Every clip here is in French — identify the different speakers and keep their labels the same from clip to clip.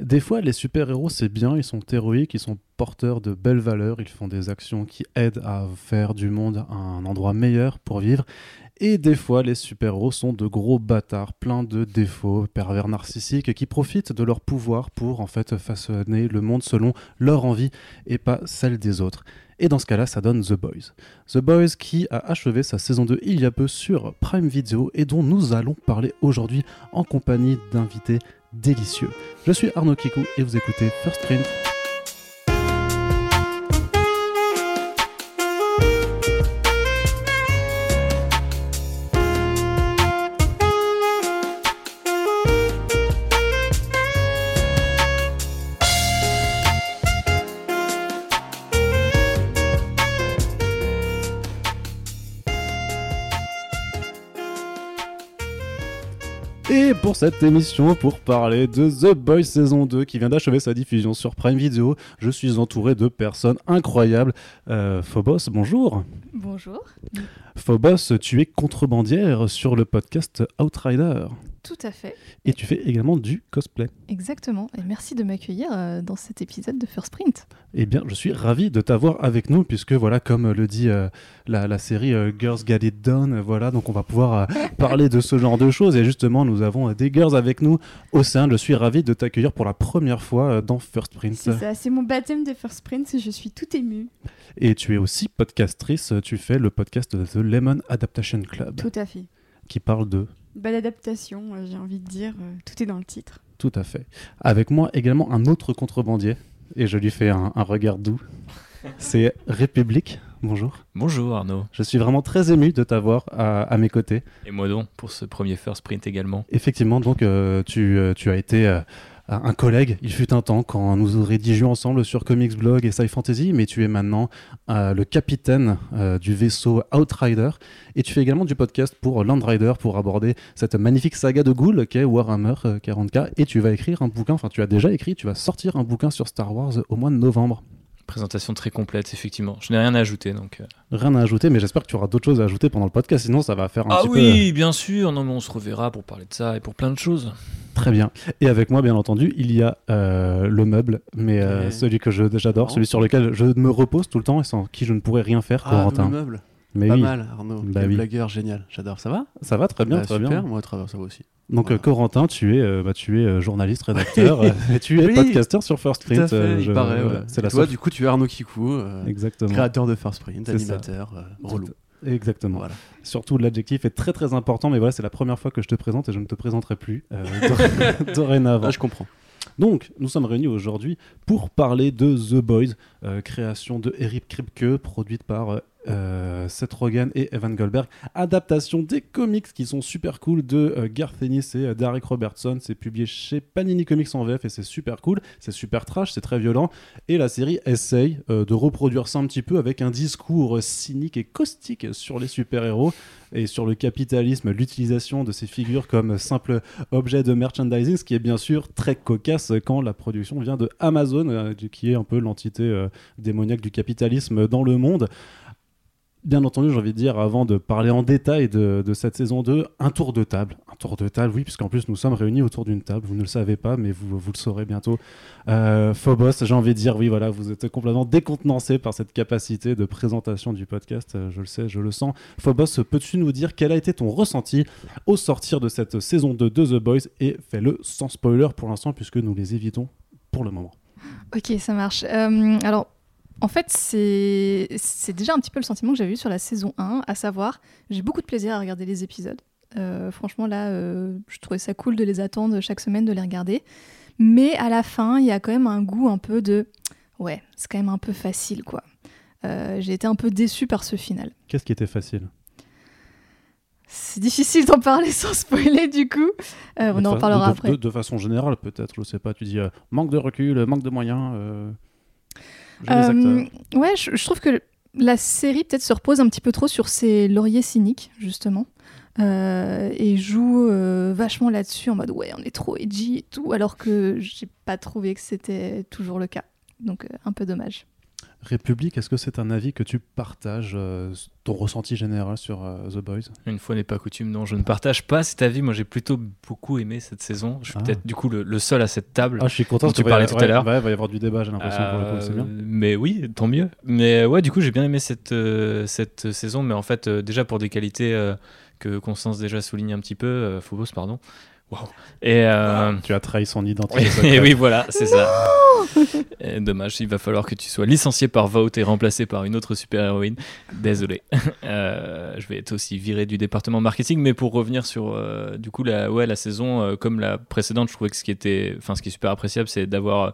Speaker 1: Des fois, les super-héros, c'est bien, ils sont héroïques, ils sont porteurs de belles valeurs, ils font des actions qui aident à faire du monde un endroit meilleur pour vivre. Et des fois, les super-héros sont de gros bâtards, pleins de défauts, pervers narcissiques, qui profitent de leur pouvoir pour en fait façonner le monde selon leur envie et pas celle des autres. Et dans ce cas-là, ça donne The Boys. The Boys qui a achevé sa saison 2 il y a peu sur Prime Video et dont nous allons parler aujourd'hui en compagnie d'invités délicieux. Je suis Arnaud Kikou et vous écoutez First Print. Pour cette émission, pour parler de The Boys saison 2 qui vient d'achever sa diffusion sur Prime Video, je suis entouré de personnes incroyables. Euh, Phobos, bonjour.
Speaker 2: Bonjour.
Speaker 1: Phobos, tu es contrebandière sur le podcast Outrider.
Speaker 2: Tout à fait.
Speaker 1: Et tu fais également du cosplay.
Speaker 2: Exactement. Et merci de m'accueillir euh, dans cet épisode de First Print.
Speaker 1: Eh bien, je suis ravi de t'avoir avec nous, puisque voilà, comme le dit euh, la, la série euh, Girls Get It Done, voilà, donc on va pouvoir parler de ce genre de choses. Et justement, nous avons des girls avec nous. Océane, je suis ravi de t'accueillir pour la première fois dans First Print.
Speaker 3: C'est ça, c'est mon baptême de First Print, je suis tout émue.
Speaker 1: Et tu es aussi podcastrice, tu fais le podcast de The Lemon Adaptation Club,
Speaker 3: Tout à fait.
Speaker 1: qui parle de
Speaker 3: Belle adaptation, euh, j'ai envie de dire, euh, tout est dans le titre.
Speaker 1: Tout à fait. Avec moi également un autre contrebandier, et je lui fais un, un regard doux. C'est République. Bonjour.
Speaker 4: Bonjour Arnaud.
Speaker 1: Je suis vraiment très ému de t'avoir à, à mes côtés.
Speaker 4: Et moi donc pour ce premier first print également.
Speaker 1: Effectivement, donc euh, tu, euh, tu as été euh, un collègue, il fut un temps quand nous rédigions ensemble sur Comics Blog et Sci Fantasy, mais tu es maintenant euh, le capitaine euh, du vaisseau Outrider et tu fais également du podcast pour Landrider pour aborder cette magnifique saga de ghouls qu'est Warhammer euh, 40k et tu vas écrire un bouquin, enfin tu as déjà écrit, tu vas sortir un bouquin sur Star Wars au mois de novembre.
Speaker 4: Présentation très complète effectivement. Je n'ai rien à ajouter donc. euh.
Speaker 1: Rien à ajouter, mais j'espère que tu auras d'autres choses à ajouter pendant le podcast, sinon ça va faire un
Speaker 4: Ah
Speaker 1: petit peu...
Speaker 4: oui, bien sûr. Non mais on se reverra pour parler de ça et pour plein de choses.
Speaker 1: Très bien. Et avec moi, bien entendu, il y a euh, le meuble, mais euh, celui que je- j'adore, celui sur lequel je me repose tout le temps et sans qui je ne pourrais rien faire,
Speaker 5: Ah,
Speaker 1: Corentin.
Speaker 5: le meuble.
Speaker 1: Mais
Speaker 5: Pas
Speaker 1: oui,
Speaker 5: mal, Arnaud.
Speaker 1: Bah oui.
Speaker 5: blagueur génial. J'adore. Ça va?
Speaker 1: Ça va très bien,
Speaker 5: Bah,
Speaker 1: très
Speaker 5: super.
Speaker 1: bien.
Speaker 5: Moi, ça va aussi.
Speaker 1: Donc
Speaker 5: Voilà.
Speaker 1: euh, Corentin, tu es, euh, bah, tu es euh, journaliste, rédacteur, euh, et tu es
Speaker 5: Oui,
Speaker 1: podcasteur sur First
Speaker 5: Tout à
Speaker 1: Print. je-
Speaker 5: paraît.
Speaker 1: voilà,
Speaker 5: ouais.
Speaker 1: C'est la
Speaker 5: Toi,
Speaker 1: seule.
Speaker 5: du coup, tu es Arnaud Kikou,
Speaker 1: Exactement.
Speaker 5: créateur de First Print, animateur, relou.
Speaker 1: Exactement.
Speaker 5: Voilà.
Speaker 1: Surtout l'adjectif est très très important, mais voilà, c'est la première fois que je te présente et je ne te présenterai plus dor- dorénavant.
Speaker 5: Ah, je comprends.
Speaker 1: Donc, nous sommes réunis aujourd'hui pour parler de The Boys, euh, création de Eric Kripke, produite par euh, euh, Seth Rogen et Evan Goldberg, adaptation des comics qui sont super cool de euh, Garth Ennis et euh, Derek Robertson. C'est publié chez Panini Comics en VF et c'est super cool, c'est super trash, c'est très violent. Et la série essaye de reproduire ça un petit peu avec un discours cynique et caustique sur les super-héros et sur le capitalisme, l'utilisation de ces figures comme simple objet de merchandising, ce qui est bien sûr très cocasse quand la production vient de Amazon, qui est un peu l'entité démoniaque du capitalisme dans le monde. Bien entendu, j'ai envie de dire, avant de parler en détail de, cette saison 2, un tour de table. Un tour de table, oui, puisqu'en plus nous sommes réunis autour d'une table. Vous ne le savez pas, mais vous, vous le saurez bientôt. Euh, Phobos, j'ai envie de dire, oui, voilà, vous êtes complètement décontenancé par cette capacité de présentation du podcast. Euh, Je le sais, je le sens. Phobos, peux-tu nous dire quel a été ton ressenti au sortir de cette saison 2 de The Boys? Et fais-le sans spoiler pour l'instant, puisque nous les évitons pour le moment.
Speaker 2: Ok, ça marche. Euh, alors, en fait, c'est déjà un petit peu le sentiment que j'avais eu sur la saison 1, à savoir, j'ai beaucoup de plaisir à regarder les épisodes. Euh, franchement, là, euh, je trouvais ça cool de les attendre chaque semaine, de les regarder. Mais à la fin, il y a quand même un goût un peu de... Ouais, c'est quand même un peu facile, quoi. Euh, j'ai été un peu déçue par ce final.
Speaker 1: Qu'est-ce qui était facile?
Speaker 2: C'est difficile d'en parler sans spoiler, du coup. On en reparlera
Speaker 1: de,
Speaker 2: après.
Speaker 1: De, de façon générale, peut-être, je sais pas. Tu dis manque de recul, manque de moyens. Euh,
Speaker 2: ouais, je, trouve que la série peut-être se repose un petit peu trop sur ses lauriers cyniques, justement. Euh, et joue euh, vachement là-dessus en mode ouais, on est trop edgy et tout, alors que j'ai pas trouvé que c'était toujours le cas. Donc un peu dommage.
Speaker 1: République, est-ce que c'est un avis que tu partages, euh, ton ressenti général sur euh, The Boys?
Speaker 4: Une fois n'est pas coutume, non, je ne partage pas cet avis. Moi, j'ai plutôt beaucoup aimé cette saison. Je suis
Speaker 1: Ah.
Speaker 4: peut-être du coup le, le seul à cette table.
Speaker 1: Ah, je suis content.
Speaker 4: Dont tu parlais tout à l'heure.
Speaker 1: Ouais, il va y avoir du débat, j'ai l'impression.
Speaker 4: Euh, Mais oui, tant mieux. Mais ouais, du coup, j'ai bien aimé cette, cette saison. Mais en fait, déjà pour des qualités que Constance déjà souligne un petit peu, Phobos, pardon. Et, euh,
Speaker 1: Tu as trahi son identité.
Speaker 4: oui,
Speaker 1: secrète.
Speaker 4: oui, voilà, c'est ça. Et dommage, il va falloir que tu sois licencié par Vote et remplacé par une autre super-héroïne. Désolé. Euh, je vais être aussi viré du département marketing. Mais pour revenir sur euh, du coup la, ouais, la saison, euh, comme la précédente, je trouvais que ce qui, était, enfin, ce qui est super appréciable, c'est d'avoir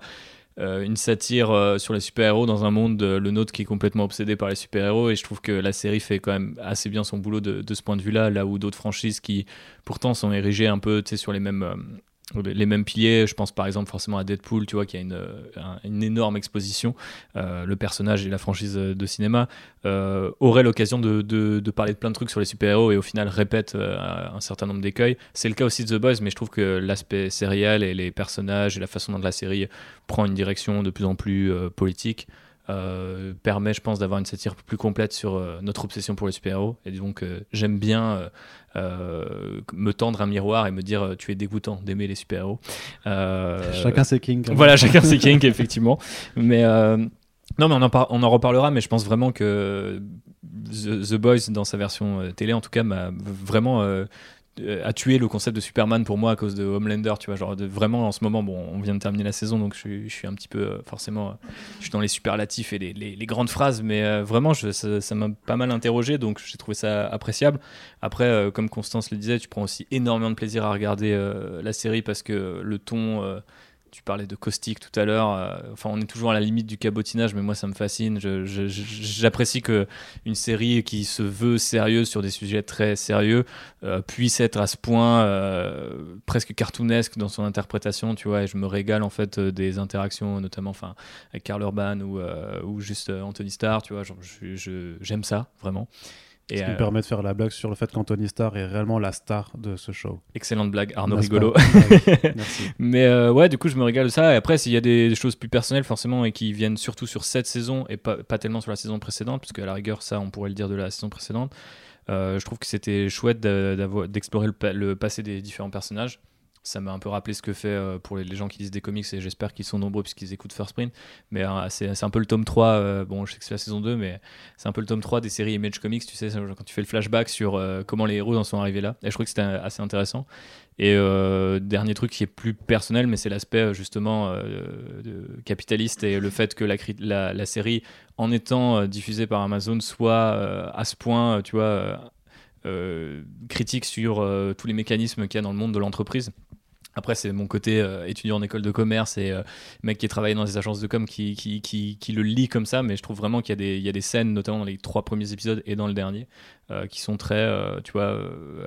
Speaker 4: euh, une satire euh, sur les super-héros dans un monde, euh, le nôtre, qui est complètement obsédé par les super-héros. Et je trouve que la série fait quand même assez bien son boulot de, de ce point de vue-là, là où d'autres franchises qui pourtant sont érigées un peu sur les mêmes, les mêmes piliers. Je pense par exemple forcément à Deadpool, tu vois, qui a une, euh, un- une énorme exposition. Euh, le personnage et la franchise euh, de cinéma euh, auraient l'occasion de, de- parler de plein de trucs sur les super-héros et au final répètent un certain nombre d'écueils. C'est le cas aussi de The Boys, mais je trouve que l'aspect sériel et les personnages et la façon dont la série prend une direction de plus en plus politique. Euh, permet, je pense, d'avoir une satire plus complète sur euh, notre obsession pour les super-héros. Et donc, euh, j'aime bien me tendre un miroir et me dire tu es dégoûtant d'aimer les super-héros.
Speaker 1: Chacun ses quand même.
Speaker 4: voilà, chacun ses kinks, effectivement. Mais non, mais on en, par- on en reparlera. Mais je pense vraiment que The, Boys, dans sa version télé, en tout cas, m'a vraiment euh, a tué le concept de Superman pour moi à cause de Homelander. Tu vois, genre vraiment en ce moment, bon, on vient de terminer la saison, donc je, je suis un petit peu euh, forcément, euh, je suis dans les superlatifs et les, grandes phrases, mais euh, vraiment, ça m'a pas mal interrogé, donc j'ai trouvé ça appréciable. Après, euh, comme Constance le disait, tu prends aussi énormément de plaisir à regarder euh, la série parce que le ton. Tu parlais de caustique tout à l'heure. euh, enfin, on est toujours à la limite du cabotinage, mais moi, ça me fascine. J'apprécie que une série qui se veut sérieuse sur des sujets très sérieux euh, puisse être à ce point euh, presque cartoonesque dans son interprétation, tu vois. Je me régale en fait des interactions, notamment, enfin, avec Karl Urban ou, ou juste Anthony Starr, tu vois. J'aime ça vraiment. Et
Speaker 1: Ce qui me
Speaker 4: euh,
Speaker 1: permet de faire la blague sur le fait qu'Anthony Starr est réellement la star de ce show.
Speaker 4: excellente blague, Arnaud rigolo.
Speaker 1: Merci.
Speaker 4: Mais euh, ouais, du coup, je me régale de ça. Et après, s'il y a des, choses plus personnelles, forcément, et qui viennent surtout sur cette saison et pas, pas tellement sur la saison précédente, parce qu'à la rigueur, ça, on pourrait le dire de la saison précédente. euh, je trouve que c'était chouette d'explorer le, pa- le passé des différents personnages. Ça m'a un peu rappelé ce que fait euh, pour les, gens qui lisent des comics, et j'espère qu'ils sont nombreux puisqu'ils écoutent First Print. Mais euh, c'est un peu le tome 3. euh, bon, je sais que c'est la saison 2, mais c'est un peu le tome 3 des séries Image Comics, tu sais, quand tu fais le flashback sur euh, comment les héros en sont arrivés là. Et je trouve que c'était assez intéressant. Et euh, dernier truc qui est plus personnel, mais c'est l'aspect euh, justement euh, capitaliste et le fait que la, série, en étant euh, diffusée par Amazon, soit euh, à ce point, euh, tu vois, euh, euh, critique sur euh, tous les mécanismes qu'il y a dans le monde de l'entreprise. Après, c'est mon côté euh, étudiant en école de commerce et euh, mec qui travaille dans des agences de com qui, qui, qui, le lit comme ça, mais je trouve vraiment qu'il y, a des- scènes, notamment dans les trois premiers épisodes et dans le dernier, euh, qui sont très, tu vois,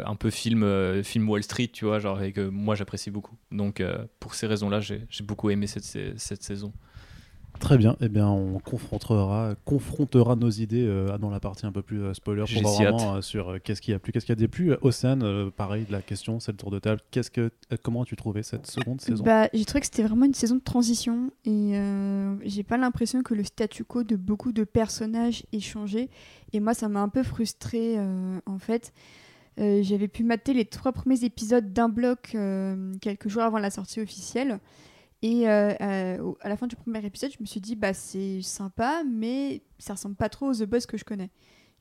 Speaker 4: un peu film, film Wall Street, tu vois, genre, et que moi j'apprécie beaucoup. Donc, pour ces raisons-là, j'ai j'ai beaucoup aimé cette, cette saison.
Speaker 1: Très bien. Eh bien, on confrontera, confrontera nos idées euh, dans la partie un peu plus euh, spoiler
Speaker 4: J'ai
Speaker 1: pour voir
Speaker 4: si
Speaker 1: vraiment euh, sur euh, qu'est-ce qui a plu, qu'est-ce qui a déplu. Océane, euh, pareil, la question, c'est le tour de table. Qu'est-ce que, euh, comment as-tu trouvé cette seconde saison?
Speaker 3: Bah, j'ai trouvé que c'était vraiment une saison de transition et euh, j'ai pas l'impression que le statu quo de beaucoup de personnages ait changé. Et moi, ça m'a un peu frustrée euh, en fait. Euh, J'avais pu mater les trois premiers épisodes d'un bloc euh, quelques jours avant la sortie officielle. Et euh, euh, à la fin du premier épisode, je me suis dit, bah c'est sympa, mais ça ressemble pas trop aux The Boys que je connais.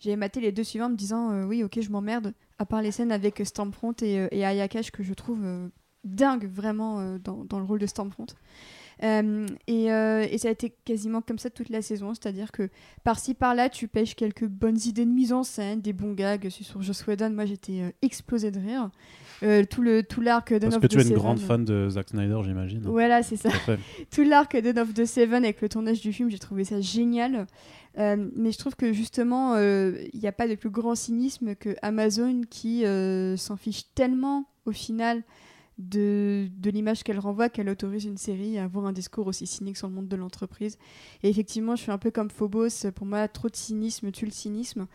Speaker 3: J'avais maté les deux suivants en me disant, euh, oui, ok, je m'emmerde, à part les scènes avec Stormfront et, et Ayakash que je trouve dingue vraiment dans, dans le rôle de euh, et ça a été quasiment comme ça toute la saison, c'est-à-dire que par-ci par-là, tu pêches quelques bonnes idées de mise en scène, des bons gags sur Joss Whedon. Moi, j'étais euh, explosée de rire. Euh, tout le tout l'arc Dawn
Speaker 1: Parce
Speaker 3: of
Speaker 1: que
Speaker 3: the
Speaker 1: tu es une
Speaker 3: Seven.
Speaker 1: grande fan de Zack Snyder, j'imagine.
Speaker 3: Voilà, c'est ça
Speaker 1: Tout
Speaker 3: l'arc Dawn of the Seven avec le tournage du film, j'ai trouvé ça génial. Euh, mais je trouve que justement, euh, il n'y a pas de plus grand cynisme que Amazon qui s'en fiche tellement au final de, de l'image qu'elle renvoie qu'elle autorise une série à avoir un discours aussi cynique sur le monde de l'entreprise. Et effectivement, je suis un peu comme Phobos. Pour moi, trop de cynisme tue le cynisme.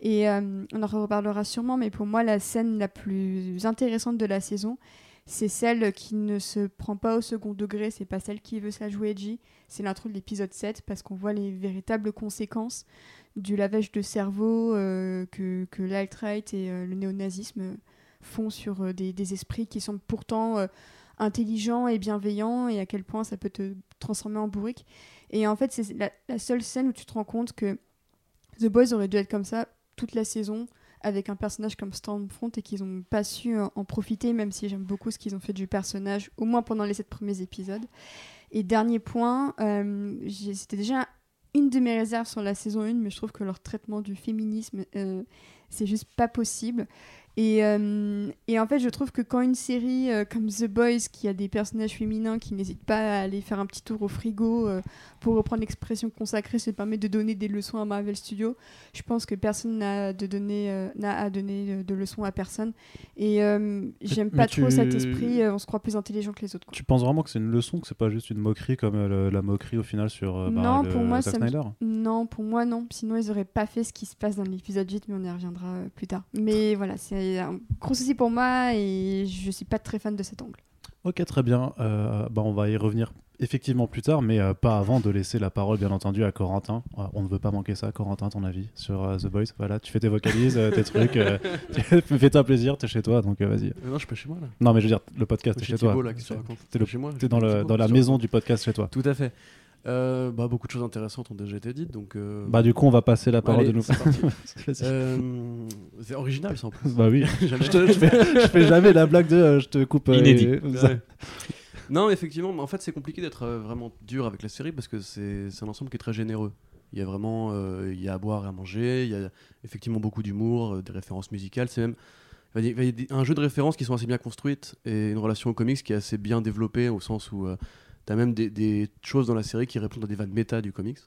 Speaker 3: Et euh, on en reparlera sûrement, mais pour moi, la scène la plus intéressante de la saison, c'est celle qui ne se prend pas au second degré, c'est pas celle qui veut se la jouer edgy. C'est l'intro de l'épisode 7 parce qu'on voit les véritables conséquences du lavage de cerveau euh, que, que l'alt-right et euh, le néonazisme font sur des, esprits qui sont pourtant intelligents et bienveillants et à quel point ça peut te transformer en bourrique. Et en fait, c'est la, la seule scène où tu te rends compte que The Boys aurait dû être comme ça toute la saison avec un personnage comme Stormfront et qu'ils n'ont pas su euh, en profiter, même si j'aime beaucoup ce qu'ils ont fait du personnage, au moins pendant les sept premiers épisodes. Et dernier point, euh, c'était déjà une de mes réserves sur la saison 1, mais je trouve que leur traitement du féminisme, euh, c'est juste pas possible. Et, euh, et en fait, je trouve que quand une série euh, comme The Boys, qui a des personnages féminins qui n'hésitent pas à aller faire un petit tour au frigo, euh, pour reprendre l'expression consacrée, se permet de donner des leçons à Marvel Studios, je pense que personne n'a à donner de, leçons à personne. Et j'aime pas
Speaker 1: tu-
Speaker 3: trop cet esprit, on se croit plus intelligent que les autres. quoi.
Speaker 1: Tu penses vraiment que c'est une leçon, que c'est pas juste une moquerie comme le- la moquerie au final sur bah,
Speaker 3: Non,
Speaker 1: le-
Speaker 3: pour moi,
Speaker 1: Zack Snyder?
Speaker 3: Non, pour moi, non. Sinon, ils auraient pas fait ce qui se passe dans l'épisode 8, mais on y reviendra plus tard. Mais voilà, c'est un gros souci pour moi et je suis pas très fan de cet angle.
Speaker 1: Ok, très bien. Euh, bah, on va y revenir effectivement plus tard, mais euh, pas avant de laisser la parole, bien entendu, à Corentin. Ouais, on ne veut pas manquer ça. Corentin, ton avis sur euh, The Boys Voilà, tu fais tes vocalises, euh, tes trucs. euh, Fais-toi plaisir, t'es chez toi, donc euh, vas-y.
Speaker 5: Euh, Non, je suis pas chez moi là.
Speaker 1: Non, mais je veux dire, le podcast, t'es
Speaker 5: Chez
Speaker 1: chez toi.
Speaker 5: Là, qu'est-ce que tu racontes
Speaker 1: T'es le-
Speaker 5: chez moi.
Speaker 1: T'es dans, le,
Speaker 5: Thibaut,
Speaker 1: dans la maison du podcast chez toi.
Speaker 5: Tout à fait. Euh, bah, beaucoup de choses intéressantes ont déjà été dites, donc. euh,
Speaker 1: Bah, du coup, on va passer la parole
Speaker 5: allez,
Speaker 1: de nous.
Speaker 5: c'est. Euh, c'est original ça en plus.
Speaker 1: Bah oui, je, te- je fais, je fais jamais la blague de euh, je te coupe. euh,
Speaker 4: Inédit.
Speaker 5: Ouais. non, effectivement, mais en fait, c'est compliqué d'être euh, vraiment dur avec la série parce que c'est un ensemble qui est très généreux. Il y a vraiment euh, il y a à boire et à manger, il y a effectivement beaucoup d'humour, euh, des références musicales. C'est même il y a- il y a des- un jeu de références qui sont assez bien construites et une relation aux comics qui est assez bien développée au sens où as même des, choses dans la série qui répondent à des vannes méta du comics.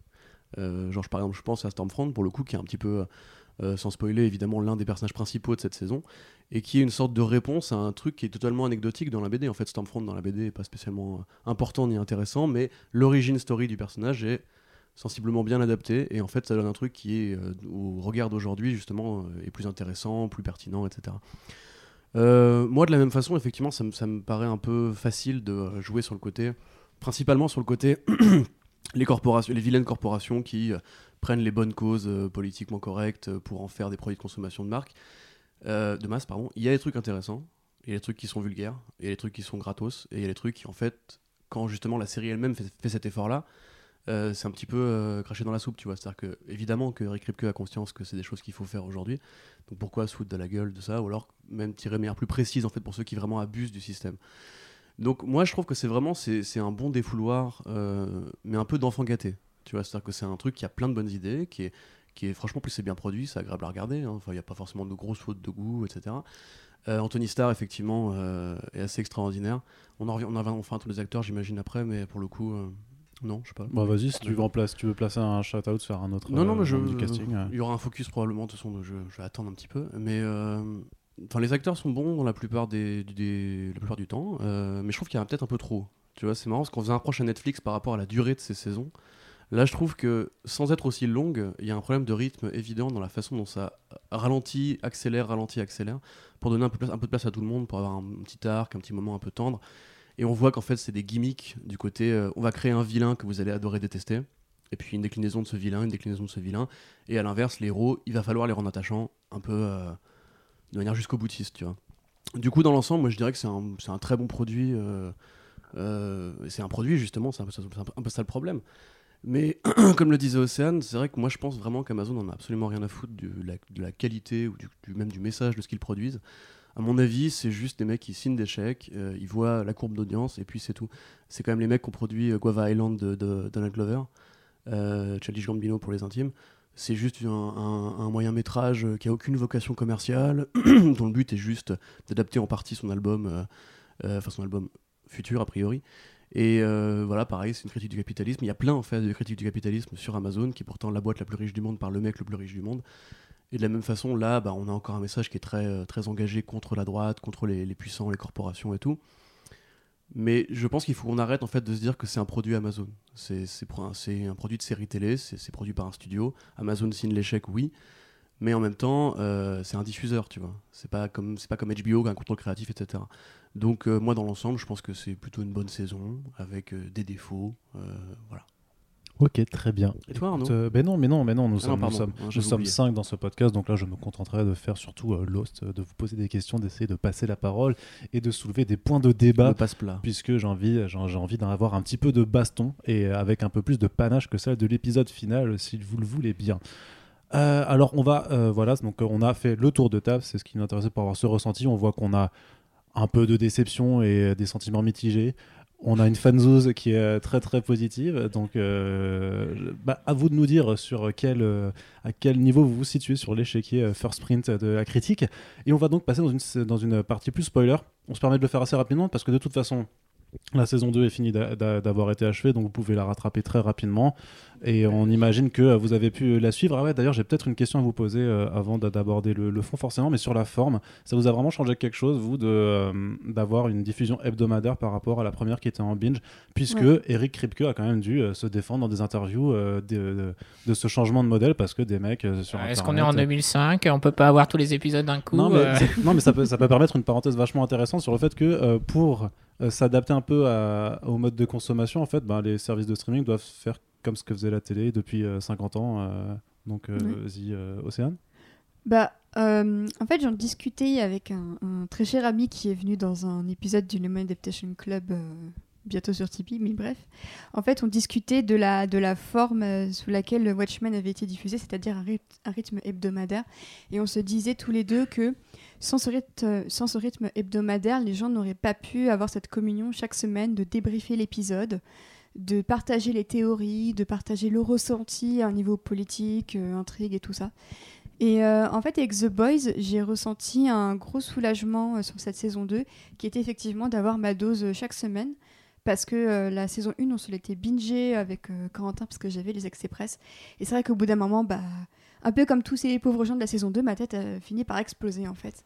Speaker 5: Euh, genre, par exemple, je pense à Stormfront pour le coup, qui est un petit peu, euh, sans spoiler, évidemment, l'un des personnages principaux de cette saison et qui est une sorte de réponse à un truc qui est totalement anecdotique dans la BD. En fait, Stormfront dans la BD est pas spécialement euh, important ni intéressant, mais l'origine story du personnage est sensiblement bien adapté et en fait ça donne un truc qui est euh, au regard d'aujourd'hui justement euh, est plus intéressant, plus pertinent, etc. Euh, moi de la même façon effectivement ça me, ça me paraît un peu facile de euh, jouer sur le côté, principalement sur le côté les vilaines corporations qui euh, prennent les bonnes causes euh, politiquement correctes euh, pour en faire des produits de consommation de marque, de masse pardon. Il y a des trucs intéressants, il y a des trucs qui sont vulgaires, il y a des trucs qui sont gratos et il y a des trucs qui en fait quand justement la série elle-même fait, cet effort là euh, c'est un petit peu craché dans la soupe, tu vois. C'est-à-dire que, évidemment, que Rick Ripke a conscience que c'est des choses qu'il faut faire aujourd'hui. Donc pourquoi se foutre de la gueule de ça Ou alors même tirer de manière plus précise, en fait, pour ceux qui vraiment abusent du système. Donc moi, je trouve que c'est vraiment c'est un bon défouloir, euh, mais un peu d'enfant gâté. Tu vois, c'est-à-dire que c'est un truc qui a plein de bonnes idées, qui est, qui est franchement, plus c'est bien produit, c'est agréable à regarder. hein. Enfin, il n'y a pas forcément de grosses fautes de goût, etc. Euh, Anthony Starr, effectivement, euh, est assez extraordinaire. On en revient, on en enfin tous les acteurs, j'imagine, après, mais pour le coup, non, je sais pas.
Speaker 1: Bah vas-y, si tu veux, en place, tu veux placer un shout-out sur un autre
Speaker 5: Non, non, mais je,
Speaker 1: membre du casting.
Speaker 5: il y aura un focus probablement, de toute façon, je, je vais attendre un petit peu. Mais enfin, les acteurs sont bons dans la plupart, des, des- la plupart du temps, euh, mais je trouve qu'il y en a peut-être un peu trop. Tu vois, c'est marrant parce qu'on faisait un reproche à Netflix par rapport à la durée de ces saisons. Là, je trouve que sans être aussi longue, il y a un problème de rythme évident dans la façon dont ça ralentit, accélère, ralentit, accélère, pour donner un peu, un peu de place à tout le monde, pour avoir un petit arc, un petit moment un peu tendre. Et on voit qu'en fait, c'est des gimmicks du côté euh, on va créer un vilain que vous allez adorer détester, et puis une déclinaison de ce vilain, une déclinaison de ce vilain, et à l'inverse, les héros, il va falloir les rendre attachants un peu euh, de manière jusqu'au boutiste, tu vois. Du coup, dans l'ensemble, moi je dirais que c'est un, un très bon produit. euh, euh, c'est un produit, justement, c'est un, peu ça- c'est un peu- ça le problème. Mais comme le disait Océane, c'est vrai que moi je pense vraiment qu'Amazon en a absolument rien à foutre de la, de la qualité ou du, même du message de ce qu'ils produisent. À mon avis, c'est juste des mecs qui signent des chèques, euh, ils voient la courbe d'audience et puis c'est tout. C'est quand même les mecs qui ont produit Guava Island de, de Donald Glover, euh, Gambino pour les intimes. C'est juste un, moyen métrage euh, qui a aucune vocation commerciale, dont le but est juste d'adapter en partie son album, euh, euh, enfin son album futur a priori. Et voilà, pareil, c'est une critique du capitalisme. Il y a plein en fait de critiques du capitalisme sur Amazon, qui est pourtant la boîte la plus riche du monde par le mec le plus riche du monde. Et de la même façon, là, bah, on a encore un message qui est très, très engagé contre la droite, contre les puissants, les corporations et tout. Mais je pense qu'il faut qu'on arrête en fait de se dire que c'est un produit Amazon. C'est un, produit de série télé, c'est produit par un studio. Amazon signe l'échec, oui. mais en même temps, euh, c'est un diffuseur, tu vois. C'est pas comme c'est pas comme HBO, un contrôle créatif, etc. Donc euh, moi, dans l'ensemble, je pense que c'est plutôt une bonne saison avec euh, des défauts, voilà.
Speaker 1: Ok, très bien.
Speaker 5: Et toi, Arnaud
Speaker 1: euh, ben non, mais non, mais non, nous
Speaker 5: Ah non,
Speaker 1: sommes, nous
Speaker 5: pardon.
Speaker 1: sommes,
Speaker 5: Ah,
Speaker 1: nous
Speaker 5: j'avais
Speaker 1: sommes
Speaker 5: oublié.
Speaker 1: cinq dans ce podcast, donc là je me contenterai de faire surtout euh, Lost, euh, de vous poser des questions, d'essayer de passer la parole et de soulever des points de débat.
Speaker 5: Passe plat.
Speaker 1: puisque j'ai envie, j'ai envie d'en avoir un petit peu de baston et avec un peu plus de panache que celle de l'épisode final, si vous le voulez bien. Euh, alors on va, euh, voilà, donc euh, on a fait le tour de table, c'est ce qui nous intéressait pour avoir ce ressenti. On voit qu'on a un peu de déception et des sentiments mitigés. On a une fanzone qui est très très positive, donc euh, bah, à vous de nous dire sur quel, euh, à quel niveau vous vous situez sur l'échiquier euh, first print de la critique. Et on va donc passer dans une, dans une partie plus spoiler. On se permet de le faire assez rapidement parce que de toute façon, la saison 2 est finie d'a- d'a- d'avoir été achevée, donc vous pouvez la rattraper très rapidement. Et on imagine que euh, vous avez pu la suivre. Ah ouais, d'ailleurs, j'ai peut-être une question à vous poser euh, avant d'a- d'aborder le, le fond, forcément, mais sur la forme, ça vous a vraiment changé quelque chose, vous, euh, d'avoir une diffusion hebdomadaire par rapport à la première qui était en binge, puisque
Speaker 3: Ouais.
Speaker 1: Eric Kripke a quand même dû euh, se défendre dans des interviews euh, de, de- de ce changement de modèle, parce que des mecs euh, sur
Speaker 6: Est-ce qu'on est en 2005 On peut pas avoir tous les épisodes d'un coup
Speaker 1: non, mais,
Speaker 6: euh,
Speaker 1: c'est- non, mais ça peut, ça peut permettre une parenthèse vachement intéressante sur le fait que euh, pour euh, s'adapter un peu à- au mode de consommation, en fait, ben, les services de streaming doivent faire comme ce que faisait la télé depuis euh, 50 ans. euh, donc, euh,
Speaker 3: Ouais.
Speaker 1: vas-y, Océane.
Speaker 3: Bah, en fait, j'en discutais avec un, un très cher ami qui est venu dans un épisode du Lemon Adaptation Club, bientôt sur Tipeee, mais bref. En fait, on discutait de la, de la forme euh, sous laquelle le Watchmen avait été diffusé, c'est-à-dire un, ryth- un rythme hebdomadaire. Et on se disait tous les deux que sans ce, rythme, hebdomadaire, les gens n'auraient pas pu avoir cette communion chaque semaine de débriefer l'épisode de partager les théories, de partager le ressenti à un niveau politique, euh, intrigue et tout ça. Et euh, en fait, avec The Boys, j'ai ressenti un gros soulagement sur cette saison 2, qui était effectivement d'avoir ma dose chaque semaine. Parce que euh, la saison 1, on se l'était bingé avec euh, Corentin, parce que j'avais les accès presse. Et c'est vrai qu'au bout d'un moment, bah, un peu comme tous ces pauvres gens de la saison 2, ma tête a fini par exploser en fait.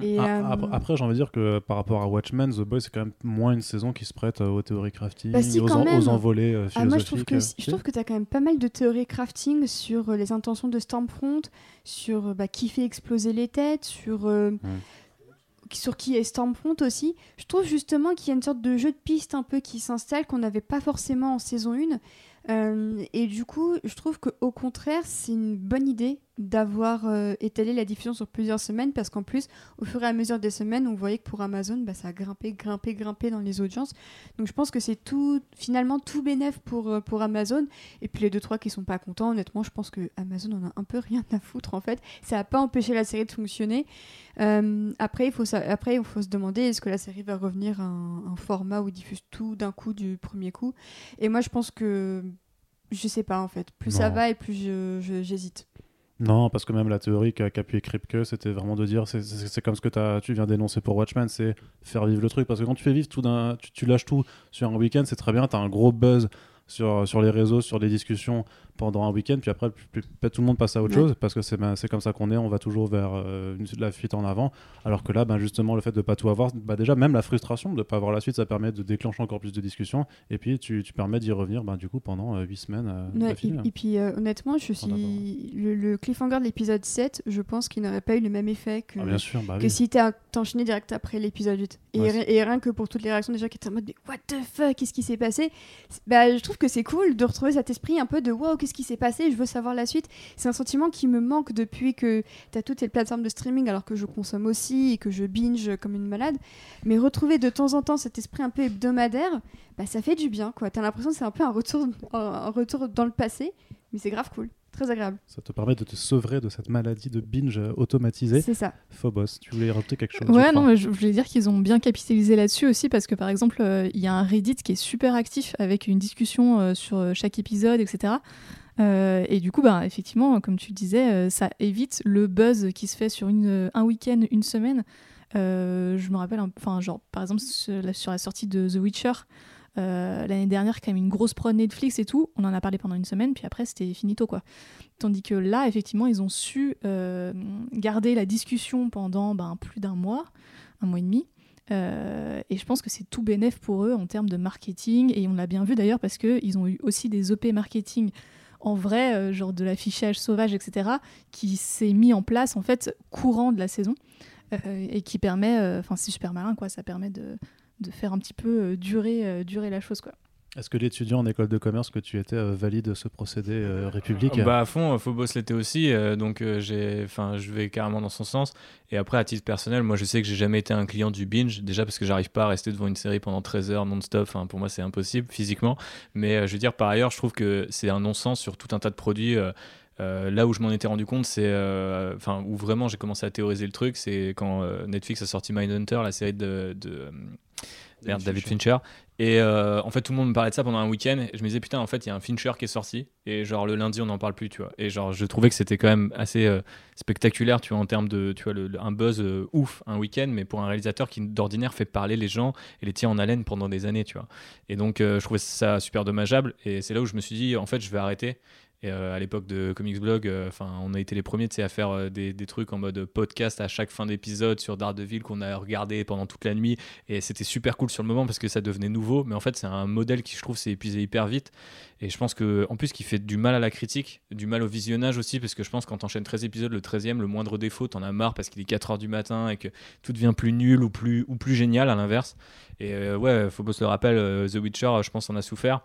Speaker 3: Et,
Speaker 1: Ah,
Speaker 3: euh,
Speaker 1: Après, j'ai envie de dire que par rapport à Watchmen, The Boys, c'est quand même moins une saison qui se prête euh, aux théories crafting,
Speaker 3: Bah si,
Speaker 1: aux, en- aux envolées euh,
Speaker 3: Ah, moi, je trouve
Speaker 1: philosophiques.
Speaker 3: que,
Speaker 1: euh,
Speaker 3: si- je
Speaker 1: si
Speaker 3: trouve que tu as quand même pas mal de théories crafting sur euh, les intentions de Stormfront, sur euh, bah, qui fait exploser les têtes, sur, euh, sur qui est Stormfront aussi. Je trouve justement qu'il y a une sorte de jeu de piste un peu qui s'installe qu'on n'avait pas forcément en saison 1. Euh, et du coup, je trouve qu'au contraire, c'est une bonne idée d'avoir euh, étalé la diffusion sur plusieurs semaines parce qu'en plus, au fur et à mesure des semaines, on voyait que pour Amazon, bah, ça a grimpé, grimpé, grimpé dans les audiences. Donc je pense que c'est tout, finalement tout bénéf pour, euh, pour Amazon. Et puis les deux trois qui sont pas contents, honnêtement, je pense que Amazon en a un peu rien à foutre en fait. Ça n'a pas empêché la série de fonctionner. Euh, après, il faut après, il faut se demander est-ce que la série va revenir à un, un format où il diffuse tout d'un coup du premier coup? Et moi, je pense que je sais pas en fait. Plus ça va et plus je- je- j'hésite.
Speaker 1: Non, parce que même la théorie qu'a qu'a pu que c'était vraiment de dire, c'est- comme ce que tu viens d'énoncer pour Watchmen, c'est faire vivre le truc. Parce que quand tu fais vivre tout d'un, tu, lâches tout sur un week-end, c'est très bien, tu as un gros buzz sur les réseaux, sur les discussions pendant un week-end, puis après, tout le monde passe à autre
Speaker 3: Ouais.
Speaker 1: chose, parce que c'est ben, comme ça qu'on est, on va toujours vers euh, une- la fuite en avant. Alors que là, ben, justement, le fait de pas tout avoir, bah, déjà, même la frustration de pas avoir la suite, ça permet de déclencher encore plus de discussions, et puis tu, tu permets d'y revenir, ben, du coup, pendant 8 semaines. euh,
Speaker 3: Ouais,
Speaker 1: d'affilée.
Speaker 3: et, et puis euh, honnêtement, je suis le, le cliffhanger de l'épisode 7, je pense qu'il n'aurait pas eu le même effet que,
Speaker 1: Ah, bien sûr, bah
Speaker 3: que
Speaker 1: oui.
Speaker 3: si t'as enchaîné direct après l'épisode 8. Et,
Speaker 1: Ouais,
Speaker 3: ri- et rien que pour toutes les réactions gens qui étaient en mode mais what the fuck, qu'est-ce qui s'est passé? Bah, Je trouve que c'est cool de retrouver cet esprit un peu de wow, qu'est-ce qui s'est passé, je veux savoir la suite. C'est un sentiment qui me manque depuis que t'as toutes les plateformes de streaming alors que je consomme aussi et que je binge comme une malade. Mais retrouver de temps en temps cet esprit un peu hebdomadaire, bah, ça fait du bien quoi. T'as l'impression que c'est un peu un retour, un retour dans le passé, mais c'est grave cool, très agréable.
Speaker 1: Ça te permet de te sevrer de cette maladie de binge automatisée.
Speaker 3: C'est ça.
Speaker 1: Phobos, tu voulais rajouter quelque chose
Speaker 2: Ouais, non, mais je je voulais dire qu'ils ont bien capitalisé là-dessus aussi parce que par exemple, euh, il y a un Reddit qui est super actif avec une discussion euh, sur euh, chaque épisode, etc. Euh, et du coup, bah, effectivement, comme tu le disais, euh, ça évite le buzz qui se fait sur une, un week-end, une semaine. Euh, je me rappelle, un- enfin, genre, par exemple, sur la, sur la sortie de The Witcher, euh, l'année dernière, quand même une grosse prod Netflix et tout, on en a parlé pendant une semaine, puis après, c'était finito, quoi. Tandis que là, effectivement, ils ont su euh, garder la discussion pendant ben, plus d'un mois, un mois et demi. Euh, et je pense que c'est tout bénéf pour eux en termes de marketing. Et on l'a bien vu d'ailleurs parce qu'ils ont eu aussi des OP marketing en vrai, genre de l'affichage sauvage, etc., qui s'est mis en place en fait courant de la saison et qui permet, enfin c'est super malin quoi, ça permet de, de faire un petit peu euh, durer, euh, durer la chose quoi.
Speaker 1: Est-ce que l'étudiant en école de commerce que tu étais euh, valide ce procédé euh, république
Speaker 4: Bah à fond, Phobos l'était aussi, euh, donc euh, j'ai, enfin, je vais carrément dans son sens. Et après, à titre personnel, moi je sais que j'ai jamais été un client du binge, déjà parce que j'arrive pas à rester devant une série pendant 13 heures non-stop, pour moi c'est impossible physiquement. Mais euh, je veux dire, par ailleurs, je trouve que c'est un non-sens sur tout un tas de produits. Euh, là où je m'en étais rendu compte, c'est, euh, enfin, où vraiment j'ai commencé à théoriser le truc, c'est quand euh, Netflix a sorti Mindhunter, la série de, David Fincher. Et en fait, tout le monde me parlait de ça pendant un week-end. Et je me disais, putain, en fait, il y a un Fincher qui est sorti. Et genre, le lundi, on n'en parle plus, tu vois. Et genre, je trouvais que c'était quand même assez spectaculaire, tu vois, en termes de, tu vois, le- le- un buzz ouf un week-end, mais pour un réalisateur qui, d'ordinaire, fait parler les gens et les tient en haleine pendant des années, tu vois. Et donc, je trouvais ça super dommageable. Et c'est là où je me suis dit, en fait, je vais arrêter. Et euh, à l'époque de Comics Blog, euh, enfin, on a été les premiers à faire euh, des, trucs en mode podcast à chaque fin d'épisode sur Daredevil qu'on a regardé pendant toute la nuit. Et c'était super cool sur le moment parce que ça devenait nouveau. Mais en fait, c'est un modèle qui, je trouve, s'est épuisé hyper vite. Et je pense que, en plus, qui fait du mal à la critique, du mal au visionnage aussi, parce que je pense que quand t'enchaînes 13 épisodes, le 13e, le moindre défaut, t'en as marre parce qu'il est 4 heures du matin et que tout devient plus nul ou plus, ou plus génial à l'inverse. Et ouais, Phobos le rappelle, The Witcher, je pense, en a souffert.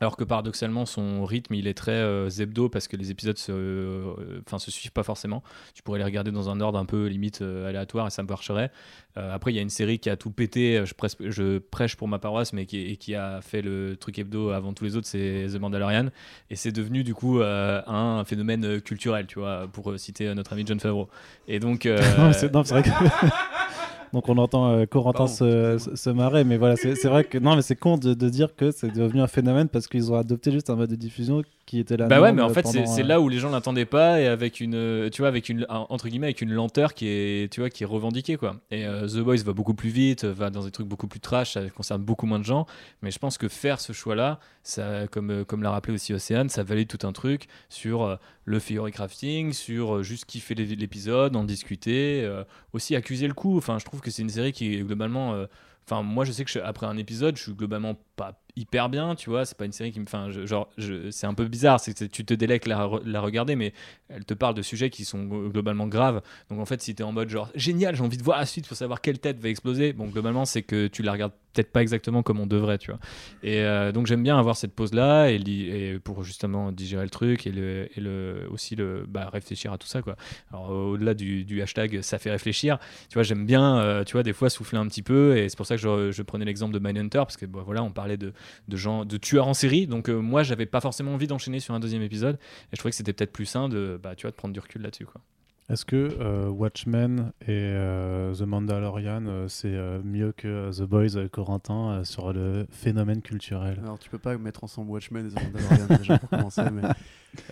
Speaker 4: Alors que paradoxalement, son rythme, il est très euh, zebdo parce que les épisodes se, euh, se suivent pas forcément. Tu pourrais les regarder dans un ordre un peu limite euh, aléatoire et ça marcherait. Euh, après, il y a une série qui a tout pété. Je, presse- je prêche pour ma paroisse, mais qui, et qui a fait le truc hebdo avant tous les autres, c'est The Mandalorian. Et c'est devenu du coup un phénomène culturel, tu vois, pour citer notre ami John Favreau. Et donc,
Speaker 1: Non, mais c'est non, c'est vrai que. Donc on entend euh, Corentin se, se- marrer, mais voilà, c'est c'est vrai que non, mais c'est con de, de dire que c'est devenu un phénomène parce qu'ils ont adopté juste un mode de diffusion qui était là.
Speaker 4: Bah ouais, mais en fait, c'est c'est là où les gens l'attendaient pas et avec une, euh, tu vois, avec une, un- entre guillemets, avec une lenteur qui est, tu vois, qui est revendiquée, quoi. Et euh, The Boys va beaucoup plus vite, va dans des trucs beaucoup plus trash, ça concerne beaucoup moins de gens. Mais je pense que faire ce choix-là, ça, comme, euh, comme l'a rappelé aussi Océane, ça valide tout un truc sur euh, le theory crafting, sur euh, juste kiffer l'é- l'épisode, en discuter, euh, aussi accuser le coup. Enfin, je trouve que c'est une série qui est globalement. Enfin, moi, je sais que je- après un épisode, je suis globalement pas hyper bien, tu vois. C'est pas une série qui me. Enfin, je- genre, c'est un peu bizarre. C'est que tu te délectes la, la regarder, mais elle te parle de sujets qui sont globalement graves. Donc, en fait, si t'es en mode genre génial, j'ai envie de voir la suite pour savoir quelle tête va exploser, bon, globalement, c'est que tu la regardes peut-être pas exactement comme on devrait, tu vois. Et euh, donc, j'aime bien avoir cette pause-là et, pour justement digérer le truc et, le, et le, aussi le, bah, réfléchir à tout ça, quoi. Alors, au-delà du, du hashtag ça fait réfléchir, tu vois, j'aime bien, euh, tu vois, des fois souffler un petit peu, et c'est pour ça que je, je prenais l'exemple de Mindhunter, parce que bah, voilà, on parlait de, de gens, de tueurs en série, donc euh, moi, j'avais pas forcément envie d'enchaîner sur un deuxième épisode, et je trouvais que c'était peut-être plus sain de, bah, tu vois, de prendre du recul là-dessus, quoi.
Speaker 1: Est-ce que euh, Watchmen et euh, The Mandalorian euh, c'est euh, mieux que The Boys Corentin euh, sur le phénomène culturel?
Speaker 5: Alors tu peux pas mettre ensemble Watchmen et The Mandalorian déjà pour commencer, mais.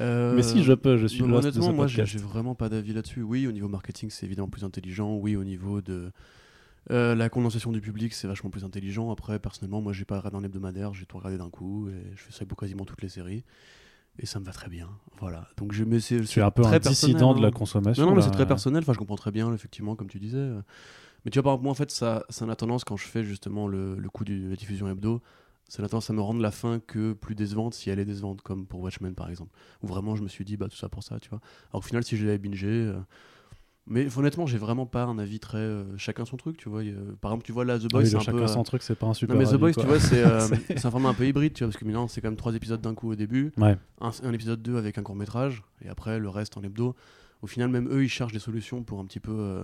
Speaker 5: euh,
Speaker 1: Mais si je peux, je suis lost de
Speaker 5: Honnêtement,
Speaker 1: ce
Speaker 5: moi j'ai vraiment pas d'avis là-dessus. Oui, au niveau marketing, c'est évidemment plus intelligent. Oui, au niveau de euh, la condensation du public, c'est vachement plus intelligent. Après, personnellement, moi j'ai pas regardé un hebdomadaire, j'ai tout regardé d'un coup et je fais ça pour quasiment toutes les séries. Et ça me va très bien. Voilà. Donc je mais c'est
Speaker 1: Tu es un peu un dissident de la
Speaker 5: hein.
Speaker 1: consommation.
Speaker 5: Non, non, mais c'est très personnel. Enfin, je comprends très bien, effectivement, comme tu disais. Mais tu vois, par exemple, moi, en fait, ça, ça a tendance, quand je fais justement le, le coup de la diffusion hebdo, ça a tendance à me rendre la fin que plus décevante si elle est décevante, comme pour Watchmen, par exemple. Où vraiment, je me suis dit, bah, tout ça pour ça, tu vois. Alors qu'au final, si je l'avais bingé. euh, Mais honnêtement, j'ai vraiment pas un avis très. euh, chacun son truc, tu vois. Par exemple, tu vois, là, The
Speaker 1: Ah
Speaker 5: Boys,
Speaker 1: oui,
Speaker 5: c'est un
Speaker 1: chacun
Speaker 5: peu. euh,
Speaker 1: son truc, c'est pas un super.
Speaker 5: Non mais The Boys,
Speaker 1: quoi.
Speaker 5: tu vois, c'est euh, un format un peu hybride, tu vois, parce que maintenant c'est quand même trois épisodes d'un coup au début,
Speaker 1: Ouais.
Speaker 5: un, un épisode 2 avec un court métrage, et après le reste en hebdo. Au final, même eux, ils cherchent des solutions pour un petit peu.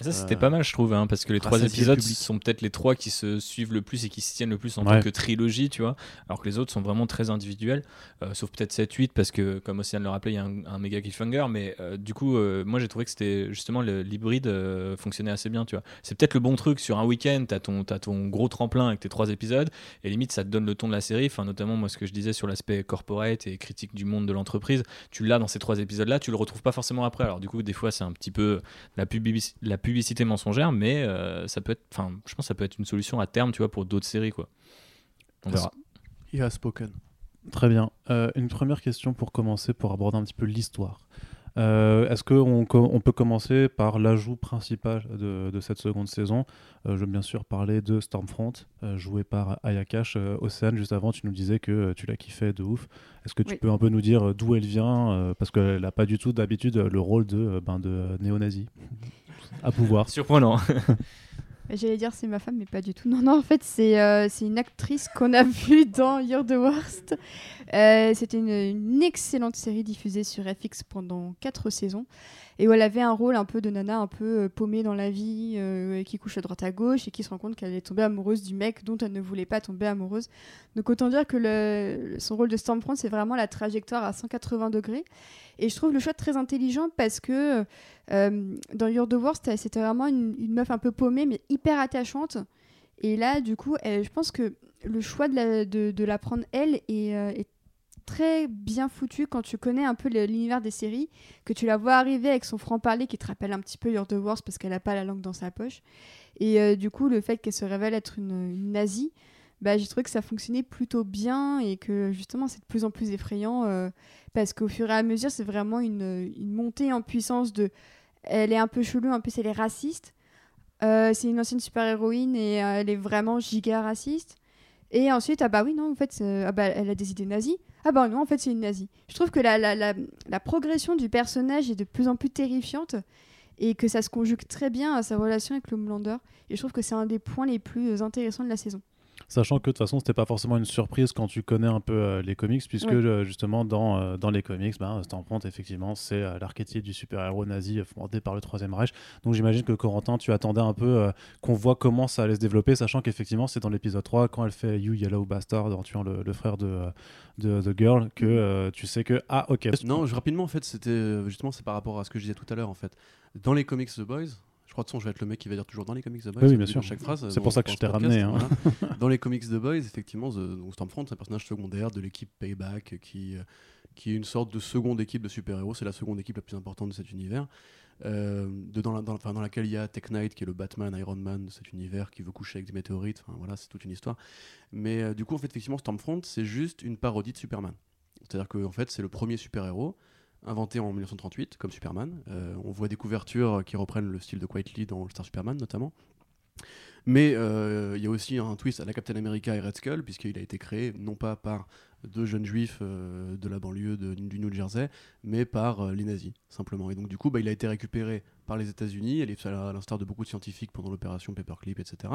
Speaker 4: Ça, c'était
Speaker 5: Euh,
Speaker 4: pas mal, je trouve, hein, parce que les trois épisodes sont peut-être les trois qui se suivent le plus et qui se tiennent le plus en
Speaker 1: Ouais.
Speaker 4: tant que trilogie, tu vois, alors que les autres sont vraiment très individuels, euh, sauf peut-être 7-8, parce que, comme Océane le rappelait, il y a un, un méga cliffhanger, mais euh, du coup, euh, moi j'ai trouvé que c'était justement le- l'hybride fonctionnait assez bien, tu vois. C'est peut-être le bon truc sur un week-end, t'as ton, t'as ton gros tremplin avec tes trois épisodes, et limite ça te donne le ton de la série, enfin, notamment moi ce que je disais sur l'aspect corporate et critique du monde de l'entreprise, tu l'as dans ces trois épisodes-là, tu le retrouves pas forcément après, alors du coup, des fois c'est un petit peu la, publici- la publicité mensongère, mais euh, ça peut être, enfin, je pense que ça peut être une solution à terme, tu vois, pour d'autres séries, quoi. On verra.
Speaker 5: He has spoken.
Speaker 1: Très bien. Euh, une première question pour commencer, pour aborder un petit peu l'histoire. Euh, Est-ce qu'on on peut commencer par l'ajout principal de, de cette seconde saison? Euh, Je veux bien sûr parler de Stormfront, euh, joué par Ayakash euh, Océane. Juste avant, tu nous disais que tu la kiffais de ouf. Est-ce que tu
Speaker 3: Oui.
Speaker 1: peux un peu nous dire d'où elle vient euh, Parce qu'elle n'a pas du tout d'habitude le rôle de, ben, de néo-nazi à pouvoir.
Speaker 4: Surprenant.
Speaker 3: J'allais dire c'est ma femme, mais pas du tout. Non, non, en fait, c'est euh, c'est une actrice qu'on a vue dans You're the Worst. Euh, C'était une, une excellente série diffusée sur FX pendant quatre saisons et où elle avait un rôle un peu de nana un peu euh, paumée dans la vie, euh, qui couche à droite à gauche et qui se rend compte qu'elle est tombée amoureuse du mec dont elle ne voulait pas tomber amoureuse. Donc autant dire que son rôle de Stormfront, c'est vraiment la trajectoire à 180 degrés. Et je trouve le choix très intelligent parce que euh, dans You're the Worst, c'était vraiment une, meuf un peu paumée, mais hyper attachante. Et là, du coup, je pense que le choix de la, de la prendre, elle, est, euh, est très bien foutu quand tu connais un peu l'univers des séries, que tu la vois arriver avec son franc-parler qui te rappelle un petit peu You're the Worst parce qu'elle n'a pas la langue dans sa poche. Et euh, du coup, le fait qu'elle se révèle être une, une nazie, bah, j'ai trouvé que ça fonctionnait plutôt bien et que justement c'est de plus en plus effrayant euh, parce qu'au fur et à mesure, c'est vraiment une, montée en puissance de. Elle est un peu chelou, en plus elle est raciste. Euh, c'est une ancienne super-héroïne et elle est vraiment giga raciste. Et ensuite, ah bah oui, non, en fait, ah bah, elle a des idées nazies. Ah bah non, en fait, c'est une nazie. Je trouve que la, la, la, progression du personnage est de plus en plus terrifiante et que ça se conjugue très bien à sa relation avec Homelander. Et je trouve que c'est un des points les plus intéressants de la saison.
Speaker 1: Sachant que de toute façon, c'était pas forcément une surprise quand tu connais un peu euh, les comics, puisque euh, justement dans, euh, dans les comics, ben, Stormfront, effectivement, c'est euh, l'archétype du super-héros nazi fondé par le Troisième Reich. Donc j'imagine que Corentin, tu attendais un peu euh, qu'on voit comment ça allait se développer, sachant qu'effectivement, c'est dans l'épisode 3, quand elle fait You Yellow Bastard en tuant le, le frère de, de The Girl, que euh, tu sais que, ah ok.
Speaker 5: Non, je- rapidement, en fait, c'était justement c'est par rapport à ce que je disais tout à l'heure. En fait, dans les comics The Boys, je crois de façon, je vais être le mec qui va dire toujours dans les comics The Boys.
Speaker 1: Oui, bien sûr.
Speaker 5: de Chaque phrase.
Speaker 1: C'est pour ça que je t'ai ramené, hein.
Speaker 5: voilà. dans les comics The Boys, effectivement, The, donc Stormfront, c'est un personnage secondaire de l'équipe Payback qui, euh, qui est une sorte de seconde équipe de super-héros. C'est la seconde équipe la plus importante de cet univers. Euh, de, dans, la- dans, enfin, dans laquelle il y a Tech Knight qui est le Batman Iron Man de cet univers qui veut coucher avec des météorites enfin voilà c'est toute une histoire mais euh, du coup en fait effectivement Stormfront c'est juste une parodie de Superman c'est-à-dire que en fait c'est le premier super-héros inventé en 1938 comme Superman. Euh, on voit des couvertures qui reprennent le style de Quietly dans Star Superman notamment. Mais euh, il y a aussi un twist à la Captain America et Red Skull, puisqu'il a été créé non pas par deux jeunes juifs euh, de la banlieue de- du New Jersey, mais par les nazis, simplement. Et donc, du coup, bah, il a été récupéré par les États-Unis, à l'instar de beaucoup de scientifiques pendant l'opération Paperclip, etc.,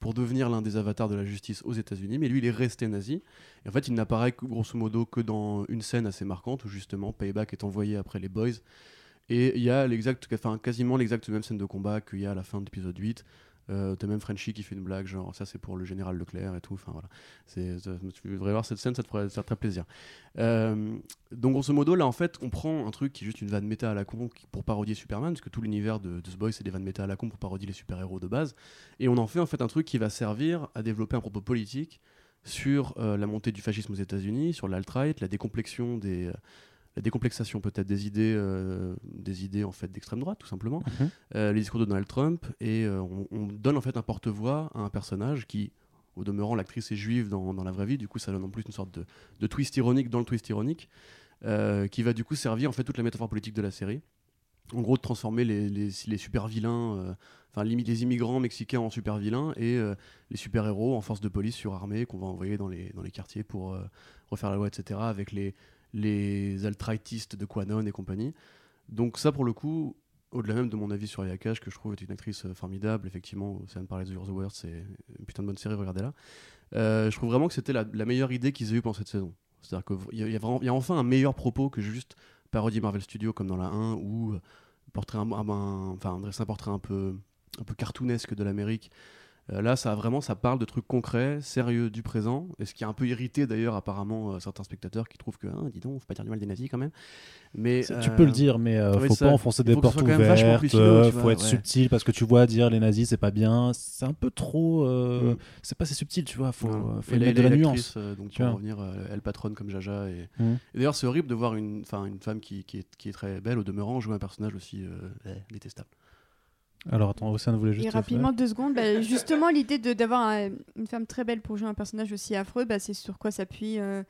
Speaker 5: pour devenir l'un des avatars de la justice aux États-Unis. Mais lui, il est resté nazi. Et en fait, il n'apparaît grosso modo que dans une scène assez marquante où justement Payback est envoyé après les Boys. Et il y a l'exact, quasiment l'exacte même scène de combat qu'il y a à la fin de l'épisode 8. Euh, T'as même Frenchy qui fait une blague, genre ça c'est pour le général Leclerc et tout. Enfin voilà, tu devrais voir cette scène, ça te ferait, ça te ferait plaisir. Euh, donc grosso modo, là en fait, on prend un truc qui est juste une vanne méta à la con pour parodier Superman, parce que tout l'univers de, de ce boy c'est des vannes méta à la con pour parodier les super-héros de base, et on en fait en fait un truc qui va servir à développer un propos politique sur euh, la montée du fascisme aux États-Unis, sur l'alt-right, la décomplexion des, euh, la décomplexation peut-être des idées, euh, des idées en fait d'extrême droite tout simplement,
Speaker 1: Mhm.
Speaker 5: euh, les discours de Donald Trump, et euh, on, on donne en fait un porte-voix à un personnage qui, au demeurant, l'actrice est juive dans, dans la vraie vie, du coup ça donne en plus une sorte de, de twist ironique dans le twist ironique, qui va du coup servir en fait toute la métaphore politique de la série. En gros, de transformer les, les, les super vilains, enfin limite les immigrants mexicains en super vilains et les super héros en force de police surarmés qu'on va envoyer dans les, dans les quartiers pour refaire la loi, etc. Avec les, les alt-rightistes de Quanon et compagnie. Donc ça, pour le coup, au-delà même de mon avis sur Yakash, que je trouve est une actrice euh, formidable, effectivement, ça me parlait de the Worst, c'est une putain de bonne série, regardez-la. Euh, je trouve vraiment que c'était la, meilleure idée qu'ils aient eue pendant cette saison. C'est-à-dire qu'il y, a- enfin un meilleur propos que juste parodie Marvel Studios comme dans la 1 ou euh, portrait un- un- enfin dresser un portrait un peu un peu cartoonesque de l'Amérique. Euh, là, ça vraiment, ça parle de trucs concrets, sérieux du présent, et ce qui a un peu irrité d'ailleurs apparemment euh, certains spectateurs qui trouvent que, ah, dis donc, faut pas dire du mal des nazis quand même. Mais
Speaker 1: Tu peux le dire, mais euh, faut
Speaker 5: ça.
Speaker 1: pas enfoncer
Speaker 5: Il
Speaker 1: des portes ouvertes.
Speaker 5: tu
Speaker 1: faut
Speaker 5: vois,
Speaker 1: être
Speaker 5: ouais.
Speaker 1: subtil parce que tu vois dire les nazis c'est pas bien. C'est un peu trop.
Speaker 5: Mm.
Speaker 1: C'est pas assez subtil, tu vois. Faut, euh, faut mettre de
Speaker 5: elle
Speaker 1: la nuance.
Speaker 5: donc
Speaker 1: tu
Speaker 5: pour revenir, elle patronne comme Jaja. Et,
Speaker 1: Mm.
Speaker 5: et d'ailleurs, c'est horrible de voir une, une femme qui, qui, est, qui est très belle au demeurant jouer un personnage aussi détestable.
Speaker 1: Alors attends, Océane voulait juste.
Speaker 3: Et
Speaker 1: faire-
Speaker 3: rapidement, deux secondes, bah, justement, l'idée de- d'avoir un- une femme très belle pour jouer un personnage aussi affreux, bah, c'est sur quoi s'appuie euh,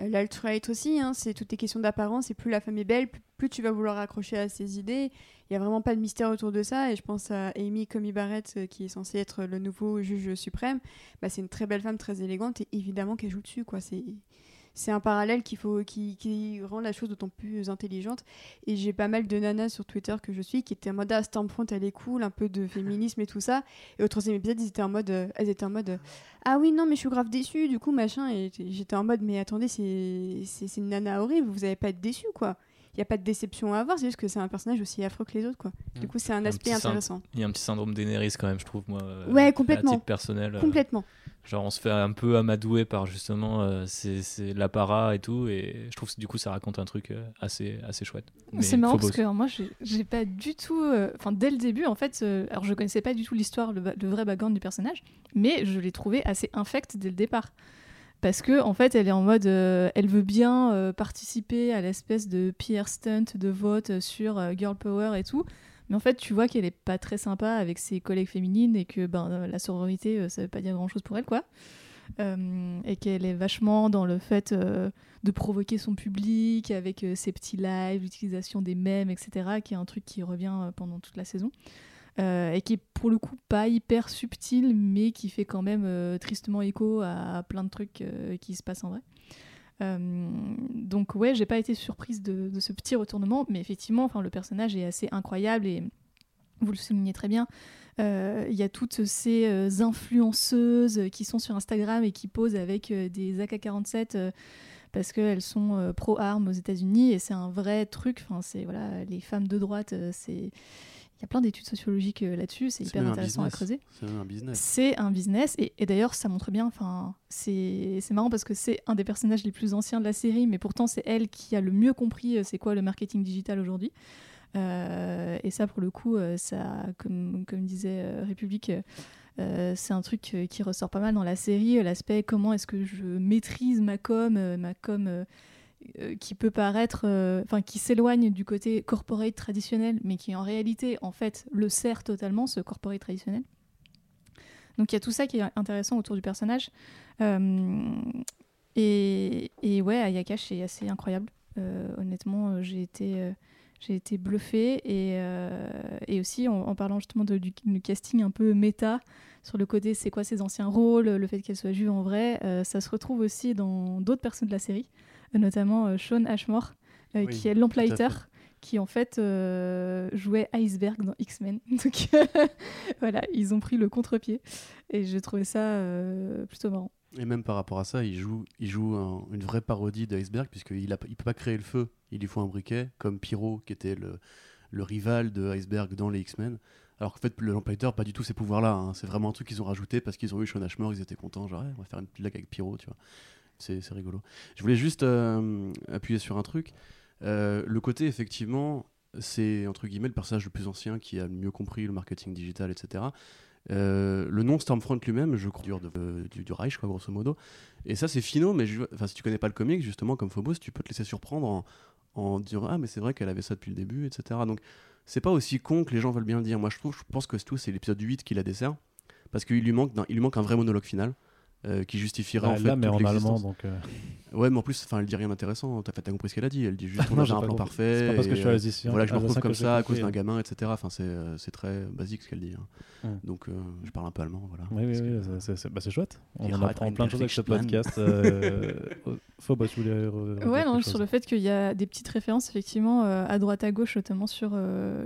Speaker 3: L'alt-right aussi, hein, c'est toutes les questions d'apparence, et plus la femme est belle, plus, plus tu vas vouloir accrocher à ses idées. Il n'y a vraiment pas de mystère autour de ça, et je pense à Amy Comey Barrett, euh, qui est censée être le nouveau juge suprême. Bah, c'est une très belle femme, très élégante, et évidemment qu'elle joue dessus, quoi. C'est c'est un parallèle faut, qui, rend la chose d'autant plus intelligente. Et j'ai pas mal de nanas sur Twitter que je suis qui étaient en mode ah Stormfront elle est cool, un peu de féminisme et tout ça. Et au troisième épisode ils étaient en mode, euh, elles étaient en mode euh, ah oui non mais je suis grave déçue du coup machin. Et j'étais en mode mais attendez c'est une nana horrible, vous avez pas être déçue quoi. Il y a pas de déception à avoir, c'est juste que c'est un personnage aussi affreux que les autres quoi. Du
Speaker 4: Mm.
Speaker 3: coup c'est un aspect intéressant.
Speaker 4: Il y a un petit syndrome Daenerys quand même, je trouve, moi. euh,
Speaker 3: Ouais, complètement.
Speaker 4: À titre personnel. euh,
Speaker 3: Complètement.
Speaker 4: Genre, on se fait un peu amadouer par justement euh, c'est, c'est l'apparat et tout. Et je trouve que du coup, ça raconte un truc euh, assez, assez chouette.
Speaker 2: C'est marrant parce que alors, moi, j'ai- pas du tout. euh, Enfin, dès le début, en fait, euh, alors je connaissais pas du tout l'histoire, le, le vrai background du personnage, mais je l'ai trouvé assez infect dès le départ. Parce que, en fait, elle est en mode. euh, elle veut bien euh, participer à l'espèce de PR stunt de vote sur euh, Girl Power et tout. Mais en fait, tu vois qu'elle est pas très sympa avec ses collègues féminines et que ben, la sororité, ça veut pas dire grand chose pour elle, quoi. Et qu'elle est vachement dans le fait de provoquer son public avec ses petits lives, l'utilisation des mèmes, etc., qui est un truc qui revient pendant toute la saison. Euh, et qui est pour le coup pas hyper subtil, mais qui fait quand même euh, tristement écho à, plein de trucs euh, qui se passent en vrai. Donc ouais, j'ai pas été surprise de, ce petit retournement, mais effectivement, enfin le personnage est assez incroyable et vous le soulignez très bien. Il y a toutes ces influenceuses qui sont sur Instagram et qui posent avec des AK-47 euh, parce qu'elles sont pro-armes aux États-Unis et c'est un vrai truc. Enfin, c'est voilà, les femmes de droite, c'est il y a plein d'études sociologiques euh, là-dessus, c'est hyper intéressant à creuser.
Speaker 5: C'est un business.
Speaker 2: C'est un business et, et d'ailleurs ça montre bien, enfin c'est marrant parce que c'est un des personnages les plus anciens de la série, mais pourtant c'est elle qui a le mieux compris euh, c'est quoi le marketing digital aujourd'hui. Euh, et ça pour le coup, ça comme, comme disait République, euh, c'est un truc qui ressort pas mal dans la série, l'aspect comment est-ce que je maîtrise ma com, ma com qui peut paraître, euh, enfin qui s'éloigne du côté corporate traditionnel, mais qui en réalité en fait le sert totalement ce corporate traditionnel. Donc il y a tout ça qui est intéressant autour du personnage. Euh, et, ouais, Ayakash est assez incroyable. Euh, honnêtement, euh, j'ai été, euh, j'ai été bluffée. Et, euh, aussi, en, parlant justement du, casting un peu méta, sur le côté c'est quoi ses anciens rôles, le fait qu'elle soit juive en vrai, euh, ça se retrouve aussi dans d'autres personnes de la série, euh, notamment euh, Sean Ashmore, euh,
Speaker 5: Oui,
Speaker 2: qui est
Speaker 5: fait.
Speaker 2: qui en fait euh, jouait Iceberg dans X-Men. Donc voilà, ils ont pris le contre-pied et j'ai trouvé ça euh, plutôt marrant.
Speaker 5: Et même par rapport à ça, il joue, il joue un- une vraie parodie d'Iceberg, puisqu'il ne il peut pas créer le feu. Il lui faut un briquet, comme Pyro, qui était le, le rival de Iceberg dans les X-Men. Alors qu'en fait, le l'employeur, pas du tout ces pouvoirs-là. hein. C'est vraiment un truc qu'ils ont rajouté parce qu'ils ont eu Sean Ashmore, ils étaient contents. Genre, Ouais, on va faire une petite blague avec Pyro, tu vois. C'est rigolo. Je voulais juste euh, appuyer sur un truc. Euh, le côté, effectivement, c'est entre guillemets le personnage le plus ancien qui a mieux compris le marketing digital, etc. Euh, le nom Stormfront lui-même, je crois, du, du, Reich, grosso modo. Et ça, c'est finaux, mais je- si tu connais pas le comic, justement, comme Phobos, tu peux te laisser surprendre en, en disant Ah, mais c'est vrai qu'elle avait ça depuis le début, etc. Donc, c'est pas aussi con que les gens veulent bien le dire. Moi, je trouve, je pense que c'est tout, c'est l'épisode 8 qui la dessert. Parce qu'il lui lui manque un vrai monologue final. Euh, qui justifiera en
Speaker 1: Bah,
Speaker 5: fait
Speaker 1: là, mais
Speaker 5: toute
Speaker 1: en allemand,
Speaker 5: l'existence.
Speaker 1: donc. euh,
Speaker 5: Ouais, mais en plus, enfin, elle dit rien d'intéressant. T'as fait- t'as compris ce qu'elle a dit. Elle dit juste on
Speaker 1: non,
Speaker 5: avait
Speaker 1: j'ai
Speaker 5: un plan
Speaker 1: compris.
Speaker 5: parfait.
Speaker 1: C'est pas parce que je suis
Speaker 5: euh,
Speaker 1: alsacien.
Speaker 5: voilà, je me retrouve comme ça à cause d'un
Speaker 1: hein.
Speaker 5: gamin, etc. Enfin, c'est c'est très basique ce qu'elle dit. hein.
Speaker 1: Hum.
Speaker 5: Donc, euh, je parle un peu allemand, voilà.
Speaker 1: Oui, oui, oui,
Speaker 5: que-
Speaker 1: c'est- c'est- c'est bah, c'est chouette. On en apprend plein de choses avec ce podcast. Euh, Phobos, tu voulais
Speaker 2: Ouais, non, sur le fait qu'il y a des petites références effectivement à droite à gauche, notamment sur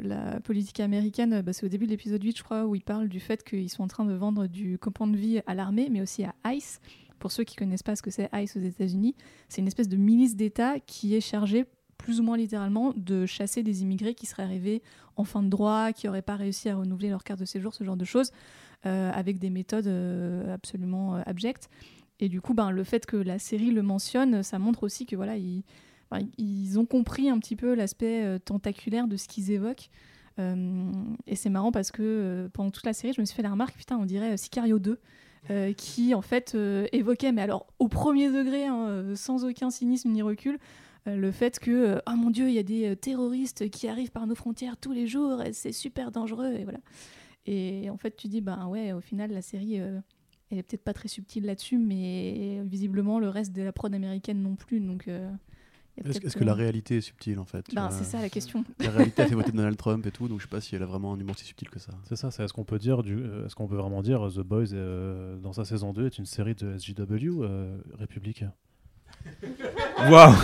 Speaker 2: la politique américaine. Bah, c'est au début de l'épisode 8, je crois, où ils parlent du fait qu'ils sont en train de vendre du copain de vie à l'armée, mais aussi à ICE. Pour ceux qui connaissent pas ce que c'est ICE aux États-Unis, c'est une espèce de milice d'État qui est chargée plus ou moins littéralement de chasser des immigrés qui seraient arrivés en fin de droit, qui n'auraient pas réussi à renouveler leur carte de séjour, ce genre de choses, euh, avec des méthodes euh, absolument euh, abjectes. Et du coup, ben, le fait que la série le mentionne, ça montre aussi que voilà, ils, ont compris un petit peu l'aspect tentaculaire de ce qu'ils évoquent. Et c'est marrant parce que pendant toute la série, je me suis fait la remarque, putain, on dirait Sicario 2, euh, qui en fait euh, évoquait, mais alors au premier degré, hein, euh, sans aucun cynisme ni recul, le fait que, oh mon dieu, il y a des terroristes qui arrivent par nos frontières tous les jours, c'est super dangereux, et voilà. Et en fait, tu dis, ben ouais, au final, la série elle est peut-être pas très subtile là-dessus, mais visiblement le reste de la prod américaine non plus. Donc,
Speaker 5: Est-ce que la
Speaker 2: euh,
Speaker 5: réalité est subtile en fait?
Speaker 2: Bah,
Speaker 5: vois
Speaker 2: c'est ça la question.
Speaker 5: La réalité a fait voter Donald Trump et tout, donc je sais pas si elle a vraiment un humour si subtil que ça.
Speaker 1: C'est ça, c'est est-ce qu'on peut dire, du, euh, est-ce qu'on peut vraiment dire euh, The Boys euh, dans sa saison 2 est une série de SJW euh, République
Speaker 4: Waouh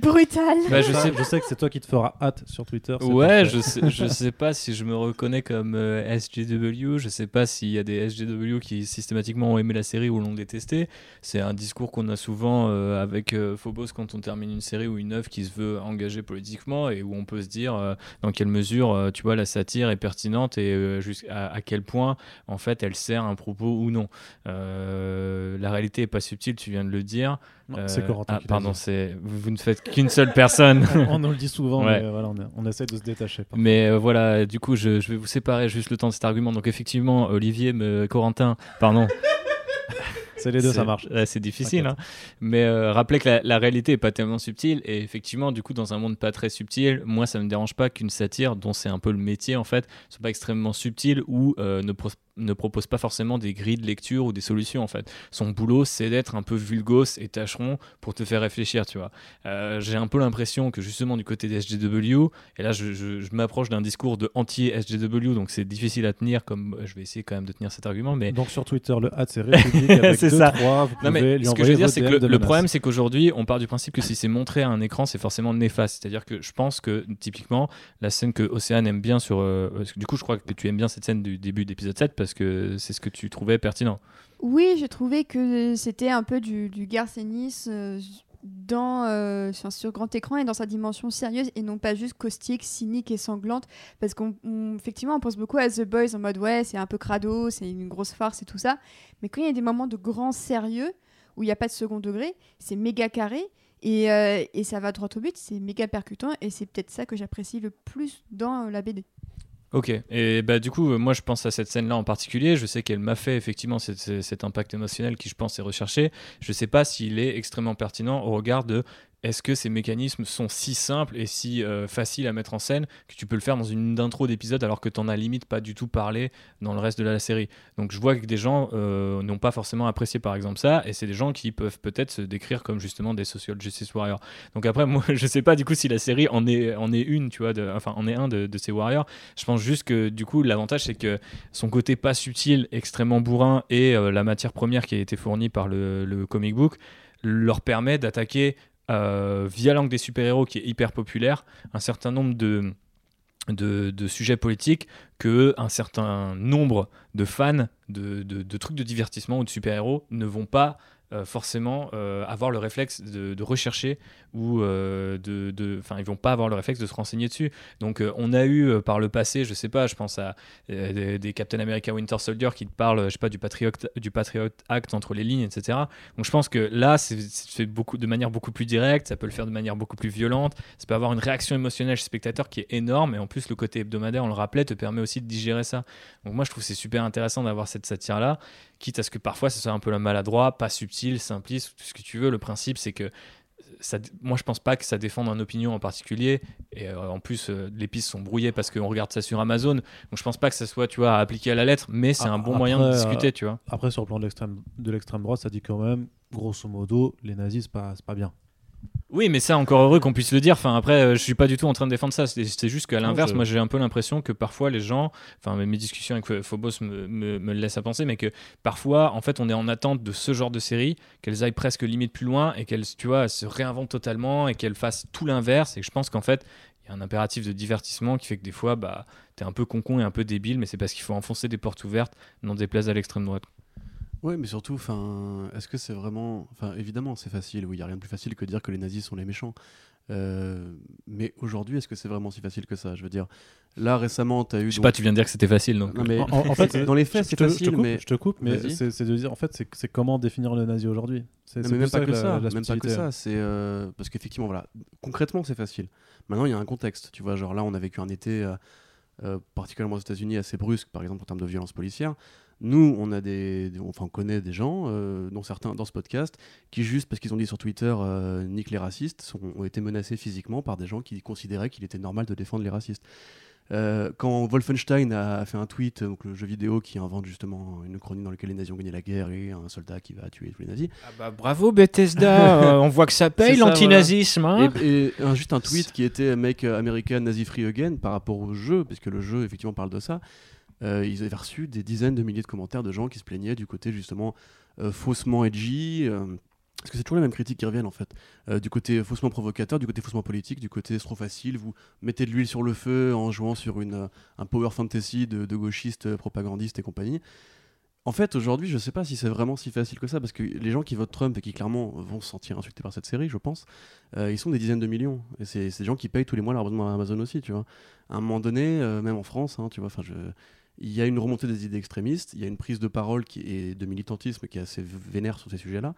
Speaker 3: Brutal.
Speaker 4: Bah, je sais
Speaker 1: je sais que c'est toi qui te feras hâte sur Twitter.
Speaker 4: Ouais, je sais, je sais pas si je me reconnais comme euh, SJW, je sais pas s'il y a des SJW qui systématiquement ont aimé la série ou l'ont détesté. C'est un discours qu'on a souvent euh, avec euh, Phobos quand on termine une série ou une œuvre qui se veut engager politiquement et où on peut se dire euh, dans quelle mesure, euh, tu vois, la satire est pertinente et euh, jusqu'à à quel point, en fait, elle sert un propos ou non. Euh, la réalité est pas subtile, tu viens de le dire. Euh,
Speaker 1: c'est Corentin
Speaker 4: ah, pardon, c'est vous ne faites qu'une seule personne.
Speaker 1: on nous le dit souvent,
Speaker 4: Ouais.
Speaker 1: mais voilà, on, on essaie de se détacher.
Speaker 4: Mais euh, voilà, du coup, je, je vais vous séparer juste le temps de cet argument. Donc, effectivement, Olivier, me, Corentin, pardon.
Speaker 1: C'est les deux, ça marche.
Speaker 4: c'est difficile. hein. Mais euh, rappelez que la, la réalité est pas tellement subtile. Et effectivement, du coup, dans un monde pas très subtil, moi, ça me dérange pas qu'une satire, dont c'est un peu le métier, en fait, soit pas extrêmement subtile ou euh, ne, pro- ne propose pas forcément des grilles de lecture ou des solutions, en fait. Son boulot, c'est d'être un peu vulgos et tâcheron pour te faire réfléchir, tu vois. Euh, J'ai un peu l'impression que, justement, du côté des SJW, et là, je, je- je m'approche d'un discours de anti-SJW, donc c'est difficile à tenir, comme je vais essayer quand même de tenir cet argument, mais
Speaker 1: Donc sur Twitter, le hâte c'est République avec
Speaker 4: C'est
Speaker 1: deux,
Speaker 4: ça.
Speaker 1: trois, vous
Speaker 4: non
Speaker 1: pouvez
Speaker 4: mais
Speaker 1: lui
Speaker 4: ce que je veux dire, c'est que le, problème, c'est qu'aujourd'hui, on part du principe que si c'est montré à un écran, c'est forcément néfaste. C'est-à-dire que je pense que typiquement la scène que Océane aime bien sur, euh, du coup, je crois que tu aimes bien cette scène du début d'épisode 7 parce que c'est ce que tu trouvais pertinent.
Speaker 3: Oui, j'ai trouvé que c'était un peu du, du euh, dans, euh, sur, grand écran et dans sa dimension sérieuse et non pas juste caustique, cynique et sanglante. Parce qu'on on- effectivement on pense beaucoup à The Boys en mode ouais, c'est un peu crado, c'est une grosse farce et tout ça. Mais quand il y a des moments de grand sérieux où il n'y a pas de second degré, c'est méga carré. Et, euh, et ça va droit au but, c'est méga percutant et c'est peut-être ça que j'apprécie le plus dans la BD.
Speaker 4: Ok, et bah du coup, euh, moi je pense à cette scène-là en particulier. Je sais qu'elle m'a fait effectivement cet, impact émotionnel qui, je pense, est recherché. Je sais pas s'il est extrêmement pertinent au regard de est-ce que ces mécanismes sont si simples et si euh, faciles à mettre en scène que tu peux le faire dans une intro d'épisode alors que t'en as limite pas du tout parlé dans le reste de la série? Donc je vois que des gens euh, n'ont pas forcément apprécié par exemple ça, et c'est des gens qui peuvent peut-être se décrire comme justement des social justice warriors. Donc après, moi je sais pas du coup si la série en est, une, tu vois, de- enfin en est un de, ces warriors. Je pense juste que du coup l'avantage c'est que son côté pas subtil, extrêmement bourrin et euh, la matière première qui a été fournie par le comic book leur permet d'attaquer euh, via l'angle des super-héros qui est hyper populaire un certain nombre de, sujets politiques que un certain nombre de fans de, trucs de divertissement ou de super-héros ne vont pas euh, forcément euh, avoir le réflexe de rechercher ou euh, de, enfin ils vont pas avoir le réflexe de se renseigner dessus. Donc euh, on a eu euh, par le passé, je sais pas, je pense à euh, des, Captain America Winter Soldier qui te parlent, je sais pas, du Patriot, du Patriot Act entre les lignes, etc. Donc je pense que là, c'est fait beaucoup, de manière beaucoup plus directe, ça peut le faire de manière beaucoup plus violente, ça peut avoir une réaction émotionnelle chez le spectateur qui est énorme, et en plus le côté hebdomadaire, on le rappelait, te permet aussi de digérer ça. Donc moi je trouve c'est super intéressant d'avoir cette satire-là, quitte à ce que parfois ça soit un peu la maladroit, pas subtil, simpliste, tout ce que tu veux. Le principe c'est que ça, moi je pense pas que ça défende une opinion en particulier. Et euh, en plus euh, les pistes sont brouillées parce qu'on regarde ça sur Amazon. Donc je pense pas que ça soit tu vois à appliquer à la lettre mais c'est
Speaker 1: Ah,
Speaker 4: un bon moyen de discuter
Speaker 1: euh,
Speaker 4: tu vois.
Speaker 1: Après, sur le plan de l'extrême droite, ça dit quand même, grosso modo, les nazis, c'est pas, c'est pas bien.
Speaker 4: Oui, mais ça, encore heureux qu'on puisse le dire. Enfin, après, euh, je suis pas du tout en train de défendre ça. C'est juste qu'à
Speaker 1: Non,
Speaker 4: l'inverse,
Speaker 1: je-
Speaker 4: moi, j'ai un peu l'impression que parfois les gens, enfin, mes discussions avec Phobos me, me, me laissent à penser, mais que parfois, en fait, on est en attente de ce genre de série, qu'elles aillent presque limite plus loin et qu'elles, tu vois, se réinventent totalement et qu'elles fassent tout l'inverse. Et je pense qu'en fait, il y a un impératif de divertissement qui fait que des fois, bah, t'es un peu concon et un peu débile, mais c'est parce qu'il faut enfoncer des portes ouvertes, n'en déplaise à l'extrême droite.
Speaker 5: Ouais, mais surtout, enfin, est-ce que c'est vraiment, enfin, évidemment, c'est facile. Oui, il y a rien de plus facile que de dire que les nazis sont les méchants. Euh, mais aujourd'hui, est-ce que c'est vraiment si facile que ça? Je veux dire, là récemment, tu as eu.
Speaker 4: Je sais
Speaker 5: donc-
Speaker 4: pas, tu viens de dire que c'était facile, donc.
Speaker 5: Non, mais
Speaker 1: En, fait,
Speaker 5: dans les faits, c'est
Speaker 1: te- je te
Speaker 5: facile,
Speaker 1: coupe,
Speaker 5: mais
Speaker 1: je te coupe, mais c'est c'est de dire, en fait, c'est c'est comment définir le nazi aujourd'hui. C'est
Speaker 5: même
Speaker 1: plus
Speaker 5: pas que
Speaker 1: la-
Speaker 5: ça,
Speaker 1: la
Speaker 5: même pas que ça. C'est euh, parce qu'effectivement, voilà, concrètement, c'est facile. Maintenant, il y a un contexte. Tu vois, genre là, on a vécu un été euh, euh, particulièrement aux États-Unis assez brusque, par exemple en termes de violence policière. Nous, on a des, des- enfin, on connaît des gens, euh, dont certains dans ce podcast, qui juste parce qu'ils ont dit sur Twitter euh, nique les racistes, sont- ont été menacés physiquement par des gens qui considéraient qu'il était normal de défendre les racistes. Euh, quand Wolfenstein a fait un tweet, donc le jeu vidéo qui invente justement une chronique dans laquelle les nazis ont gagné la guerre et un soldat qui va tuer tous les nazis,
Speaker 4: Ah bah, bravo Bethesda, euh, on voit que ça paye l'antinazisme. hein.
Speaker 5: et, et un- juste un tweet qui était Make America Nazi Free Again par rapport au jeu, puisque le jeu effectivement parle de ça. Euh, ils avaient reçu des dizaines de milliers de commentaires de gens qui se plaignaient du côté justement euh, faussement edgy. euh, parce que c'est toujours les mêmes critiques qui reviennent en fait. Du côté faussement provocateur, du côté faussement politique, du côté c'est trop facile, vous mettez de l'huile sur le feu en jouant sur une, un power fantasy de, gauchistes propagandistes et compagnie. En fait, aujourd'hui, je sais pas si c'est vraiment si facile que ça, parce que les gens qui votent Trump et qui clairement vont se sentir insultés par cette série, je pense, ils sont des dizaines de millions. Et c'est des gens qui payent tous les mois leur abonnement à Amazon aussi, tu vois. À un moment donné, même en France, hein, tu vois, enfin, je... il y a une remontée des idées extrémistes, il y a une prise de parole qui est de militantisme qui est assez vénère sur ces sujets-là.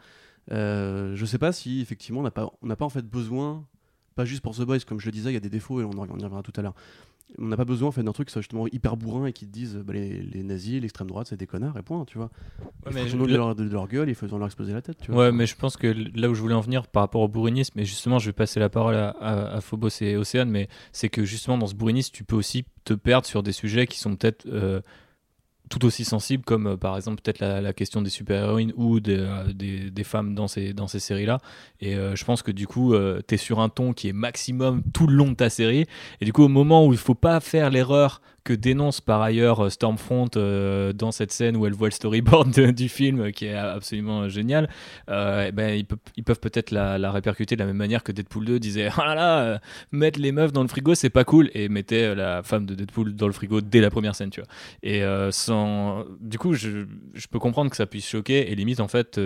Speaker 5: Euh, je sais pas si effectivement on n'a pas, en fait besoin, pas juste pour The Boys, comme je le disais, il y a des défauts et en on y reviendra tout à l'heure. On n'a pas besoin en fait d'un truc qui soit justement hyper bourrin et qui te dise bah, les, les nazis, l'extrême droite, c'est des connards et point, tu vois.
Speaker 4: Ouais, mais je-
Speaker 5: de leur, de leur gueule, il faut leur exploser la tête, tu vois.
Speaker 4: Ouais, mais je pense que là où je voulais en venir par rapport au bourrinisme, et justement, je vais passer la parole à, à- à Phobos et Océane, mais c'est que justement, dans ce bourrinisme, tu peux aussi te perdre sur des sujets qui sont peut-être euh, tout aussi sensibles, comme euh, par exemple peut-être la, question des super-héroïnes ou des, euh, des femmes dans ces, dans ces séries-là. Et euh, je pense que du coup, tu es sur un ton qui est maximum tout le long de ta série. Et du coup, au moment où il faut pas faire l'erreur que dénonce par ailleurs euh, Stormfront euh, dans cette scène où elle voit le storyboard du film euh, qui est absolument génial, eh ben, ils, peuvent, peut-être la, répercuter de la même manière que Deadpool 2 disait Ah là là, mettre les meufs dans le frigo c'est pas cool et mettait la femme de Deadpool dans le frigo dès la première scène. Et sans. Du coup, je, peux comprendre que ça puisse choquer et limite en fait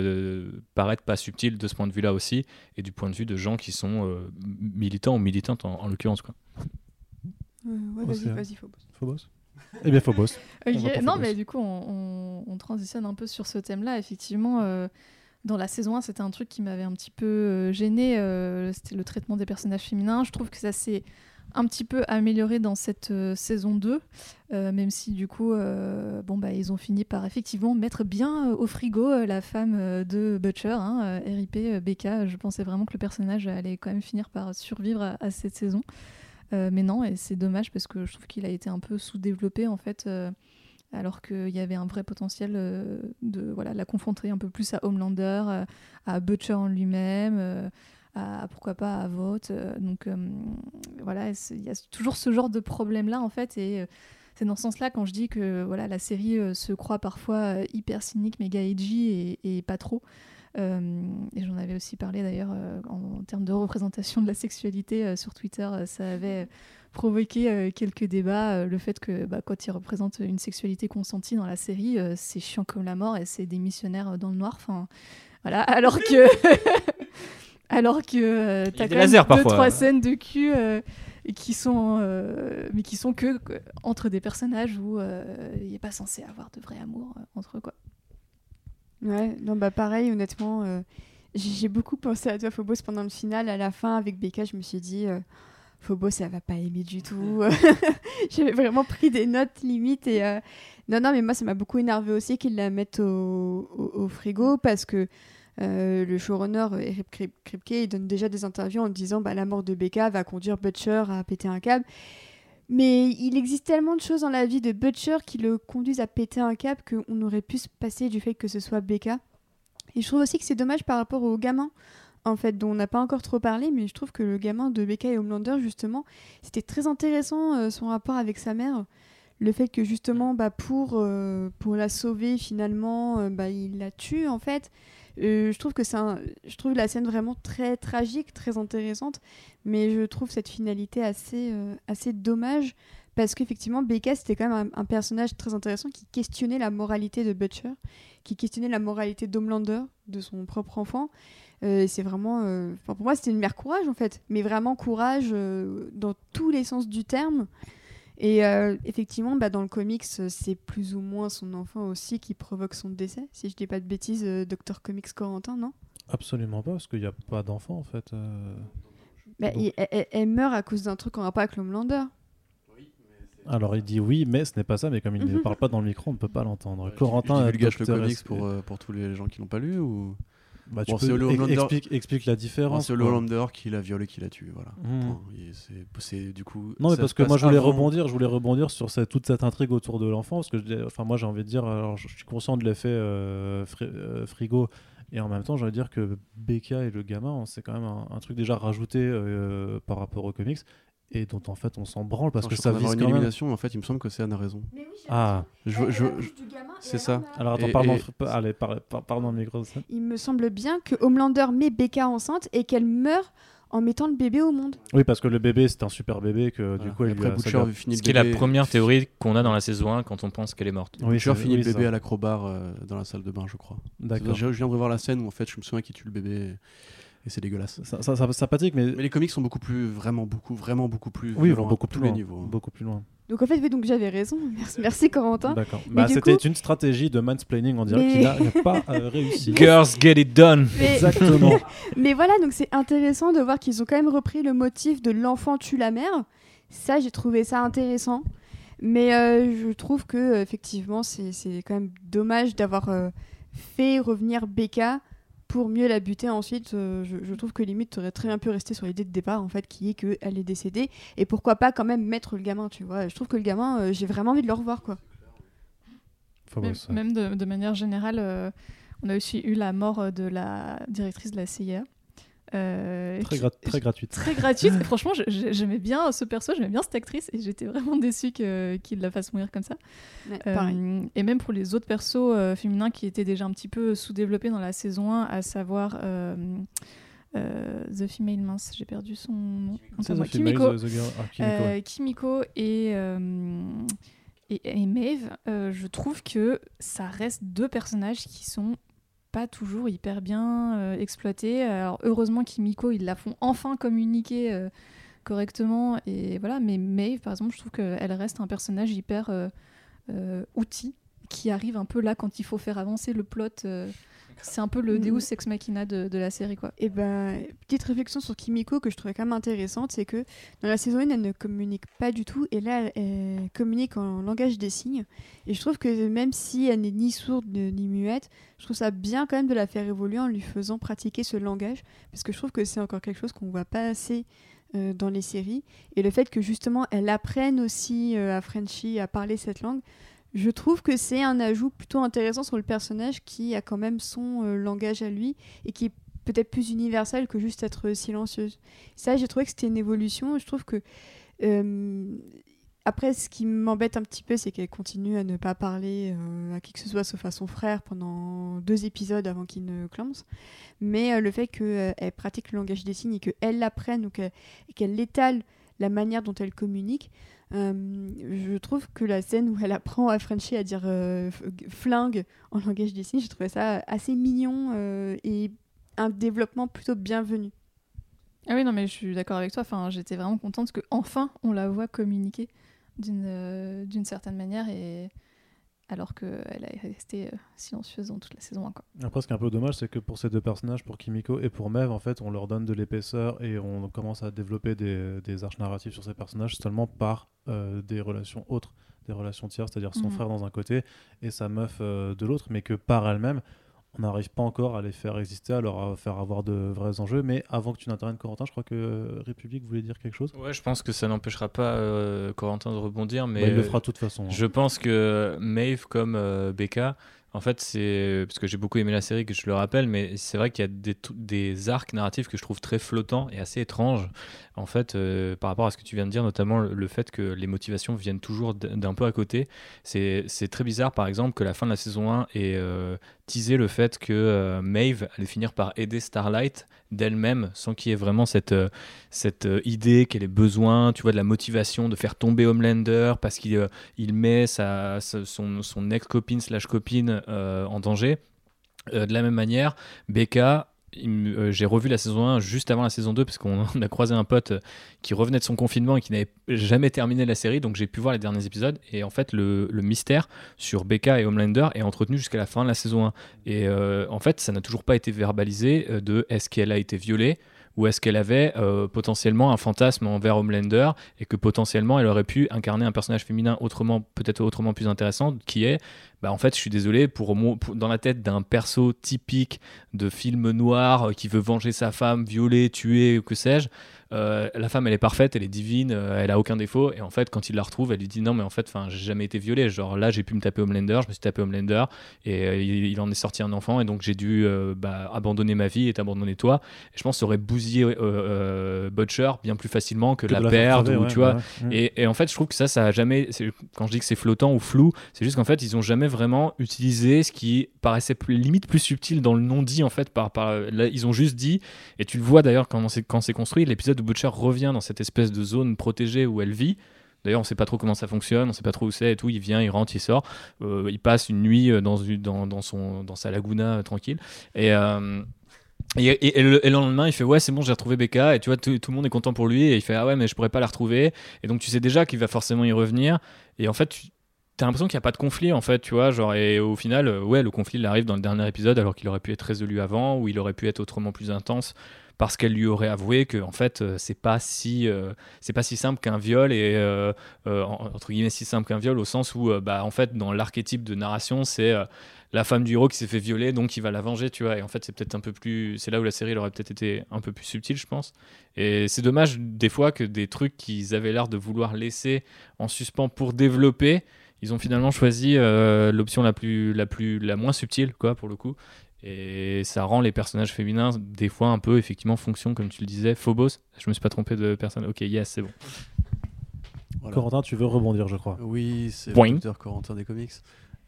Speaker 4: paraître pas subtil de ce point de vue là aussi et du point de vue de gens qui sont militants ou militantes en, en l'occurrence.
Speaker 3: Euh, ouais, vas-y, vas-y, Phobos.
Speaker 1: Phobos Eh bien, Phobos.
Speaker 2: Ok,
Speaker 1: On va pour
Speaker 2: Non,
Speaker 1: Phobos.
Speaker 2: mais du coup, on, on- on transitionne un peu sur ce thème-là. Effectivement, euh, dans la saison 1, c'était un truc qui m'avait un petit peu euh, gêné. c'était le traitement des personnages féminins. Je trouve que ça s'est un petit peu amélioré dans cette euh, saison 2, euh, même si du coup, euh, bon, bah, ils ont fini par effectivement mettre bien euh, au frigo euh, la femme euh, de Butcher, hein, euh, RIP, euh, Becca. Je pensais vraiment que le personnage allait quand même finir par survivre à, à cette saison. Euh, mais non, et c'est dommage parce que je trouve qu'il a été un peu sous-développé en fait, euh, alors qu'il y avait un vrai potentiel euh, de voilà, la confronter un peu plus à Homelander, à Butcher en lui-même, à pourquoi pas à Vote. donc voilà, il y a toujours ce genre de problème-là en fait, et c'est dans ce sens-là quand je dis que voilà, la série se croit parfois hyper cynique, méga edgy et pas trop. Euh, et j'en avais aussi parlé d'ailleurs euh, en, en termes de représentation de la sexualité euh, sur Twitter. ça avait provoqué quelques débats. le fait que bah, quand ils représentent une sexualité consentie dans la série, c'est chiant comme la mort et c'est des missionnaires dans le noir. Enfin, voilà. Alors que, alors que euh,
Speaker 4: Il
Speaker 2: t'as quand même deux
Speaker 4: parfois.
Speaker 2: trois scènes de cul. euh, qui sont euh, mais qui sont que entre des personnages où il n'est pas censé avoir de vrai amour entre eux quoi.
Speaker 3: Ouais, non, bah pareil, honnêtement, euh, j'ai beaucoup pensé à toi, Phobos, pendant le final. À la fin, avec Becca, je me suis dit, euh, Phobos, elle va pas aimer du tout. J'avais vraiment pris des notes limites. Et, euh, Non, non, mais moi, ça m'a beaucoup énervé aussi qu'ils la mettent au, au- au frigo parce que euh, le showrunner, Eric Krip- Kripke, il donne déjà des interviews en disant bah, la mort de Becca va conduire Butcher à péter un câble. Mais il existe tellement de choses dans la vie de Butcher qui le conduisent à péter un câble qu'on aurait pu se passer du fait que ce soit Becca. Et je trouve aussi que c'est dommage par rapport au gamin, en fait, dont on n'a pas encore trop parlé, mais je trouve que le gamin de Becca et Homelander, justement, c'était très intéressant euh, son rapport avec sa mère. Le fait que justement, bah, pour, euh, pour la sauver, finalement, euh, bah, il la tue, en fait. Euh, je trouve que un- je trouve la scène vraiment très tragique, très intéressante, mais je trouve cette finalité assez, euh, assez dommage parce qu'effectivement Becca c'était quand même un, personnage très intéressant qui questionnait la moralité de Butcher, qui questionnait la moralité d'Homelander, de son propre enfant. Euh, c'est vraiment, pour moi c'était une mère courage en fait, mais vraiment courage dans tous les sens du terme. Et euh, effectivement, bah, dans le comics, euh, c'est plus ou moins son enfant aussi qui provoque son décès, si je dis pas de bêtises, euh, Dr Comics Corentin, non?
Speaker 1: Absolument pas, parce qu'il n'y a pas d'enfant en fait. euh.
Speaker 3: Bah,
Speaker 1: Donc-
Speaker 3: il- elle, meurt à cause d'un truc en rapport avec l'Homelander.
Speaker 1: Alors il dit oui, mais ce n'est pas ça, mais comme il ne parle pas dans le micro, on ne peut pas l'entendre.
Speaker 5: Tu-
Speaker 1: Corentin
Speaker 5: tu
Speaker 1: a
Speaker 5: divulgages le comics pour, euh, pour tous les gens qui l'ont pas lu ou?
Speaker 1: Bah, tu peux
Speaker 5: le
Speaker 1: explique, explique la différence.
Speaker 5: c'est le. Hollander qui l'a violé, qui l'a tué, voilà. C'est- du coup.
Speaker 1: Non, mais parce que moi je voulais
Speaker 5: avant-
Speaker 1: rebondir, je voulais rebondir sur cette- toute cette intrigue autour de l'enfant, parce que enfin moi j'ai envie de dire, alors je suis conscient de l'effet euh, fri- euh, frigo, et en même temps j'ai envie de dire que Becca et le gamin, c'est quand même un, un truc déjà rajouté euh, par rapport aux comics, et dont en fait on s'en branle parce que
Speaker 5: je
Speaker 1: ça vise
Speaker 5: d'avoir une
Speaker 1: quand même.
Speaker 5: en fait, il me semble que c'est Anne a raison.
Speaker 1: Ah,
Speaker 5: Je- je- c'est ça.
Speaker 1: alors attends,
Speaker 5: Et-
Speaker 1: parle dans,
Speaker 5: et-
Speaker 1: le- allez, parle, par- parle dans le micro. ça.
Speaker 3: Il me semble bien que Homelander met Becca enceinte et qu'elle meurt en mettant le bébé au monde.
Speaker 1: Oui, parce que le bébé c'est un super bébé que du
Speaker 5: Voilà.
Speaker 1: coup
Speaker 5: après, Butcher
Speaker 1: a-
Speaker 5: finit
Speaker 4: Ce
Speaker 5: le
Speaker 4: qui est la première théorie qu'on a dans la saison 1 quand on pense qu'elle est morte.
Speaker 1: Oui,
Speaker 5: Butcher finit
Speaker 1: oui,
Speaker 5: le bébé
Speaker 1: ça.
Speaker 5: à l'acrobar euh, dans la salle de bain, je crois.
Speaker 1: D'accord.
Speaker 5: Je je viens de revoir la scène où en fait je me souviens qu'il tue le bébé et, c'est dégueulasse.
Speaker 1: Ça, ça, ça- sympathique, mais,
Speaker 5: Mais les comics sont beaucoup plus, vraiment beaucoup, vraiment beaucoup plus.
Speaker 1: oui, vont beaucoup
Speaker 5: tous
Speaker 1: plus
Speaker 5: les
Speaker 1: loin.
Speaker 5: niveaux. hein.
Speaker 1: Beaucoup plus loin.
Speaker 3: Donc en fait, donc j'avais raison. Merci, merci Corentin.
Speaker 1: D'accord.
Speaker 3: Mais
Speaker 1: Bah, C'était
Speaker 3: coup-
Speaker 1: une stratégie de mansplaining, on dirait,
Speaker 3: Mais-
Speaker 1: qui n'a pas euh, réussi.
Speaker 4: Girls get it done.
Speaker 3: Mais,
Speaker 1: Exactement.
Speaker 3: mais voilà, donc c'est intéressant de voir qu'ils ont quand même repris le motif de l'enfant tue la mère. Ça, j'ai trouvé ça intéressant. Mais euh, je trouve que effectivement, c'est c'est quand même dommage d'avoir euh, fait revenir Becca pour mieux la buter ensuite. Euh, je, je trouve que limite, aurais très bien pu rester sur l'idée de départ, en fait, qui est qu'elle est décédée. Et pourquoi pas quand même mettre le gamin, tu vois. Je trouve que le gamin, euh, j'ai vraiment envie de le revoir, quoi.
Speaker 2: Même, de, de manière générale, euh, on a aussi eu la mort de la directrice de la CIA. Euh,
Speaker 1: Très,
Speaker 2: qui-
Speaker 1: gra- très gratuite.
Speaker 2: très gratuite. Et franchement, j'aimais bien ce perso, j'aimais bien cette actrice et j'étais vraiment déçue que- qu'il la fasse mourir comme ça.
Speaker 3: Ouais,
Speaker 2: Euh, et même pour les autres persos euh, féminins qui étaient déjà un petit peu sous-développés dans la saison 1, à savoir euh, euh, The Female Mince, j'ai perdu son nom. Enfin, moi,
Speaker 1: The Female,
Speaker 2: Kimiko.
Speaker 1: The- The Girl- ah, Kimiko, ouais.
Speaker 2: Euh, Kimiko et, euh, et, et Maeve, euh, je trouve que ça reste deux personnages qui sont pas toujours hyper bien euh, exploités. Alors heureusement Kimiko, ils la font enfin communiquer euh, correctement et voilà. Mais Maeve, par exemple, je trouve qu'elle reste un personnage hyper euh, outil qui arrive un peu là quand il faut faire avancer le plot. C'est un peu le
Speaker 3: Mhm.
Speaker 2: Deus ex machina de, de la série, quoi.
Speaker 3: Et ben, petite réflexion sur Kimiko que je trouvais quand même intéressante, c'est que dans la saison 1, elle ne communique pas du tout, et là, elle, communique en langage des signes. Et je trouve que même si elle n'est ni sourde ni muette, je trouve ça bien quand même de la faire évoluer en lui faisant pratiquer ce langage, parce que je trouve que c'est encore quelque chose qu'on voit pas assez euh, dans les séries. Et le fait que justement elle apprenne aussi euh, à Frenchie à parler cette langue, je trouve que c'est un ajout plutôt intéressant sur le personnage qui a quand même son euh, langage à lui et qui est peut-être plus universel que juste être silencieuse. Ça, j'ai trouvé que c'était une évolution. Je trouve que. euh, après, ce qui m'embête un petit peu, c'est qu'elle continue à ne pas parler euh, à qui que ce soit sauf à son frère pendant deux épisodes avant qu'il ne clance. Mais euh, le fait qu'elle pratique le langage des signes et qu'elle l'apprenne ou qu'elle qu'elle étale la manière dont elle communique, euh, je trouve que la scène où elle apprend à Frenchie à dire euh, flingue en langage des signes, j'ai trouvé ça assez mignon euh, et un développement plutôt bienvenu.
Speaker 2: Ah oui, non, mais je suis d'accord avec toi. Enfin, j'étais vraiment contente que enfin on la voit communiquer d'une euh, d'une certaine manière et alors qu'elle a resté euh, silencieuse dans toute la saison 1. Quoi.
Speaker 1: Après, ce qui est un peu dommage, c'est que pour ces deux personnages, pour Kimiko et pour Mev, en fait, on leur donne de l'épaisseur et on commence à développer des, des arches narratives sur ces personnages seulement par euh, des relations autres, des relations tierces, c'est-à-dire son
Speaker 2: Mhm.
Speaker 1: frère dans un côté et sa meuf euh, de l'autre, mais que par elle-même, on n'arrive pas encore à les faire exister, à leur faire avoir de vrais enjeux. Mais avant que tu n'interviennes, Corentin, je crois que euh, République voulait dire quelque chose.
Speaker 4: Ouais, je pense que ça n'empêchera pas euh, Corentin de rebondir, mais
Speaker 1: Bah, il le
Speaker 4: euh,
Speaker 1: fera de toute façon. hein.
Speaker 4: Je pense que Maeve comme euh, Becca, en fait, c'est parce que j'ai beaucoup aimé la série que je le rappelle, mais c'est vrai qu'il y a des arcs narratifs que je trouve très flottants et assez étranges, en fait, euh, par rapport à ce que tu viens de dire, notamment le, fait que les motivations viennent toujours d'un peu à côté. C'est très bizarre, par exemple, que la fin de la saison 1 ait euh, teasé le fait que euh, Maeve allait finir par aider Starlight d'elle-même, sans qu'il y ait vraiment cette, euh, cette idée qu'elle ait besoin, tu vois, de la motivation de faire tomber Homelander parce qu'il il met sa, son, son ex-copine slash copine en danger. De la même manière, Becca, euh, j'ai revu la saison 1 juste avant la saison 2 parce qu'on on a croisé un pote euh, qui revenait de son confinement et qui n'avait jamais terminé la série, donc j'ai pu voir les derniers épisodes. Et en fait, le, mystère sur Becca et Homelander est entretenu jusqu'à la fin de la saison 1. Et euh, en fait, ça n'a toujours pas été verbalisé de est-ce qu'elle a été violée ou est-ce qu'elle avait potentiellement un fantasme envers Homelander et que potentiellement elle aurait pu incarner un personnage féminin autrement peut-être autrement plus intéressant qui est bah en fait, je suis désolé, pour, mo- pour- dans la tête d'un perso typique de film noir euh, qui veut venger sa femme, violer, tuer, ou que sais-je, euh, la femme elle est parfaite, elle est divine, euh, elle a aucun défaut, et en fait, quand il la retrouve, elle lui dit non, mais en fait, j'ai jamais été violée. Genre là, j'ai pu me taper Homelander, je me suis tapé Homelander, et il, il en est sorti un enfant, et donc j'ai dû bah, abandonner ma vie et t'abandonner toi. Et je pense que ça aurait bousillé Butcher bien plus facilement que,
Speaker 1: Que
Speaker 4: la
Speaker 1: la
Speaker 4: ou
Speaker 1: ouais,
Speaker 4: tu vois.
Speaker 1: ouais.
Speaker 4: Et, et en fait, je trouve que ça, ça a jamais. Quand je dis que c'est flottant ou flou, c'est juste qu'en fait, ils ont jamais vraiment utilisé ce qui paraissait plus, limite plus subtil dans le non-dit, en fait. Par, là, ils ont juste dit, et tu le vois d'ailleurs quand c'est, construit, l'épisode où Butcher revient dans cette espèce de zone protégée où elle vit. D'ailleurs, on sait pas trop comment ça fonctionne, on sait pas trop où c'est et tout. Il vient, il rentre, il sort. Euh, il passe une nuit euh, dans, son, dans sa laguna euh, tranquille. Et. et, le, lendemain, il fait ouais, c'est bon, j'ai retrouvé Becca. Et tu vois, tout, le monde est content pour lui. Et il fait ah ouais, mais je pourrais pas la retrouver. Et donc tu sais déjà qu'il va forcément y revenir. Et en fait, as l'impression qu'il n'y a pas de conflit en fait, tu vois. Genre et au final, euh, ouais, le conflit il arrive dans le dernier épisode alors qu'il aurait pu être résolu avant ou il aurait pu être autrement plus intense parce qu'elle lui aurait avoué que en fait euh, c'est pas si euh, c'est pas si simple qu'un viol et en- entre guillemets si simple qu'un viol au sens où bah en fait dans l'archétype de narration c'est la femme du héros qui s'est fait violer donc il va la venger tu vois et en fait c'est peut-être un peu plus c'est là où la série elle aurait peut-être été un peu plus subtile je pense et c'est dommage des fois que des trucs qu'ils avaient l'air de vouloir laisser en suspens pour développer ils ont finalement choisi euh, l'option la plus la plus la moins subtile quoi pour le coup et ça rend les personnages féminins des fois un peu effectivement fonction comme tu le disais Phobos je me suis pas trompé de personne ok yes c'est bon
Speaker 5: Voilà.
Speaker 1: Corentin, tu veux rebondir, je crois.
Speaker 5: Oui, c'est le docteur Corentin des comics.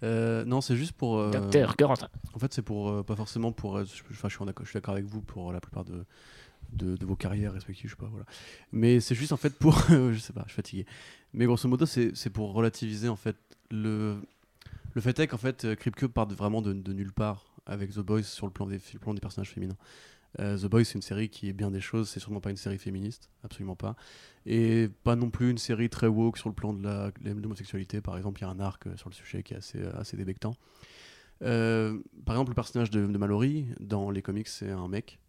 Speaker 5: Euh, non, c'est juste pour. euh,
Speaker 6: Docteur Corentin.
Speaker 5: En fait, c'est pour euh, pas forcément pour. euh, je- Enfin, je suis d'accord avec vous pour la plupart de, de, vos carrières respectives, je sais pas, voilà. Mais c'est juste en fait pour, je sais pas, je suis fatigué. Mais grosso modo, c'est pour relativiser en fait le le fait est qu'en fait, euh, Kripke part vraiment de, de nulle part avec The Boys sur le plan des, le plan des personnages féminins. Euh, The Boys, c'est une série qui est bien des choses, c'est sûrement pas une série féministe, absolument pas. Et pas non plus une série très woke sur le plan de l'homosexualité. Par exemple, il y a un arc euh, sur le sujet qui est assez, assez débectant. Par exemple, le personnage de, de Mallory, dans les comics, c'est un mec.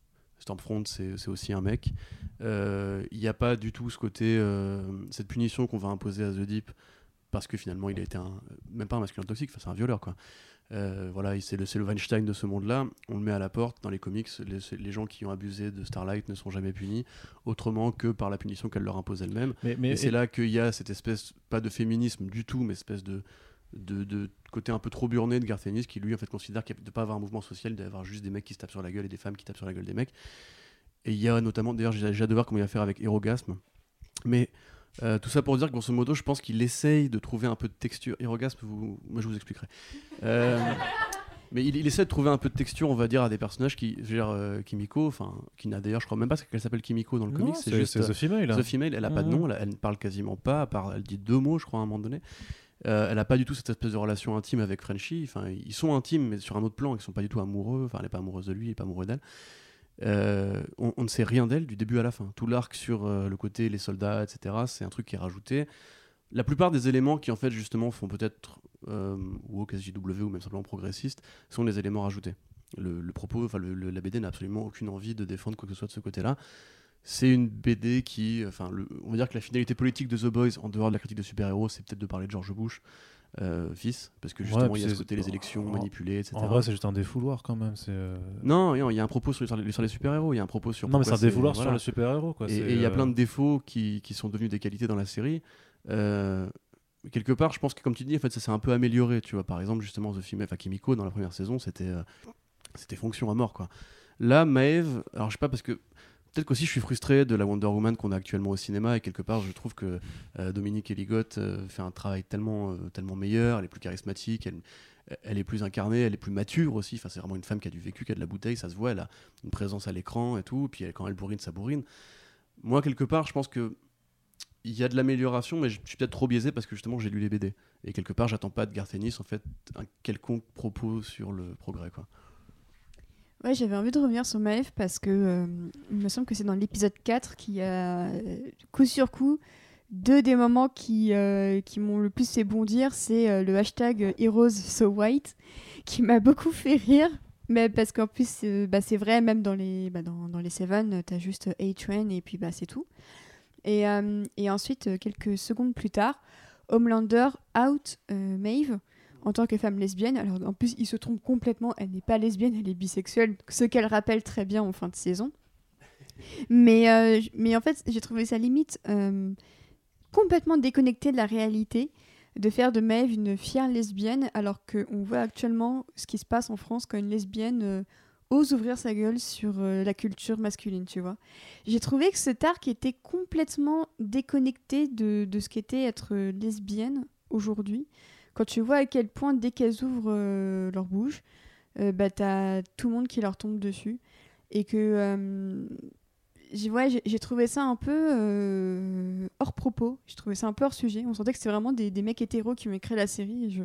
Speaker 5: Stormfront, c'est aussi un mec. Euh, Il n'y a pas du tout ce côté, euh, cette punition qu'on va imposer à The Deep, parce que finalement, il a été un, même pas un masculin toxique, c'est un violeur, quoi. Euh, voilà, il- c'est le, le Weinstein de ce monde-là. On le met à la porte dans les comics. Les, les gens qui ont abusé de Starlight ne sont jamais punis, autrement que par la punition qu'elle leur impose elle-même.
Speaker 1: Mais, mais
Speaker 5: Et c'est là qu'il y a cette espèce, pas de féminisme du tout, mais espèce de, de, de côté un peu trop burné de Garth Ennis qui lui en fait considère qu'il ne peut pas avoir un mouvement social, d'avoir juste des mecs qui se tapent sur la gueule et des femmes qui tapent sur la gueule des mecs. Et il y a notamment, d'ailleurs j'ai déjà de voir comment il va faire avec Erogasme. Mais euh, tout ça pour dire que grosso modo, je pense qu'il essaye de trouver un peu de texture. Erogasme, vous, moi je vous expliquerai. Euh, mais il, il essaie de trouver un peu de texture, on va dire, à des personnages qui, je veux dire, euh, Kimiko, enfin, qui n'a d'ailleurs, je crois même pas qu'elle s'appelle Kimiko dans le
Speaker 1: Non,
Speaker 5: comic,
Speaker 1: c'est
Speaker 5: c'est juste
Speaker 1: The Female. hein.
Speaker 5: The Female, elle a pas de
Speaker 1: Mhm.
Speaker 5: nom, elle, elle ne parle quasiment pas, à part, elle dit deux mots, je crois, à un moment donné. Euh, elle a pas du tout cette espèce de relation intime avec Frenchie. Enfin, ils sont intimes, mais sur un autre plan, ils sont pas du tout amoureux. Enfin, elle est pas amoureuse de lui, il est pas amoureux d'elle. Euh, on, ne sait rien d'elle du début à la fin. Tout l'arc sur euh, le côté les soldats, etc., c'est un truc qui est rajouté. La plupart des éléments qui en fait justement font peut-être ou SJW ou même simplement progressiste sont des éléments rajoutés. Le, propos, enfin le- la BD n'a absolument aucune envie de défendre quoi que ce soit de ce côté-là. C'est une BD qui, enfin, le- on va dire que la finalité politique de The Boys, en dehors de la critique de super-héros, c'est peut-être de parler de George Bush, euh, fils, parce que justement il y a ce côté les élections
Speaker 1: en-
Speaker 5: manipulées, etc.
Speaker 1: En vrai, c'est juste un défouloir quand même. c'est, euh,
Speaker 5: non, il y a un propos sur les, sur les super-héros, il y a un propos sur.
Speaker 1: Non, mais c'est un défouloir
Speaker 5: voilà.
Speaker 1: sur le super-héros. quoi.
Speaker 5: Et il y a
Speaker 1: euh,
Speaker 5: plein de défauts qui, qui sont devenus des qualités dans la série. Euh, quelque part, je pense que comme tu dis, en fait, ça s'est un peu amélioré. Tu vois, par exemple, justement, The Female, enfin Kimiko dans la première saison, c'était c'était fonction à mort, quoi. Là, Maeve, alors je sais pas parce que peut-être qu'aussi je suis frustré de la Wonder Woman qu'on a actuellement au cinéma et quelque part, je trouve que euh, Dominique Eligot euh, fait un travail tellement euh, tellement meilleur, elle est plus charismatique, elle est plus incarnée, elle est plus mature aussi. Enfin, c'est vraiment une femme qui a du vécu, qui a de la bouteille, ça se voit. Elle a une présence à l'écran et tout. Puis quand elle bourrine, ça bourrine. Moi, quelque part, je pense que il y a de l'amélioration, mais je suis peut-être trop biaisé parce que justement, j'ai lu les BD. Et quelque part, j'attends pas de Garth Ennis, en fait, un quelconque propos sur le progrès.
Speaker 3: Ouais, j'avais envie de revenir sur Maeve parce que euh, il me semble que c'est dans l'épisode 4 qu'il y a euh, coup sur coup deux des moments qui, euh, qui m'ont le plus fait bondir. C'est le hashtag Heroes So White qui m'a beaucoup fait rire. Mais parce qu'en plus, bah, c'est vrai, même dans les, bah, dans, dans les Seven, tu as juste A-Train et puis bah, c'est tout. Et, et ensuite, quelques secondes plus tard, Homelander out Maeve en tant que femme lesbienne. Alors en plus, il se trompe complètement, elle n'est pas lesbienne, elle est bisexuelle, ce qu'elle rappelle très bien en fin de saison. Mais, euh, mais en fait, j'ai trouvé ça limite euh, complètement déconnecté de la réalité de faire de Maeve une fière lesbienne, alors qu'on voit actuellement ce qui se passe en France quand une lesbienne euh, ose ouvrir sa gueule sur la culture masculine, tu vois. J'ai trouvé que cet arc était complètement déconnecté de, de ce qu'était être lesbienne aujourd'hui. Quand tu vois à quel point, dès qu'elles ouvrent euh, leur bouche, euh, bah, t'as tout le monde qui leur tombe dessus. Et que euh, j'ai ouais, trouvé ça un peu euh, hors propos. J'ai trouvé ça un peu hors sujet. On sentait que c'était vraiment des, des mecs hétéros qui écrit la série. Et je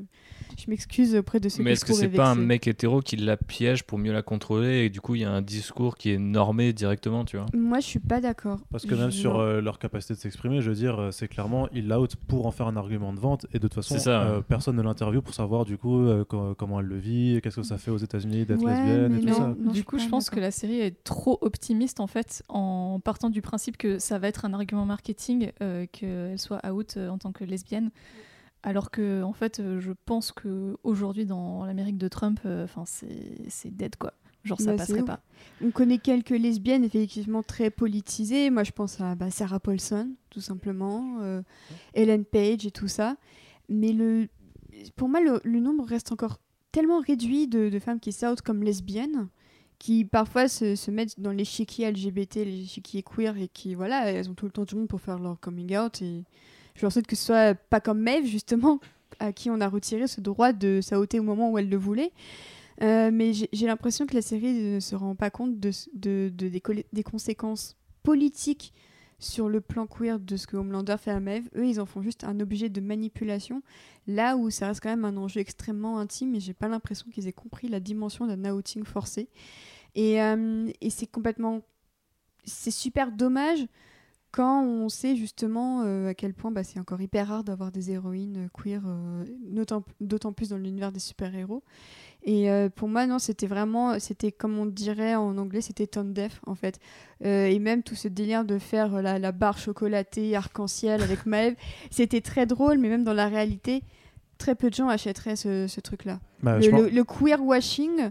Speaker 3: je m'excuse auprès de ceux
Speaker 4: Mais est-ce que c'est pas un mec hétéro qui la piège pour mieux la contrôler et du coup il y a un discours qui est normé directement, tu vois?
Speaker 3: Moi, je suis pas d'accord.
Speaker 1: Parce que même
Speaker 3: Je-
Speaker 1: sur euh, leur capacité de s'exprimer, je veux dire, euh, c'est clairement, il l'out pour en faire un argument de vente. Et de toute façon,
Speaker 4: C'est ça,
Speaker 1: euh,
Speaker 4: ouais.
Speaker 1: personne ne l'interviewe pour savoir du coup euh, co- comment elle le vit, qu'est-ce que ça fait aux États-unis d'être
Speaker 3: Ouais,
Speaker 1: lesbienne et tout ça.
Speaker 2: du coup, je pense que la série est trop optimiste en fait, en partant du principe que ça va être un argument marketing euh, qu'elle soit out euh, en tant que lesbienne. Alors que, en fait, euh, je pense que aujourd'hui dans l'Amérique de Trump, enfin, c'est dead quoi. Genre, ça
Speaker 3: Bah,
Speaker 2: passerait pas.
Speaker 3: On connaît quelques lesbiennes effectivement très politisées. Moi, je pense à bah, Sarah Paulson, tout simplement, euh, Ellen Page et tout ça. Mais le, pour moi, le, le nombre reste encore tellement réduit de, de femmes qui s'outent comme lesbiennes, qui parfois se, mettent dans l'échiquier LGBT, l'échiquier queer, et qui, voilà, elles ont tout le temps du monde pour faire leur coming out. Je leur souhaite que ce soit pas comme Maeve, justement, à qui on a retiré ce droit de s'outer au moment où elle le voulait. Euh, mais j'ai l'impression que la série ne se rend pas compte de, des conséquences politiques sur le plan queer de ce que Homelander fait à Maeve. Eux, ils en font juste un objet de manipulation, là où ça reste quand même un enjeu extrêmement intime et j'ai pas l'impression qu'ils aient compris la dimension d'un outing forcé. Et, euh, c'est complètement. C'est super dommage quand on sait justement euh, à quel point bah, c'est encore hyper rare d'avoir des héroïnes queer, euh, d'autant plus dans l'univers des super-héros. Et euh, pour moi, non, c'était vraiment, c'était comme on dirait en anglais, c'était tone deaf en fait. Euh, et même tout ce délire de faire euh, la, la barre chocolatée arc-en-ciel avec Maeve, c'était très drôle, mais même dans la réalité, très peu de gens achèteraient ce, ce truc-là.
Speaker 1: Bah,
Speaker 3: le queer washing,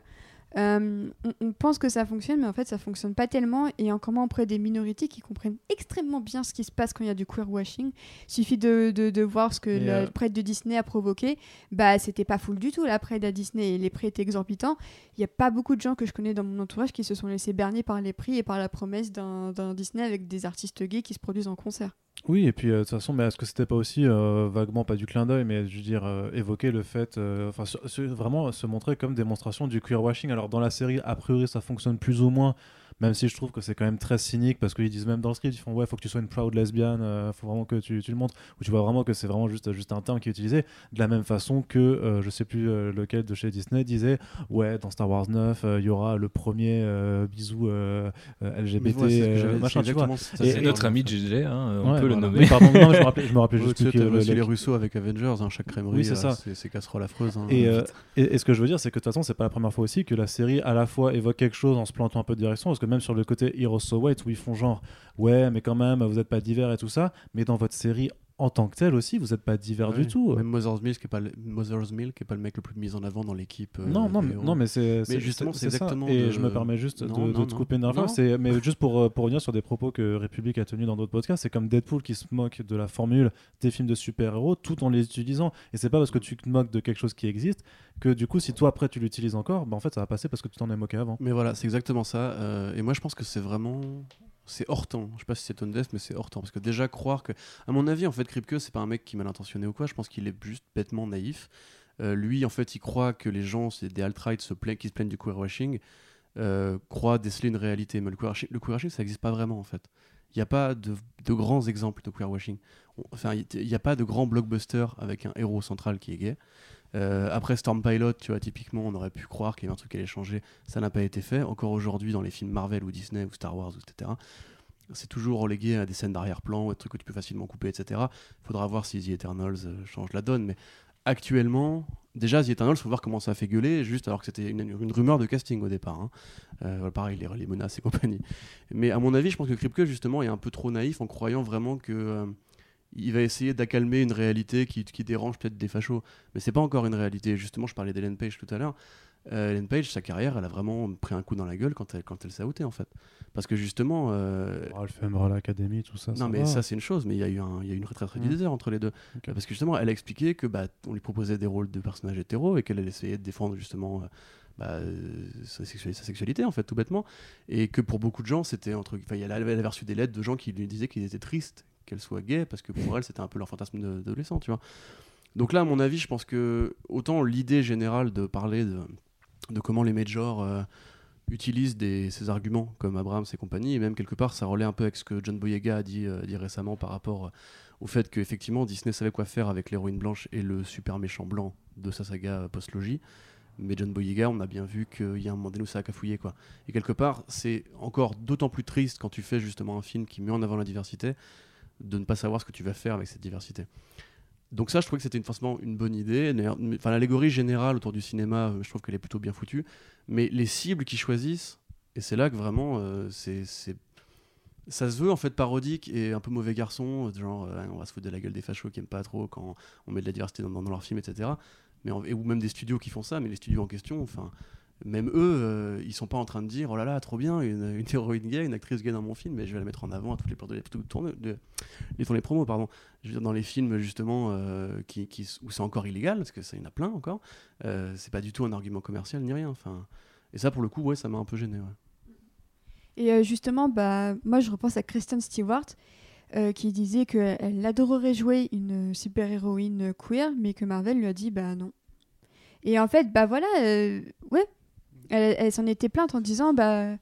Speaker 3: euh, on, on pense que ça fonctionne, mais en fait, ça fonctionne pas tellement. Et encore moins auprès des minorités qui comprennent extrêmement bien ce qui se passe quand il y a du queer washing. Suffit de, de, de voir ce que le
Speaker 1: euh,
Speaker 3: prêt de Disney a provoqué. Bah, c'était pas full du tout la prêt à Disney et les prix étaient exorbitants. Il y a pas beaucoup de gens que je connais dans mon entourage qui se sont laissés berner par les prix et par la promesse d'un Disney avec des artistes gays qui se produisent en concert.
Speaker 1: Oui, et puis euh, de toute façon, mais est-ce que c'était pas aussi euh, vaguement, pas du clin d'œil, mais je veux dire, euh, évoquer le fait, enfin, vraiment se montrer comme démonstration du queer washing? Alors, dans la série, a priori, ça fonctionne plus ou moins, même si je trouve que c'est quand même très cynique, parce qu'ils disent même dans le script, ils font, ouais, faut que tu sois une proud lesbienne, euh, faut vraiment que tu, tu le montres, ou tu vois vraiment que c'est vraiment juste, juste un terme qui est utilisé, de la même façon que, euh, je sais plus euh, lequel de chez Disney disait, ouais, dans Star Wars 9, euh, il y aura le premier euh, bisou LGBT,
Speaker 5: voilà, c'est
Speaker 1: euh, machin, tu vois.
Speaker 4: notre ami JJ, hein, on
Speaker 1: Ouais,
Speaker 4: peut le nommer.
Speaker 1: Oui, pardon, non, mais je me rappelais, je me rappelais
Speaker 5: Ouais,
Speaker 1: juste que le-
Speaker 5: les Russo avec Avengers, hein, chaque crèmerie,
Speaker 1: Oui, c'est ça.
Speaker 5: c'est c'est casserole affreuse. hein.
Speaker 1: Et, euh, et, et ce que je veux dire, c'est que de toute façon, c'est pas la première fois aussi que la série à la fois évoque quelque chose en se plantant un peu de direction, parce que même sur le côté Heroes So White, où ils font genre, ouais, mais quand même, vous êtes pas divers et tout ça, mais dans votre série en tant que telle aussi, vous êtes pas divers
Speaker 5: Ouais.
Speaker 1: du tout.
Speaker 5: Même Mother's Milk, qui est pas le, Mother's Milk, qui est pas le mec le plus mis en avant dans l'équipe. euh,
Speaker 1: non, non, mais,
Speaker 5: héros.
Speaker 1: non, mais c'est
Speaker 5: justement, c'est
Speaker 1: ça.
Speaker 5: exactement
Speaker 1: Et
Speaker 5: de-
Speaker 1: je me permets juste
Speaker 5: Non,
Speaker 1: de, de
Speaker 5: non,
Speaker 1: te
Speaker 5: non.
Speaker 1: couper une dernière fois. Mais juste pour, euh, pour revenir sur des propos que République a tenus dans d'autres podcasts, c'est comme Deadpool qui se moque de la formule des films de super-héros tout en les utilisant. Et c'est pas parce que tu te moques de quelque chose qui existe que du coup, si toi après tu l'utilises encore, bah, en fait, ça va passer parce que tu t'en es moqué avant.
Speaker 5: Mais voilà, c'est exactement ça. euh, et moi, je pense que c'est vraiment. C'est hors temps. Je sais pas si c'est tone mais c'est hors temps. Parce que déjà, croire que. À mon avis, en fait, Kripke, c'est pas un mec qui est mal intentionné ou quoi. Je pense qu'il est juste bêtement naïf. Euh, lui, en fait, il croit que les gens, c'est des alt-right qui se plaignent du queerwashing, euh, croient déceler une réalité. Mais le queerwashing, le queerwashing ça n'existe pas vraiment, en fait. Il n'y a pas de, grands exemples de queerwashing. Enfin, il n'y a pas de grand blockbuster avec un héros central qui est gay. Euh, après Storm Pilot, tu vois, typiquement, on aurait pu croire qu'il y avait un truc qui allait changer. Ça n'a pas été fait. Encore aujourd'hui, dans les films Marvel ou Disney ou Star Wars, etc., c'est toujours relégué à des scènes d'arrière-plan ou des trucs que tu peux facilement couper, etc. Faudra voir si The Eternals euh, change la donne. Mais actuellement, déjà, The Eternals, faut voir comment ça a fait gueuler, juste alors que c'était une, rumeur de casting au départ. hein. Euh, pareil, les, les menaces et compagnie. Mais à mon avis, je pense que Kripke, justement, est un peu trop naïf en croyant vraiment que. Il va essayer d'accalmer une réalité qui, qui dérange peut-être des fachos. Mais c'est pas encore une réalité. Justement, je parlais d'Ellen Page tout à l'heure. Euh, Ellen Page, sa carrière, elle a vraiment pris un coup dans la gueule quand elle, quand elle s'est outée, en fait. Parce que justement. euh,
Speaker 1: Oh, elle fait Umbrella Academy, tout ça.
Speaker 5: non,
Speaker 1: ça
Speaker 5: mais
Speaker 1: va.
Speaker 5: ça, c'est une chose, mais il y a eu, un, y a eu une retraite
Speaker 1: Mm.
Speaker 5: réalisée entre les deux. Parce que justement, elle a expliqué que bah, on lui proposait des rôles de personnages hétéros et qu'elle essayer de défendre justement euh, bah, euh, sa, sexualité, sa sexualité, en fait, tout bêtement. Et que pour beaucoup de gens, c'était entre. Enfin, elle avait reçu des lettres de gens qui lui disaient qu'ils étaient tristes qu'elle soit gay parce que pour elle, c'était un peu leur fantasme d'adolescent, tu vois. Donc là, à mon avis, je pense que autant l'idée générale de parler de, comment les majors euh, utilisent ces arguments comme Abrams et compagnie, et même quelque part, ça relaie un peu avec ce que John Boyega a dit, euh, récemment par rapport euh, au fait qu'effectivement Disney savait quoi faire avec l'héroïne blanche et le super méchant blanc de sa saga euh, post-logie. Mais John Boyega, on a bien vu qu'il y a un moment donné où ça a cafouillé. Quoi. Et quelque part, c'est encore d'autant plus triste quand tu fais justement un film qui met en avant la diversité, de ne pas savoir ce que tu vas faire avec cette diversité. Donc ça, je trouvais que c'était forcément une bonne idée. Enfin, l'allégorie générale autour du cinéma, euh, je trouve qu'elle est plutôt bien foutue. Mais les cibles qu'ils choisissent, et c'est là que vraiment, euh, c'est, ça se veut en fait parodique et un peu mauvais garçon, euh, genre on va se foutre de la gueule des fachos qui aiment pas trop quand on met de la diversité dans, dans leurs films, etc. Mais ou même des studios qui font ça, mais les studios en question, enfin, même eux, euh, ils sont pas en train de dire oh là là, trop bien, une, héroïne gay, une actrice gay dans mon film, mais je vais la mettre en avant à toutes les tourne- de- les tournées promos, pardon. Je veux dire, dans les films justement euh, qui, où c'est encore illégal, parce que ça y en a plein encore, euh, c'est pas du tout un argument commercial ni rien. Et ça pour le coup, ouais, ça m'a un peu gêné.
Speaker 3: Et euh, justement, bah, moi je repense à Kristen Stewart qui disait qu'elle adorerait jouer une super-héroïne queer, mais que Marvel lui a dit bah non. Et en fait, bah voilà, ouais, elle, s'en était plainte en disant bah,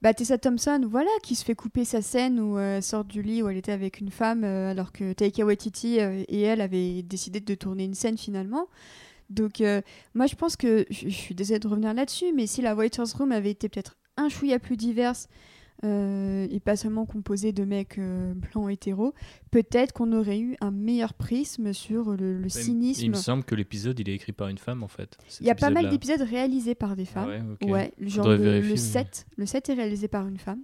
Speaker 3: bah Tessa Thompson, voilà, qui se fait couper sa scène où euh, elle sort du lit où elle était avec une femme, euh, alors que Taika Waititi euh, et elle avaient décidé de tourner une scène finalement. Donc moi je pense que, je je suis désolée de revenir là-dessus, mais si la Writers Room avait été peut-être un chouïa plus diverse euh, et pas seulement composée de mecs euh, blancs hétéros, peut-être qu'on aurait eu un meilleur prisme sur le, le cynisme.
Speaker 4: Il me semble que l'épisode il est écrit par une femme en fait.
Speaker 3: Il y a pas mal d'épisodes réalisés par des
Speaker 4: Ah
Speaker 3: femmes.
Speaker 4: ouais, ok.
Speaker 3: Ouais, genre le,
Speaker 4: vérifier,
Speaker 3: le
Speaker 4: mais-
Speaker 3: 7, le 7 est réalisé par une femme.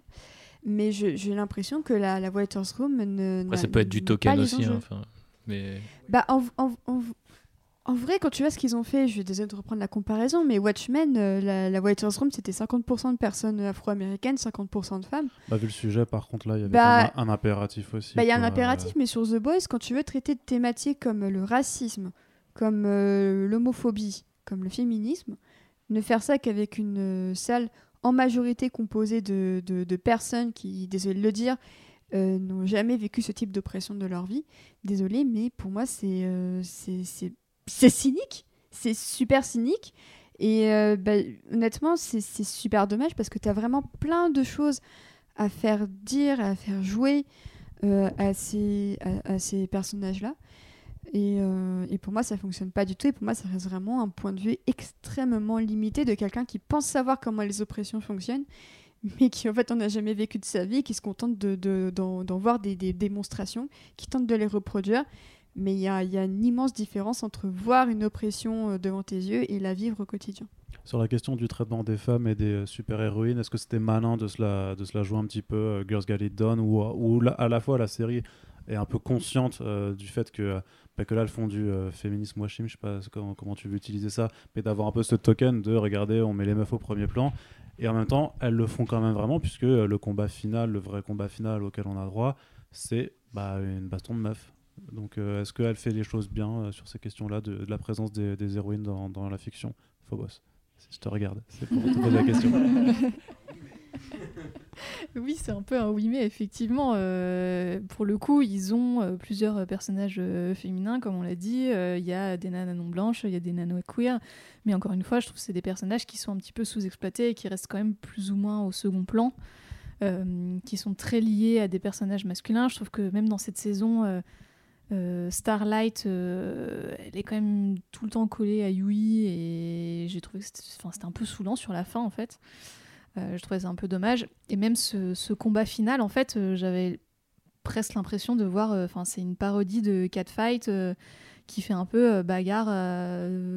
Speaker 3: Mais j'ai l'impression que la, la Writers Room ne.
Speaker 4: Après, ça peut être du token aussi. hein, enfin, mais
Speaker 3: Bah, en, en- en- en vrai, quand tu vois ce qu'ils ont fait, je suis désolée de reprendre la comparaison, mais Watchmen, euh, la, la Writers Room, c'était 50% de personnes afro-américaines, 50% de femmes.
Speaker 1: Bah, vu le sujet, par contre, là, il y avait
Speaker 3: Bah,
Speaker 1: un, un impératif aussi.
Speaker 3: Bah, Il y a un impératif, mais sur The Boys, quand tu veux traiter de thématiques comme le racisme, comme euh, l'homophobie, comme le féminisme, ne faire ça qu'avec une euh, salle en majorité composée de, de- de personnes qui, désolé de le dire, euh, n'ont jamais vécu ce type d'oppression de leur vie. Désolé, mais pour moi, c'est euh, c'est- cynique. C'est super cynique. Et euh, bah, honnêtement, c'est super dommage parce que tu as vraiment plein de choses à faire dire, à faire jouer euh, à ces, à, ces personnages-là. Et, euh, et pour moi, ça fonctionne pas du tout. Et pour moi, ça reste vraiment un point de vue extrêmement limité de quelqu'un qui pense savoir comment les oppressions fonctionnent, mais qui en fait en a jamais vécu de sa vie, qui se contente de, de- d'en, d'en voir des, des démonstrations, qui tente de les reproduire. Mais il y a, une immense différence entre voir une oppression euh, devant tes yeux et la vivre au quotidien.
Speaker 1: Sur la question du traitement des femmes et des euh, super-héroïnes, est-ce que c'était malin de se, la, jouer un petit peu euh, Girls Get It Done ou, à la fois la série est un peu consciente du fait que, bah, que là elles font du féminisme washing, je sais pas comment, tu veux utiliser ça, mais d'avoir un peu ce token de regarder, on met les meufs au premier plan. Et en même temps, elles le font quand même vraiment, puisque le combat final, le vrai combat final auquel on a droit, c'est bah, une baston de meuf. Donc euh, est-ce qu'elle fait les choses bien euh, sur ces questions-là de, la présence des, héroïnes dans, la fiction? Phobos je te regarde, c'est pour te poser la question.
Speaker 2: Oui, c'est un peu un oui, mais effectivement, euh, pour le coup, ils ont plusieurs personnages féminins, comme on l'a dit. Il y a des nanas non blanches, il y a des nanos queer. Mais encore une fois, je trouve que c'est des personnages qui sont un petit peu sous-exploités et qui restent quand même plus ou moins au second plan, qui sont très liés à des personnages masculins. Je trouve que même dans cette saison, euh, Starlight, euh, elle est quand même tout le temps collée à Yui et j'ai trouvé que c'était un peu saoulant sur la fin en fait. Euh, je trouvais ça un peu dommage. Et même ce, combat final, en fait, j'avais presque l'impression de voir. Enfin, c'est une parodie de Catfight qui fait un peu bagarre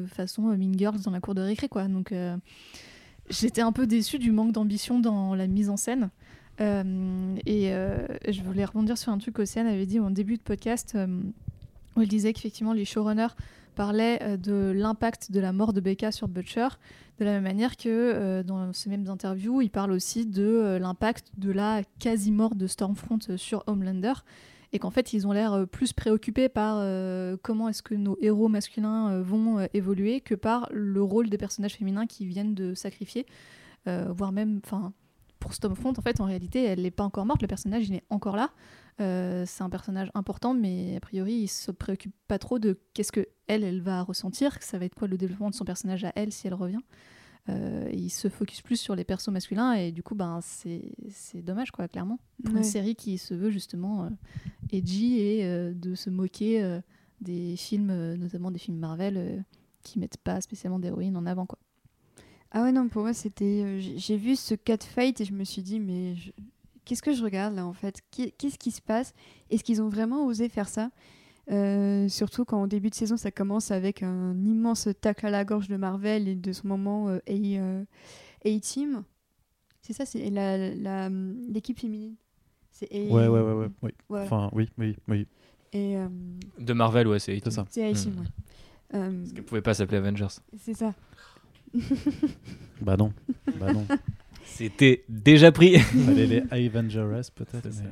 Speaker 2: façon Mean Girls dans la cour de récré, quoi. Donc, j'étais un peu déçue du manque d'ambition dans la mise en scène. Euh, et euh, je voulais rebondir sur un truc qu'Océane avait dit en début de podcast, euh, où elle disait qu'effectivement les showrunners parlaient euh, de l'impact de la mort de Becca sur Butcher, de la même manière que dans ces mêmes interviews, ils parlent aussi de l'impact de la quasi-mort de Stormfront sur Homelander, et qu'en fait ils ont l'air plus préoccupés par comment est-ce que nos héros masculins vont évoluer que par le rôle des personnages féminins qui viennent de sacrifier, voire même, enfin, pour Stormfront, en fait, en réalité, elle n'est pas encore morte, le personnage, il est encore là. Euh, c'est un personnage important, mais a priori, il se préoccupe pas trop de qu'est-ce que elle, elle va ressentir, que ça va être quoi le développement de son personnage à elle si elle revient. Euh, il se focus plus sur les persos masculins et du coup, ben, c'est c'est dommage, quoi, clairement. Pour
Speaker 3: Ouais.
Speaker 2: Une série qui se veut justement euh, edgy et euh, de se moquer des films, notamment des films Marvel, qui mettent pas spécialement d'héroïne en avant, quoi.
Speaker 3: Ah ouais, non, pour moi, c'était. euh, j'ai vu ce catfight et je me suis dit, mais je- qu'est-ce que je regarde là en fait? Qu'est- Qu'est-ce qui se passe? Est-ce qu'ils ont vraiment osé faire ça? Euh, Surtout quand au début de saison, ça commence avec un immense tacle à la gorge de Marvel et de son moment euh, A- euh, A-Team. C'est ça, c'est la- la- l'équipe féminine. C'est A-
Speaker 1: Ouais, ouais, ouais, ouais. oui.
Speaker 3: Ouais.
Speaker 1: Enfin, oui, oui, oui.
Speaker 3: Et euh,
Speaker 4: De Marvel, ouais, c'est
Speaker 1: ça.
Speaker 3: c'est A-Team,
Speaker 4: Hmm.
Speaker 3: ouais. Euh,
Speaker 4: Parce qu'elle pouvait pas s'appeler Avengers.
Speaker 3: c'est ça.
Speaker 1: Bah non. Bah non.
Speaker 4: C'était déjà pris.
Speaker 1: Fallait les Avengers peut-être. Mais-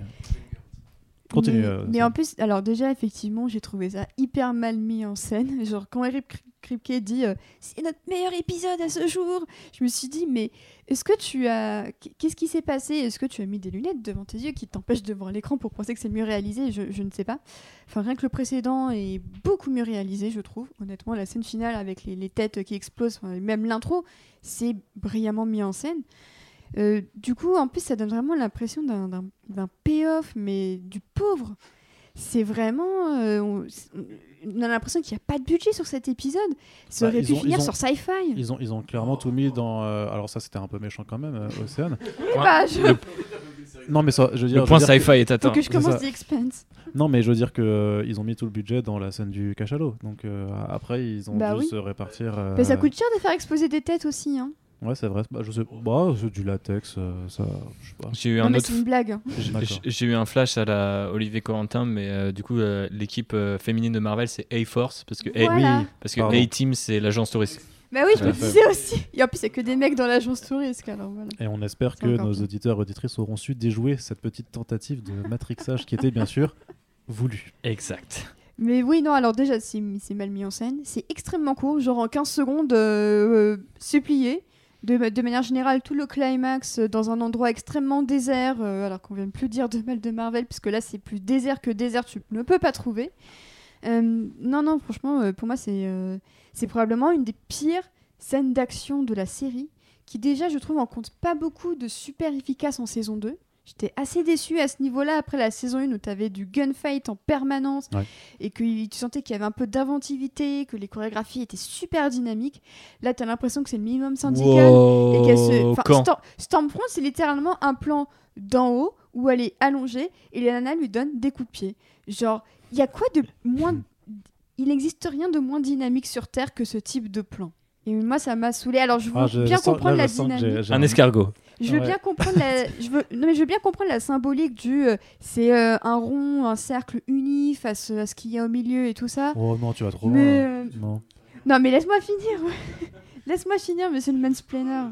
Speaker 1: Continue.
Speaker 3: Mais,
Speaker 1: euh,
Speaker 3: mais en plus, alors déjà, effectivement, j'ai trouvé ça hyper mal mis en scène. Genre, quand Eric Kri- Kripke dit euh, c'est notre meilleur épisode à ce jour, je me suis dit, mais est-ce que tu as. Qu'est-ce qui s'est passé? Est-ce que tu as mis des lunettes devant tes yeux qui t'empêchent de voir l'écran pour penser que c'est mieux réalisé? Je, je ne sais pas. Enfin, rien que le précédent est beaucoup mieux réalisé, je trouve. Honnêtement, la scène finale avec les, les têtes qui explosent, enfin, même l'intro, c'est brillamment mis en scène. Euh, du coup, en plus, ça donne vraiment l'impression d'un- payoff, mais du pauvre. C'est vraiment. euh, on, on a l'impression qu'il n'y a pas de budget sur cet épisode. Ça
Speaker 1: Bah,
Speaker 3: aurait pu
Speaker 1: ont-
Speaker 3: finir
Speaker 1: ont-
Speaker 3: sur Sci-Fi.
Speaker 1: Ils ont, ils ont clairement tout mis dans. euh, alors, ça, c'était un peu méchant quand même, euh, Océane.
Speaker 3: Bah, je-
Speaker 4: Le,
Speaker 1: Non, mais ça, je veux dire.
Speaker 4: le point sci-fi est
Speaker 3: Faut
Speaker 4: atteint.
Speaker 3: que je commence. The Expanse.
Speaker 1: Non, mais je veux dire que euh, ils ont mis tout le budget dans la scène du cachalot. Donc euh, après, ils ont
Speaker 3: Bah
Speaker 1: dû
Speaker 3: oui.
Speaker 1: se répartir. euh,
Speaker 3: Mais ça coûte cher de faire exploser des têtes aussi. Hein.
Speaker 1: Ouais, c'est vrai. Bah, je sais. Bah, c'est du latex, euh, ça. Je sais pas.
Speaker 4: J'ai eu
Speaker 3: Non,
Speaker 4: un
Speaker 3: mais
Speaker 4: autre.
Speaker 3: c'est une blague. hein.
Speaker 4: J'ai- eu un flash à la Olivier Corentin, mais euh, du coup, euh, l'équipe euh, féminine de Marvel, c'est A-Force, parce que A-
Speaker 3: Voilà.
Speaker 4: parce que. A-Team, c'est l'agence touriste.
Speaker 3: Bah oui, je me disais aussi. Et en plus, c'est que des mecs dans l'agence touriste. Alors voilà.
Speaker 1: Et on espère
Speaker 3: C'est
Speaker 1: que nos auditeurs et auditrices auront su déjouer cette petite tentative de matrixage qui était bien sûr voulue.
Speaker 4: Exact.
Speaker 3: Mais oui, non, alors déjà, c'est c'est mal mis en scène. C'est extrêmement court, genre en 15 secondes, supplié. De, manière générale, tout le climax euh, dans un endroit extrêmement désert, euh, alors qu'on vient plus dire de mal de Marvel, puisque là, c'est plus désert que désert, tu ne peux pas trouver. Euh, non, non, franchement, pour moi, c'est probablement une des pires scènes d'action de la série, qui déjà, je trouve, en compte pas beaucoup de super efficace en saison 2. J'étais assez déçue à ce niveau-là après la saison 1 où tu avais du gunfight en permanence
Speaker 1: Ouais.
Speaker 3: et que tu sentais qu'il y avait un peu d'inventivité, que les chorégraphies étaient super dynamiques. Là, tu as l'impression que c'est le minimum syndical et qu'elle se. Enfin, Stormfront, c'est littéralement un plan d'en haut où elle est allongée et les nanas lui donnent des coups de pied. Genre, il y a quoi de moins. Il n'existe rien de moins dynamique sur Terre que ce type de plan. Et moi, ça m'a saoulé. Alors, je veux
Speaker 1: Ah, je-
Speaker 3: bien
Speaker 1: je sens-
Speaker 3: comprendre
Speaker 1: là,
Speaker 3: la dynamique.
Speaker 1: j'ai
Speaker 4: Un escargot.
Speaker 3: Je veux
Speaker 1: Ouais.
Speaker 3: bien comprendre la, je veux, non mais je veux bien comprendre la symbolique du, euh, c'est euh, un rond, un cercle uni face à ce qu'il y a au milieu et tout ça.
Speaker 1: Oh non, tu vas trop
Speaker 3: mais
Speaker 1: loin.
Speaker 3: euh,
Speaker 1: Non.
Speaker 3: non mais laisse-moi finir, laisse-moi finir, Monsieur le mansplainer.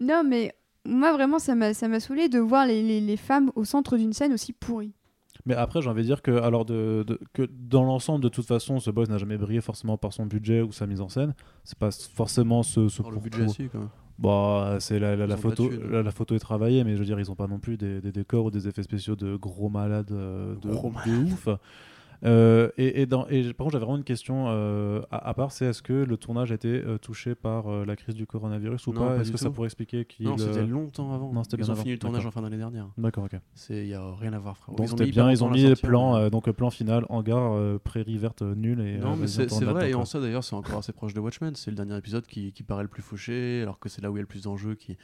Speaker 3: Non mais moi vraiment ça m'a ça m'a saoulé de voir les, les, les femmes au centre d'une scène aussi pourrie.
Speaker 1: Mais après, j'ai envie de dire que, alors de, de- que dans l'ensemble, de toute façon, ce boss n'a jamais brillé forcément par son budget ou sa mise en scène. C'est pas forcément ce, ce
Speaker 5: Pour le budget, si, quand même.
Speaker 1: Bah, c'est la, la, photo. La, la photo est travaillée, mais je veux dire, ils ont pas non plus des, des décors ou des effets spéciaux de gros malades euh, de,
Speaker 5: Gros
Speaker 1: de ouf. Euh, et, et dans, et par contre, j'avais vraiment une question euh, à, à part, c'est est-ce que le tournage a été euh, touché par la crise du coronavirus ou
Speaker 5: Non,
Speaker 1: pas, Est-ce que ça pourrait expliquer qu'il
Speaker 5: Non, c'était longtemps avant.
Speaker 1: Non,
Speaker 5: Ils
Speaker 1: bien
Speaker 5: ont
Speaker 1: avant,
Speaker 5: fini le tournage en fin d'année dernière.
Speaker 1: D'accord, ok.
Speaker 5: Il n'y a rien à voir, frérot.
Speaker 1: Donc
Speaker 5: Ils ont
Speaker 1: c'était bien, ils ont mis les plans, donc plan final, hangar, prairie verte nulle et.
Speaker 5: Non, mais c'est vrai, et en ça d'ailleurs, c'est encore assez proche de Watchmen. C'est le dernier épisode qui, qui paraît le plus fauché, alors que c'est là où il y a le plus d'enjeux. Qui...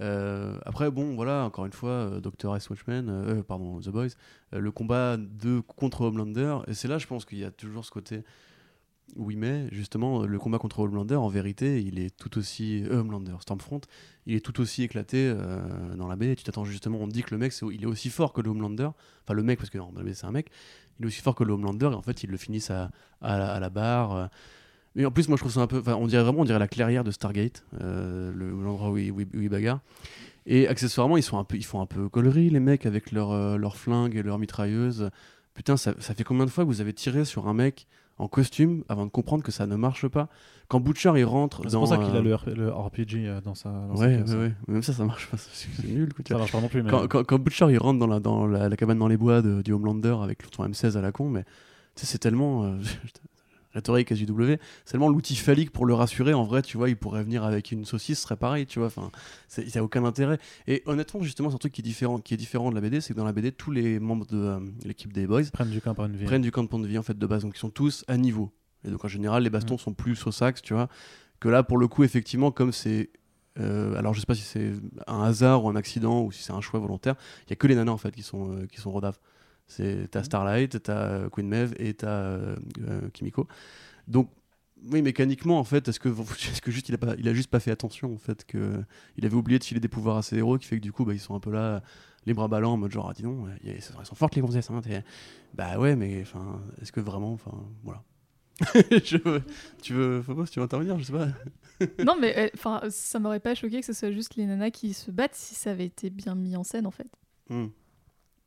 Speaker 5: Euh, après, bon, voilà, encore une fois, euh, Doctor S. Watchmen, euh, pardon, The Boys, le combat de contre Homelander, et c'est là, je pense qu'il y a toujours ce côté. il met justement le combat contre Homelander. En vérité, il est tout aussi. Homelander, Stormfront, il est tout aussi éclaté dans la BD. Tu t'attends justement, on dit que le mec, il est aussi fort que le Homelander. Enfin, le mec, parce que BD, c'est un mec. Il est aussi fort que le Homelander, et en fait, ils le finissent à la barre. Mais en plus, moi, je trouve ça un peu. Enfin, on dirait vraiment, on dirait la clairière de Stargate, euh, le- l'endroit où, il- où, il- il bagarre. Et accessoirement, ils, sont un peu, ils font un peu collerie, les mecs, avec leurs euh, flingues et leurs mitrailleuses. Putain, ça, ça fait combien de fois que vous avez tiré sur un mec en costume avant de comprendre que ça ne marche pas? Quand Butcher il rentre
Speaker 1: C'est pour ça qu'il a
Speaker 5: euh,
Speaker 1: le, RPG euh, dans sa. dans sa
Speaker 5: Ouais,
Speaker 1: caisse,
Speaker 5: ouais, ouais. Même ça, ça marche pas. C'est nul. quoi,
Speaker 1: Ça marche pas non plus, mais.
Speaker 5: Quand, quand, quand Butcher il rentre dans la, dans la, la cabane dans les bois de, du Homelander avec son M16 à la con, mais c'est tellement. Euh, rhétorique SJW, c'est tellement l'outil phallique pour le rassurer. En vrai, tu vois, il pourrait venir avec une saucisse, ce serait pareil, tu vois. Enfin, il n'y a aucun intérêt. Et honnêtement, justement, c'est un truc qui est différent, qui est différent de la BD, c'est que dans la BD, tous les membres de euh, l'équipe des Boys
Speaker 1: prennent du camp par une vie.
Speaker 5: prennent du camp de vie en fait de base, donc ils sont tous à niveau. Et donc en général, les bastons sont plus au sax, tu vois. Que là, pour le coup, effectivement, comme c'est euh, alors je sais pas si c'est un hasard ou un accident ou si c'est un choix volontaire, il y a que les nanas en fait qui sont euh, qui sont rodaves. C'est t'as Starlight, t'as euh, Queen Maeve et t'as euh, euh, Kimiko. Donc oui, mécaniquement en fait, est-ce que est-ce que juste il a pas il a juste pas fait attention en fait que il avait oublié de filer des pouvoirs à ses héros qui fait que du coup bah, ils sont un peu là les bras ballants en mode genre ah, dis donc il y a- elles sont fortes les gonzesses hein, bah ouais mais enfin est-ce que vraiment enfin voilà Je veux- tu veux Phobos, tu veux intervenir je sais pas
Speaker 2: non, mais euh, enfin, ça m'aurait pas choqué que ce soit juste les nanas qui se battent si ça avait été bien mis en scène en fait.
Speaker 5: Hmm.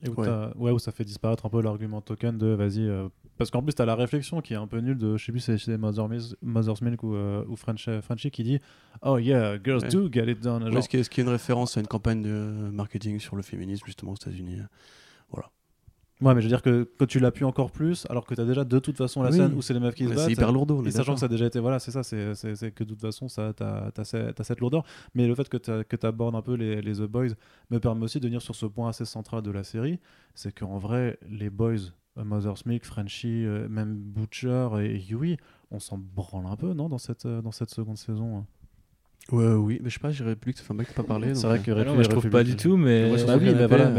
Speaker 1: Et où,
Speaker 5: Ouais.
Speaker 1: ouais, où ça fait disparaître un peu l'argument token de vas-y. euh, parce qu'en plus, t'as la réflexion qui est un peu nulle de, je sais plus, c'est chez Mother's Milk, Mother's Milk ou, euh, ou French, Frenchy qui dit Oh yeah, girls
Speaker 5: Ouais.
Speaker 1: do get it done.
Speaker 5: Ouais,
Speaker 1: Genre,
Speaker 5: ce, qui est, qui est une référence à une campagne de marketing sur le féminisme justement aux États-Unis
Speaker 1: Ouais, mais je veux dire que, que tu l'appuies encore plus, alors que t'as déjà de toute façon la
Speaker 5: Oui.
Speaker 1: scène où c'est les meufs qui se
Speaker 5: Ouais,
Speaker 1: battent.
Speaker 5: c'est hyper lourd
Speaker 1: Et sachant que ça a déjà été, voilà, c'est ça, c'est que de toute façon, ça, t'as as, cette lourdeur. Mais le fait que tu abordes un peu les, les The Boys me permet aussi de venir sur ce point assez central de la série c'est qu'en vrai, les Boys, euh, Mother's Milk, Frenchie, euh, même Butcher et Yui, on s'en branle un peu, non, dans cette, euh, dans cette seconde saison hein?
Speaker 5: Ouais oui mais je sais pas j'ai République ça fait un bac que t'as pas parlé
Speaker 1: C'est vrai
Speaker 5: euh,
Speaker 1: que
Speaker 4: Ah non,
Speaker 1: République-
Speaker 4: je trouve pas
Speaker 1: République-
Speaker 4: du tout, mais.
Speaker 1: Bah oui, mais voilà,
Speaker 5: euh.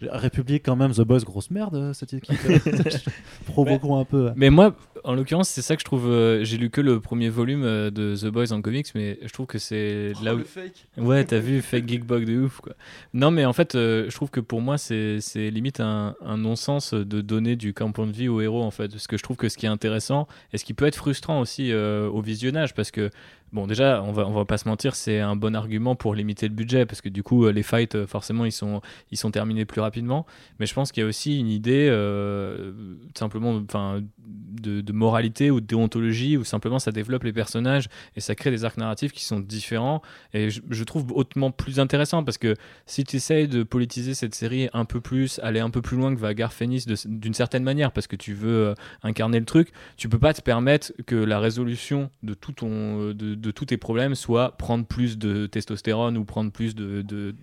Speaker 1: mais euh, République quand même, The Boys, grosse merde, cette équipe. Provoquons un peu.
Speaker 4: Mais moi, en l'occurrence, c'est ça que je trouve. euh, J'ai lu que le premier volume euh, de The Boys en comics, mais je trouve que c'est
Speaker 5: Oh,
Speaker 4: là où.
Speaker 5: le fake
Speaker 4: Ouais, t'as vu, fake geekbug de ouf, quoi. Non, mais en fait, euh, je trouve que pour moi, c'est limite un, un non-sens de donner du camp de vie aux héros, en fait. Parce que je trouve que ce qui est intéressant, et ce qui peut être frustrant aussi au visionnage, parce que, bon, déjà, on va, on va pas se mentir, c'est un bon argument pour limiter le budget, parce que du coup, les fights, forcément, ils sont, ils sont terminés plus rapidement. Mais je pense qu'il y a aussi une idée, euh, simplement, enfin, de, de moralité ou déontologie, où simplement ça développe les personnages et ça crée des arcs narratifs qui sont différents et je, trouve hautement plus intéressant parce que si tu essayes de politiser cette série un peu plus, aller un peu plus loin que va Garfénis de- d'une certaine manière parce que tu veux euh, incarner le truc, tu peux pas te permettre que la résolution de, tout ton, euh, de, tous tes problèmes soit prendre plus de testostérone ou prendre plus de, de,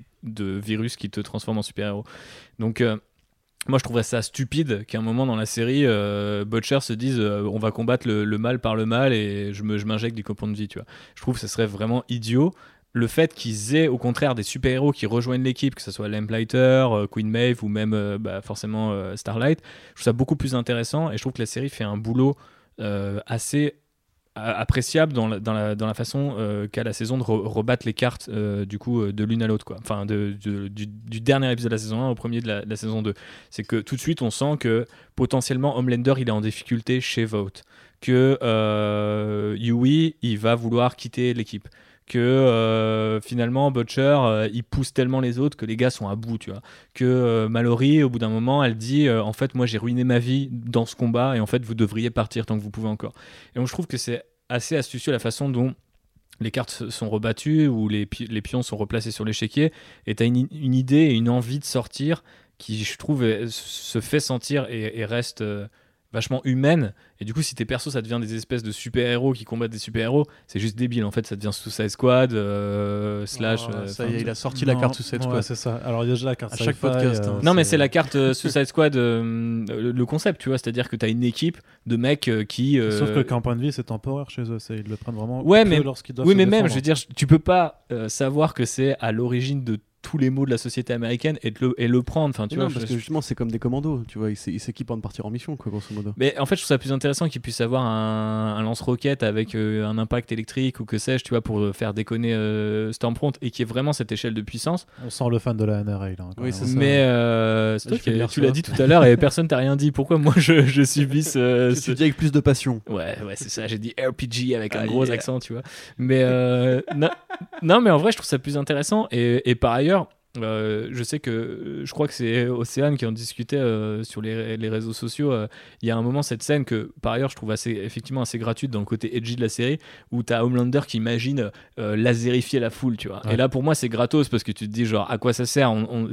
Speaker 4: virus qui te transforment en super-héros. Donc. euh, moi, je trouverais ça stupide qu'à un moment dans la série, euh, Butcher se dise euh, on va combattre le, mal par le mal et je me- je m'injecte du coupon de vie, tu vois. Je trouve que ce serait vraiment idiot. Le fait qu'ils aient au contraire des super-héros qui rejoignent l'équipe, que ce soit Lamplighter, euh, Queen Maeve ou même bah, forcément Starlight, je trouve ça beaucoup plus intéressant et je trouve que la série fait un boulot assez appréciable dans la, façon euh, qu'a la saison de re- rebattre les cartes euh, du coup euh, de l'une à l'autre quoi. Enfin du, dernier épisode de la saison 1 au premier de la, de la saison 2 c'est que tout de suite on sent que potentiellement Homelander il est en difficulté chez Vote que euh, Yui il va vouloir quitter l'équipe que euh, finalement Butcher euh, il pousse tellement les autres que les gars sont à bout tu vois. Que euh, Mallory au bout d'un moment elle dit en fait moi j'ai ruiné ma vie dans ce combat et en fait vous devriez partir tant que vous pouvez encore. Et donc je trouve que c'est assez astucieux la façon dont les cartes sont rebattues ou les, pi- les pions sont replacés sur l'échiquier. Et tu as une, une idée et une envie de sortir qui je trouve se fait sentir et, reste vachement humaine et du coup si tes persos ça devient des espèces de super-héros qui combattent des super-héros c'est juste débile en fait ça devient Suicide Squad euh, slash
Speaker 5: Oh,
Speaker 4: euh,
Speaker 5: ça
Speaker 4: enfin,
Speaker 5: y est, il a sorti la carte Suicide
Speaker 1: ouais,
Speaker 5: Squad.
Speaker 1: c'est ça. Alors, il y a déjà la carte
Speaker 5: À chaque podcast,
Speaker 1: euh,
Speaker 4: non, mais c'est la carte euh, Suicide Squad, euh, le, le concept, tu vois, c'est-à-dire que tu as une équipe de mecs qui. euh,
Speaker 1: Sauf que qu'un point de vie, c'est temporaire chez eux. c'est- Ils le prennent vraiment
Speaker 4: Ouais, mais-
Speaker 1: lorsqu'ils doivent
Speaker 4: Oui,
Speaker 1: se
Speaker 4: mais même, je veux dire, tu peux pas euh, savoir que c'est à l'origine de tous les maux de la société américaine et, de le, et le prendre. Enfin, tu
Speaker 5: Non,
Speaker 4: vois,
Speaker 5: parce
Speaker 4: je-
Speaker 5: que justement, c'est comme des commandos, tu vois, ils s'é- ils s'équipent avant de partir en mission, quoi, grosso modo.
Speaker 4: Mais en fait, je trouve ça plus intéressant qu'il puisse avoir un, un lance-roquette avec euh, un impact électrique ou que sais-je, tu vois, pour euh, faire déconner euh, Stormfront et qui est vraiment cette échelle de puissance.
Speaker 1: On sent le fan de la NRA là.
Speaker 5: Oui, ça.
Speaker 4: Mais euh, toi qui tu l'as dit tout à l'heure et personne t'a rien dit. Pourquoi moi je, je subisse ce-
Speaker 5: te dis avec plus de passion.
Speaker 4: Ouais, ouais, c'est ça. J'ai dit RPG avec un
Speaker 5: Ah,
Speaker 4: gros
Speaker 5: yeah.
Speaker 4: accent, tu vois. Mais euh, non, non, mais en vrai, je trouve ça plus intéressant. Et, et par ailleurs, euh, je sais que je crois que c'est Océane qui en discutait euh, sur les, les réseaux sociaux. euh, Il y a un moment cette scène que par ailleurs je trouve assez effectivement assez gratuite dans le côté edgy de la série où t'as Homelander qui imagine laserifier la foule, tu vois.
Speaker 1: Ouais.
Speaker 4: Et là pour moi c'est gratos parce que tu te dis genre à quoi ça sert? On- on-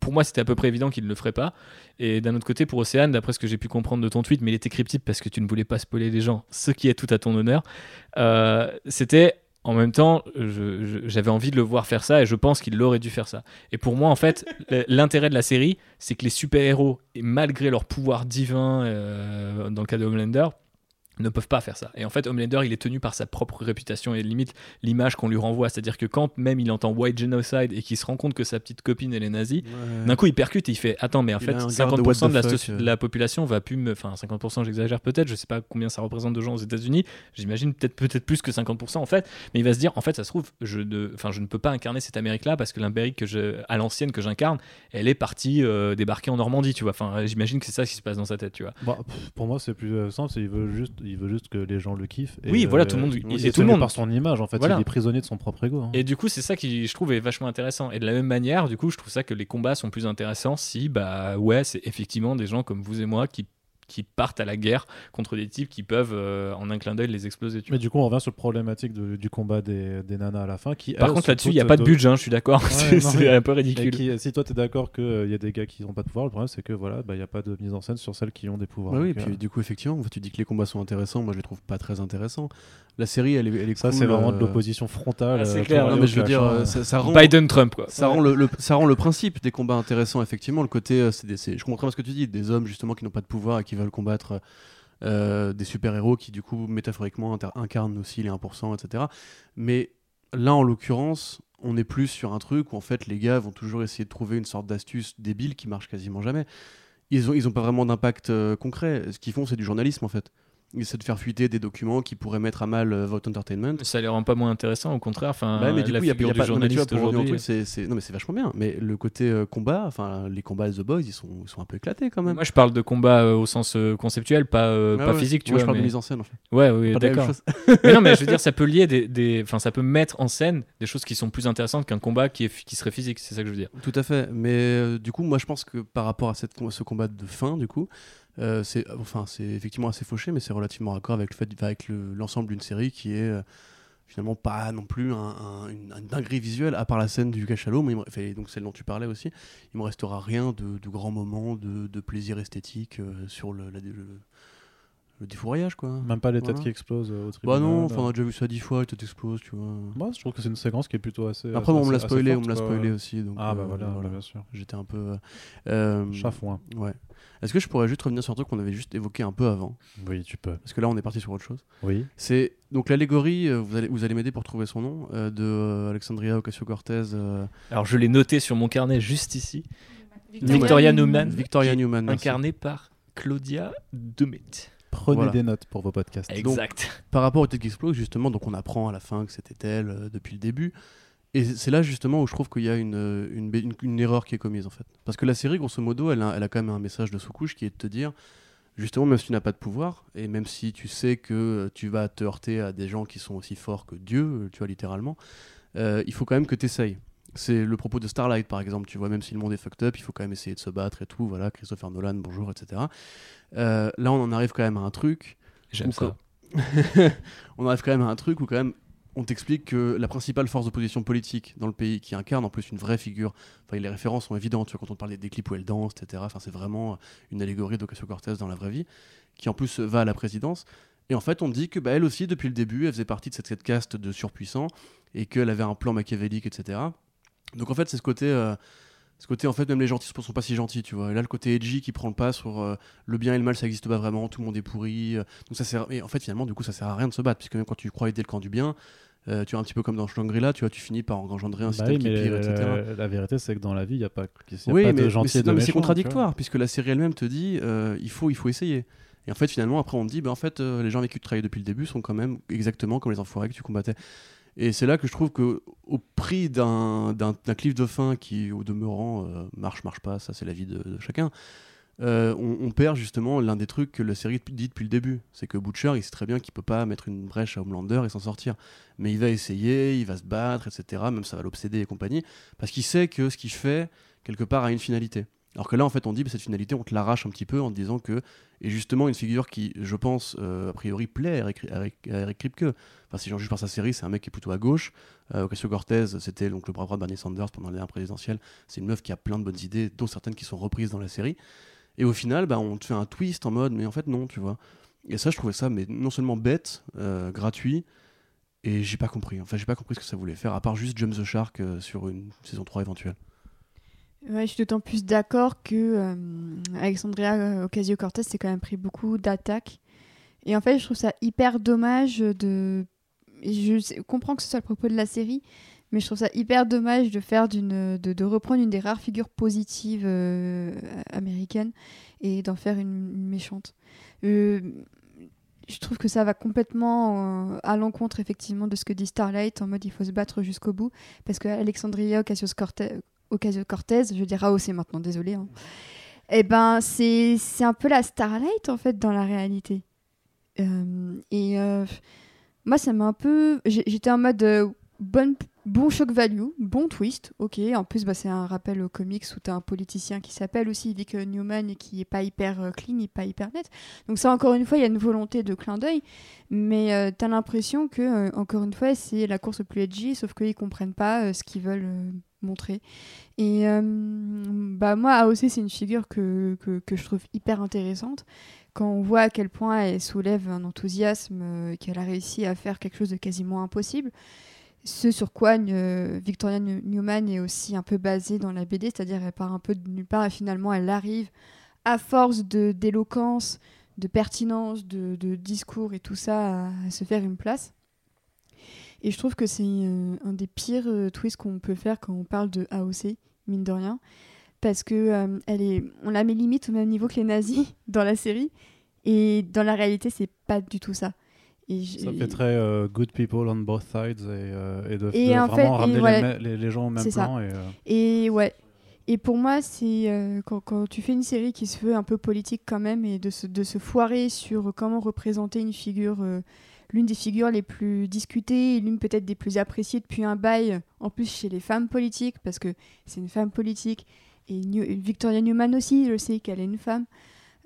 Speaker 4: Pour moi c'était à peu près évident qu'il ne le ferait pas. Et d'un autre côté pour Océane, d'après ce que j'ai pu comprendre de ton tweet, mais il était cryptique parce que tu ne voulais pas spoiler les gens, ce qui est tout à ton honneur. c'était en même temps, j'avais envie de le voir faire ça et je pense qu'il aurait dû faire ça. Et pour moi, en fait, l'intérêt de la série, c'est que les super-héros, malgré leur pouvoir divin, euh, dans le cas de Homelander, ne peuvent pas faire ça. Et en fait, Homelander, il est tenu par sa propre réputation et limite l'image qu'on lui renvoie. C'est-à-dire que quand même il entend White Genocide et qu'il se rend compte que sa petite copine, elle est nazie, d'un coup il percute et il fait Attends, mais en
Speaker 5: Il
Speaker 4: fait,
Speaker 5: a un garde de
Speaker 4: 50% de la, de la population va plus me. Enfin, 50%, j'exagère peut-être, je sais pas combien ça représente de gens aux États-Unis. J'imagine peut-être peut-être plus que 50% en fait. Mais il va se dire En fait, ça se trouve, je ne, enfin, je ne peux pas incarner cette Amérique-là parce que l'Amérique que je, à l'ancienne que j'incarne, elle est partie euh, débarquer en Normandie, tu vois. Enfin, j'imagine que c'est ça qui se passe dans sa tête, tu vois.
Speaker 1: Bah, pour moi, c'est plus euh, simple. c'est Il veut juste, il veut juste que les gens le kiffent. et,
Speaker 4: Oui, voilà,
Speaker 1: euh,
Speaker 4: tout le monde-
Speaker 1: et
Speaker 4: et
Speaker 1: c'est
Speaker 4: tout le monde-
Speaker 1: par son image. En fait,
Speaker 4: Voilà.
Speaker 1: il est prisonnier de son propre ego. hein.
Speaker 4: Et du coup, c'est ça qui, je trouve, est vachement intéressant. Et de la même manière, du coup, je trouve ça que les combats sont plus intéressants si, bah, ouais, c'est effectivement des gens comme vous et moi qui, qui partent à la guerre contre des types qui peuvent, euh, en un clin d'œil, les exploser. Tu
Speaker 1: Mais
Speaker 4: vois.
Speaker 1: du coup, on revient sur le problématique de- du combat des, des nanas à la fin. Qui,
Speaker 4: Par
Speaker 1: elles,
Speaker 4: contre, là-dessus, il n'y a pas de budget, hein, je suis d'accord.
Speaker 1: Ouais,
Speaker 4: c'est un peu
Speaker 1: Et
Speaker 4: ridicule.
Speaker 1: qui- si toi t'es d'accord qu'il y a des gars qui n'ont pas de pouvoir, le problème c'est que voilà, bah, il n'y a pas de mise en scène sur celles qui ont des pouvoirs.
Speaker 5: Bah oui,
Speaker 1: Donc,
Speaker 5: puis
Speaker 1: euh,
Speaker 5: du coup, effectivement, tu dis que les combats sont intéressants, moi je les trouve pas très intéressants. La série, elle est, elle est
Speaker 1: ça,
Speaker 5: cool,
Speaker 1: c'est vraiment
Speaker 5: euh,
Speaker 1: de l'opposition frontale.
Speaker 4: Ah, c'est
Speaker 1: euh,
Speaker 4: clair.
Speaker 5: Non, mais je veux dire, euh, ça, ça rend.
Speaker 4: Biden-Trump, quoi.
Speaker 5: Ça rend, le, le- ça rend le principe des combats intéressants, effectivement. Le côté, euh, c'est des- c'est- je comprends très bien ce que tu dis, des hommes justement qui n'ont pas de pouvoir et qui veulent combattre euh, des super-héros qui, du coup, métaphoriquement inter- incarnent aussi les 1%, etc. Mais là, en l'occurrence, on est plus sur un truc où en fait les gars vont toujours essayer de trouver une sorte d'astuce débile qui marche quasiment jamais. Ils ont, ils ont pas vraiment d'impact euh, concret. Ce qu'ils font, c'est du journalisme en fait. Ils essaient de faire fuiter des documents qui pourraient mettre à mal euh, votre entertainment.
Speaker 4: Ça les rend pas moins intéressants, au contraire. Enfin,
Speaker 5: Bah, mais du
Speaker 4: la
Speaker 5: coup, il y a, y a pas mais
Speaker 4: journaliste aujourd'hui.
Speaker 5: c'est, non mais c'est vachement bien. Mais le côté euh, combat, enfin les combats The Boys, ils sont, ils sont un peu éclatés quand même.
Speaker 4: Moi, je parle de combat euh, au sens euh, conceptuel, pas,
Speaker 5: Ah
Speaker 4: pas
Speaker 5: ouais.
Speaker 4: physique, tu
Speaker 5: Moi,
Speaker 4: vois.
Speaker 5: je parle
Speaker 4: mais-
Speaker 5: de mise en scène en fait.
Speaker 4: Ouais, oui, d'accord. mais non, mais je veux dire, ça peut lier des, des, enfin, ça peut mettre en scène des choses qui sont plus intéressantes qu'un combat qui, est, qui serait physique. C'est ça que je veux dire.
Speaker 5: Tout à fait. Mais euh, du coup, moi, je pense que par rapport à cette, ce combat de fin, du coup, euh, c'est enfin, c'est effectivement assez fauché, mais c'est relativement raccord avec le fait, avec le- l'ensemble d'une série qui est euh, finalement pas non plus un, un- une, dinguerie visuelle, à part la scène du cachalot, mais me- donc celle dont tu parlais aussi. Il me restera rien de, de grands moments de, de plaisir esthétique euh, sur le, le, le défourrage, quoi.
Speaker 1: Même pas les têtes
Speaker 5: Voilà.
Speaker 1: qui explosent euh, au tribunal.
Speaker 5: Bah non, enfin, on a déjà vu ça dix fois, et tout explose, tu vois.
Speaker 1: Moi, je trouve que c'est une séquence qui est plutôt assez.
Speaker 5: Après, bon, on me l'a spoilé, on me l'a spoilé aussi. Donc,
Speaker 1: Ah bah
Speaker 5: euh,
Speaker 1: voilà, bah, bien sûr.
Speaker 5: J'étais un peu. euh, euh,
Speaker 1: Chafouin.
Speaker 5: Ouais. Est-ce que je pourrais juste revenir sur un truc qu'on avait juste évoqué un peu avant?
Speaker 1: Oui, tu peux.
Speaker 5: Parce que là, on est parti sur autre chose.
Speaker 1: Oui.
Speaker 5: C'est donc l'allégorie, euh, vous allez, vous allez m'aider pour trouver son nom, euh, de euh, Alexandria Ocasio-Cortez, euh,
Speaker 4: Alors, je l'ai noté sur mon carnet juste ici. Victoria Newman,
Speaker 5: Victoria Newman.
Speaker 4: incarnée par Claudia Demet.
Speaker 1: Prenez
Speaker 5: Voilà.
Speaker 1: des notes pour vos podcasts.
Speaker 4: Exact.
Speaker 5: Par rapport au Tech Explode, justement, donc on apprend à la fin que c'était elle euh, depuis le début. Et c'est là justement où je trouve qu'il y a une, euh, une, une- une erreur qui est commise en fait. Parce que la série, grosso modo, elle a, elle a quand même un message de sous-couche qui est de te dire, justement, même si tu n'as pas de pouvoir, et même si tu sais que euh, tu vas te heurter à des gens qui sont aussi forts que Dieu, euh, tu vois, littéralement, euh, il faut quand même que tu essayes. C'est le propos de Starlight, par exemple, tu vois, même si le monde est fucked up, il faut quand même essayer de se battre et tout, voilà, Christopher Nolan, bonjour, etc. Euh, là, on en arrive quand même à un truc
Speaker 4: J'aime ça.
Speaker 5: on arrive quand même à un truc où quand même on t'explique que la principale force d'opposition politique dans le pays qui incarne en plus une vraie figure, enfin les références sont évidentes, tu vois, quand on parle des, des clips où elle danse, etc. Enfin c'est vraiment une allégorie d'Ocasio-Cortez dans la vraie vie, qui en plus va à la présidence. Et en fait on dit que bah, elle aussi depuis le début elle faisait partie de cette, cette caste de surpuissants et qu'elle avait un plan machiavélique, etc. Donc en fait c'est ce côté... euh, ce côté, en fait, même les gentils ne sont pas si gentils, tu vois. Et là, le côté edgy qui prend le pas sur euh, le bien et le mal, ça n'existe pas vraiment, tout le monde est pourri. euh, donc ça sert. Et en fait, finalement, du coup, ça sert à rien de se battre, puisque même quand tu crois aider le camp du bien, Euh, tu vois, un petit peu comme dans Shangri-La, tu vois, tu finis par engendrer un
Speaker 1: Bah
Speaker 5: système
Speaker 1: oui,
Speaker 5: qui pire,
Speaker 1: la,
Speaker 5: etc.
Speaker 1: la vérité, c'est que dans la vie, il n'y a pas, y a
Speaker 5: Oui,
Speaker 1: pas
Speaker 5: mais,
Speaker 1: de
Speaker 5: mais
Speaker 1: gentil
Speaker 5: c'est mais contradictoire, puisque la série elle-même te dit il, faut, il faut essayer. Et en fait, finalement, après, on te dit bah, en fait, les gens avec qui tu travailles depuis le début sont quand même exactement comme les enfoirés que tu combattais. Et c'est là que je trouve que au prix d'un cliff de fin qui, au demeurant, euh, marche, marche pas, ça c'est la vie de, chacun, euh, on, on perd justement l'un des trucs que la série dit depuis le début. C'est que Butcher, il sait très bien qu'il peut pas mettre une brèche à Homelander et s'en sortir. Mais il va essayer, il va se battre, etc. Même ça va l'obséder et compagnie. Parce qu'il sait que ce qu'il fait, quelque part, a une finalité. Alors que là, en fait, on dit, bah, cette finalité, on te l'arrache un petit peu en te disant que, et justement, une figure qui, je pense, euh, a priori, plaît à Eric, à Kripke. Enfin, si j'en juge par sa série, c'est un mec qui est plutôt à gauche. Euh, Ocasio-Cortez, c'était donc le bras droit de Bernie Sanders pendant l'ère présidentielle. C'est une meuf qui a plein de bonnes idées, dont certaines qui sont reprises dans la série. Et au final, bah, on te fait un twist en mode, mais en fait, non, tu vois. Et ça, je trouvais ça, mais non seulement bête, euh, gratuit, et j'ai pas compris. Enfin, j'ai pas compris ce que ça voulait faire, à part juste James the Shark euh, sur une saison 3 éventuelle.
Speaker 3: Ouais, je suis d'autant plus d'accord que euh, Alexandria Ocasio-Cortez s'est quand même pris beaucoup d'attaques. Et en fait, je trouve ça hyper dommage de. Je comprends que ce soit le propos de la série, mais je trouve ça hyper dommage de faire d'une, de, reprendre une des rares figures positives euh, américaines et d'en faire une, méchante. Euh, je trouve que ça va complètement euh, à l'encontre effectivement de ce que dit Starlight en mode il faut se battre jusqu'au bout parce que Alexandria Ocasio-Cortez Ocasio-Cortez, je dis AOC maintenant, désolé. Hein. Eh ben, c'est c'est un peu la Starlight en fait dans la réalité. Euh, et euh, moi, ça m'a un peu. J'étais en mode euh, bon shock value, bon twist, ok. En plus, bah, c'est un rappel aux comics où tu as un politicien qui s'appelle aussi Vic Newman et qui est pas hyper clean, est pas hyper net. Donc, ça, encore une fois, il y a une volonté de clin d'œil, mais tu as l'impression que, encore une fois, c'est la course au plus edgy, sauf qu'ils comprennent pas ce qu'ils veulent montrer. Et euh, bah, moi, AOC, c'est une figure que, que, que je trouve hyper intéressante. Quand on voit à quel point elle soulève un enthousiasme, euh, qu'elle a réussi à faire quelque chose de quasiment impossible, ce sur quoi euh, Victoria New- Newman est aussi un peu basée dans la BD, c'est-à-dire elle part un peu de nulle part et finalement elle arrive à force de d'éloquence, de pertinence, de, de discours et tout ça à se faire une place. Et je trouve que c'est euh, un des pires euh, twists qu'on peut faire quand on parle de AOC, mine de rien, parce que euh, elle est, on la met limite au même niveau que les nazis dans la série, et dans la réalité c'est pas du tout ça. Et
Speaker 1: Ça fait très euh, good people on both sides et, euh, et de,
Speaker 3: Et
Speaker 1: de
Speaker 3: en
Speaker 1: vraiment
Speaker 3: fait, et
Speaker 1: ramener
Speaker 3: voilà.
Speaker 1: me- les, les gens au même plan. Et, euh,
Speaker 3: Et ouais. Et pour moi, c'est quand, quand tu fais une série qui se veut un peu politique quand même et de se, de se foirer sur comment représenter une figure, l'une des figures les plus discutées l'une peut-être des plus appréciées depuis un bail, en plus chez les femmes politiques, parce que c'est une femme politique. Et Victoria Newman aussi, je sais qu'elle est une femme.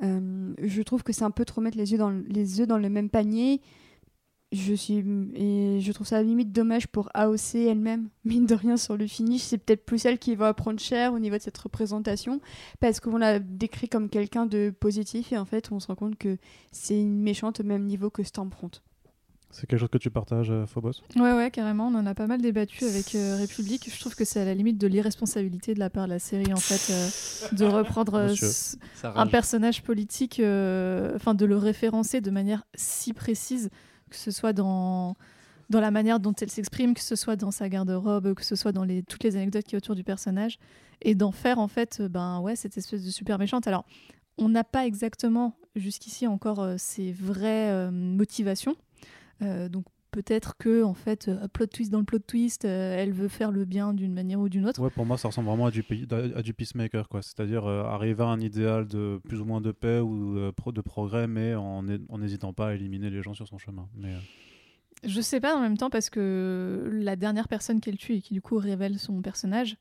Speaker 3: Euh, je trouve que c'est un peu trop mettre les yeux dans le, les œufs dans le même panier. Je suis et je trouve ça à limite dommage pour AOC elle-même, mine de rien sur le finish, c'est peut-être plus elle qui va prendre cher au niveau de cette représentation parce qu'on l'a décrit comme quelqu'un de positif et en fait on se rend compte que c'est une méchante au même niveau que Stormfront.
Speaker 1: C'est quelque chose que tu partages, euh, Phobos?
Speaker 2: Ouais, ouais, carrément. On en a pas mal débattu avec euh, République. Je trouve que c'est à la limite de l'irresponsabilité de la part de la série, en fait, euh, de reprendre
Speaker 1: Monsieur.
Speaker 2: un personnage politique, euh, enfin, de le référencer de manière si précise, que ce soit dans, dans la manière dont elle s'exprime, que ce soit dans sa garde-robe, que ce soit dans les, toutes les anecdotes qui y a autour du personnage, et d'en faire, en fait, ben ouais, cette espèce de super méchante. Alors, on n'a pas exactement, jusqu'ici encore, euh, ses vraies euh, motivations. Euh, donc, peut-être que, en fait, euh, plot twist dans le plot twist, euh, elle veut faire le bien d'une manière ou d'une autre.
Speaker 1: Ouais, pour moi, ça ressemble vraiment à du, à du peacemaker, quoi. C'est-à-dire euh, arriver à un idéal de plus ou moins de paix ou de progrès, mais en n'hésitant pas à éliminer les gens sur son chemin. Mais,
Speaker 2: Je sais pas en même temps parce que la dernière personne qu'elle tue et qui du coup révèle son personnage,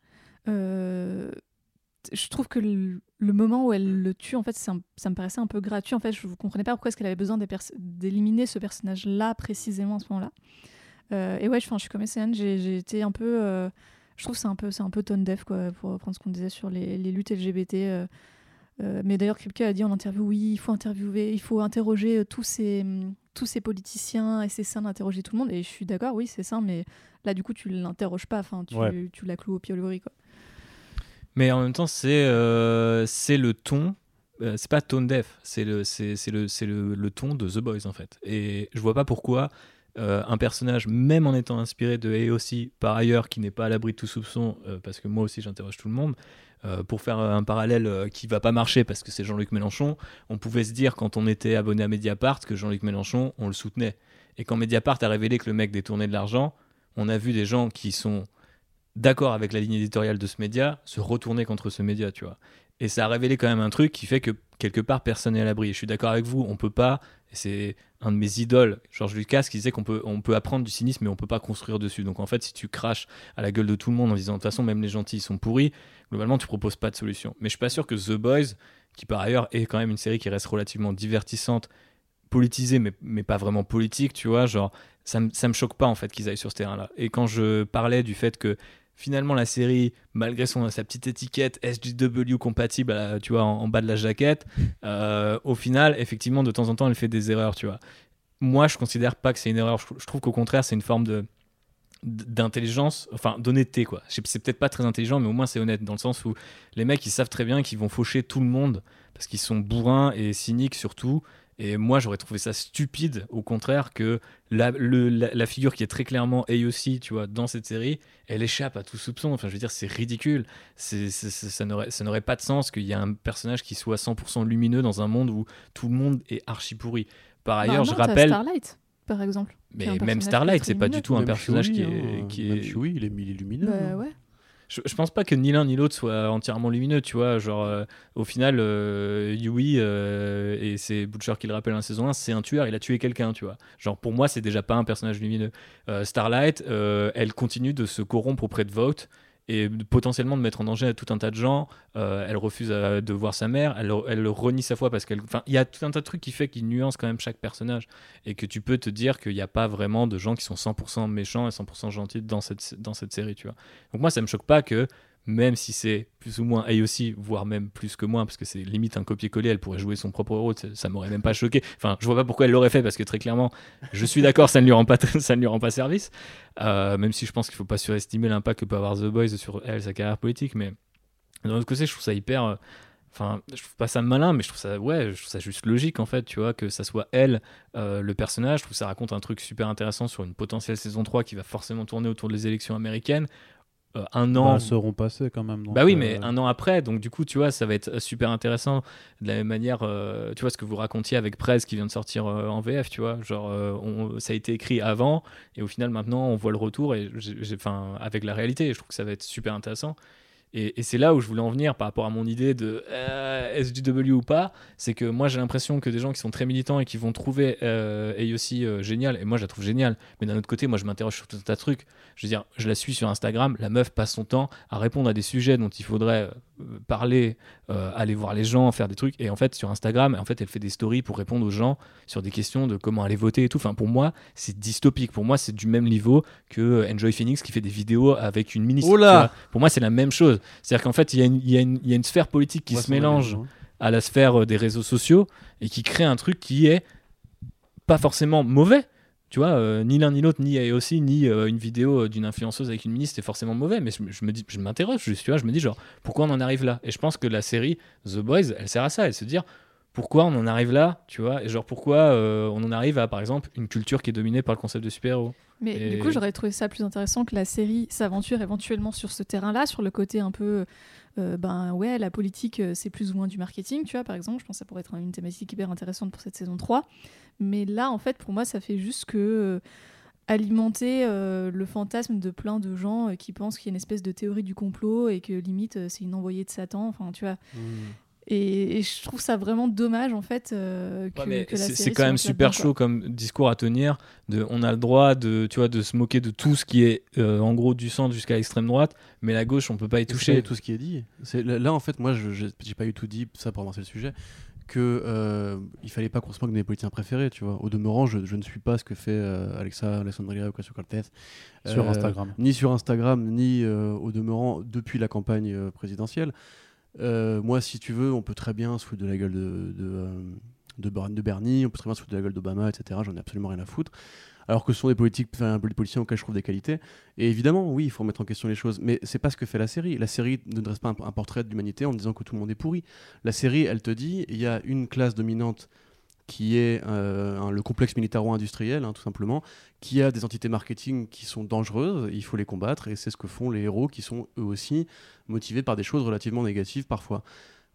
Speaker 2: je trouve que le, le moment où elle le tue, en fait, un- ça me paraissait un peu gratuit. En fait, je ne comprenais pas pourquoi est-ce qu'elle avait besoin d'éliminer ce personnage-là précisément à ce moment-là. Euh, et ouais, je, suis comme SN, j'ai été un peu. euh, je trouve que c'est un peu, c'est un peu tone deaf, quoi, pour reprendre ce qu'on disait sur les, les luttes LGBT. euh, mais d'ailleurs, Kripke a dit en interview, oui, il faut interviewer, il faut interroger tous ces, hum, tous ces politiciens et c'est sain d'interroger tout le monde. Et je suis d'accord, oui, c'est sain, mais là, du coup, tu l'interroges pas, enfin, tu,
Speaker 1: Ouais.
Speaker 2: tu la cloues au pilori, quoi.
Speaker 4: Mais en même temps, c'est euh, c'est le ton. euh, c'est pas tone deaf, c'est le, le, le, le ton de The Boys en fait. Et je vois pas pourquoi euh, un personnage, même en étant inspiré de AOC, par ailleurs, qui n'est pas à l'abri de tout soupçon, euh, parce que moi aussi j'interroge tout le monde, pour faire un parallèle euh, qui va pas marcher parce que c'est Jean-Luc Mélenchon, on pouvait se dire quand on était abonné à Mediapart que Jean-Luc Mélenchon, on le soutenait. Et quand Mediapart a révélé que le mec détournait de l'argent, on a vu des gens qui sont d'accord avec la ligne éditoriale de ce média se retourner contre ce média, tu vois. Et ça a révélé quand même un truc qui fait que quelque part personne n'est à l'abri. Et Je suis d'accord avec vous, on peut pas, et c'est un de mes idoles, Georges Lucas, qui disait qu'on peut, on peut apprendre du cynisme, mais on peut pas construire dessus. Donc en fait, si tu craches à la gueule de tout le monde en disant de toute façon, même les gentils ils sont pourris, globalement, tu proposes pas de solution. Mais je suis pas sûr que The Boys, qui par ailleurs est quand même une série qui reste relativement divertissante, politisée, mais, mais pas vraiment politique, tu vois, genre, ça me choque pas en fait qu'ils aillent sur ce terrain-là. Et quand je parlais du fait que finalement la série, malgré son, sa petite étiquette SJW compatible, la- tu vois, en, bas de la jaquette, euh, au final, effectivement, de temps en temps, elle fait des erreurs, tu vois. Moi, je considère pas que c'est une erreur. Je, trouve qu'au contraire, c'est une forme de d'intelligence, enfin d'honnêteté quoi. C'est peut-être pas très intelligent, mais au moins c'est honnête dans le sens où les mecs ils savent très bien qu'ils vont faucher tout le monde parce qu'ils sont bourrins et cyniques surtout. Et moi j'aurais trouvé ça stupide, au contraire que la, le- la, la figure qui est très clairement AOC, tu vois, dans cette série, elle échappe à tout soupçon. Enfin je veux dire c'est ridicule. C'est, c'est- c'est- ça n'aurait ça n'aurait pas de sens qu'il y ait un personnage qui soit 100% lumineux dans un monde où tout le monde est archi pourri. Par
Speaker 2: Bah
Speaker 4: ailleurs,
Speaker 2: non,
Speaker 4: je
Speaker 2: t'as
Speaker 4: rappelle,
Speaker 2: Starlight, par exemple. qui
Speaker 4: mais même Starlight, c'est pas du tout un personnage qui
Speaker 5: hein,
Speaker 4: est, qui
Speaker 5: même
Speaker 4: est
Speaker 5: Chewie, il est, il est lumineux.
Speaker 2: Bah
Speaker 5: hein.
Speaker 2: ouais.
Speaker 4: Je, je pense pas que ni l'un ni l'autre soit entièrement lumineux, tu vois. Genre, euh, au final, euh, Yui, euh, et c'est Butcher qui le rappelle en saison 1, c'est un tueur, il a tué quelqu'un, tu vois. Genre, pour moi, c'est déjà pas un personnage lumineux. Starlight, elle continue de se corrompre auprès de Vote et potentiellement de mettre en danger tout un tas de gens. Euh, elle refuse de voir sa mère, elle, elle renie sa foi parce qu'elle. Enfin, il y a tout un tas de trucs qui fait qu'il nuance quand même chaque personnage et que tu peux te dire qu'il n'y a pas vraiment de gens qui sont 100% méchants et 100% gentils dans cette, dans cette série, tu vois. Donc moi, ça me choque pas que, même si c'est plus ou moins AOC, voire même plus que moins, parce que c'est limite un copier-coller, elle pourrait jouer son propre rôle, ça, ça m'aurait même pas choqué. Enfin, je vois pas pourquoi elle l'aurait fait, parce que très clairement, je suis d'accord, ça ne lui rend pas, ça ne lui rend pas service. Euh, même si je pense qu'il faut pas surestimer l'impact que peut avoir The Boys sur elle, sa carrière politique, mais d'un autre côté, je trouve ça hyper. euh, Enfin, je trouve pas ça malin, mais je trouve ça, ouais, je trouve ça juste logique en fait, tu vois, que ça soit elle, euh, le personnage. Je trouve que ça raconte un truc super intéressant sur une potentielle saison 3 qui va forcément tourner autour des élections américaines. Euh, un
Speaker 1: Bah,
Speaker 4: an.
Speaker 1: elles seront passées quand même. donc,
Speaker 4: Bah oui,
Speaker 1: euh,
Speaker 4: mais un an après, donc du coup, tu vois, ça va être super intéressant. De la même manière, euh, tu vois, ce que vous racontiez avec Prez qui vient de sortir en VF, tu vois, genre, on- ça a été écrit avant, et au final, maintenant, on voit le retour, et enfin, avec la réalité, et je trouve que ça va être super intéressant. Et, et c'est là où je voulais en venir par rapport à mon idée de euh, SJW ou pas, c'est que moi j'ai l'impression que des gens qui sont très militants et qui vont trouver euh, AOC euh, génial, et moi je la trouve géniale, mais d'un autre côté, moi je m'interroge sur tout un tas de trucs. Je veux dire, je la suis sur Instagram, la meuf passe son temps à répondre à des sujets dont il faudrait euh, parler, euh, aller voir les gens, faire des trucs, et en fait sur Instagram, en fait elle fait des stories pour répondre aux gens sur des questions de comment aller voter et tout. Enfin pour moi c'est dystopique, pour moi c'est du même niveau que euh, Enjoy Phoenix qui fait des vidéos avec une ministre.
Speaker 5: Oh là.
Speaker 4: Pour moi c'est la même chose. C'est-à-dire qu'en fait il y, a une- y y a sphère politique qui
Speaker 5: Ouais,
Speaker 4: se mélange
Speaker 5: raison.
Speaker 4: à la sphère euh, des réseaux sociaux et qui crée un truc qui est pas forcément mauvais. Tu vois, euh, ni l'un ni l'autre, ni AOC, ni euh, une vidéo d'une influenceuse avec une ministre, c'est forcément mauvais. Mais je, je me dis, je m'interroge, je, tu vois, je me dis genre, pourquoi on en arrive là? Et je pense que la série The Boys, elle sert à ça, elle se dire pourquoi on en arrive là, tu vois, et genre pourquoi euh, on en arrive à, par exemple, une culture qui est dominée par le concept de super-héros.
Speaker 2: Mais
Speaker 4: Et-
Speaker 2: du coup, j'aurais trouvé ça plus intéressant que la série s'aventure éventuellement sur ce terrain-là, sur le côté un peu, euh, ben ouais, la politique, euh, c'est plus ou moins du marketing, tu vois, par exemple. Je pense que ça pourrait être une thématique hyper intéressante pour cette saison 3. Mais là, en fait, pour moi, ça fait juste que euh, alimenter euh, le fantasme de plein de gens euh, qui pensent qu'il y a une espèce de théorie du complot et que limite, euh, c'est une envoyée de Satan, enfin, tu vois.
Speaker 5: Mmh.
Speaker 2: Et, et je trouve ça vraiment dommage, en fait, euh, que,
Speaker 4: Ouais,
Speaker 2: que la
Speaker 4: c'est quand même super chaud comme discours à tenir. De, on a le droit de, tu vois, de se moquer de tout ce qui est euh, en gros du centre jusqu'à l'extrême droite, mais la gauche, on peut pas y toucher.
Speaker 5: tout ce qui est dit. C'est là, là, en fait, moi, je j'ai pas eu tout dit ça pour avancer le sujet. Que euh, il fallait pas qu'on se moque de mes politiciens préférés, tu vois. Au demeurant, je, je ne suis pas ce que fait euh, Alexa Alessandria Ocasio-Cortez
Speaker 1: Sur
Speaker 5: Euh,
Speaker 1: Instagram.
Speaker 5: ni sur Instagram, ni euh, au demeurant depuis la campagne euh, présidentielle. Euh, moi, si tu veux, on peut très bien se foutre de la gueule de, de, euh, de, Ber- de Bernie, on peut très bien se foutre de la gueule d'Obama, etc. J'en ai absolument rien à foutre. Alors que ce sont des politiques, enfin, des politiciens auxquels je trouve des qualités. Et évidemment, oui, il faut remettre en question les choses. Mais c'est pas ce que fait la série. La série ne dresse pas un, un portrait de l'humanité en disant que tout le monde est pourri. La série, elle te dit, il y a une classe dominante qui est euh, le complexe militaro-industriel, hein, tout simplement, qui a des entités marketing qui sont dangereuses, il faut les combattre, et c'est ce que font les héros qui sont eux aussi motivés par des choses relativement négatives parfois.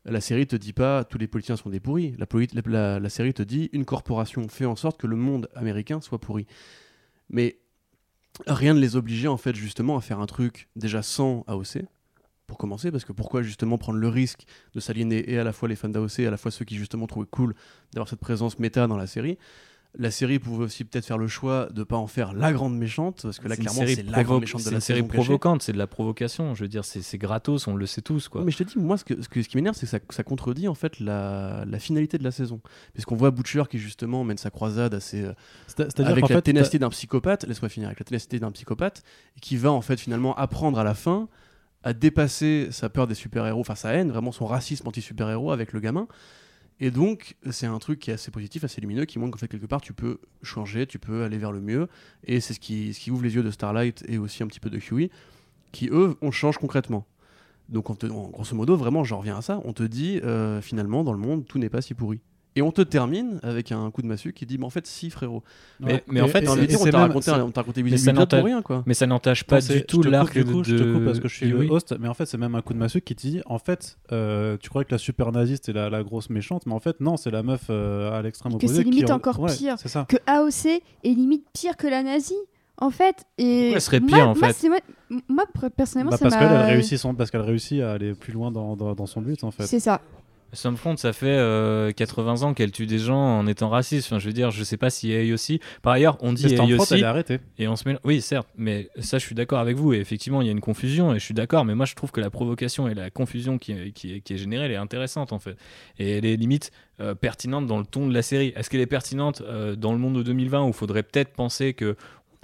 Speaker 5: La série te dit pas tous les politiciens sont des pourris. La série te dit une corporation fait en sorte que le monde américain soit pourri. Mais rien ne les obligeait en fait justement à faire un truc déjà sans AOC pour commencer parce que pourquoi justement prendre le risque de s'aliéner et à la fois les fans d'AOC et à la fois ceux qui justement trouvaient cool d'avoir cette présence méta dans la série? La série pouvait aussi peut-être faire le choix de pas en faire la grande méchante parce que là clairement c'est la grande méchante de
Speaker 4: c'est
Speaker 5: la
Speaker 4: une série provocante, c'est de la provocation. Je veux dire, c'est gratos, on le sait tous, quoi.
Speaker 5: Mais je te dis, moi, ce, que, ce, que- ce qui m'énerve, c'est que ça, ça contredit en fait la, la finalité de la saison. Puisqu'on voit Butcher qui justement mène sa croisade assez, euh,
Speaker 1: C'est- C'est-à-dire
Speaker 5: avec
Speaker 1: qu'en
Speaker 5: la
Speaker 1: fait,
Speaker 5: ténacité d'un psychopathe, laisse-moi finir, avec la ténacité d'un psychopathe, et qui va en fait finalement apprendre à la fin à dépasser sa peur des super-héros, enfin sa haine, vraiment son racisme anti-super-héros avec le gamin. Et donc, c'est un truc qui est assez positif, assez lumineux, qui montre qu'en fait, quelque part, tu peux changer, tu peux aller vers le mieux. Et c'est ce qui, ce qui ouvre les yeux de Starlight et aussi un petit peu de Huey, qui eux, on change concrètement. Donc, on te, en- grosso modo, vraiment, j'en reviens à ça, on te dit, euh, finalement, dans le monde, tout n'est pas si pourri. Et on te termine avec un coup de massue qui dit, mais en fait, si, frérot.
Speaker 4: Mais- mais en fait,
Speaker 5: on t'a raconté, on t'a raconté
Speaker 4: mais ça
Speaker 5: pour rien, quoi.
Speaker 4: Mais ça n'entache pas
Speaker 1: Non,
Speaker 4: du tout l'arc de.
Speaker 1: je te coupe parce que je suis le host, mais en fait c'est même un coup de massue qui te dit en fait euh, tu croyais que la super naziste est la, la grosse méchante, mais en fait non c'est la meuf euh, à l'extrême
Speaker 3: Et que
Speaker 1: opposé.
Speaker 3: c'est limite
Speaker 1: qui-
Speaker 3: encore
Speaker 1: ouais,
Speaker 3: pire. Que AOC est limite pire que la nazie en fait et
Speaker 4: elle serait
Speaker 3: moi-
Speaker 4: pire, en fait
Speaker 3: moi, personnellement
Speaker 1: Bah,
Speaker 3: ça
Speaker 1: parce
Speaker 3: m'a
Speaker 1: qu'elle elle réussit son, parce qu'elle réussit à aller plus loin dans, dans, dans son but en fait.
Speaker 3: c'est ça
Speaker 4: Stormfront, ça fait euh, 80 ans qu'elle tue des gens en étant raciste. Enfin, je veux dire, je sais pas si AI aussi. Par ailleurs, on dit aussi.
Speaker 1: elle est arrêtée.
Speaker 4: Et on se met... Oui, certes, mais ça, je suis d'accord avec vous. Et effectivement, il y a une confusion, et je suis d'accord. Mais moi, je trouve que la provocation et la confusion qui, est- qui, est- qui est générée, elle est intéressante, en fait. Et elle est limite euh, pertinente dans le ton de la série. Est-ce qu'elle est pertinente euh, dans le monde de 2020 où il faudrait peut-être penser que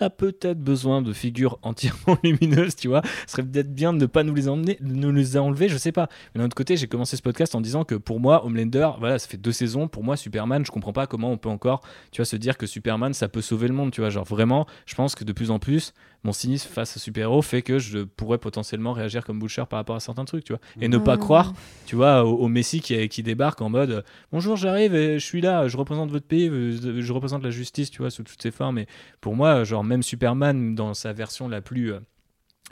Speaker 4: a peut-être besoin de figures entièrement lumineuses, tu vois. Ce serait peut-être bien de ne pas nous les emmener, de nous les enlever, je sais pas. Mais d'un autre côté, j'ai commencé ce podcast en disant que pour moi, Homelander, voilà, ça fait deux saisons. Pour moi, Superman, je comprends pas comment on peut encore, tu vois, se dire que Superman, ça peut sauver le monde, tu vois. Genre vraiment, je pense que de plus en plus, mon cynisme face à super-héros fait que je pourrais potentiellement réagir comme Butcher par rapport à certains trucs, tu vois. Et ne pas
Speaker 3: Ah.
Speaker 4: croire, tu vois, au, au Messi qui, qui débarque en mode Bonjour, j'arrive et je suis là, je représente votre pays, je représente la justice, tu vois, sous toutes ses formes. Et pour moi, genre, même Superman, dans sa version la plus euh,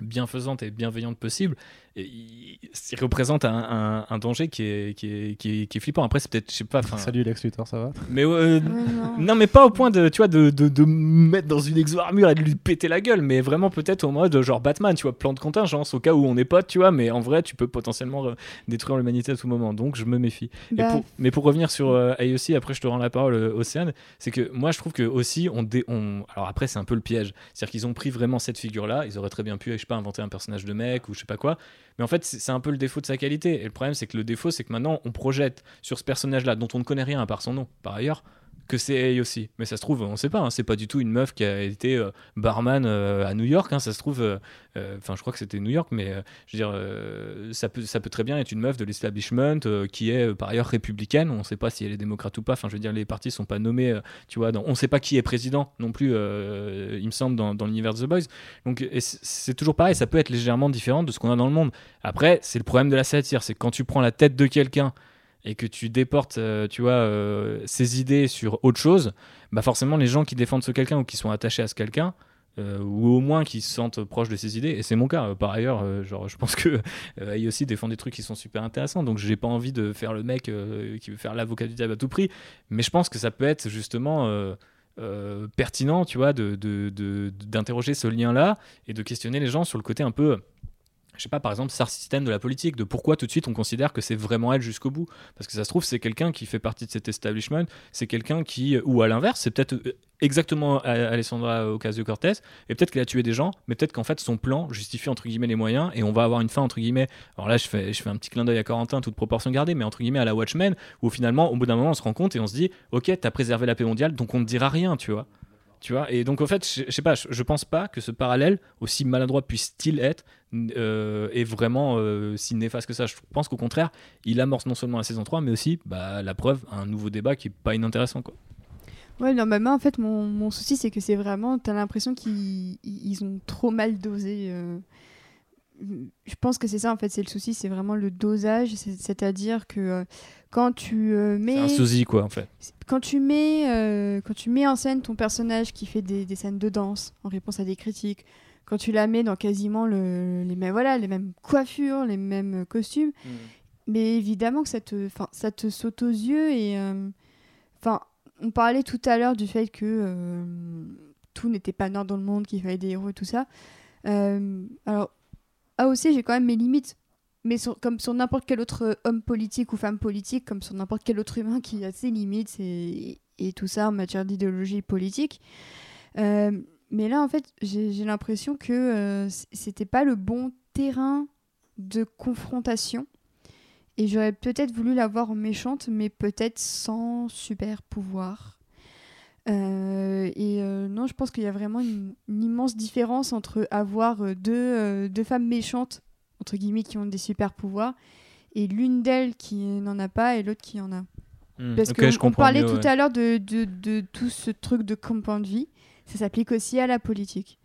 Speaker 4: bienfaisante et bienveillante possible, il, il représente un, un- un danger qui est, qui, est, qui, est, qui est flippant. Après, c'est peut-être, je sais pas.
Speaker 1: Salut Lex Luthor, ça va?
Speaker 4: Mais euh,
Speaker 3: non.
Speaker 4: non, mais pas au point de, tu vois, de, de, de me mettre dans une exo-armure et de lui péter la gueule, mais vraiment peut-être au mode genre Batman, tu vois, plan de contingence au cas où on est potes, tu vois, mais en vrai, tu peux potentiellement euh, détruire l'humanité à tout moment, donc je me méfie. Et
Speaker 3: Bah,
Speaker 4: pour- mais pour revenir sur euh, AOC, après je te rends la parole, euh, Océane, c'est que moi je trouve que aussi, on, dé- on... alors après c'est un peu le piège, c'est-à-dire qu'ils ont pris vraiment cette figure-là, ils auraient très bien pu, je sais pas, inventer un personnage de mec ou je sais pas quoi, mais en fait c'est un peu le défaut de sa qualité, et le problème c'est que le défaut c'est que maintenant on projette sur ce personnage-là, dont on ne connaît rien à part son nom, par ailleurs, que c'est AOC. Mais ça se trouve, on sait pas, hein, c'est pas du tout une meuf qui a été euh, barman euh, à New York, hein, ça se trouve, euh, enfin je crois que c'était New York, mais je veux dire, ça, peut, très bien être une meuf de l'establishment qui est par ailleurs républicaine, on sait pas si elle est démocrate ou pas, enfin je veux dire, les partis sont pas nommés, tu vois, dans, on sait pas qui est président non plus, il me semble, dans, l'univers de The Boys. Donc c'est- toujours pareil, ça peut être légèrement différent de ce qu'on a dans le monde. Après, c'est le problème de la satire, c'est quand tu prends la tête de quelqu'un et que tu déportes, euh, tu vois, euh, ses idées sur autre chose, bah forcément les gens qui défendent ce quelqu'un ou qui sont attachés à ce quelqu'un, euh, ou au moins qui se sentent proches de ses idées, et c'est mon cas. euh, par ailleurs, genre, je pense que aussi défend des trucs qui sont super intéressants, donc j'ai pas envie de faire le mec qui veut faire l'avocat du diable à tout prix, mais je pense que ça peut être justement pertinent, tu vois, d'interroger ce lien-là et de questionner les gens sur le côté un peu je sais pas, par exemple, star système de la politique, de pourquoi tout de suite on considère que c'est vraiment elle jusqu'au bout. Parce que ça se trouve, c'est quelqu'un qui fait partie de cet establishment, c'est quelqu'un qui, ou à l'inverse, c'est peut-être euh, exactement A- Alessandra Ocasio-Cortez, et peut-être qu'elle a tué des gens, mais peut-être qu'en fait son plan justifie entre guillemets les moyens, et on va avoir une fin entre guillemets. Alors là, je fais, je fais un petit clin d'œil à Corentin, toute proportion gardée, mais entre guillemets à la Watchmen, où finalement, au bout d'un moment, on se rend compte et on se dit, ok, t'as préservé la paix mondiale, donc on ne dira rien, tu vois. Tu vois, et donc en fait, je, je sais pas, je, je pense pas que ce parallèle, aussi maladroit puisse-t-il être, euh, est vraiment euh, si néfaste que ça. Je pense qu'au contraire, il amorce non seulement la saison 3, mais aussi bah, la preuve, un nouveau débat qui est pas inintéressant. Quoi.
Speaker 3: Ouais, normalement, en fait, mon, mon souci, c'est que c'est vraiment, t'as l'impression qu'ils ils ont trop mal dosé. euh, je pense que c'est ça en fait, c'est le souci, c'est vraiment le dosage, c'est- c'est-à-dire que quand tu euh,
Speaker 4: C'est
Speaker 3: mets
Speaker 4: un sosie, quoi, en fait.
Speaker 3: quand tu mets euh, quand tu mets en scène ton personnage qui fait des, des scènes de danse en réponse à des critiques, quand tu la mets dans quasiment le- les mêmes voilà les mêmes coiffures, les mêmes costumes, mais évidemment que ça te enfin ça te saute aux yeux et euh, enfin on parlait tout à l'heure du fait que euh, tout n'était pas noir dans le monde, qu'il fallait des héros et tout ça. Euh, alors AOC j'ai quand même mes limites. Mais comme sur n'importe quel autre homme politique ou femme politique, comme sur n'importe quel autre humain qui a ses limites et, et tout ça en matière d'idéologie politique. Euh, mais là, en fait, j'ai l'impression que euh, c'était pas le bon terrain de confrontation. Et j'aurais peut-être voulu la voir méchante, mais peut-être sans super pouvoir. Euh, et euh, non, je pense qu'il y a vraiment une, immense différence entre avoir euh, deux, euh, deux femmes méchantes, entre guillemets, qui ont des super pouvoirs, et l'une d'elles qui n'en a pas et l'autre qui en a.
Speaker 4: Hmm,
Speaker 3: Parce
Speaker 4: ok,
Speaker 3: que
Speaker 4: je
Speaker 3: on
Speaker 4: comprends
Speaker 3: parlait
Speaker 4: mieux,
Speaker 3: tout
Speaker 4: ouais.
Speaker 3: à l'heure de, de, de tout ce truc de compound vie, ça s'applique aussi à la politique.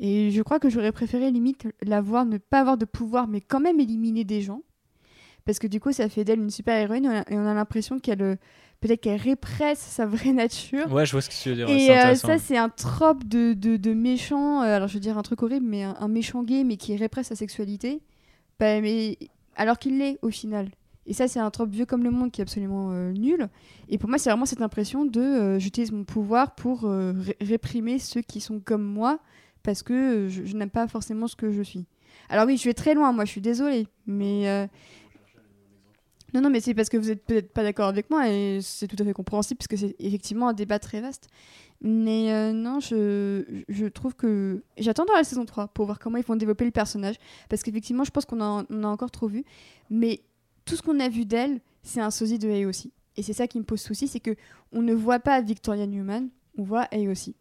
Speaker 3: Et je crois que j'aurais préféré limite la voir ne pas avoir de pouvoir, mais quand même éliminer des gens. Parce que du coup, ça fait d'elle une super héroïne et on a- l'impression qu'elle euh, peut-être qu'elle répresse sa vraie nature.
Speaker 4: Ouais, je vois ce que tu veux dire.
Speaker 3: Et euh, ça, c'est un trope de, de, de méchant. euh, alors, je veux dire un truc horrible, mais un, un méchant gay, mais qui répresse sa sexualité. Bah, mais, alors qu'il l'est, au final. Et ça, c'est un trope vieux comme le monde qui est absolument euh, nul. Et pour moi, c'est vraiment cette impression de euh, j'utilise mon pouvoir pour euh, ré- réprimer ceux qui sont comme moi, parce que je, n'aime pas forcément ce que je suis. Alors, oui, je vais très loin, moi, je suis désolée. Mais. non, non, mais c'est parce que vous êtes peut-être pas d'accord avec moi et c'est tout à fait compréhensible parce que c'est effectivement un débat très vaste. Mais euh, non, je, je trouve que. J'attends dans la saison 3 pour voir comment ils vont développer le personnage. Parce qu'effectivement, je pense qu'on on a encore trop vu. Mais tout ce qu'on a vu d'elle, c'est un sosie de aussi. Et c'est ça qui me pose souci c'est que on ne voit pas Victoria Newman, on voit aussi.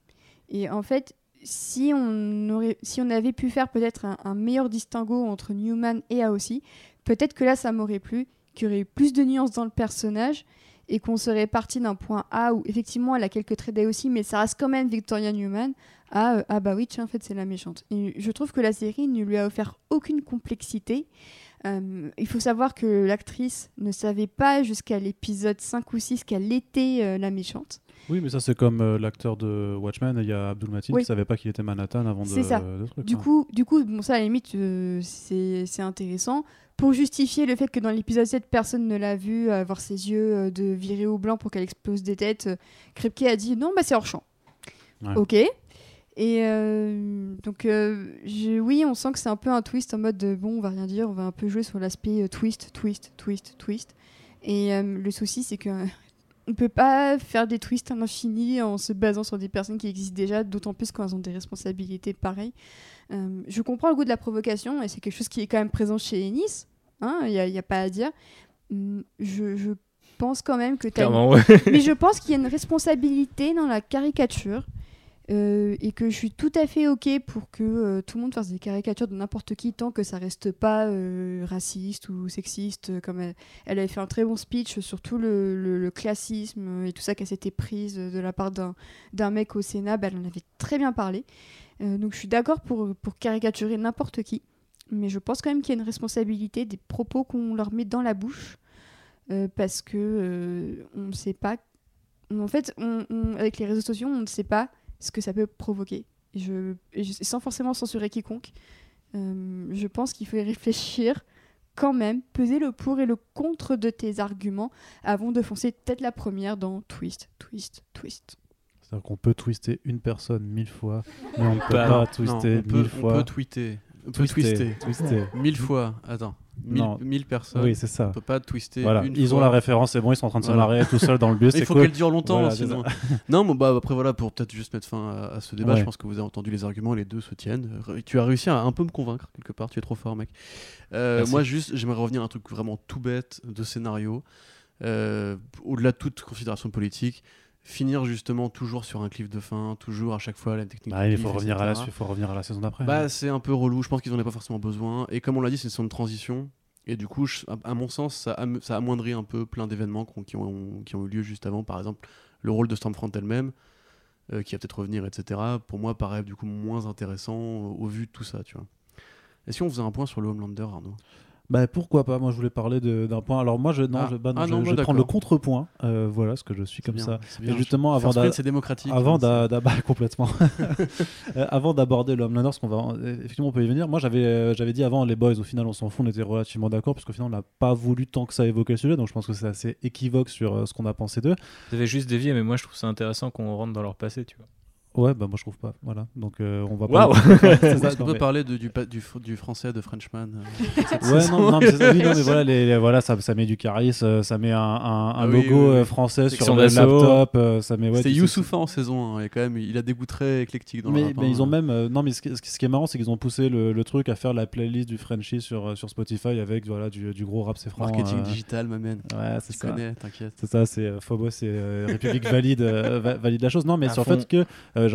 Speaker 3: Et en fait, si on, aurait, si on avait pu faire peut-être un, un meilleur distinguo entre Newman et Aosi, peut-être que là, ça m'aurait plu, qu'il y aurait eu plus de nuances dans le personnage et qu'on serait parti d'un point A où effectivement elle a quelques traits d'Aosi, mais ça reste quand même Victoria Newman, à euh, ah bah oui, tiens, en fait, c'est la méchante. Et je trouve que la série ne lui a offert aucune complexité. Euh, il faut savoir que l'actrice ne savait pas jusqu'à l'épisode 5 ou 6 qu'elle était euh, la méchante.
Speaker 1: Oui, mais ça, c'est comme euh, l'acteur de Watchmen. Il y a Abdul Mateen
Speaker 3: Oui.
Speaker 1: qui savait pas qu'il était Manhattan avant de.
Speaker 3: C'est ça.
Speaker 1: de truc,
Speaker 3: Du
Speaker 1: hein.
Speaker 3: coup, du coup, bon, ça, à la limite, c'est intéressant. Pour justifier le fait que dans l'épisode 7, personne ne l'a vu avoir ses yeux euh, de virer au blanc pour qu'elle explose des têtes, euh, Kripke a dit non, bah c'est hors champ.
Speaker 1: Ouais.
Speaker 3: Ok. Et euh, donc, euh, je- oui, on sent que c'est un peu un twist en mode de, bon, on va rien dire, on va un peu jouer sur l'aspect twist, twist, twist, twist. Et euh, le souci, c'est que on peut pas faire des twists à l'infini en se basant sur des personnes qui existent déjà, d'autant plus quand elles ont des responsabilités pareilles. Euh, je comprends le goût de la provocation et c'est quelque chose qui est quand même présent chez Ennis. hein, Il n'y a, pas à dire. Hum, Je, je pense quand même que
Speaker 4: ouais.
Speaker 3: mais je pense qu'il y a une responsabilité dans la caricature euh, et que je suis tout à fait ok pour que euh, tout le monde fasse des caricatures de n'importe qui tant que ça reste pas euh, raciste ou sexiste. Comme elle, avait fait un très bon speech sur tout le, classisme et tout ça qu'elle s'était prise de la part d'un mec au Sénat. Bah, elle en avait très bien parlé. Donc je suis d'accord pour, caricaturer n'importe qui. Mais je pense quand même qu'il y a une responsabilité des propos qu'on leur met dans la bouche. parce que on ne sait pas en fait, avec les réseaux sociaux, on ne sait pas ce que ça peut provoquer. Et je, et je- sans forcément censurer quiconque, euh, je pense qu'il faut y réfléchir quand même, peser le pour et le contre de tes arguments avant de foncer tête la première dans twist, twist, twist.
Speaker 1: C'est-à-dire qu'on peut twister une personne mille fois, mais on ne peut
Speaker 4: Bah,
Speaker 1: pas
Speaker 5: Non,
Speaker 1: twister
Speaker 5: on peut,
Speaker 1: mille
Speaker 5: on
Speaker 1: fois.
Speaker 5: peut tweeter. On peut twister.
Speaker 1: twister.
Speaker 5: Mille fois. Attends. Mille,
Speaker 1: Non.
Speaker 5: mille personnes.
Speaker 1: Oui, c'est ça.
Speaker 5: On peut pas twister.
Speaker 1: Voilà,
Speaker 5: une
Speaker 1: ils
Speaker 5: fois.
Speaker 1: ont la référence, c'est bon, ils sont en train de se
Speaker 5: Voilà.
Speaker 1: marrer tout seuls dans le bus.
Speaker 5: Il faut
Speaker 1: cool.
Speaker 5: qu'elle dure longtemps,
Speaker 1: Voilà,
Speaker 5: sinon. non, mais bah, après voilà, pour peut-être juste mettre fin à, à ce débat,
Speaker 1: Ouais.
Speaker 5: je pense que vous avez entendu les arguments, les deux se tiennent. Re- Tu as réussi à un peu me convaincre quelque part, tu es trop fort, mec. Euh, moi, juste, j'aimerais revenir à un truc vraiment tout bête de scénario, Euh, au-delà de toute considération politique. Finir justement toujours sur un cliff de fin, toujours à chaque fois la technique.
Speaker 1: Bah, il
Speaker 5: cliff,
Speaker 1: faut revenir, à la, faut revenir à la saison d'après.
Speaker 5: Bah, c'est un peu relou. Je pense qu'ils en avaient pas forcément besoin. Et comme on l'a dit, c'est une saison de transition. Et du coup, je- à, à mon sens, ça, am- ça amoindrit un peu plein d'événements qui, ont, qui ont eu lieu juste avant. Par exemple, le rôle de Stormfront elle-même, euh, qui va peut-être revenir, etc. Pour moi, paraît du coup moins intéressant au, au vu de tout ça, tu vois. Est-ce qu'on faisait un point sur le Homelander, Arnaud?
Speaker 1: Bah pourquoi pas? Moi je voulais parler de- d'un point. Alors moi je non,
Speaker 5: Ah.
Speaker 1: je, bah, non,
Speaker 5: Ah
Speaker 1: je-
Speaker 5: non,
Speaker 1: je
Speaker 5: bah,
Speaker 1: vais prendre le contrepoint. Euh, voilà ce que je suis comme
Speaker 5: bien,
Speaker 1: ça.
Speaker 5: c'est
Speaker 1: Et justement avant
Speaker 5: c'est démocratique.
Speaker 1: avant
Speaker 5: hein,
Speaker 1: d'a- d'aborder complètement Euh, avant d'aborder le Homelander, parce qu'on va effectivement on peut y venir. Moi j'avais euh, j'avais dit avant les boys. Au final on s'en fout, on était relativement d'accord parce qu'au final on n'a pas voulu tant que ça évoquer le sujet. Donc je pense que c'est assez équivoque sur euh, ce qu'on a pensé d'eux.
Speaker 4: Vous avez juste dévié, mais moi je trouve ça intéressant qu'on rentre dans leur passé, tu vois.
Speaker 1: Ouais bah moi je trouve pas. Voilà donc euh, on va pas. C'est
Speaker 5: Est-ce qu'on peut
Speaker 1: mais-
Speaker 5: parler de- du, du, fr- du français de Frenchman euh,
Speaker 1: Ouais, non, non, mais, c'est ça, oui, non, mais voilà, les, les- voilà ça, ça met du charisme, euh, ça met un, un- un
Speaker 5: Ah oui,
Speaker 1: logo
Speaker 5: oui, oui.
Speaker 1: français sur le laptop, euh, ça met. Ouais, sais,
Speaker 5: Youssoufa en saison 1, et quand même, il a des goûts très éclectiques dans le
Speaker 1: mais,
Speaker 5: rap,
Speaker 1: mais
Speaker 5: hein.
Speaker 1: ils ont même euh, non mais ce qui, ce qui- ce qui est marrant c'est qu'ils ont poussé le, le truc à faire la playlist du Frenchie sur, sur Spotify avec voilà du, du gros rap c'est franc
Speaker 5: Marketing
Speaker 1: euh,
Speaker 5: digital, ma man.
Speaker 1: ouais c'est
Speaker 5: Tu
Speaker 1: ça
Speaker 5: connais, t'inquiète.
Speaker 1: c'est ça c'est Phobos et République valide va- valide la chose non mais sur le fait que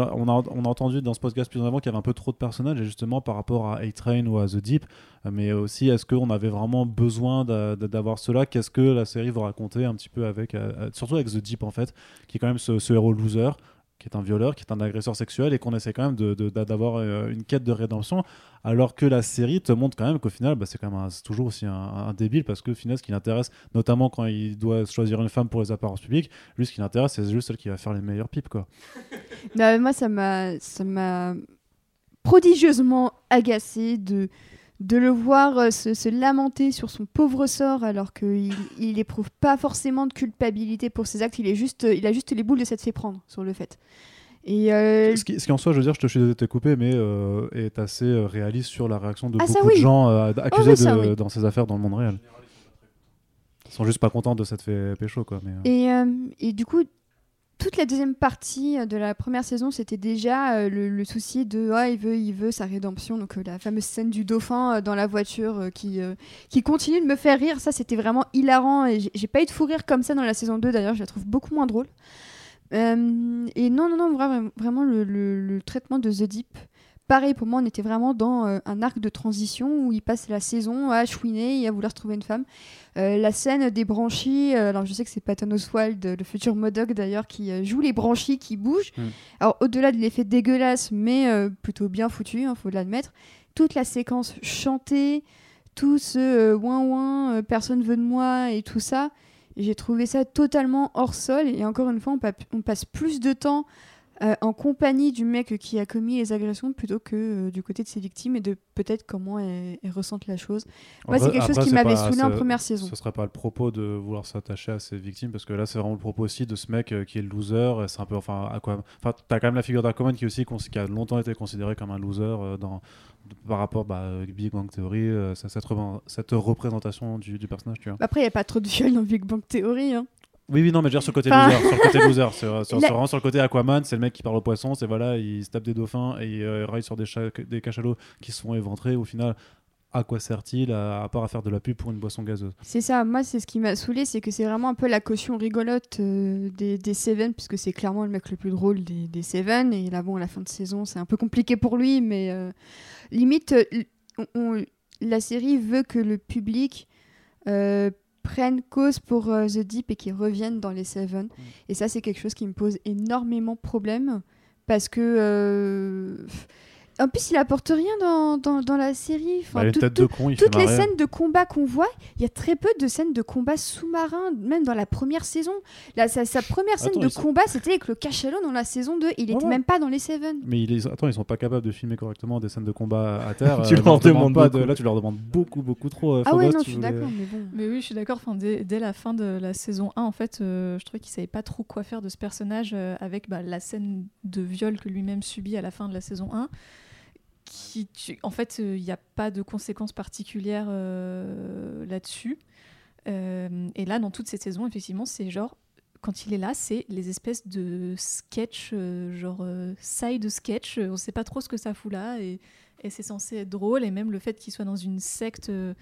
Speaker 1: on, a, on a entendu dans ce podcast plus en avant qu'il y avait un peu trop de personnages justement par rapport à A-Train ou à The Deep euh, mais aussi est-ce qu'on avait vraiment besoin d'a- d'a- d'avoir cela? Qu'est-ce que la série va raconter un petit peu avec euh, euh, surtout avec The Deep en fait qui est quand même ce héros loser qui est un violeur, qui est un agresseur sexuel, et qu'on essaie quand même de- de- d'avoir euh, une quête de rédemption, alors que la série te montre quand même qu'au final, bah, c'est quand même un- toujours aussi un, débile, parce que au final, ce qui l'intéresse, notamment quand il doit choisir une femme pour les apparences publiques, lui, ce qui l'intéresse, c'est juste celle qui va faire les meilleures pipes, quoi.
Speaker 3: Non, moi, ça m'a prodigieusement agacé de, de le voir euh, se, se lamenter sur son pauvre sort alors qu'il il éprouve pas forcément de culpabilité pour ses actes. Il, est juste, il a juste les boules de s'être fait prendre sur le fait. Et euh,
Speaker 1: Ce qui, ce qui en soi, je veux dire, je te suis désolé de te couper, mais euh, est assez réaliste sur la réaction de
Speaker 3: Ah,
Speaker 1: beaucoup de gens euh, accusés
Speaker 3: oui, ça,
Speaker 1: de-
Speaker 3: oui.
Speaker 1: dans ces affaires dans le monde réel. Ils sont juste pas contents de cette fait pécho, quoi. Mais.
Speaker 3: Et, et du coup, toute la deuxième partie euh, de la première saison, c'était déjà euh, le, souci de ah, il veut, il veut sa rédemption. Donc euh, la fameuse scène du dauphin dans la voiture qui, qui continue de me faire rire. Ça, c'était vraiment hilarant. Et j'ai- pas eu de fou rire comme ça dans la saison 2 d'ailleurs. Je la trouve beaucoup moins drôle. Et non, non, non, vra- vraiment le, le- le traitement de The Deep. Pareil, pour moi, on était vraiment dans euh, un arc de transition où il passe la saison à chouiner et à vouloir trouver une femme. Euh, la scène des branchies, euh, alors je sais que c'est Patton Oswald, le futur Modoc d'ailleurs, qui joue les branchies qui bougent.
Speaker 1: Mm.
Speaker 3: Alors au-delà de l'effet dégueulasse, mais plutôt bien foutu, il faut l'admettre, toute la séquence chantée, tout ce ouin ouin, personne veut de moi et tout ça, j'ai trouvé ça totalement hors sol. Et encore une fois, on, pa- on passe plus de temps euh, en compagnie du mec qui a commis les agressions plutôt que euh, du côté de ses victimes et de peut-être comment elles, elles ressentent la chose. Moi, c'est
Speaker 1: Après-
Speaker 3: quelque chose qui m'avait saoulé en première saison.
Speaker 1: Ce serait pas le propos de vouloir s'attacher à ses victimes, parce que là, c'est vraiment le propos aussi de ce mec euh, qui est le loser. C'est un peu, enfin, à quoi Enfin, t'as quand même la figure d'Aquaman qui aussi qui a longtemps été considéré comme un loser dans par rapport bah, euh, Big Bang Theory, cette, repré- cette représentation du, du personnage, tu vois.
Speaker 3: Après, il n'y a pas trop de viol dans Big Bang Theory. Hein.
Speaker 1: Oui, oui, non, mais je veux dire sur le côté
Speaker 3: Enfin-
Speaker 1: loser, sur le côté loser, sur, sur,
Speaker 3: La-
Speaker 1: sur- le côté Aquaman, c'est le mec qui parle aux poissons, c'est voilà, il se tape des dauphins et il euh, raille sur des, des cachalots qui se font éventrer. Au final, à quoi sert-il à, à part à faire de la pub pour une boisson gazeuse?
Speaker 3: C'est ça, moi, c'est ce qui m'a saoulé, c'est que c'est vraiment un peu la caution rigolote euh, des, des Seven, puisque c'est clairement le mec le plus drôle des, des Seven. Et là, bon, à la fin de saison, c'est un peu compliqué pour lui, mais euh, limite, euh, on- on- la série veut que le public euh, prenne cause pour euh, The Deep et qu'il revienne dans les Seven. Et ça, c'est quelque chose qui me pose énormément de problèmes, parce que. En plus, il apporte rien dans, dans, dans la série. Enfin,
Speaker 1: Bah,
Speaker 3: tout- tout-
Speaker 1: de con,
Speaker 3: toutes les
Speaker 1: marrer.
Speaker 3: scènes de combat qu'on voit, il y a très peu de scènes de combat sous-marin, même dans la première saison. Là, sa, sa première scène
Speaker 1: Attends,
Speaker 3: de
Speaker 1: sont-
Speaker 3: combat, c'était avec le cachalot dans la saison 2. Il
Speaker 1: Ouais,
Speaker 3: était
Speaker 1: ouais.
Speaker 3: même pas dans les Seven.
Speaker 1: Mais ils, attends, ils sont pas capables de filmer correctement des scènes de combat à terre.
Speaker 4: Tu
Speaker 1: euh,
Speaker 4: leur
Speaker 1: demande
Speaker 4: demandes
Speaker 1: pas de-. Là, tu leur demandes beaucoup, beaucoup trop. euh,
Speaker 3: Ah ouais, non,
Speaker 1: tu
Speaker 3: je suis
Speaker 1: voulais-
Speaker 3: d'accord, mais bon.
Speaker 2: Mais oui, je suis d'accord. Enfin, dès, dès la fin de la saison 1, en fait, euh, je trouvais qu'il savait pas trop quoi faire de ce personnage euh, avec bah, la scène de viol que lui-même subit à la fin de la saison 1. En fait, euh, il n'y a pas de conséquences particulières euh, là-dessus. Euh, et là, dans toutes ces saisons, effectivement, c'est genre, quand il est là, c'est les espèces de sketch, euh, genre euh, side sketch. euh, On sait pas trop ce que ça fout là. Et, c'est censé être drôle. Et même le fait qu'il soit dans une secte. euh,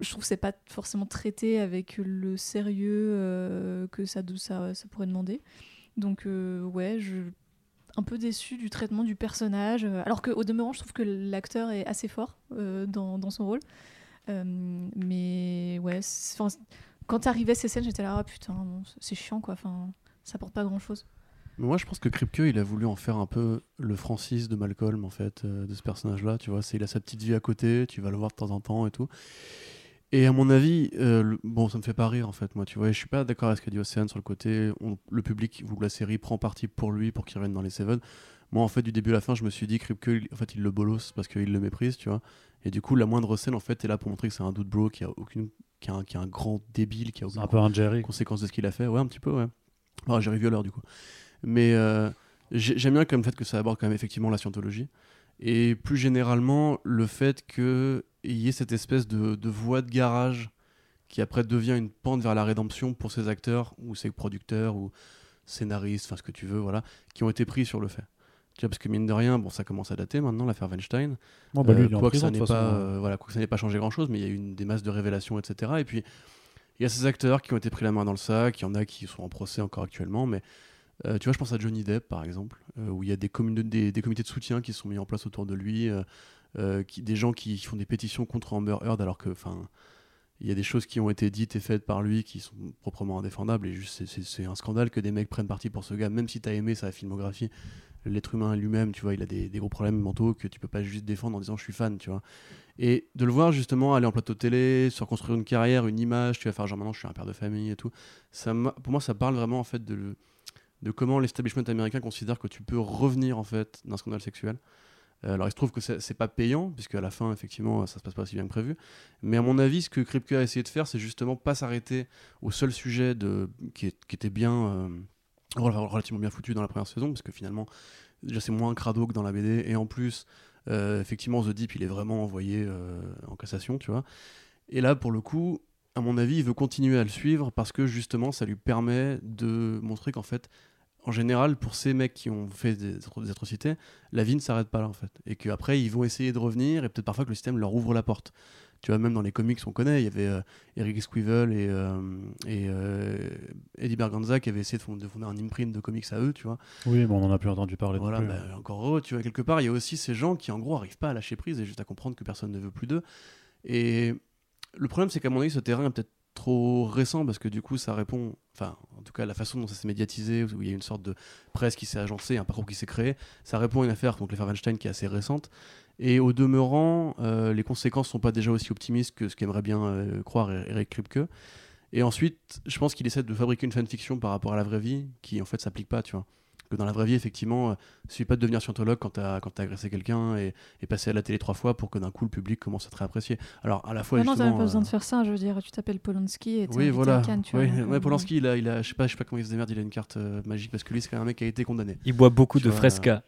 Speaker 2: je trouve que c'est pas forcément traité avec le sérieux euh, que ça, pourrait demander. Donc euh, ouais, je un peu déçu du traitement du personnage, euh, alors qu'au demeurant, je trouve que l'acteur est assez fort euh, dans, son rôle. Euh, mais ouais, quand arrivaient ces scènes, j'étais là, ah putain, c'est chiant quoi, enfin, ça apporte pas grand chose.
Speaker 5: Moi, je pense que Kripke, il a voulu en faire un peu le Francis de Malcolm, en fait, de ce personnage-là. Tu vois, il a sa petite vie à côté, tu vas le voir de temps en temps et tout. Et à mon avis, euh, le- bon, ça me fait pas rire, en fait, moi, tu vois. Je suis pas d'accord avec ce qu'a dit Océane sur le côté. on- le public ou la série prend parti pour lui, pour qu'il revienne dans les Seven. Moi, en fait, du début à la fin, je me suis dit il- en fait, il le bolosse parce qu'il le méprise, tu vois. Et du coup, la moindre scène, en fait, est là pour montrer que c'est un doute bro, qui a aucune, qui a un, qui a un grand débile, qui a aucune
Speaker 1: un peu un Jerry.
Speaker 5: conséquence de ce qu'il a fait. Ouais, un petit peu, ouais. Alors, Jerry Violeur, du coup. Mais euh, j'ai- j'aime bien comme le fait que ça aborde quand même effectivement la scientologie. Et plus généralement, le fait qu'il y ait cette espèce de, de voie de garage qui après devient une pente vers la rédemption pour ces acteurs ou ces producteurs ou scénaristes, enfin ce que tu veux, voilà, qui ont été pris sur le fait. Tu vois, parce que mine de rien, bon, ça commence à dater maintenant, l'affaire Weinstein.
Speaker 1: Bon, bah, lui,
Speaker 5: Euh,
Speaker 1: il
Speaker 5: quoi que
Speaker 1: prison,
Speaker 5: ça pas, euh, voilà, quoi que ça n'ait pas changé grand chose, mais il y a eu une, des masses de révélations, etc. Et puis il y a ces acteurs qui ont été pris la main dans le sac, il y en a qui sont en procès encore actuellement, mais euh, tu vois, je pense à Johnny Depp par exemple, euh, où il y a des, des, des comités de soutien qui sont mis en place autour de lui, euh, qui, des gens qui font des pétitions contre Amber Heard, alors que, enfin, il y a des choses qui ont été dites et faites par lui qui sont proprement indéfendables, et juste c'est- un scandale que des mecs prennent parti pour ce gars, même si t'as aimé sa filmographie. L'être humain lui-même, tu vois, il a des, gros problèmes mentaux que tu peux pas juste défendre en disant je suis fan, tu vois. Et de le voir justement aller en plateau télé, se reconstruire une carrière, une image, tu vas faire genre maintenant je suis un père de famille et tout. Ça pour moi, ça parle vraiment en fait de, de comment l'establishment américain considère que tu peux revenir en fait d'un scandale sexuel. Euh, alors il se trouve que c'est pas payant, puisque à la fin, effectivement, ça se passe pas aussi bien que prévu. Mais à mon avis, ce que Kripke a essayé de faire, c'est justement pas s'arrêter au seul sujet de, qui, était bien, euh, rel- relativement bien foutu dans la première saison, parce que finalement, déjà c'est moins crado que dans la BD, et en plus, euh, effectivement, The Deep, il est vraiment envoyé en cassation, tu vois. Et là, pour le coup, à mon avis, il veut continuer à le suivre parce que justement, ça lui permet de montrer qu'en fait, en général, pour ces mecs qui ont fait des, atro- des atrocités, la vie ne s'arrête pas là en fait. Et qu'après, ils vont essayer de revenir et peut-être parfois que le système leur ouvre la porte. Tu vois, même dans les comics, on connaît, il y avait euh, Eric Squivel et, euh, et euh, Eddie Berganza qui avaient essayé de fonder, de fonder un imprint de comics à eux, tu vois.
Speaker 1: Oui, mais on en a plus entendu parler.
Speaker 5: Voilà,
Speaker 1: plus.
Speaker 5: bah, encore heureux, tu vois, quelque part, il y a aussi ces gens qui, en gros, arrivent pas à lâcher prise et juste à comprendre que personne ne veut plus d'eux. Et le problème, c'est qu'à mon avis, ce terrain est peut-être trop récent parce que du coup, ça répond, enfin, en tout cas, la façon dont ça s'est médiatisé, où il y a une sorte de presse qui s'est agencée, un parcours qui s'est créé, ça répond à une affaire, donc l'affaire Weinstein, qui est assez récente. Et au demeurant, euh, les conséquences sont pas déjà aussi optimistes que ce qu'aimerait bien euh, croire Eric Kripke. Et ensuite, je pense qu'il essaie de fabriquer une fanfiction par rapport à la vraie vie qui en fait s'applique pas, tu vois. Que dans la vraie vie, effectivement, euh, il suffit pas de devenir scientologue quand t'as quand as agressé quelqu'un et, et passer à la télé trois fois pour que d'un coup le public commence à te réapprécier. Alors à la fois
Speaker 2: même
Speaker 5: justement,
Speaker 2: pas besoin
Speaker 5: euh,
Speaker 2: de faire ça. Je veux dire, tu t'appelles Polanski et t'es
Speaker 5: oui,
Speaker 2: invité
Speaker 5: voilà.
Speaker 2: à Cannes, tu
Speaker 5: Oui,
Speaker 2: vois.
Speaker 5: ouais,
Speaker 2: euh,
Speaker 5: Polanski, il a, il a, je sais pas, je sais pas comment il se démerde, il a une carte euh, magique parce que lui, c'est quand même un mec qui a été condamné.
Speaker 4: Il boit beaucoup
Speaker 5: Tu
Speaker 4: de
Speaker 5: vois,
Speaker 4: fresca.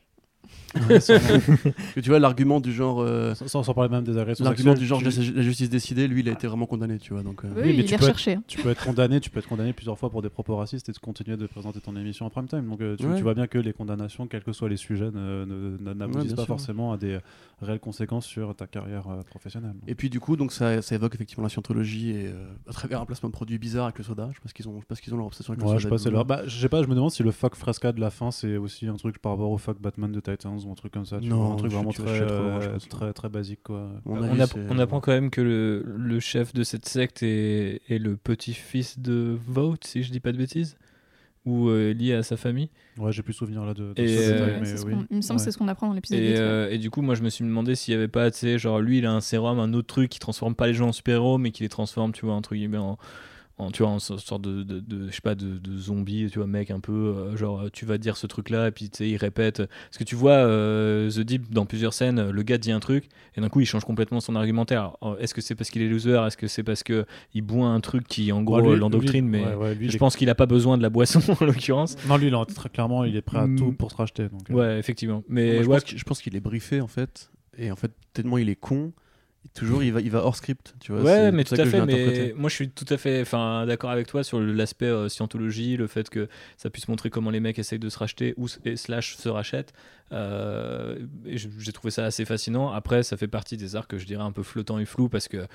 Speaker 5: Ouais, que tu vois l'argument du genre, euh,
Speaker 1: Sans, sans parler même des agressions
Speaker 5: l'argument du genre,
Speaker 1: tu-
Speaker 5: la, justice décidée, lui, il a été vraiment condamné, tu vois. Donc, euh,
Speaker 2: Oui,
Speaker 1: Oui, mais
Speaker 2: il
Speaker 1: tu
Speaker 2: est
Speaker 1: peux être-
Speaker 2: recherché. hein.
Speaker 1: tu peux être condamné, tu peux être condamné plusieurs fois pour des propos racistes et de continuer de présenter ton émission en prime time. Donc euh, tu,
Speaker 5: Ouais.
Speaker 1: tu vois bien que les condamnations, quels que soient les sujets, n'aboutissent pas
Speaker 5: sûr.
Speaker 1: forcément à des réelles conséquences sur ta carrière euh, professionnelle.
Speaker 5: Et puis du coup, donc ça, ça évoque effectivement la scientologie et euh, à travers un placement de produits bizarres avec le soda. Je pense qu'ils ont, je pense qu'ils ont leur obsession avec le
Speaker 1: Ouais,
Speaker 5: soda.
Speaker 1: je sais pas, leur- bah, je sais pas, je me demande si le fuck fresca de la fin c'est aussi un truc par rapport au fuck Batman de Titans ou un truc comme ça. Tu
Speaker 5: Non,
Speaker 1: vois, un truc vraiment très,
Speaker 5: loin,
Speaker 1: euh, très, très basique quoi.
Speaker 4: On, app- apprend quand même que le, le chef de cette secte est, est le petit-fils de Vote, si je dis pas de bêtises, ou euh, lié à sa famille.
Speaker 1: Ouais, j'ai plus souvenir là de, de
Speaker 4: Et,
Speaker 1: ce
Speaker 4: euh,
Speaker 1: détail,
Speaker 2: Ouais,
Speaker 1: mais
Speaker 2: c'est ce
Speaker 1: oui.
Speaker 2: qu'on- Il me semble que
Speaker 1: Ouais.
Speaker 2: c'est ce qu'on apprend dans l'épisode
Speaker 4: Et,
Speaker 2: 8. ouais.
Speaker 4: euh, et du coup, moi, je me suis demandé s'il y avait pas, tu sais, genre lui, il a un sérum, un autre truc qui transforme pas les gens en super-héros, mais qui les transforme, tu vois, entre guillemets, en, en, tu vois, en so- sorte de, de, de- je sais pas, de, de zombie, tu vois, mec, un peu, euh, genre, tu vas dire ce truc-là, et puis, tu sais, il répète. Parce que tu vois, euh, The Deep, dans plusieurs scènes, le gars dit un truc, et d'un coup, il change complètement son argumentaire. Est-ce que c'est parce qu'il est loser? Est-ce que c'est parce que il boit un truc qui, en gros,
Speaker 1: Ouais,
Speaker 4: l'endoctrine Mais
Speaker 1: ouais, ouais, lui, il
Speaker 4: je pense qu'il a pas besoin de la boisson, en l'occurrence.
Speaker 1: Non, lui, il est très clairement, il est prêt à
Speaker 4: Mm.
Speaker 1: tout pour se racheter. Donc, euh,
Speaker 4: Ouais, effectivement. Mais
Speaker 5: Moi, je,
Speaker 4: ouais,
Speaker 5: pense qu'il- je pense qu'il est briefé en fait. Et en fait, tellement il est con, toujours il va, il va hors script. Tu vois,
Speaker 4: Ouais, mais tout à fait. Mais moi, je suis tout à fait, enfin, d'accord avec toi sur l'aspect euh, scientologie, le fait que ça puisse montrer comment les mecs essayent de se racheter ou et slash se rachètent. Euh, j'ai trouvé ça assez fascinant. Après, ça fait partie des arcs que je dirais un peu flottants et flous parce que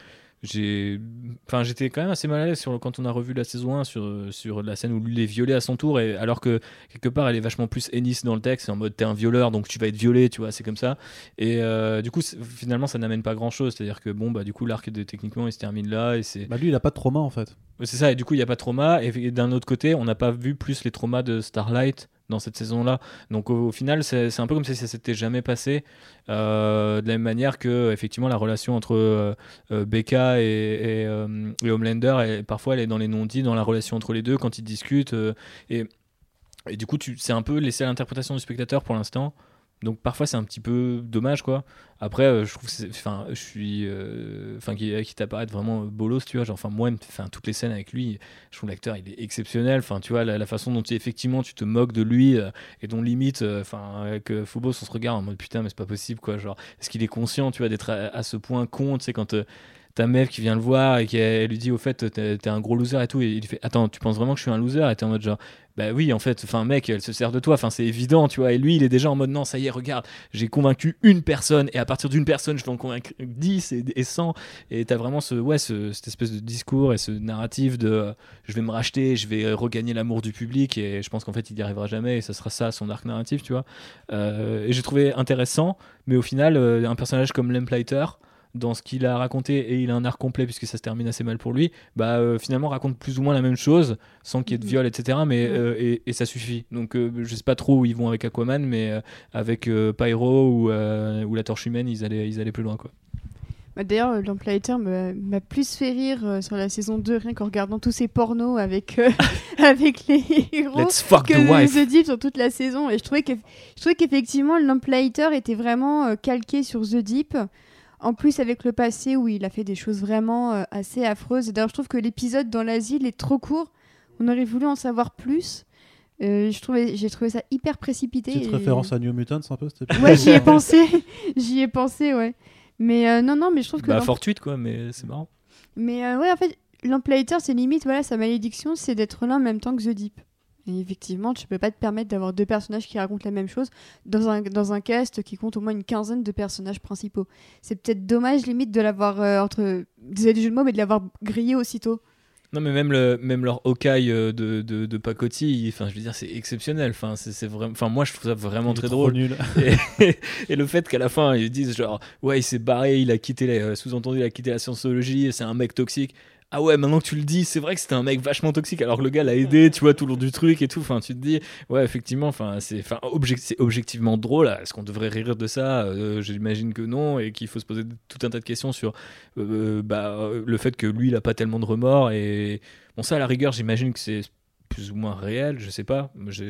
Speaker 4: j'ai, enfin, j'étais quand même assez mal à l'aise sur le- quand on a revu la saison 1 sur sur la scène où lui il est violé à son tour et alors que quelque part elle est vachement plus Ennis dans le texte, c'est en mode t'es un violeur donc tu vas être violé, tu vois, c'est comme ça. Et euh, du coup, c'est- finalement, ça n'amène pas grand chose. C'est-à-dire que bon, bah, du coup, l'arc de techniquement il se termine là et c'est
Speaker 1: Bah, lui, il a pas de trauma en fait.
Speaker 4: C'est ça, et du coup, il n'y a pas de trauma. Et, et d'un autre côté, on n'a pas vu plus les traumas de Starlight dans cette saison-là. Donc au, final, c'est un peu comme si ça s'était jamais passé. Euh, de la même manière que effectivement la relation entre euh, euh, Becca et, et, euh, Homelander, parfois elle est dans les non-dits, dans la relation entre les deux quand ils discutent. et, du coup, c'est un peu laissé à l'interprétation du spectateur pour l'instant. Donc parfois c'est un petit peu dommage quoi. Après euh, je trouve enfin je suis euh, enfin qui qui t'apparaît vraiment bolos tu vois. Genre enfin moi enfin toutes les scènes avec lui je trouve l'acteur il est exceptionnel. Enfin tu vois la, façon dont effectivement tu te moques de lui euh, et dont limite euh, enfin avec euh, Phobos on se regarde en mode putain mais c'est pas possible quoi. Genre est-ce qu'il est conscient tu vois d'être à, à ce point con tu sais quand euh, ta meuf qui vient le voir et qui elle lui dit au fait t'es un gros loser et tout et il fait attends tu penses vraiment que je suis un loser? Et t'es en mode genre bah oui en fait enfin mec elle se sert de toi enfin c'est évident tu vois. Et lui il est déjà en mode non ça y est regarde j'ai convaincu une personne et à partir d'une personne je vais en convaincre 10 et, et 100 et t'as vraiment ce ouais ce- cette espèce de discours et ce narratif de euh, je vais me racheter je vais regagner l'amour du public et je pense qu'en fait il y arrivera jamais et ça sera ça son arc narratif tu vois. Euh, et j'ai trouvé intéressant mais au final euh, un personnage comme Lamplighter dans ce qu'il a raconté et il a un arc complet puisque ça se termine assez mal pour lui bah euh, finalement raconte plus ou moins la même chose sans qu'il y ait de
Speaker 3: Mhm.
Speaker 4: viol etc mais
Speaker 3: Ouais.
Speaker 4: euh, et, et ça suffit donc euh, je sais pas trop où ils vont avec Aquaman mais euh, avec euh, Pyro ou, ou la torche humaine ils allaient, ils allaient plus loin quoi
Speaker 3: Bah, D'ailleurs, Lamplighter m'a plus fait rire sur la saison 2, rien qu'en regardant tous ces pornos avec, avec les héros.
Speaker 4: let's fuck
Speaker 3: que
Speaker 4: the wife
Speaker 3: The Deep sur toute la saison et je trouvais qu'effectivement Lamplighter était vraiment calqué sur The Deep en plus avec le passé où il a fait des choses vraiment euh, assez affreuses. Et d'ailleurs je trouve que l'épisode dans l'asile est trop court. On aurait voulu en savoir plus. Euh, je trouvais j'ai trouvé ça hyper précipité
Speaker 1: Petite
Speaker 3: et-
Speaker 1: référence à New Mutants un peu
Speaker 3: ouais j'y ai pensé. J'y ai pensé ouais. Mais euh, non non mais je trouve que
Speaker 4: bah fortuite quoi mais c'est marrant.
Speaker 3: Mais euh, ouais, en fait, Lamplighter, c'est limite, voilà, sa malédiction, c'est d'être là en même temps que The Deep. Et effectivement, tu peux pas te permettre d'avoir deux personnages qui racontent la même chose dans un, dans un cast qui compte au moins une quinzaine de personnages principaux. C'est peut-être dommage, limite, de l'avoir, euh, entre. Désolé du jeu de mots, mais de l'avoir grillé aussitôt.
Speaker 4: Non, mais même, le, même leur Hawkeye euh, de, de, de Pacotti, enfin, je veux dire, c'est exceptionnel. Enfin, c'est c'est vraiment, enfin, moi, je trouve ça vraiment très
Speaker 1: trop
Speaker 4: drôle.
Speaker 1: nul.
Speaker 4: Et, et le fait qu'à la fin, ils disent genre, ouais, il s'est barré, il a quitté, la- euh, sous-entendu, il a quitté la scientologie, c'est un mec toxique. Ah ouais, maintenant que tu le dis, c'est vrai que c'était un mec vachement toxique, alors que le gars l'a aidé, tu vois, tout le long du truc et tout. Enfin, tu te dis, ouais, effectivement, enfin, c'est, enfin, objectivement drôle. Est-ce qu'on devrait rire de ça? Euh, J'imagine que non, et qu'il faut se poser tout un tas de questions sur euh, bah, euh, le fait que lui, il a pas tellement de remords. Et bon, ça, à la rigueur, j'imagine que c'est plus ou moins réel, je sais pas. Je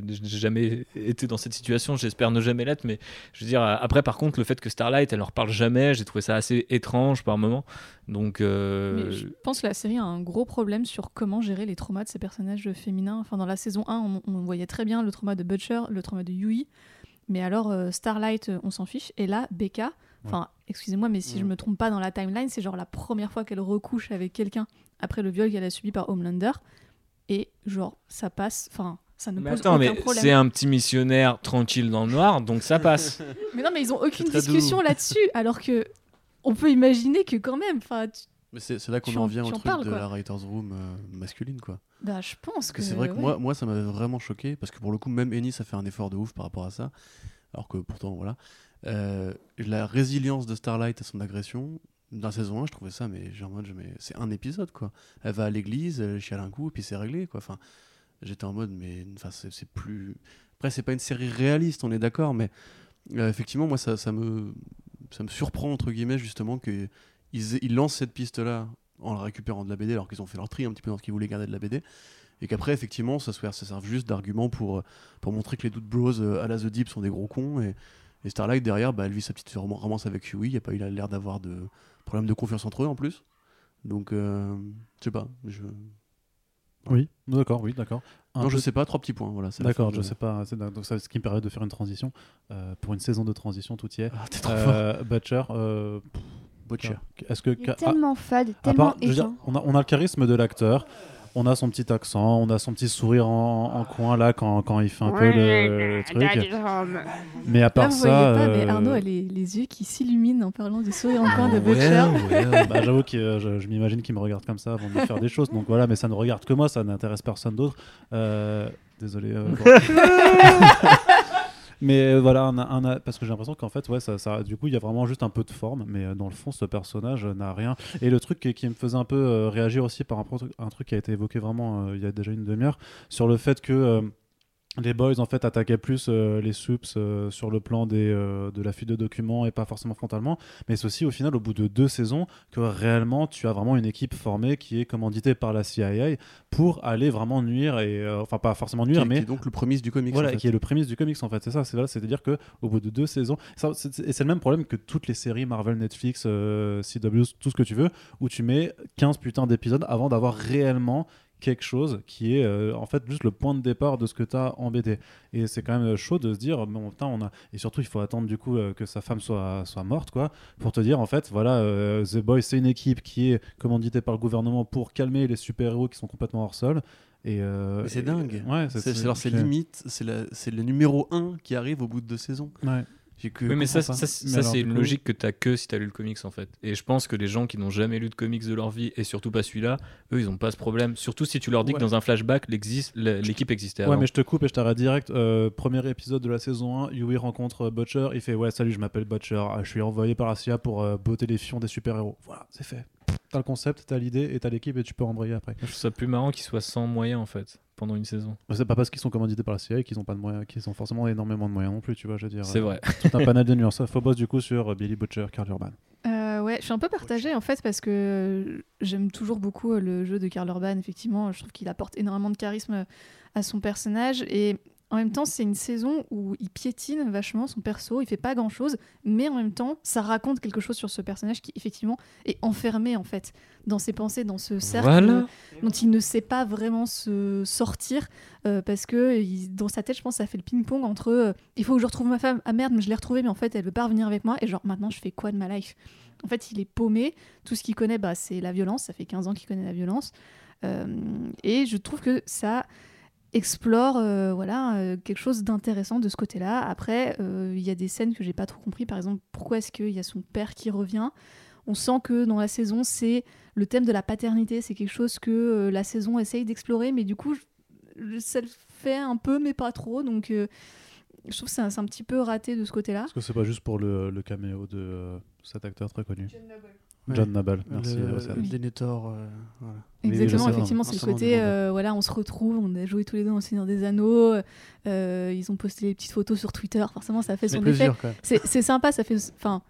Speaker 4: n'ai jamais été dans cette situation, j'espère ne jamais l'être, mais je veux dire, après, par contre, le fait que Starlight, elle leur parle jamais, j'ai trouvé ça assez étrange par moment. Donc, euh,
Speaker 2: Mais je pense que la série a un gros problème sur comment gérer les traumas de ces personnages féminins. Enfin, dans la saison 1, on, on voyait très bien le trauma de Butcher, le trauma de Yui. Mais alors, euh, Starlight, euh, on s'en fiche. Et là, Becca, enfin, excusez-moi, mais si je
Speaker 5: Ouais.
Speaker 2: me trompe pas dans la timeline, c'est genre la première fois qu'elle recouche avec quelqu'un après le viol qu'elle a subi par Homelander. Et genre, ça passe. Enfin, ça ne
Speaker 4: mais
Speaker 2: pose
Speaker 4: attends,
Speaker 2: aucun
Speaker 4: mais
Speaker 2: problème.
Speaker 4: c'est un petit missionnaire tranquille dans le noir, donc ça passe.
Speaker 2: Mais non, mais ils ont aucune discussion là-dessus. Alors que. On peut imaginer que quand même, enfin, tu-
Speaker 5: Mais c'est là qu'on en
Speaker 2: en-
Speaker 5: vient au truc
Speaker 2: parles,
Speaker 5: de
Speaker 2: quoi.
Speaker 5: la writer's room euh, masculine, quoi.
Speaker 2: bah, je pense
Speaker 5: Parce
Speaker 2: que.
Speaker 5: que c'est vrai que
Speaker 2: ouais.
Speaker 5: moi, moi, ça m'avait vraiment choqué, parce que pour le coup, même Ennis a fait un effort de ouf par rapport à ça, alors que pourtant, voilà. Euh, la résilience de Starlight à son agression, dans la saison 1, je trouvais ça, mais genre mais c'est un épisode, quoi. Elle va à l'église, elle chiale un coup, et puis c'est réglé, quoi. Enfin, j'étais en mode, mais enfin, c'est plus. Après, c'est pas une série réaliste, on est d'accord, mais euh, effectivement, moi, ça, ça, me, ça me surprend, entre guillemets, justement, qu'ils ils lancent cette piste-là en la récupérant de la BD, alors qu'ils ont fait leur tri un petit peu dans ce qu'ils voulaient garder de la BD. Et qu'après, effectivement, ça, ça serve juste d'argument pour, euh, pour montrer que les Dude Bros euh, à la The Deep sont des gros cons. Et Starlight, derrière, bah, elle vit sa petite romance avec Huey. Il n'y a pas eu l'air d'avoir de problème de confiance entre eux en plus. Donc, euh, je sais pas. Je...
Speaker 1: Oui, d'accord, oui, d'accord. Un
Speaker 5: Non, je sais pas, trois petits points. Voilà,
Speaker 1: D'accord, je
Speaker 5: de-
Speaker 1: sais pas. c'est- Donc, ça, ce qui me permet de faire une transition. Euh, pour une saison de transition, tout y est.
Speaker 5: Ah, t'es trop fort.
Speaker 1: Euh, Butcher, euh,
Speaker 5: Butcher.
Speaker 1: est-ce que.
Speaker 3: Il est
Speaker 1: à-
Speaker 3: tellement fade, tellement
Speaker 1: part- je veux dire,
Speaker 3: éteint.
Speaker 1: on, a, on a le charisme de l'acteur, on a son petit accent, on a son petit sourire en, en coin là quand, quand il fait un peu le, le truc. Mais à
Speaker 2: Là,
Speaker 1: part
Speaker 2: vous
Speaker 1: ça.
Speaker 2: voyez pas, mais
Speaker 1: euh,
Speaker 2: Arnaud a les, les yeux qui s'illuminent en parlant du sourire en coin de
Speaker 4: Ouais,
Speaker 2: Butcher.
Speaker 4: ouais.
Speaker 1: bah, J'avoue que euh, je, je m'imagine qu'il me regarde comme ça avant de me faire des choses. Donc voilà, mais ça ne regarde que moi, ça n'intéresse personne d'autre. Euh, désolé. euh, bon. Mais euh, voilà, parce que j'ai l'impression qu'en fait, ouais, ça, du coup, il y a vraiment juste un peu de forme, mais euh, dans le fond, ce personnage euh, n'a rien. Et le truc qui, me faisait un peu réagir aussi par un truc qui a été évoqué vraiment il y a déjà une demi-heure, sur le fait que. Les boys en fait attaquaient plus euh, les soups euh, sur le plan des, euh, de la fuite de documents et pas forcément frontalement mais c'est aussi au final au bout de deux saisons que réellement tu as vraiment une équipe formée qui est commanditée par la CIA pour aller vraiment nuire et enfin pas forcément
Speaker 5: Qui,
Speaker 1: nuire
Speaker 5: qui
Speaker 1: mais
Speaker 5: est donc le prémisse du comics.
Speaker 1: voilà,
Speaker 5: en fait.
Speaker 1: qui est le prémisse du comics en fait, c'est ça, c'est c'est à dire que au bout de deux saisons, ça, et c'est le même problème que toutes les séries Marvel, Netflix, CW, tout ce que tu veux, où tu mets 15 putains d'épisodes avant d'avoir réellement quelque chose qui est euh, en fait juste le point de départ de ce que tu as en BD et c'est quand même chaud de se dire bon putain on a et surtout il faut attendre du coup euh, que sa femme soit soit morte quoi pour te dire en fait voilà euh, The Boys c'est une équipe qui est commanditée par le gouvernement pour calmer les super-héros qui sont complètement hors sol et euh,
Speaker 5: c'est
Speaker 1: et-
Speaker 5: dingue.
Speaker 1: ouais
Speaker 5: C'est c'est- alors, c'est limite, c'est la- c'est le numéro 1 qui arrive au bout de deux saisons.
Speaker 1: ouais.
Speaker 5: Que
Speaker 4: Oui, mais ça, c'est une
Speaker 1: coup-
Speaker 4: logique que t'as que si t'as lu le comics en fait. Et je pense que les gens qui n'ont jamais lu de comics de leur vie et surtout pas celui-là, eux ils ont pas ce problème. Surtout si tu leur dis
Speaker 1: Ouais.
Speaker 4: que dans un flashback l'existe- l'équipe existait
Speaker 1: Ouais,
Speaker 4: avant.
Speaker 1: mais je te coupe et je t'arrête direct. Euh, premier épisode de la saison 1, Yui rencontre euh, Butcher. Il fait Ouais, salut, je m'appelle Butcher. Ah, Je suis envoyé par la CIA pour euh, botter les fions des super-héros. Voilà, c'est fait. T'as le concept, t'as l'idée et t'as l'équipe et tu peux embrayer après.
Speaker 4: Je trouve ça plus marrant qu'ils soient sans moyens en fait pendant une saison.
Speaker 1: C'est pas parce qu'ils sont commandités par la CIA qu'ils ont pas de moyens, qu'ils ont forcément énormément de moyens non plus, tu vois. Je veux dire,
Speaker 4: C'est
Speaker 1: euh,
Speaker 4: vrai.
Speaker 1: Tout un panel de nuances. Faut boss du coup sur euh, Billy Butcher, Carl Urban.
Speaker 2: Euh, ouais, je suis un peu partagée en fait parce que j'aime toujours beaucoup le jeu de Karl Urban. Effectivement, je trouve qu'il apporte énormément de charisme à son personnage et en même temps, c'est une saison où il piétine vachement son perso. Il fait pas grand chose, mais en même temps, ça raconte quelque chose sur ce personnage qui effectivement est enfermé en fait dans ses pensées, dans ce cercle
Speaker 4: Voilà.
Speaker 2: dont il ne sait pas vraiment se sortir euh, parce que il- dans sa tête, je pense, ça fait le ping-pong entre euh, il faut que je retrouve ma femme, ah merde, mais je l'ai retrouvée, mais en fait, elle veut pas revenir avec moi, et genre maintenant, je fais quoi de ma life? En fait, il est paumé, tout ce qu'il connaît, bah, c'est la violence, ça fait 15 ans qu'il connaît la violence, Euh, et je trouve que ça explore euh, voilà euh, quelque chose d'intéressant de ce côté-là. Après, euh, il y a des scènes que j'ai pas trop compris. Par exemple, pourquoi est-ce qu'il y a son père qui revient? On sent que dans la saison, c'est le thème de la paternité. C'est quelque chose que euh, la saison essaye d'explorer, mais du coup, je- ça le fait un peu, mais pas trop. Donc, euh, je trouve que c'est un, petit peu raté de ce côté-là.
Speaker 1: Est-ce que c'est pas juste pour le, le caméo de euh, cet acteur très connu. John Noble, merci.
Speaker 5: Le,
Speaker 1: Océane.
Speaker 5: le Denethor, euh, voilà.
Speaker 2: Exactement, effectivement, c'est le côté, euh, voilà, on se retrouve, on a joué tous les deux dans le Seigneur des Anneaux, euh, ils ont posté les petites photos sur Twitter, forcément ça fait son effet. C'est sympa, ça fait, enfin,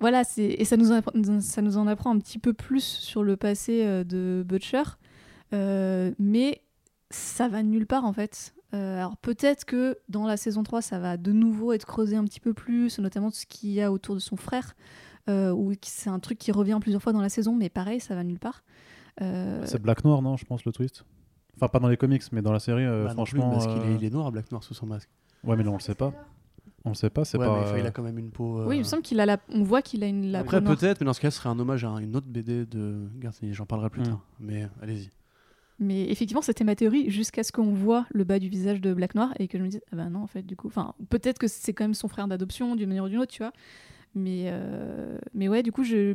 Speaker 2: voilà, et ça nous, en appre- ça nous en apprend un petit peu plus sur le passé euh, de Butcher, euh, mais ça va nulle part en fait. Euh, alors peut-être que dans la saison 3, ça va de nouveau être creusé un petit peu plus, notamment ce qu'il y a autour de son frère, euh, ou qui- c'est un truc qui revient plusieurs fois dans la saison, mais pareil, ça va nulle part. Euh,
Speaker 1: C'est Black Noir, non Je pense le twist. Enfin, pas dans les comics, mais dans la série, euh,
Speaker 5: Bah plus,
Speaker 1: franchement.
Speaker 5: parce qu'il
Speaker 1: euh,
Speaker 5: est, il est noir, Black Noir, sous son masque.
Speaker 1: Ouais, mais là, on le sait pas. On le sait pas, c'est
Speaker 5: Ouais,
Speaker 1: pas.
Speaker 5: mais il
Speaker 1: euh,
Speaker 5: a quand même une peau. euh,
Speaker 2: Oui, il me semble qu'il a la... On voit qu'il a une la
Speaker 5: Après, peut-être, mais dans ce cas, ce serait un hommage à une autre BD de Gartini. J'en parlerai plus
Speaker 1: Mm.
Speaker 5: tard. Mais euh, allez-y.
Speaker 2: Mais effectivement, c'était ma théorie jusqu'à ce qu'on voit le bas du visage de Black Noir et que je me dise, ah bah non, en fait, du coup, enfin, peut-être que c'est quand même son frère d'adoption d'une manière ou d'une autre, tu vois. Mais, euh, mais ouais, du coup, je.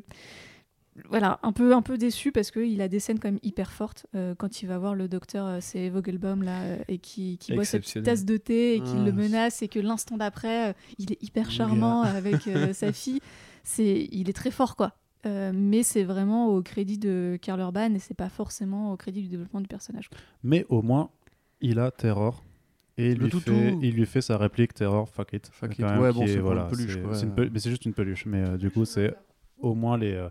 Speaker 2: Voilà, un peu, un peu déçu parce qu'il a des scènes quand même hyper fortes. euh, quand il va voir le docteur, euh, c'est Vogelbaum, là, euh, et qui, qui boit sa petite
Speaker 4: Exceptionnel.
Speaker 2: tasse de thé et qui
Speaker 5: Ah,
Speaker 2: le
Speaker 5: c'est-
Speaker 2: menace et que l'instant d'après, euh, il est hyper charmant avec euh, sa fille. C'est, il est très fort, quoi. Euh, mais c'est vraiment au crédit de Karl Urban et c'est pas forcément au crédit du développement du personnage.
Speaker 1: Mais au moins, il a Terror. Et il
Speaker 5: Le
Speaker 1: lui,
Speaker 5: toutou.
Speaker 1: fait, il lui fait sa réplique Terror, fuck it.
Speaker 5: Fuck it. Ouais, bon,
Speaker 1: est-
Speaker 5: c'est
Speaker 1: voilà,
Speaker 5: une peluche,
Speaker 1: une pel- Mais c'est juste une peluche. Mais euh, du coup, c'est au moins les, euh,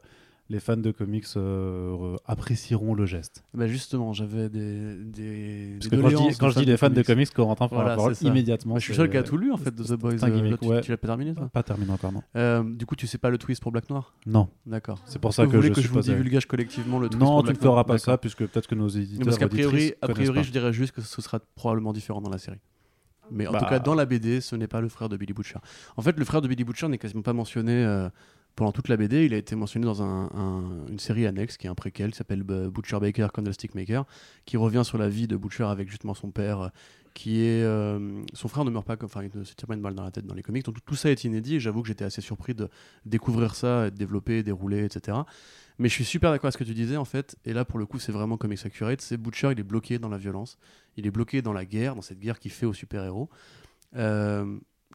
Speaker 1: les fans de comics euh, apprécieront le geste.
Speaker 5: Bah justement, j'avais des. des
Speaker 1: Parce
Speaker 5: des
Speaker 1: que quand je dis,
Speaker 5: doléances
Speaker 1: quand je dis les fans de
Speaker 5: comics.
Speaker 1: Corentin prend
Speaker 5: Voilà,
Speaker 1: la parole immédiatement.
Speaker 5: Bah, je suis seul qui a tout lu en fait de The Boys. euh, là, tu,
Speaker 1: ouais.
Speaker 5: tu l'as pas terminé toi
Speaker 1: Pas terminé encore, non
Speaker 5: Euh, Du coup, tu sais pas le twist pour Black Noir?
Speaker 1: Non,
Speaker 5: D'accord.
Speaker 1: c'est pour ça
Speaker 5: vous
Speaker 1: que,
Speaker 5: voulez
Speaker 1: je
Speaker 5: que je vous divulgage collectivement le twist
Speaker 1: Non,
Speaker 5: pour
Speaker 1: tu ne feras pas ça, puisque peut-être que nos éditeurs.
Speaker 5: Parce qu'a priori, a priori je dirais juste que ce sera probablement différent dans la série. Mais en
Speaker 1: Bah.
Speaker 5: tout cas, dans la BD, ce n'est pas le frère de Billy Butcher. En fait, le frère de Billy Butcher n'est quasiment pas mentionné euh, pendant toute la BD. Il a été mentionné dans un- un- une série annexe qui est un préquel qui s'appelle euh, Butcher Baker Candlestick Maker, qui revient sur la vie de Butcher avec justement son père, euh, qui est. euh, son frère ne meurt pas, enfin, il ne se tire pas une balle dans la tête dans les comics. Donc tout ça est inédit et j'avoue que j'étais assez surpris de découvrir ça, de développer, dérouler, etc. Mais je suis super d'accord avec ce que tu disais en fait, et là pour le coup c'est vraiment comics accurate, c'est Butcher il est bloqué dans la violence, il est bloqué dans la guerre, dans cette guerre qu'il fait aux super-héros.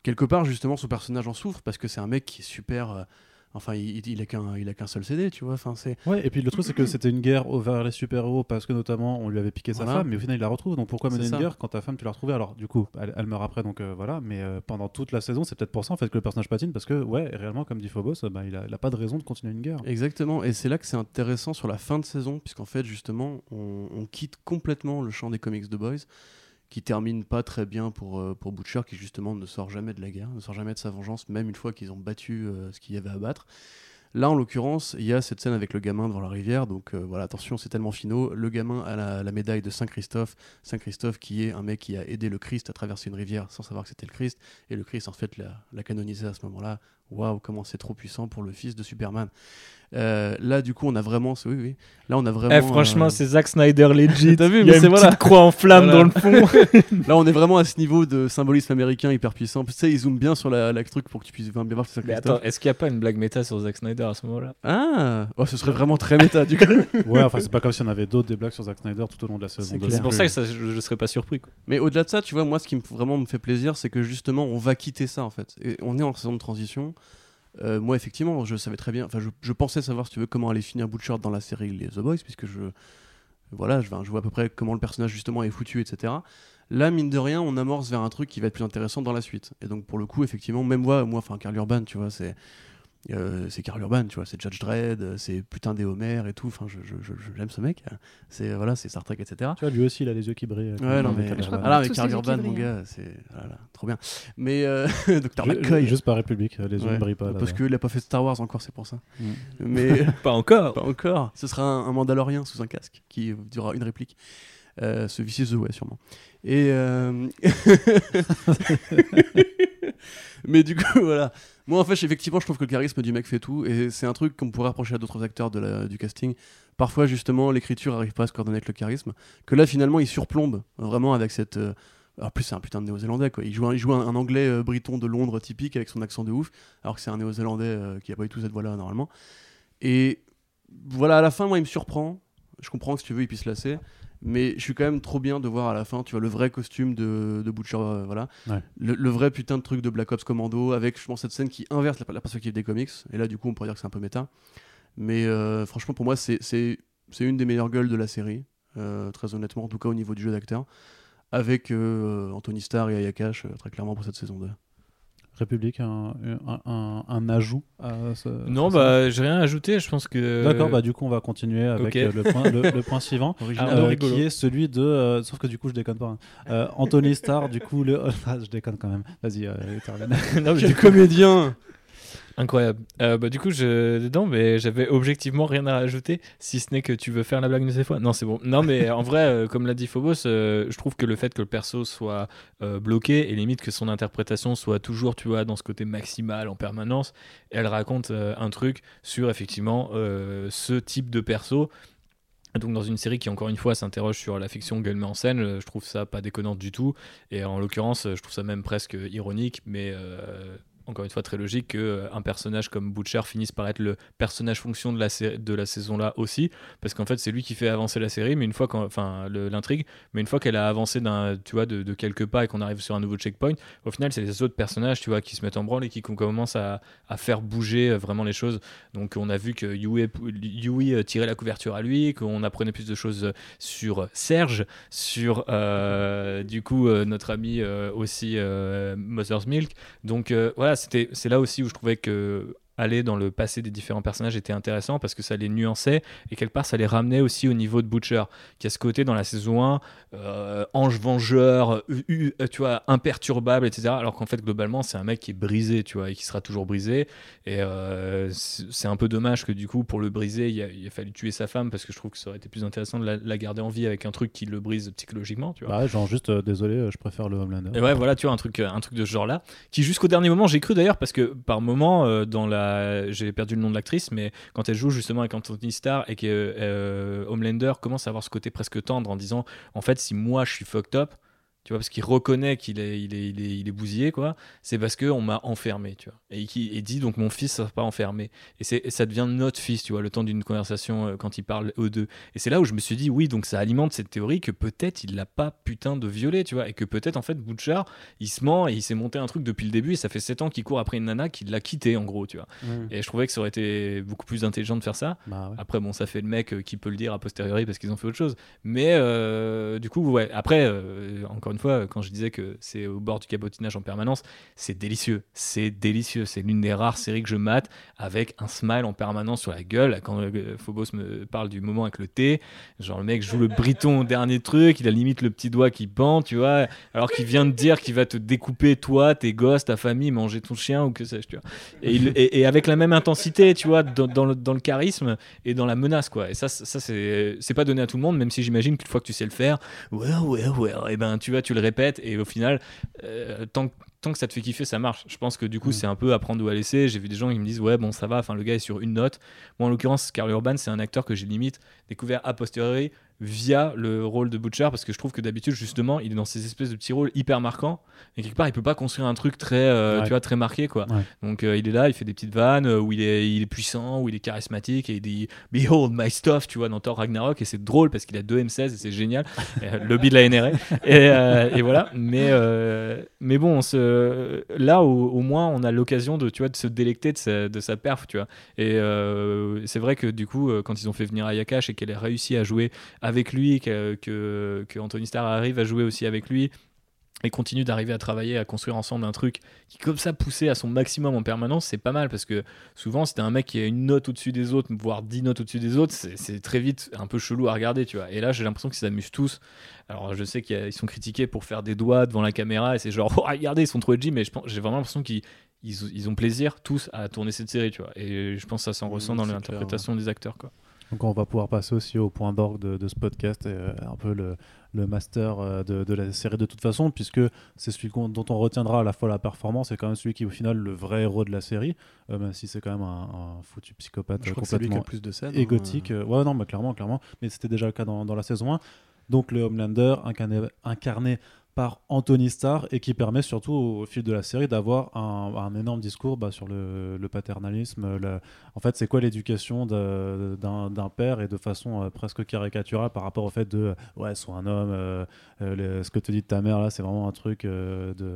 Speaker 5: Quelque part justement son personnage en souffre parce que c'est un mec qui est super... Enfin, il, il a qu'un, il a qu'un seul CD, tu vois. Enfin, c'est.
Speaker 1: Ouais, et puis le truc, c'est que c'était une guerre vers les super-héros parce que notamment on lui avait piqué sa femme, mais au final il la retrouve. Donc pourquoi mener une guerre quand ta femme tu l'as retrouvée? Alors du coup, elle, elle meurt après, donc euh, voilà. Mais euh, pendant toute la saison, c'est peut-être pour ça en fait que le personnage patine parce que, ouais, réellement, comme dit Phobos, bah, il, a, il a pas de raison de continuer une guerre.
Speaker 5: Exactement, et c'est là que c'est intéressant sur la fin de saison, puisqu'en fait, justement, on, on quitte complètement le champ des comics de Boys, qui termine pas très bien pour, euh, pour Butcher, qui justement ne sort jamais de la guerre, ne sort jamais de sa vengeance, même une fois qu'ils ont battu euh, ce qu'il y avait à battre. Là, en l'occurrence, il y a cette scène avec le gamin devant la rivière, donc euh, voilà, attention, c'est tellement finaux. Le gamin a la, médaille de Saint-Christophe, Saint-Christophe qui est un mec qui a aidé le Christ à traverser une rivière sans savoir que c'était le Christ, et le Christ, en fait, l'a, l'a canonisé à ce moment-là. Waouh, comment c'est trop puissant pour le fils de Superman. Euh, là, du coup, on a vraiment. Oui, oui. Là, on a vraiment.
Speaker 4: Eh, franchement,
Speaker 5: euh,
Speaker 4: c'est Zack Snyder legit.
Speaker 5: T'as vu,
Speaker 4: Il y a
Speaker 5: mais
Speaker 4: une
Speaker 5: c'est
Speaker 4: petite
Speaker 5: voilà.
Speaker 4: croix en flamme
Speaker 5: Voilà.
Speaker 4: dans le fond.
Speaker 5: Là, on est vraiment à ce niveau de symbolisme américain hyper puissant. Tu sais, ils zooment bien sur la, la truc pour que tu puisses bien voir que c'est
Speaker 4: Mais attends, est-ce qu'il n'y a pas une blague méta sur Zack Snyder à ce moment-là?
Speaker 5: Ah oh, Ce serait vraiment très méta, du coup.
Speaker 1: Ouais, enfin, c'est pas comme si on avait d'autres des blagues sur Zack Snyder tout au long de la saison.
Speaker 5: C'est
Speaker 4: pour ça que ça, je, je serais pas surpris. quoi.
Speaker 5: Mais au-delà de ça, tu vois, moi, ce qui me, vraiment me fait plaisir, c'est que justement, on va quitter ça, en fait. Et on est en saison de transition. Euh, moi, effectivement, je savais très bien. Enfin, je, pensais savoir, si tu veux, comment allait finir Butcher dans la série Les The Boys, puisque je. Voilà, je, je vois à peu près comment le personnage, justement, est foutu, etc. Là, mine de rien, on amorce vers un truc qui va être plus intéressant dans la suite. Et donc, pour le coup, effectivement, même moi, moi enfin, Carl Urban, tu vois, c'est. Euh, c'est Carl Urban, tu vois, c'est Judge Dredd, c'est putain des Homer et tout. Enfin, je, je, je- je- j'aime ce mec. C'est voilà, c'est Star Trek, etc.
Speaker 1: Tu vois, lui aussi, il a les yeux qui brillent.
Speaker 5: Ouais, non, mais,
Speaker 1: Urban.
Speaker 5: ah, mais
Speaker 2: yeux
Speaker 5: Urban,
Speaker 2: qui
Speaker 5: mon gars, c'est voilà, trop bien. Mais euh, Dr.
Speaker 1: Ju-
Speaker 5: McCoy,
Speaker 1: Juste par République, les yeux
Speaker 5: ouais,
Speaker 1: ne brillent pas.
Speaker 5: parce
Speaker 1: là-bas.
Speaker 5: qu'il a pas fait Star Wars encore, c'est pour ça.
Speaker 1: Mm.
Speaker 5: Mais
Speaker 4: Pas encore.
Speaker 5: pas encore. Ce sera un, un Mandalorien sous un casque qui durera une réplique. Euh, ce Vicious The Way, sûrement. Et euh, mais du coup, voilà. Moi, en fait, effectivement, je trouve que le charisme du mec fait tout, et c'est un truc qu'on pourrait reprocher à d'autres acteurs du casting. Parfois, justement, l'écriture arrive pas à se coordonner avec le charisme. Que là, finalement, il surplombe vraiment avec cette. euh, En plus, c'est un putain de néo-zélandais, quoi. Il joue un, il joue un, anglais euh, briton de Londres typique avec son accent de ouf, alors que c'est un néo-zélandais euh, qui a pas du tout cette voix-là normalement. Et voilà, à la fin, moi, il me surprend. Je comprends que si tu veux, il puisse se lasser. Mais je suis quand même trop bien de voir à la fin, tu vois, le vrai costume de, de Butcher, euh, voilà.
Speaker 1: Ouais.
Speaker 5: Le, le vrai putain de truc de Black Ops Commando, avec, je pense, cette scène qui inverse la, la perspective des comics. Et là, du coup, on pourrait dire que c'est un peu méta. Mais euh, franchement, pour moi, c'est une des meilleures gueules de la série, euh, très honnêtement, en tout cas au niveau du jeu d'acteur. Avec Anthony Starr et Aya Cash, euh, très clairement pour cette saison 2.
Speaker 1: République, un, un, un- un ajout à ce.
Speaker 4: Non, bah, j'ai rien à ajouter. Je pense que.
Speaker 1: D'accord, bah du coup on va continuer avec euh, le, point, le, le point suivant, euh,
Speaker 4: rigolo.
Speaker 1: qui est celui de, euh, sauf que du coup je déconne pas, hein. Euh, Anthony Starr, du coup le, ah, je déconne quand même. Vas-y, euh, termine.
Speaker 4: Non, mais
Speaker 5: Quel
Speaker 4: du coup-
Speaker 5: comédien
Speaker 4: Incroyable. Euh, bah, du coup, je... dedans, mais j'avais objectivement rien à rajouter, si ce n'est que tu veux faire la blague de cette fois. Non, c'est bon. Non, mais en vrai, euh, comme l'a dit Phobos, euh, je trouve que le fait que le perso soit bloqué et limite que son interprétation soit toujours, tu vois, dans ce côté maximal en permanence, elle raconte un truc sur effectivement ce type de perso. Donc dans une série qui encore une fois s'interroge sur la fiction qu'elle met en scène, je trouve ça pas déconnant du tout. Et en l'occurrence, je trouve ça même presque ironique, mais encore une fois très logique qu'un personnage comme Butcher finisse par être le personnage fonction de la, de la saison là aussi, parce qu'en fait c'est lui qui fait avancer la série, mais une fois l'intrigue, mais une fois qu'elle a avancé d'un, tu vois, de, quelques pas et qu'on arrive sur un nouveau checkpoint, au final c'est les autres personnages, tu vois, qui se mettent en branle et qui com- commencent à, à faire bouger euh, vraiment les choses. Donc on a vu que Yui, Yui euh, tirait la couverture à lui, qu'on apprenait plus de choses euh, sur Serge, sur euh, du coup euh, notre ami euh, aussi euh, Mother's Milk. Donc euh, voilà, c'est là aussi où je trouvais que aller dans le passé des différents personnages était intéressant parce que ça les nuançait et quelque part ça les ramenait aussi au niveau de Butcher qui a ce côté dans la saison 1 euh, ange vengeur euh, euh, tu vois imperturbable etc alors qu'en fait globalement c'est un mec qui est brisé tu vois et qui sera toujours brisé et c'est un peu dommage que du coup pour le briser il a, il a fallu tuer sa femme parce que je trouve que ça aurait été plus intéressant de la, la garder en vie avec un truc qui le brise psychologiquement tu vois
Speaker 1: Bah, genre juste, désolé, je préfère le Homelander.
Speaker 4: et ouais, voilà, tu vois, un truc, un truc de ce genre-là, qui jusqu'au dernier moment, j'ai cru d'ailleurs, parce que par moment, dans la. J'ai perdu le nom de l'actrice, mais quand elle joue justement avec Anthony Starr et que euh, Homelander commence à avoir ce côté presque tendre en disant, en fait, si moi je suis fucked up, tu vois, parce qu'il reconnaît qu'il est, il est, il est, il est bousillé, quoi, c'est parce qu'on m'a enfermé, tu vois. Et qui et dit donc mon fils sera pas enfermé. Et, c'est, et ça devient notre fils, tu vois, le temps d'une conversation euh, quand ils parlent eux deux. Et c'est là où je me suis dit, oui, donc ça alimente cette théorie que peut-être il l'a pas putain de violé, tu vois, et que peut-être en fait Butcher, il se ment et il s'est monté un truc depuis le début et ça fait 7 ans qu'il court après une nana qui l'a quitté, en gros, tu vois. Et je trouvais que ça aurait été beaucoup plus intelligent de faire ça.
Speaker 1: Bah ouais.
Speaker 4: Après, bon, ça fait le mec euh, qui peut le dire a posteriori parce qu'ils ont fait autre chose. Mais euh, du coup, ouais. Après, euh, une fois, quand je disais que c'est au bord du cabotinage en permanence, c'est délicieux. C'est délicieux. C'est l'une des rares séries que je mate avec un smile en permanence sur la gueule. Quand euh, Phobos me parle du moment avec le thé, genre le mec joue le briton au dernier truc, il a limite le petit doigt qui pend, tu vois, alors qu'il vient de dire qu'il va te découper toi, tes gosses, ta famille, manger ton chien ou que sais-je, tu vois. Et, avec la même intensité, tu vois, dans, le, dans le charisme et dans la menace, quoi. Et ça, ça c'est pas donné à tout le monde, même si j'imagine qu'une fois que tu sais le faire, ouais, ouais, ouais, et ben tu vois, tu le répètes, et au final, euh, tant, que- tant que ça te fait kiffer, ça marche. Je pense que du coup,
Speaker 1: Mm.
Speaker 4: c'est un peu à prendre ou à laisser. J'ai vu des gens qui me disent, ouais, bon, ça va, enfin, le gars est sur une note. Moi, en l'occurrence, Carl Urban, c'est un acteur que j'ai limite découvert a posteriori via le rôle de Butcher parce que je trouve que d'habitude justement il est dans ces espèces de petits rôles hyper marquants et quelque part il peut pas construire un truc très euh,
Speaker 1: Ouais.
Speaker 4: tu vois très marqué quoi.
Speaker 1: Ouais.
Speaker 4: donc euh, il est là il fait des petites vannes euh, où il est, il est puissant où il est charismatique et il dit behold my stuff tu vois dans Thor Ragnarok et c'est drôle parce qu'il a deux M16 et c'est génial. Euh, lobby de la NRA et, et voilà. Mais mais bon on se, là au, au moins on a l'occasion de tu vois de se délecter de sa, de sa perf tu vois. Et c'est vrai que du coup quand ils ont fait venir Ayakash et qu'elle a réussi à jouer avec lui, que, que, que Anthony Starr arrive à jouer aussi avec lui et continue d'arriver à travailler, à construire ensemble un truc qui, comme ça, poussé à son maximum en permanence, c'est pas mal parce que souvent, si t'as un mec qui a une note au-dessus des autres, voire 10 notes au-dessus des autres, c'est très vite un peu chelou à regarder, tu vois. Et là, j'ai l'impression qu'ils s'amusent tous. Alors, je sais qu'ils sont critiqués pour faire des doigts devant la caméra et c'est genre, oh, regardez, ils sont trop edgy, mais j'ai vraiment l'impression qu'ils ils, ils ont plaisir tous à tourner cette série, tu vois. Et je pense que ça s'en ressent dans l'interprétation des acteurs, quoi.
Speaker 1: Donc on va pouvoir passer aussi au point d'orgue de, de ce podcast et euh, un peu le, le master euh, de, de la série de toute façon, puisque c'est celui dont on retiendra à la fois la performance et quand même celui qui est au final le vrai héros de la série, euh, même si c'est quand même un, un foutu psychopathe
Speaker 5: Je crois que c'est lui qui a
Speaker 1: complètement
Speaker 5: plus de scènes.
Speaker 1: et
Speaker 5: hein.
Speaker 1: gothique. euh, ouais, non, mais clairement, clairement. Mais c'était déjà le cas dans, dans la saison 1. Donc le Homelander incarné, incarné par Anthony Starr et qui permet surtout au, fil de la série d'avoir un, un énorme discours bah, sur le, le paternalisme. le- en fait, c'est quoi l'éducation de- d'un père et de façon euh, presque caricaturale par rapport au fait de ouais, sois un homme. euh, euh, le- ce que te dit ta mère là, c'est vraiment un truc euh, de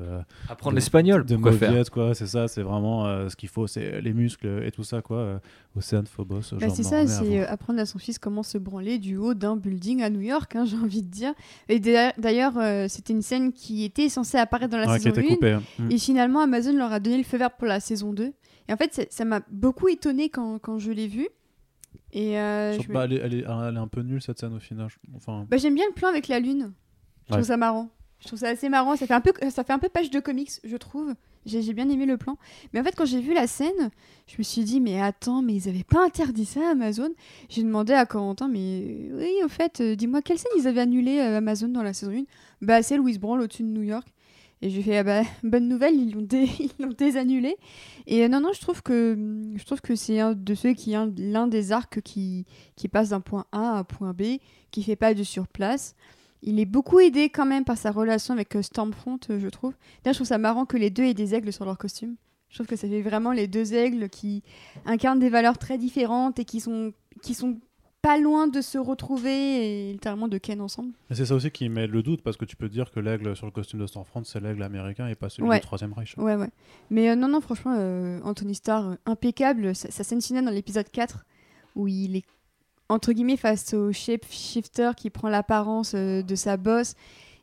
Speaker 4: Apprendre
Speaker 1: de-
Speaker 4: l'espagnol,
Speaker 1: de
Speaker 4: faire
Speaker 1: mauviette, quoi. C'est ça, c'est vraiment euh, ce qu'il faut, c'est les muscles et tout ça quoi. Euh, Océane Phobos.
Speaker 3: Bah, c'est ça, c'est euh, apprendre à son fils comment se branler du haut d'un building à New York, hein, j'ai envie de dire. Et d'a- d'ailleurs, euh, c'était une scène qui était censée apparaître dans la
Speaker 1: Ouais,
Speaker 3: saison
Speaker 1: était
Speaker 3: 1.
Speaker 1: coupé. hein. Mm.
Speaker 3: Et finalement, Amazon leur a donné le feu vert pour la saison 2. Et en fait, ça m'a beaucoup étonné quand, quand je l'ai vue. Et euh,
Speaker 1: Sur-
Speaker 3: je me-
Speaker 1: bah, elle, est, elle est- elle est un peu nulle cette scène au final. Enfin,
Speaker 3: bah, j'aime bien le plan avec la lune. Je
Speaker 1: Ouais.
Speaker 3: trouve ça marrant. Je trouve ça assez marrant. Ça fait un peu, ça fait un peu page de comics, je trouve. J'ai bien aimé le plan. Mais en fait, quand j'ai vu la scène, je me suis dit, mais attends, mais ils avaient pas interdit ça à Amazon? J'ai demandé à Corentin, mais oui, au fait, euh, dis-moi, quelle scène ils avaient annulé euh, Amazon dans la saison 1 Bah, celle où ils se branlent au-dessus de New York. Et j'ai fait, ah bah, bonne nouvelle, ils l'ont dé- désannulé. Et euh, non, non, je trouve que, que c'est un de ceux qui l'un des arcs qui, qui passe d'un point A à un point B, qui fait pas du surplace. Il est beaucoup aidé quand même par sa relation avec euh, Stormfront, euh, je trouve. D'ailleurs, je trouve ça marrant que les deux aient des aigles sur leur costume. Je trouve que ça fait vraiment les deux aigles qui incarnent des valeurs très différentes et qui sont, qui sont pas loin de se retrouver et littéralement de ken ensemble.
Speaker 1: c'est ça aussi qui met le doute parce que tu peux dire que l'aigle sur le costume de Stormfront c'est l'aigle américain et pas celui
Speaker 3: Ouais.
Speaker 1: du Troisième Reich.
Speaker 3: Ouais, ouais. Mais euh, non, non, franchement, euh, Anthony Starr, euh, impeccable. Sa, sa scène finale dans l'épisode 4, où il est, entre guillemets, face au shapeshifter qui prend l'apparence euh, de sa boss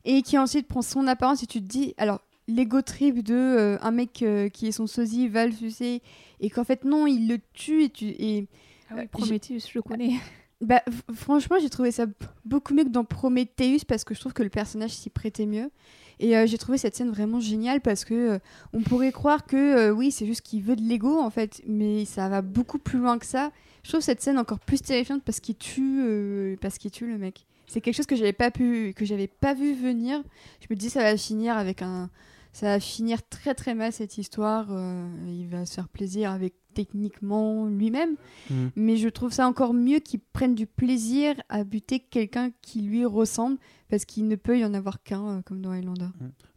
Speaker 3: et qui ensuite prend son apparence et tu te dis, alors, l'ego trip de euh, un mec euh, qui est son sosie va le sucer et qu'en fait, non, il le tue et tu. Et,
Speaker 2: Ah oui, Prometheus, je le connais.
Speaker 3: bah, franchement, j'ai trouvé ça beaucoup mieux que dans Prometheus parce que je trouve que le personnage s'y prêtait mieux. Et euh, j'ai trouvé cette scène vraiment géniale parce que on pourrait croire que oui, c'est juste qu'il veut de l'ego en fait, mais ça va beaucoup plus loin que ça. Je trouve cette scène encore plus terrifiante parce qu'il tue, euh, parce qu'il tue le mec. C'est quelque chose que j'avais pas pu, que j'avais pas vu venir. Je me dis ça va finir avec un, ça va finir très très mal cette histoire. euh, il va se faire plaisir avec techniquement lui-même.
Speaker 1: Mhm.
Speaker 3: Mais je trouve ça encore mieux qu'il prenne du plaisir à buter quelqu'un qui lui ressemble parce qu'il ne peut y en avoir qu'un euh, comme dans Highlander.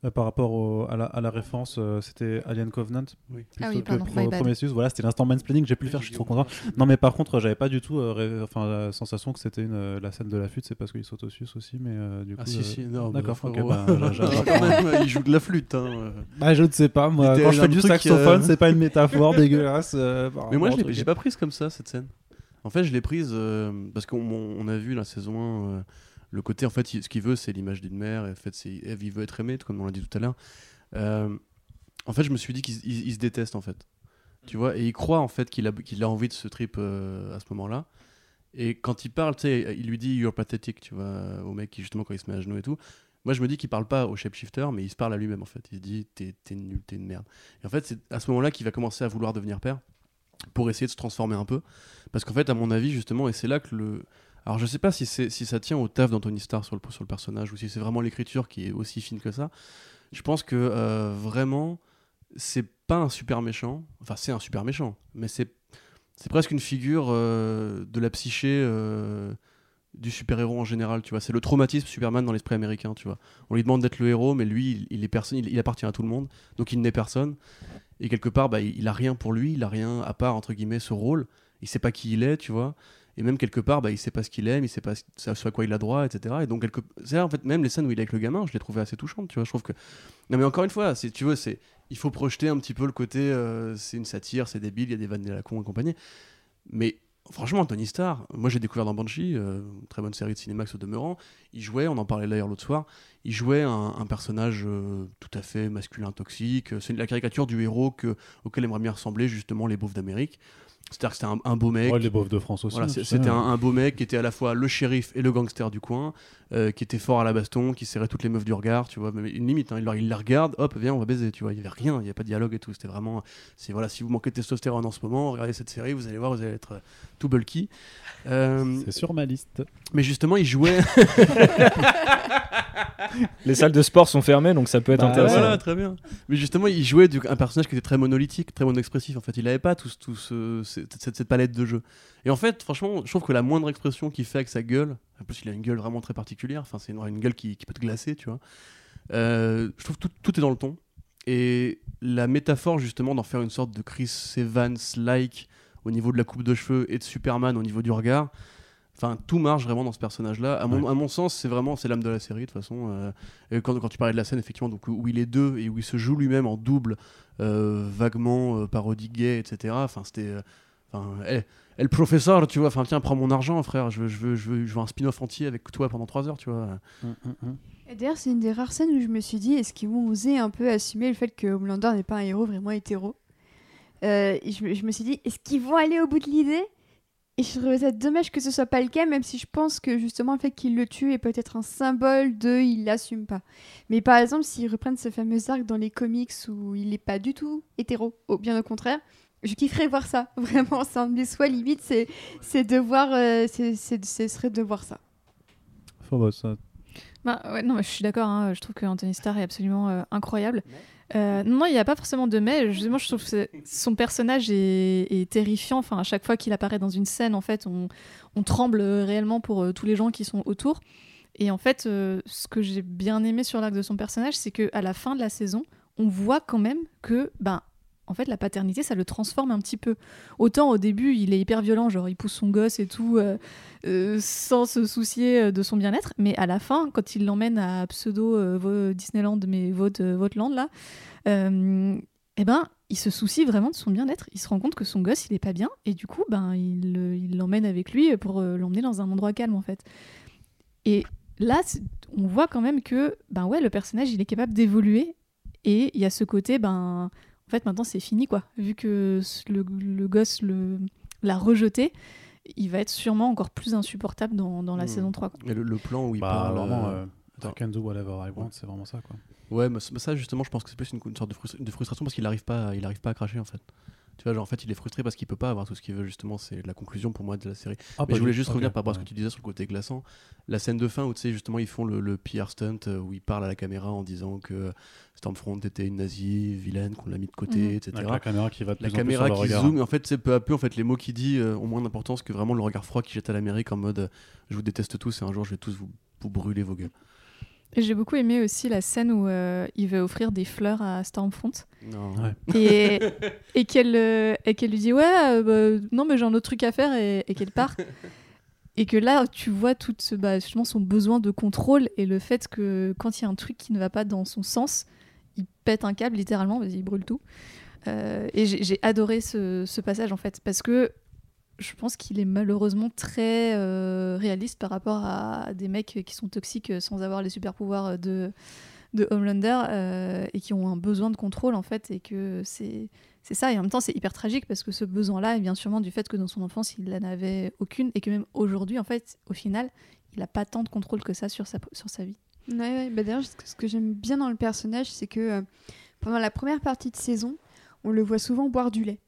Speaker 1: Euh, par rapport au- à, la, à la référence, euh, c'était Alien Covenant.
Speaker 5: Oui.
Speaker 2: Ah oui, pardon.
Speaker 1: Prometheus. Voilà, c'était l'instant mansplaining. J'ai pu le faire, je suis trop content. Non, mais par contre, j'avais pas du tout euh, ré- enfin, la sensation que c'était une, la scène de la flûte. C'est parce qu'il saute au sus aussi, mais euh, du coup.
Speaker 5: Ah si
Speaker 1: euh,
Speaker 5: si non
Speaker 1: D'accord, bah,
Speaker 5: il joue de la flûte hein.
Speaker 1: Bah, je ne sais pas, moi. Quand je fais du saxophone,
Speaker 5: euh,
Speaker 1: c'est pas une métaphore dégueulasse. Euh,
Speaker 5: Mais moi, je l'ai pas prise comme ça, cette scène. En fait, je l'ai prise euh, parce qu'on on a vu la saison 1, euh, le côté, en fait, il- ce qu'il veut, c'est l'image d'une mère, et en fait, c'est, Eve, il veut être aimé, comme on l'a dit tout à l'heure. Euh, en fait, je me suis dit qu'il il- il se déteste, en fait. Tu vois, et il croit, en fait, qu'il a, qu'il a envie de ce trip à ce moment-là. Et quand il parle, tu sais, il lui dit You're pathetic, tu vois, au mec qui, justement, quand il se met à genoux et tout. Moi, je me dis qu'il parle pas au shapeshifter, mais il se parle à lui-même, en fait. Il se dit T'es, t'es nul, t'es une merde. Et en fait, c'est à ce moment-là qu'il va commencer à vouloir devenir père pour essayer de se transformer un peu. Parce qu'en fait, à mon avis, justement, et c'est là que le. Alors, je sais pas si, si ça tient au taf d'Anthony Starr sur le, sur le personnage ou si c'est vraiment l'écriture qui est aussi fine que ça. Je pense que euh, vraiment, c'est pas un super méchant. Enfin, c'est un super méchant, mais c'est, c'est presque une figure euh, de la psyché euh, du super-héros en général. Tu vois, c'est le traumatisme Superman dans l'esprit américain. Tu vois, on lui demande d'être le héros, mais lui, il, est personne, il, appartient à tout le monde, donc il n'est personne. Et quelque part, bah, il, il a rien pour lui, il a rien à part entre guillemets ce rôle. Il sait pas qui il est, tu vois. Et même quelque part, bah, il sait pas ce qu'il aime, il sait pas ce à quoi il a droit, etc. Et donc, quelque... c'est en fait, même les scènes où il est avec le gamin, je les trouvais assez touchantes, tu vois. Je trouve que. Non, mais encore une fois, si tu veux, c'est... il faut projeter un petit peu le côté. euh, c'est une satire, c'est débile, il y a des vannes à la con et compagnie. Mais franchement, Anthony Starr, moi j'ai découvert dans Banshee, euh, très bonne série de Cinemax au demeurant. Il jouait, on en parlait d'ailleurs l'autre soir, il jouait un, un personnage euh, tout à fait masculin toxique. C'est la caricature du héros que, auquel aimerait bien ressembler justement les beaufs d'Amérique. C'est-à-dire que c'était un, un beau mec.
Speaker 1: Ouais, les beaufs de France aussi.
Speaker 5: Voilà, c'était
Speaker 1: hein.
Speaker 5: un, un beau mec qui était à la fois le shérif et le gangster du coin, euh, qui était fort à la baston, qui serrait toutes les meufs du regard, tu vois, mais une limite, hein, il, leur- il la regarde, hop, viens, on va baiser, tu vois, il y avait rien, il n'y avait pas de dialogue et tout, c'était vraiment, c'est voilà, si vous manquez de testostérone en ce moment, regardez cette série, vous allez voir, vous allez être euh, tout bulky. Euh,
Speaker 1: C'est sur ma liste.
Speaker 5: mais justement, il jouait,
Speaker 4: Les salles de sport sont fermées, donc ça peut être
Speaker 1: Bah,
Speaker 4: intéressant.
Speaker 5: voilà, très bien. Mais justement, il jouait du- un personnage qui était très monolithique, très mono-expressif. En fait, il n'avait pas tout, tout ce- cette, cette- cette palette de jeux. Et en fait, franchement, je trouve que la moindre expression qu'il fait avec sa gueule, en plus, il a une gueule vraiment très particulière. Enfin, c'est une, une gueule qui, qui peut te glacer, tu vois. Euh, je trouve que tout, tout est dans le ton. Et la métaphore, justement, d'en faire une sorte de Chris Evans-like au niveau de la coupe de cheveux et de Superman au niveau du regard. Enfin, tout marche vraiment dans ce personnage-là. À
Speaker 1: Ouais.
Speaker 5: à mon sens, c'est vraiment c'est l'âme de la série de toute façon. Euh, quand, quand tu parlais de la scène, effectivement, donc, où il est deux et où il se joue lui-même en double, euh, vaguement euh, parodie gay, etc. Enfin, c'était. Enfin, eh, eh, le professeur, tu vois, enfin, tiens, prends mon argent, frère, je veux, je veux, je veux, je veux un spin-off entier avec toi pendant 3 heures, tu vois.
Speaker 1: Hum, hum.
Speaker 3: Et D'ailleurs, c'est une des rares scènes où je me suis dit est-ce qu'ils vont oser un peu assumer le fait que Homelander n'est pas un héros vraiment hétéro? Euh, et je, me- je me suis dit est-ce qu'ils vont aller au bout de l'idée? Et je trouvais ça dommage que ce soit pas le cas, même si je pense que justement le fait qu'il le tue est peut-être un symbole de il l'assume pas. Mais par exemple, s'ils reprennent ce fameux arc dans les comics où il n'est pas du tout hétéro, au- bien au contraire. Je kifferais voir ça, vraiment, ça me déçoit limite, c'est c'est de voir, euh, c'est- c'est- ce serait de voir ça.
Speaker 1: Phobos, ça-
Speaker 2: Bah, ouais, non, je suis d'accord. hein, je trouve que Anthony Starr est absolument euh, incroyable. Euh, non, il n'y a pas forcément de mais. Justement, je trouve que c'est- son personnage est, est terrifiant. Enfin, à chaque fois qu'il apparaît dans une scène, en fait, on, on tremble réellement pour euh, tous les gens qui sont autour. Et en fait, euh, ce que j'ai bien aimé sur l'arc de son personnage, c'est que à la fin de la saison, on voit quand même que, ben, en fait, la paternité, ça le transforme un petit peu. Autant au début, il est hyper violent, genre il pousse son gosse et tout, euh, euh, sans se soucier euh, de son bien-être. Mais à la fin, quand il l'emmène à pseudo Disneyland, mais euh, Vautland, là, eh ben, il se soucie vraiment de son bien-être. Il se rend compte que son gosse, il est pas bien. Et du coup, ben, il le- il l'emmène avec lui pour l'emmener dans un endroit calme, en fait. Et là, on voit quand même que, ben ouais, le personnage, il est capable d'évoluer. Et il y a ce côté, ben, en fait, maintenant, c'est fini, quoi. Vu que le, le gosse le, l'a rejeté, il va être sûrement encore plus insupportable dans, dans la
Speaker 5: Hmm.
Speaker 2: saison 3. quoi.
Speaker 5: Et le, le plan où il
Speaker 1: Bah,
Speaker 5: parle.
Speaker 1: vraiment,
Speaker 5: euh,
Speaker 1: euh, I
Speaker 5: attends.
Speaker 1: can do whatever I want, c'est vraiment ça, quoi.
Speaker 5: Ouais, mais ça justement, je pense que c'est plus une, une sorte de, frustra- de frustration parce qu'il n'arrive pas, à- il arrive pas à cracher en fait. Tu vois, genre en fait, il est frustré parce qu'il peut pas avoir tout ce qu'il veut. Justement, c'est la conclusion pour moi de la série.
Speaker 1: Ah,
Speaker 5: Mais je voulais juste revenir par rapport à ce que tu disais sur le côté glaçant. La scène de fin où tu sais justement ils font le, le PR stunt euh, où ils parlent à la caméra en disant que Stormfront était une nazie vilaine, qu'on l'a mis de côté,
Speaker 2: Mhm.
Speaker 5: etc.
Speaker 1: Avec la caméra qui va de
Speaker 5: La
Speaker 1: plus en plus
Speaker 5: caméra
Speaker 1: sur le
Speaker 5: qui
Speaker 1: regard.
Speaker 5: zoome, en fait, c'est peu à peu, en fait, les mots qu'il dit euh, ont moins d'importance que vraiment le regard froid qui jette à l'Amérique en mode euh, je vous déteste tous et un jour je vais tous vous, vous brûler vos gueules.
Speaker 2: J'ai beaucoup aimé aussi la scène où euh, il veut offrir des fleurs à Stormfront
Speaker 5: Non.
Speaker 1: Ouais.
Speaker 2: et, et qu'elle euh, et qu'elle lui dit ouais euh, bah, non mais j'ai un autre truc à faire et, et qu'elle part et que là tu vois tout ce, bah, justement son besoin de contrôle et le fait que quand il y a un truc qui ne va pas dans son sens il pète un câble littéralement vas-y, il brûle tout Euh, et j'ai j'ai adoré ce, ce passage en fait parce que je pense qu'il est malheureusement très euh, réaliste par rapport à des mecs qui sont toxiques euh, sans avoir les super pouvoirs de, de Homelander euh, et qui ont un besoin de contrôle en fait et que c'est c'est ça et en même temps c'est hyper tragique parce que ce besoin là vient sûrement du fait que dans son enfance il n'en avait aucune et que même aujourd'hui en fait au final il n'a pas tant de contrôle que ça sur sa, sur sa vie.
Speaker 3: Ouais, ouais. Bah, D'ailleurs, ce que, j'aime bien dans le personnage, c'est que euh, pendant la première partie de saison, on le voit souvent boire du lait.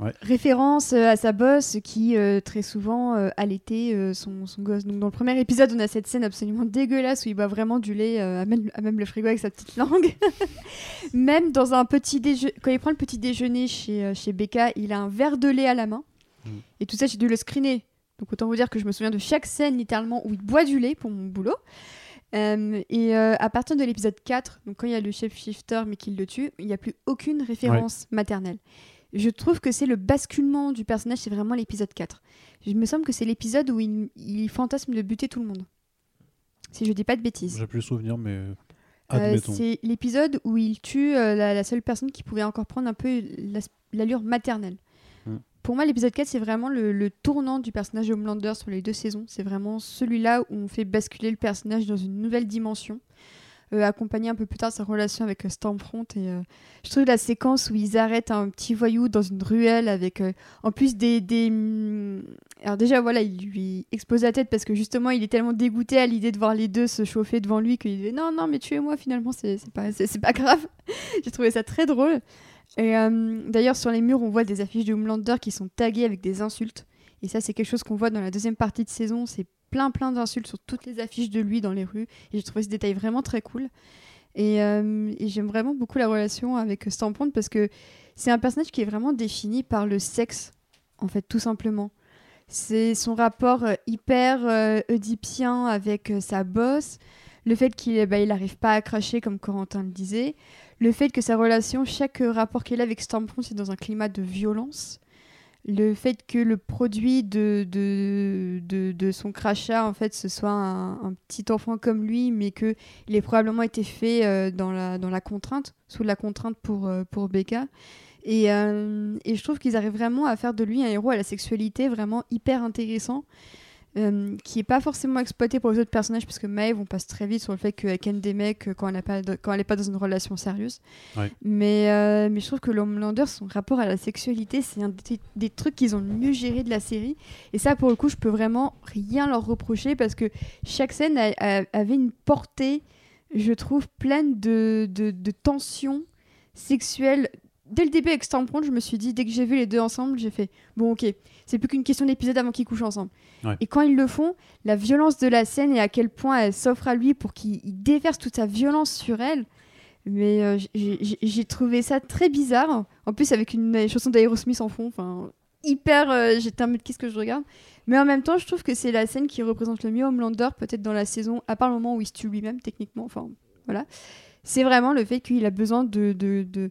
Speaker 1: Ouais.
Speaker 3: Référence euh, à sa bosse qui euh, très souvent euh, allaitait euh, son, son gosse. Donc dans le premier épisode, on a cette scène absolument dégueulasse où il boit vraiment du lait à, même, à même le frigo avec sa petite langue. même dans un petit déjeuner, quand il prend le petit déjeuner chez, chez Becca, il a un verre de lait à la main.
Speaker 1: Mm.
Speaker 3: Et tout ça, j'ai dû le screener. Donc autant vous dire que je me souviens de chaque scène littéralement où il boit du lait pour mon boulot. Euh, et euh, à partir de l'épisode 4, donc quand il y a le chef shifter mais qu'il le tue, il n'y a plus aucune référence maternelle. Je trouve que c'est le basculement du personnage, c'est vraiment l'épisode 4. Il me semble que c'est l'épisode où il, il fantasme de buter tout le monde. Si je dis pas de bêtises.
Speaker 1: J'ai plus souvenir, mais
Speaker 3: Euh,
Speaker 1: admettons.
Speaker 3: c'est l'épisode où il tue euh, la, la seule personne qui pouvait encore prendre un peu l'allure maternelle.
Speaker 1: Hmm.
Speaker 3: Pour moi, l'épisode 4, c'est vraiment le, le tournant du personnage de Homelander sur les deux saisons. C'est vraiment celui-là où on fait basculer le personnage dans une nouvelle dimension. Euh, accompagné un peu plus tard sa relation avec euh, Stormfront. Et, euh, je trouve la séquence où ils arrêtent un petit voyou dans une ruelle avec en plus des, des... hum, Alors déjà, voilà, il lui explose la tête parce que justement, il est tellement dégoûté à l'idée de voir les deux se chauffer devant lui qu'il dit non, non, mais tuez-moi finalement, c'est pas, pas grave. J'ai trouvé ça très drôle. Et d'ailleurs, sur les murs, on voit des affiches de Homelander qui sont taguées avec des insultes. Et ça, c'est quelque chose qu'on voit dans la deuxième partie de saison. C'est plein, plein d'insultes sur toutes les affiches de lui dans les rues. Et j'ai trouvé ce détail vraiment très cool. Et, euh, j'aime vraiment beaucoup la relation avec Stampond parce que c'est un personnage qui est vraiment défini par le sexe, en fait, tout simplement. C'est son rapport euh, hyper euh, oedipien avec euh, sa bosse, le fait qu'il bah, il arrive pas à cracher comme Corentin le disait, le fait que sa relation, chaque rapport qu'il a avec Stormfront, c'est dans un climat de violence, le fait que le produit de, de, de, son crachat, en fait, ce soit un, un petit enfant comme lui, mais qu'il ait probablement été fait euh, dans, la, dans la contrainte, sous la contrainte pour, euh, pour Becca. Et, euh, et je trouve qu'ils arrivent vraiment à faire de lui un héros à la sexualité vraiment hyper intéressant, euh, qui est pas forcément exploité pour les autres personnages, parce que Maeve, on passe très vite sur le fait qu'elle ken des mecs euh, quand elle n'est pas, pas dans une relation sérieuse.
Speaker 1: Ouais.
Speaker 3: Mais, euh, mais je trouve que l'Homelander, son rapport à la sexualité, c'est un des, des trucs qu'ils ont le mieux géré de la série. Et ça, pour le coup, je peux vraiment rien leur reprocher, parce que chaque scène a- a- avait une portée, je trouve, pleine de, de, de tensions sexuelles dès le début avec Stormfront, je me suis dit, dès que j'ai vu les deux ensemble, j'ai fait bon, ok, c'est plus qu'une question d'épisode avant qu'ils couchent ensemble.
Speaker 1: Ouais.
Speaker 3: Et quand ils le font, la violence de la scène et à quel point elle s'offre à lui pour qu'il il déverse toute sa violence sur elle. Mais euh, j'ai- trouvé ça très bizarre. En plus, avec une euh, chanson d'Aerosmith en fond, enfin, hyper. euh, J'étais en mode qu'est-ce que je regarde Mais en même temps, je trouve que c'est la scène qui représente le mieux Homelander, peut-être dans la saison, à part le moment où il se tue lui-même, techniquement. Enfin, voilà. C'est vraiment le fait qu'il a besoin de, de, de,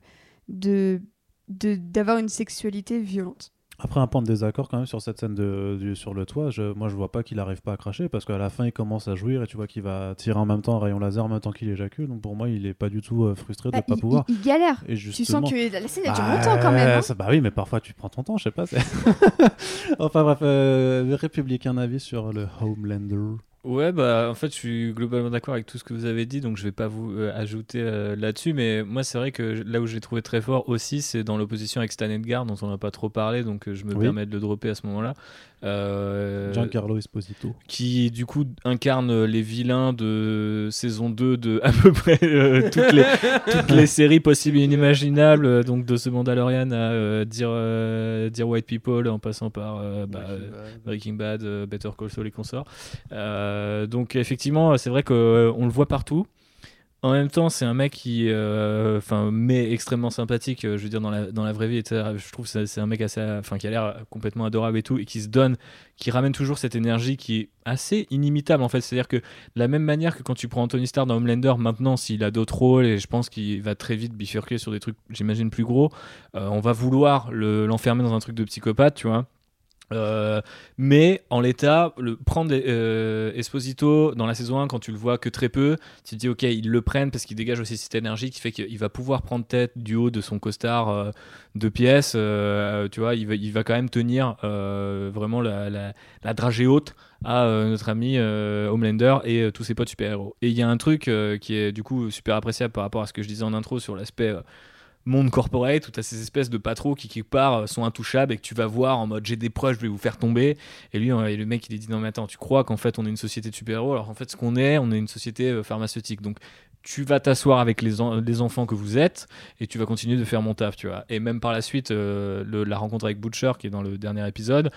Speaker 3: de, de- d'avoir une sexualité violente.
Speaker 1: Après un point de désaccord quand même sur cette scène de, sur le toit, je, moi je vois pas qu'il arrive pas à cracher parce qu'à la fin il commence à jouir et tu vois qu'il va tirer en même temps un rayon laser en même temps qu'il éjacule. Donc pour moi il est pas du tout euh, frustré de
Speaker 3: Bah,
Speaker 1: pas
Speaker 3: il,
Speaker 1: pouvoir.
Speaker 3: il- il galère.
Speaker 1: Et
Speaker 3: Tu
Speaker 1: justement,
Speaker 3: sens que la scène elle dure
Speaker 1: Bah,
Speaker 3: longtemps quand même. hein.
Speaker 1: ça- bah oui, mais parfois tu prends ton temps, je sais pas. enfin bref, euh, République, un avis sur le Homelander.
Speaker 4: Ouais, bah en fait, je suis globalement d'accord avec tout ce que vous avez dit, donc je vais pas vous euh, ajouter euh, là-dessus. Mais moi, c'est vrai que là où j'ai trouvé très fort aussi, c'est dans l'opposition avec Stan Edgar, dont on n'a pas trop parlé, donc euh, je me
Speaker 1: Oui.
Speaker 4: permets de le dropper à ce moment-là. Euh,
Speaker 1: Giancarlo Esposito.
Speaker 4: qui du coup incarne les vilains de saison 2 de à peu près euh, toutes, les, toutes les séries possibles et inimaginables, euh, donc de ce Mandalorian à euh, dire, euh, dire White People en passant par euh, bah, Breaking Bad, euh, Better Call Saul et consorts. Euh, donc effectivement, c'est vrai qu'on le voit partout. En même temps, c'est un mec qui, euh, enfin, mais extrêmement sympathique. euh, je veux dire dans la dans la vraie vie. Je trouve que c'est un mec assez, enfin, qui a l'air complètement adorable et tout, et qui se donne, qui ramène toujours cette énergie qui est assez inimitable en fait. C'est-à-dire que de la même manière que quand tu prends Anthony Starr dans Homelander, maintenant, s'il a d'autres rôles, et je pense qu'il va très vite bifurquer sur des trucs, j'imagine plus gros, euh, on va vouloir le- l'enfermer dans un truc de psychopathe, tu vois. Euh, mais en l'état, prendre euh, Esposito dans la saison 1 quand tu le vois que très peu, tu te dis ok, ils le prennent parce qu'il dégage aussi cette énergie qui fait qu'il va pouvoir prendre tête du haut de son costard euh, de pièces. tu vois, il va, quand même tenir vraiment la, dragée haute à notre ami Homelander et tous ses potes super-héros. Et il y a un truc qui est du coup super appréciable par rapport à ce que je disais en intro sur l'aspect monde corporate où tu as ces espèces de patros qui quelque part euh, sont intouchables et que tu vas voir en mode j'ai des preuves, je vais vous faire tomber. Et lui, et le mec, il est dit non mais attends, tu crois qu'en fait on est une société de super-héros alors en fait ce qu'on est, on est une société euh, pharmaceutique. Donc tu vas t'asseoir avec les, en- les enfants que vous êtes et tu vas continuer de faire mon taf, tu vois. Et même par la suite, euh, le- la rencontre avec Butcher qui est dans le dernier épisode,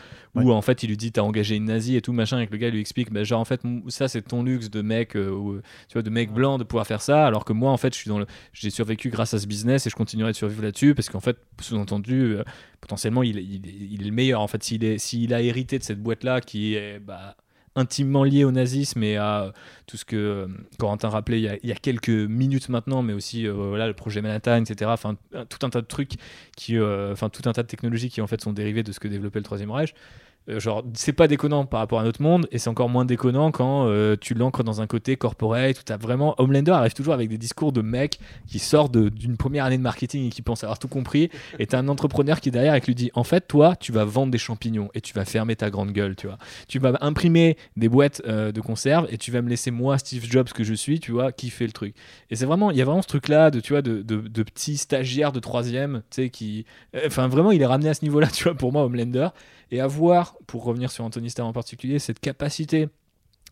Speaker 4: où en fait il lui dit t'as engagé une nazie et tout machin, et que le gars lui explique bah, genre en fait ça c'est ton luxe de mec, euh, ou, tu vois, de mec blanc de pouvoir faire ça, alors que moi en fait je suis dans le, j'ai survécu grâce à ce business et je continuerai de survivre là-dessus parce qu'en fait sous-entendu euh, potentiellement il, est- il, est- il est le meilleur en fait. S'il est s'il a hérité de cette boîte là qui est bah, intimement lié au nazisme et à euh, tout ce que euh, Corentin rappelait il y, a, il y a quelques minutes maintenant, mais aussi euh, voilà, le projet Manhattan, etc. Enfin, tout un tas de trucs, qui, enfin, tout un tas de technologies qui en fait sont dérivées de ce que développait le Troisième Reich. Euh, genre, c'est pas déconnant par rapport à notre monde, et c'est encore moins déconnant quand euh, tu l'ancres dans un côté corporate, où t'as vraiment. Homelander arrive toujours avec des discours de mecs qui sort d'une première année de marketing et qui pense avoir tout compris, et t'as un entrepreneur qui est derrière et qui lui dit En fait, toi, tu vas vendre des champignons et tu vas fermer ta grande gueule, tu vois tu vas imprimer des boîtes euh, de conserve et tu vas me laisser moi Steve Jobs que je suis tu vois kiffer le truc et c'est vraiment il y a vraiment ce truc là de tu vois de, de, de petits stagiaires de troisième tu sais qui enfin vraiment il est ramené à ce niveau là tu vois pour moi Homelander et avoir pour revenir sur Anthony Starr en particulier cette capacité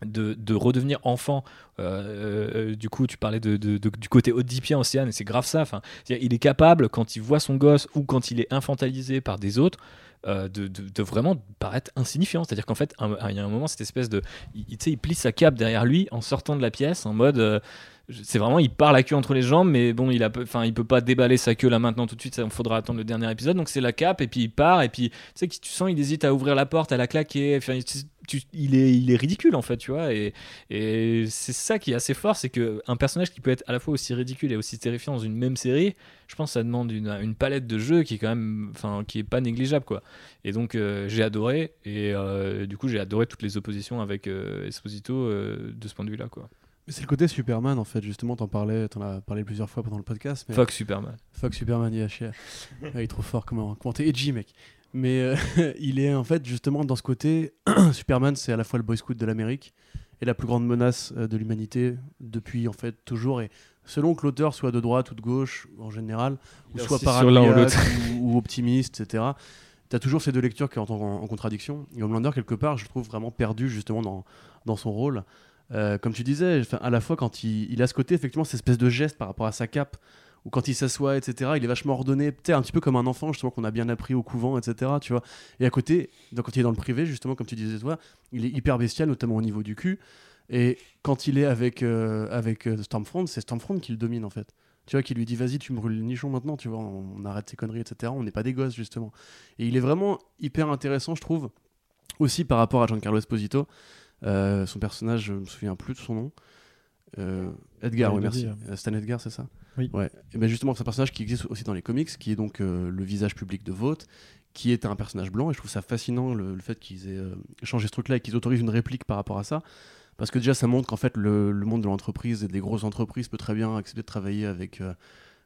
Speaker 4: de, de redevenir enfant. Euh, euh, du coup, tu parlais de, de- du côté oedipien océane, et c'est grave ça. Enfin, il est capable, quand il voit son gosse ou quand il est infantilisé par des autres, euh, de, vraiment paraître insignifiant. C'est-à-dire qu'en fait, il y a un moment, cette espèce de. Il, il plie sa cape derrière lui en sortant de la pièce en mode. C'est vraiment, il part la queue entre les jambes, mais bon, il a, enfin, il peut pas déballer sa queue là maintenant tout de suite. Il faudra attendre le dernier épisode. Donc c'est la cape et puis il part et puis tu sais que tu sens, il hésite à ouvrir la porte, à la claquer. Enfin, il est, il est ridicule en fait, tu vois. Et, c'est ça qui est assez fort, c'est que un personnage qui peut être à la fois aussi ridicule et aussi terrifiant dans une même série, je pense que ça demande une, palette de jeux qui est quand même, enfin, qui est pas négligeable quoi. Et donc euh, j'ai adoré et euh, du coup j'ai adoré toutes les oppositions avec euh, Esposito de ce point de vue-là quoi.
Speaker 5: C'est le côté Superman en fait, justement, t'en parlais, t'en as parlé plusieurs fois pendant le podcast. Mais...
Speaker 4: Fuck Superman.
Speaker 5: Fuck Superman, il chier. Ouais, il est trop fort, comment, comment t'es edgy, mec. Mais euh, il est en fait justement dans ce côté. Superman, c'est à la fois le Boy Scout de l'Amérique et la plus grande menace euh, de l'humanité depuis en fait toujours. Et selon que l'auteur soit de droite ou de gauche en général, ou
Speaker 4: Il
Speaker 5: soit paranoïaque ou, ou optimiste, etc. T'as toujours ces deux lectures qui entrent en, en contradiction. Et Homelander, quelque part, je le trouve vraiment perdu justement dans, dans son rôle. Euh, comme tu disais, à la fois quand il, il a ce côté, effectivement, cette espèce de geste par rapport à sa cape, ou quand il s'assoit, etc., il est vachement ordonné, peut-être un petit peu comme un enfant, justement, qu'on a bien appris au couvent, etc., tu vois. Et à côté, donc, quand il est dans le privé, justement, comme tu disais toi, il est hyper bestial, notamment au niveau du cul. Et quand il est avec, euh, avec euh, Stormfront, c'est Stormfront qui le domine, en fait. Tu vois, qui lui dit, vas-y, tu me brûles le nichon maintenant, tu vois, on, on arrête ces conneries, etc., on n'est pas des gosses, justement. Et il est vraiment hyper intéressant, je trouve, aussi par rapport à Giancarlo Esposito. Euh, son personnage, je me souviens plus de son nom. Euh, Edgar, oui, merci.
Speaker 1: dit,
Speaker 5: Euh, Stan Edgar, c'est ça
Speaker 1: Oui.
Speaker 5: Ouais. Et ben justement, c'est un personnage qui existe aussi dans les comics, qui est donc le visage public de Vought, qui est un personnage blanc. Et je trouve ça fascinant le, le fait qu'ils aient changé ce truc-là et qu'ils autorisent une réplique par rapport à ça. Parce que déjà, ça montre qu'en fait, le, le monde de l'entreprise et des grosses entreprises peut très bien accepter de travailler avec,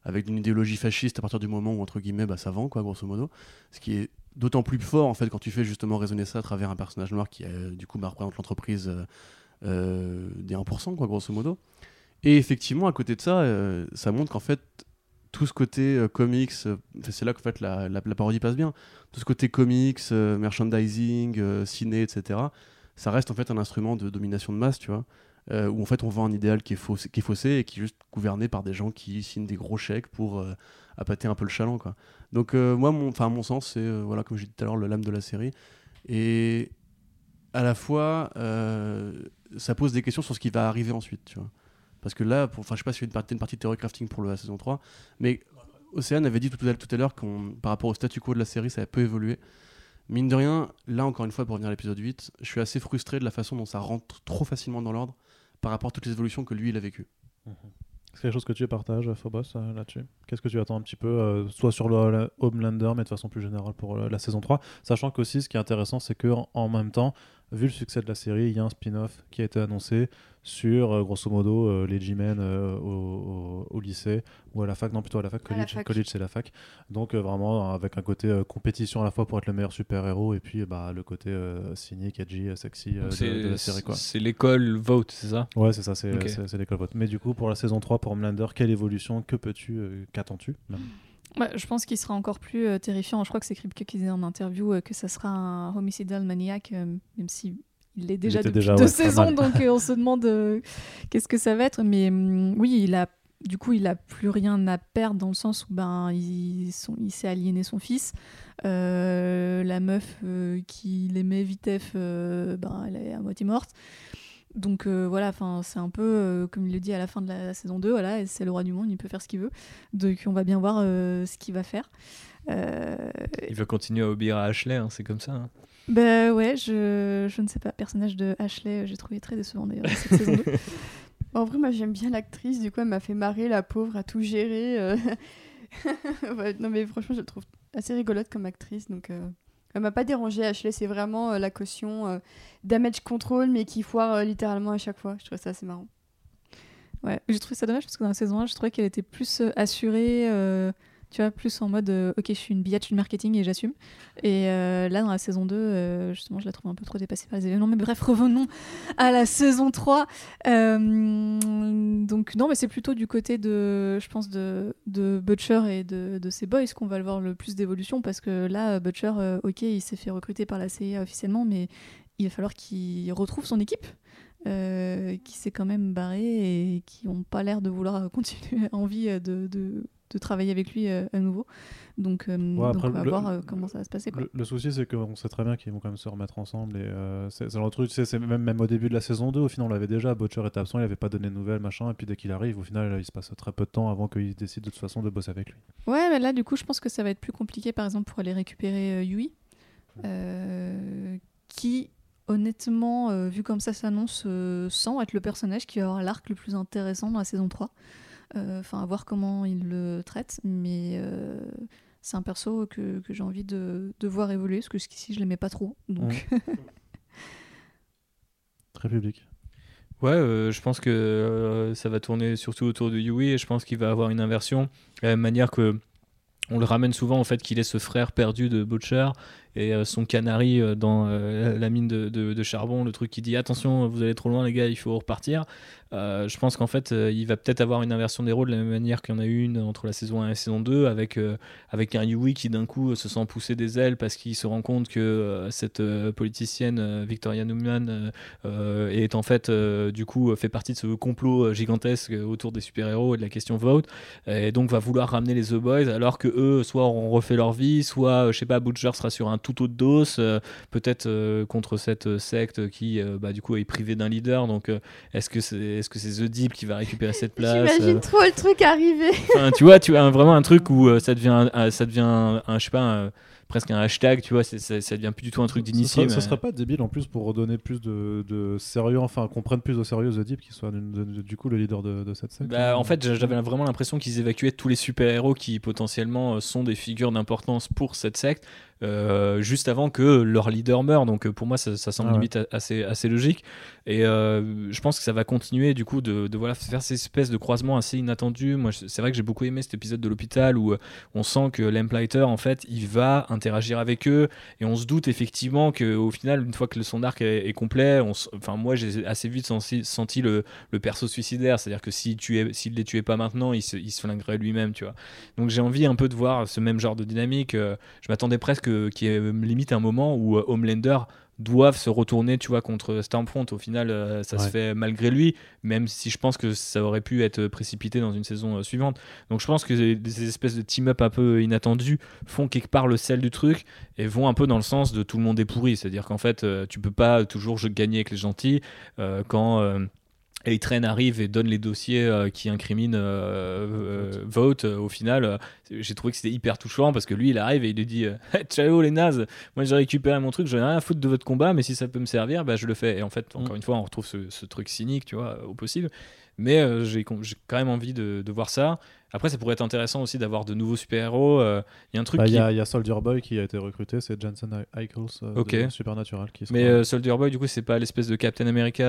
Speaker 5: avec une idéologie fasciste à partir du moment où, entre guillemets, bah, ça vend, quoi, grosso modo. Ce qui est d'autant plus fort, en fait, quand tu fais justement résonner ça à travers un personnage noir qui, euh, du coup, bah, représente l'entreprise euh, euh, des 1%, quoi, grosso modo. Et effectivement, à côté de ça, ça montre qu'en fait, tout ce côté comics, c'est là qu'en fait la, parodie passe bien. Tout ce côté comics, merchandising, ciné, etc. Ça reste en fait un instrument de domination de masse, tu vois. où en fait on vend un idéal qui est, qui est faussé et qui est juste gouverné par des gens qui signent des gros chèques pour euh, appâter un peu le chaland, quoi. Donc euh, moi, mon, à mon sens, c'est euh, voilà comme j'ai dit tout à l'heure le lame de la série. Et à la fois, euh, ça pose des questions sur ce qui va arriver ensuite, tu vois. Parce que là, pour- je sais pas si une partie, une partie de theory crafting pour la saison 3, mais Océane avait dit tout à, à l'heure qu'on, par rapport au statu quo de la série, ça a peu évolué. Mine de rien, là encore une fois, pour revenir à l'épisode 8, je suis assez frustré de la façon dont ça rentre trop facilement dans l'ordre par rapport à toutes les évolutions que lui, il a vécues.
Speaker 1: C'est quelque chose que tu partages, Phobos, euh, là-dessus? Qu'est-ce que tu attends un petit peu, euh, soit sur le, Homelander, mais de façon plus générale pour euh, la saison 3 Sachant qu'aussi, ce qui est intéressant, c'est que en, en même temps, vu le succès de la série, il y a un spin-off qui a été annoncé sur, euh, grosso modo, euh, les G-Men euh, au, au- au lycée ou à la fac. Non, plutôt à la fac. College, c'est la fac. Donc, euh, vraiment, avec un côté euh, compétition à la fois pour être le meilleur super-héros et puis bah, le côté euh, cynique, edgy, sexy euh,
Speaker 4: Donc
Speaker 1: de, la série. quoi.
Speaker 4: c'est l'école vote, c'est ça?
Speaker 1: Ouais, c'est ça, c'est l'école vote. Mais du coup, pour la saison 3, pour Homelander, quelle évolution? Que peux-tu euh, Qu'attends-tu
Speaker 2: Ouais, je pense qu'il sera encore plus euh, terrifiant. Je crois que c'est Kripke qui disait en interview euh, que ça sera un homicidal maniaque, euh, même si il l'est déjà
Speaker 1: était
Speaker 2: depuis
Speaker 1: déjà,
Speaker 2: deux
Speaker 1: ouais,
Speaker 2: saisons, donc on se demande qu'est-ce que ça va être. Mais hum, oui, il a, du coup, il a plus rien à perdre dans le sens où ben, il, son- il s'est aliéné son fils. La meuf euh, qu'il aimait vitef, ben, elle est à moitié morte. Donc euh, voilà, enfin c'est un peu euh, comme il le dit à la fin de la saison 2, voilà, c'est le roi du monde, il peut faire ce qu'il veut. Donc on va bien voir euh, ce qu'il va faire. Euh,
Speaker 4: Il va continuer à obéir à Ashley, hein, c'est comme ça. hein.
Speaker 2: bah ouais, je, je ne sais pas, personnage de Ashley, j'ai trouvé très décevant d'ailleurs cette saison 2.
Speaker 3: En vrai, moi j'aime bien l'actrice, du coup elle m'a fait marrer, la pauvre, à tout gérer. euh. Ouais, non mais franchement, je la trouve assez rigolote comme actrice, donc euh, elle m'a pas dérangé. Ashley, c'est vraiment euh, la caution euh, damage control, mais qui foire euh, littéralement à chaque fois. Je trouve ça assez marrant.
Speaker 2: Ouais, j'ai trouvé ça dommage parce que dans la saison 1, je trouvais qu'elle était plus assurée, tu vois, plus en mode euh, ok, je suis une billette du marketing et j'assume. Et euh, là, dans la saison 2, euh, justement, je la trouve un peu trop dépassée par les événements. Mais bref, revenons à la saison 3. Euh, donc, non, mais c'est plutôt du côté de, je pense, de, de Butcher et de, de ses boys qu'on va le voir le plus d'évolution parce que là, Butcher, ok, il s'est fait recruter par la CIA officiellement, mais il va falloir qu'il retrouve son équipe qui s'est quand même barré et qui n'ont pas l'air de vouloir continuer envie de, de, de travailler avec lui euh, à nouveau. Donc, euh, donc
Speaker 1: après,
Speaker 2: on va
Speaker 1: le-
Speaker 2: voir euh, comment ça va se passer. Quoi.
Speaker 1: Le, le souci, c'est qu'on sait très bien qu'ils vont quand même se remettre ensemble. Et c'est le truc, tu sais, c'est même, même au début de la saison 2, au final, on l'avait déjà. Butcher était absent, il avait pas donné de nouvelles, machin. Et puis dès qu'il arrive, au final, il se passe très peu de temps avant qu'il décide de toute façon de bosser avec lui.
Speaker 2: Ouais, mais là, du coup, je pense que ça va être plus compliqué, par exemple, pour aller récupérer Yui, euh, qui, honnêtement, euh, vu comme ça s'annonce, euh, semble être le personnage qui va avoir l'arc le plus intéressant dans la saison 3. Euh, Enfin, à voir comment il le traite, mais euh, c'est un perso que, que j'ai envie de, de voir évoluer, parce que jusqu'ici, je l'aimais pas trop. Donc,
Speaker 1: Très public.
Speaker 4: Ouais, euh, je pense que euh, ça va tourner surtout autour de Yui et je pense qu'il va avoir une inversion. De la même manière que on le ramène souvent en fait qu'il est ce frère perdu de Butcher et euh, son canari euh, dans euh, la mine de, de- charbon, le truc qui dit attention, vous allez trop loin les gars, il faut repartir. Je pense qu'en fait il va peut-être avoir une inversion des rôles de la même manière qu'il y en a eu une entre la saison 1 et la saison 2 avec, avec un Yui qui d'un coup se sent pousser des ailes parce qu'il se rend compte que cette politicienne Victoria Newman est en fait du coup fait partie de ce complot gigantesque autour des super-héros et de la question vote et donc va vouloir ramener les The Boys alors que eux soit auront refait leur vie soit je sais pas Butcher sera sur un tout autre dos euh, peut-être euh, contre cette secte qui euh, bah, du coup est privée d'un leader donc euh, est-ce que c'est est-ce que c'est The Deep qui va récupérer cette place
Speaker 3: J'imagine
Speaker 4: euh,
Speaker 3: trop le truc arriver.
Speaker 4: Enfin, tu vois, tu as vraiment un truc où euh, ça devient, un- ça devient un, un- je sais pas, un- presque un hashtag, tu vois, c'est- ça, ça devient plus du tout un truc
Speaker 1: Ce
Speaker 4: d'initié.
Speaker 1: serait, ce
Speaker 4: mais-
Speaker 1: serait pas débile en plus pour redonner plus de, de sérieux, enfin qu'on prenne plus au sérieux The Deep, qui soit d'une- de- de- du coup le leader de, de cette secte.
Speaker 4: Bah, en fait, j'a- j'avais vraiment l'impression qu'ils évacuaient tous les super-héros qui potentiellement sont des figures d'importance pour cette secte, euh, juste avant que leur leader meure. Donc euh, pour moi, ça, ça semble
Speaker 1: Ah ouais.
Speaker 4: limite assez, assez logique. Et euh, je pense que ça va continuer du coup de, de, voilà, faire ces espèces de croisements assez inattendus. Moi, c'est vrai que j'ai beaucoup aimé cet épisode de l'hôpital où on sent que Lamplighter, en fait, il va interagir avec eux et on se doute effectivement qu'au final, une fois que son arc est, est complet, on enfin moi j'ai assez vite senti, senti le, le perso suicidaire, c'est-à-dire que s'il s'il les tuait pas maintenant, il se, il se flinguerait lui-même, tu vois. Donc j'ai envie un peu de voir ce même genre de dynamique. je m'attendais presque qu'il y ait euh, limite un moment où euh, Homelander doivent se retourner, tu vois, contre Stormfront. Au final, euh, ça se fait malgré lui, même si je pense que ça aurait pu être précipité dans une saison euh, suivante. Donc je pense que ces- ces espèces de team-up un peu inattendus font quelque part le sel du truc et vont un peu dans le sens de tout le monde est pourri. C'est-à-dire qu'en fait, euh, tu peux pas toujours je- gagner avec les gentils quand. A-Train arrive et donne les dossiers euh, qui incriminent euh, euh, Vote, euh, au final, j'ai trouvé que c'était hyper touchant parce que lui, il arrive et il lui dit Ciao les nazes, moi j'ai récupéré mon truc, j'en ai rien à foutre de votre combat, mais si ça peut me servir, bah, je le fais. Et en fait, encore
Speaker 1: Mm.
Speaker 4: une fois, on retrouve ce, ce truc cynique, tu vois, au possible. Mais j'ai quand même envie de, de voir ça. Après, ça pourrait être intéressant aussi d'avoir de nouveaux super-héros. Il y a un truc
Speaker 1: Bah, Il
Speaker 4: qui
Speaker 1: y, a- il y a Soldier Boy qui a été recruté, c'est Jensen Ackles
Speaker 4: Ok.
Speaker 1: de Supernatural. Qui
Speaker 4: Mais Soldier Boy, du coup, c'est pas l'espèce de Captain America.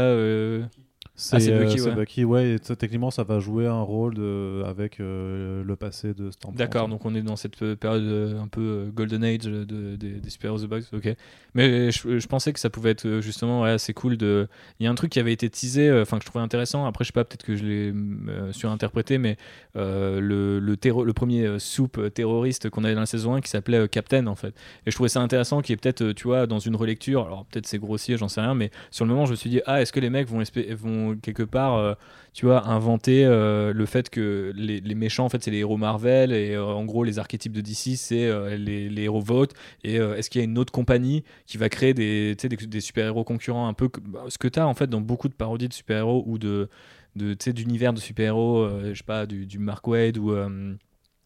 Speaker 1: C'est
Speaker 4: ah,
Speaker 1: euh,
Speaker 4: Bucky, ouais.
Speaker 1: Bucky, ouais, et techniquement, ça va jouer un rôle de, avec euh, le passé de Storm.
Speaker 4: D'accord, donc on est dans cette euh, période un peu golden age de, de- des, super-héros The Boys, ok. Mais je, je pensais que ça pouvait être justement ouais, assez cool de... Il y a un truc qui avait été teasé, euh, enfin que je trouvais intéressant, après je sais pas, peut-être que je l'ai euh, surinterprété, mais le, le, premier soupe terroriste qu'on avait dans la saison 1 qui s'appelait Captain en fait. Et je trouvais ça intéressant qui est peut-être, tu vois, dans une relecture, alors peut-être c'est grossier, j'en sais rien, mais sur le moment je me suis dit, ah, est-ce que les mecs vont, espé- quelque part... euh, tu vois, inventer euh, le fait que les, méchants, en fait, c'est les héros Marvel et euh, en gros, les archétypes de DC, c'est euh, les, héros Vote. Et est-ce qu'il y a une autre compagnie qui va créer des, super-héros concurrents un peu bah, ce que tu as en fait dans beaucoup de parodies de super-héros ou de, d'univers de super-héros, je sais pas, du, du Mark Wade ou.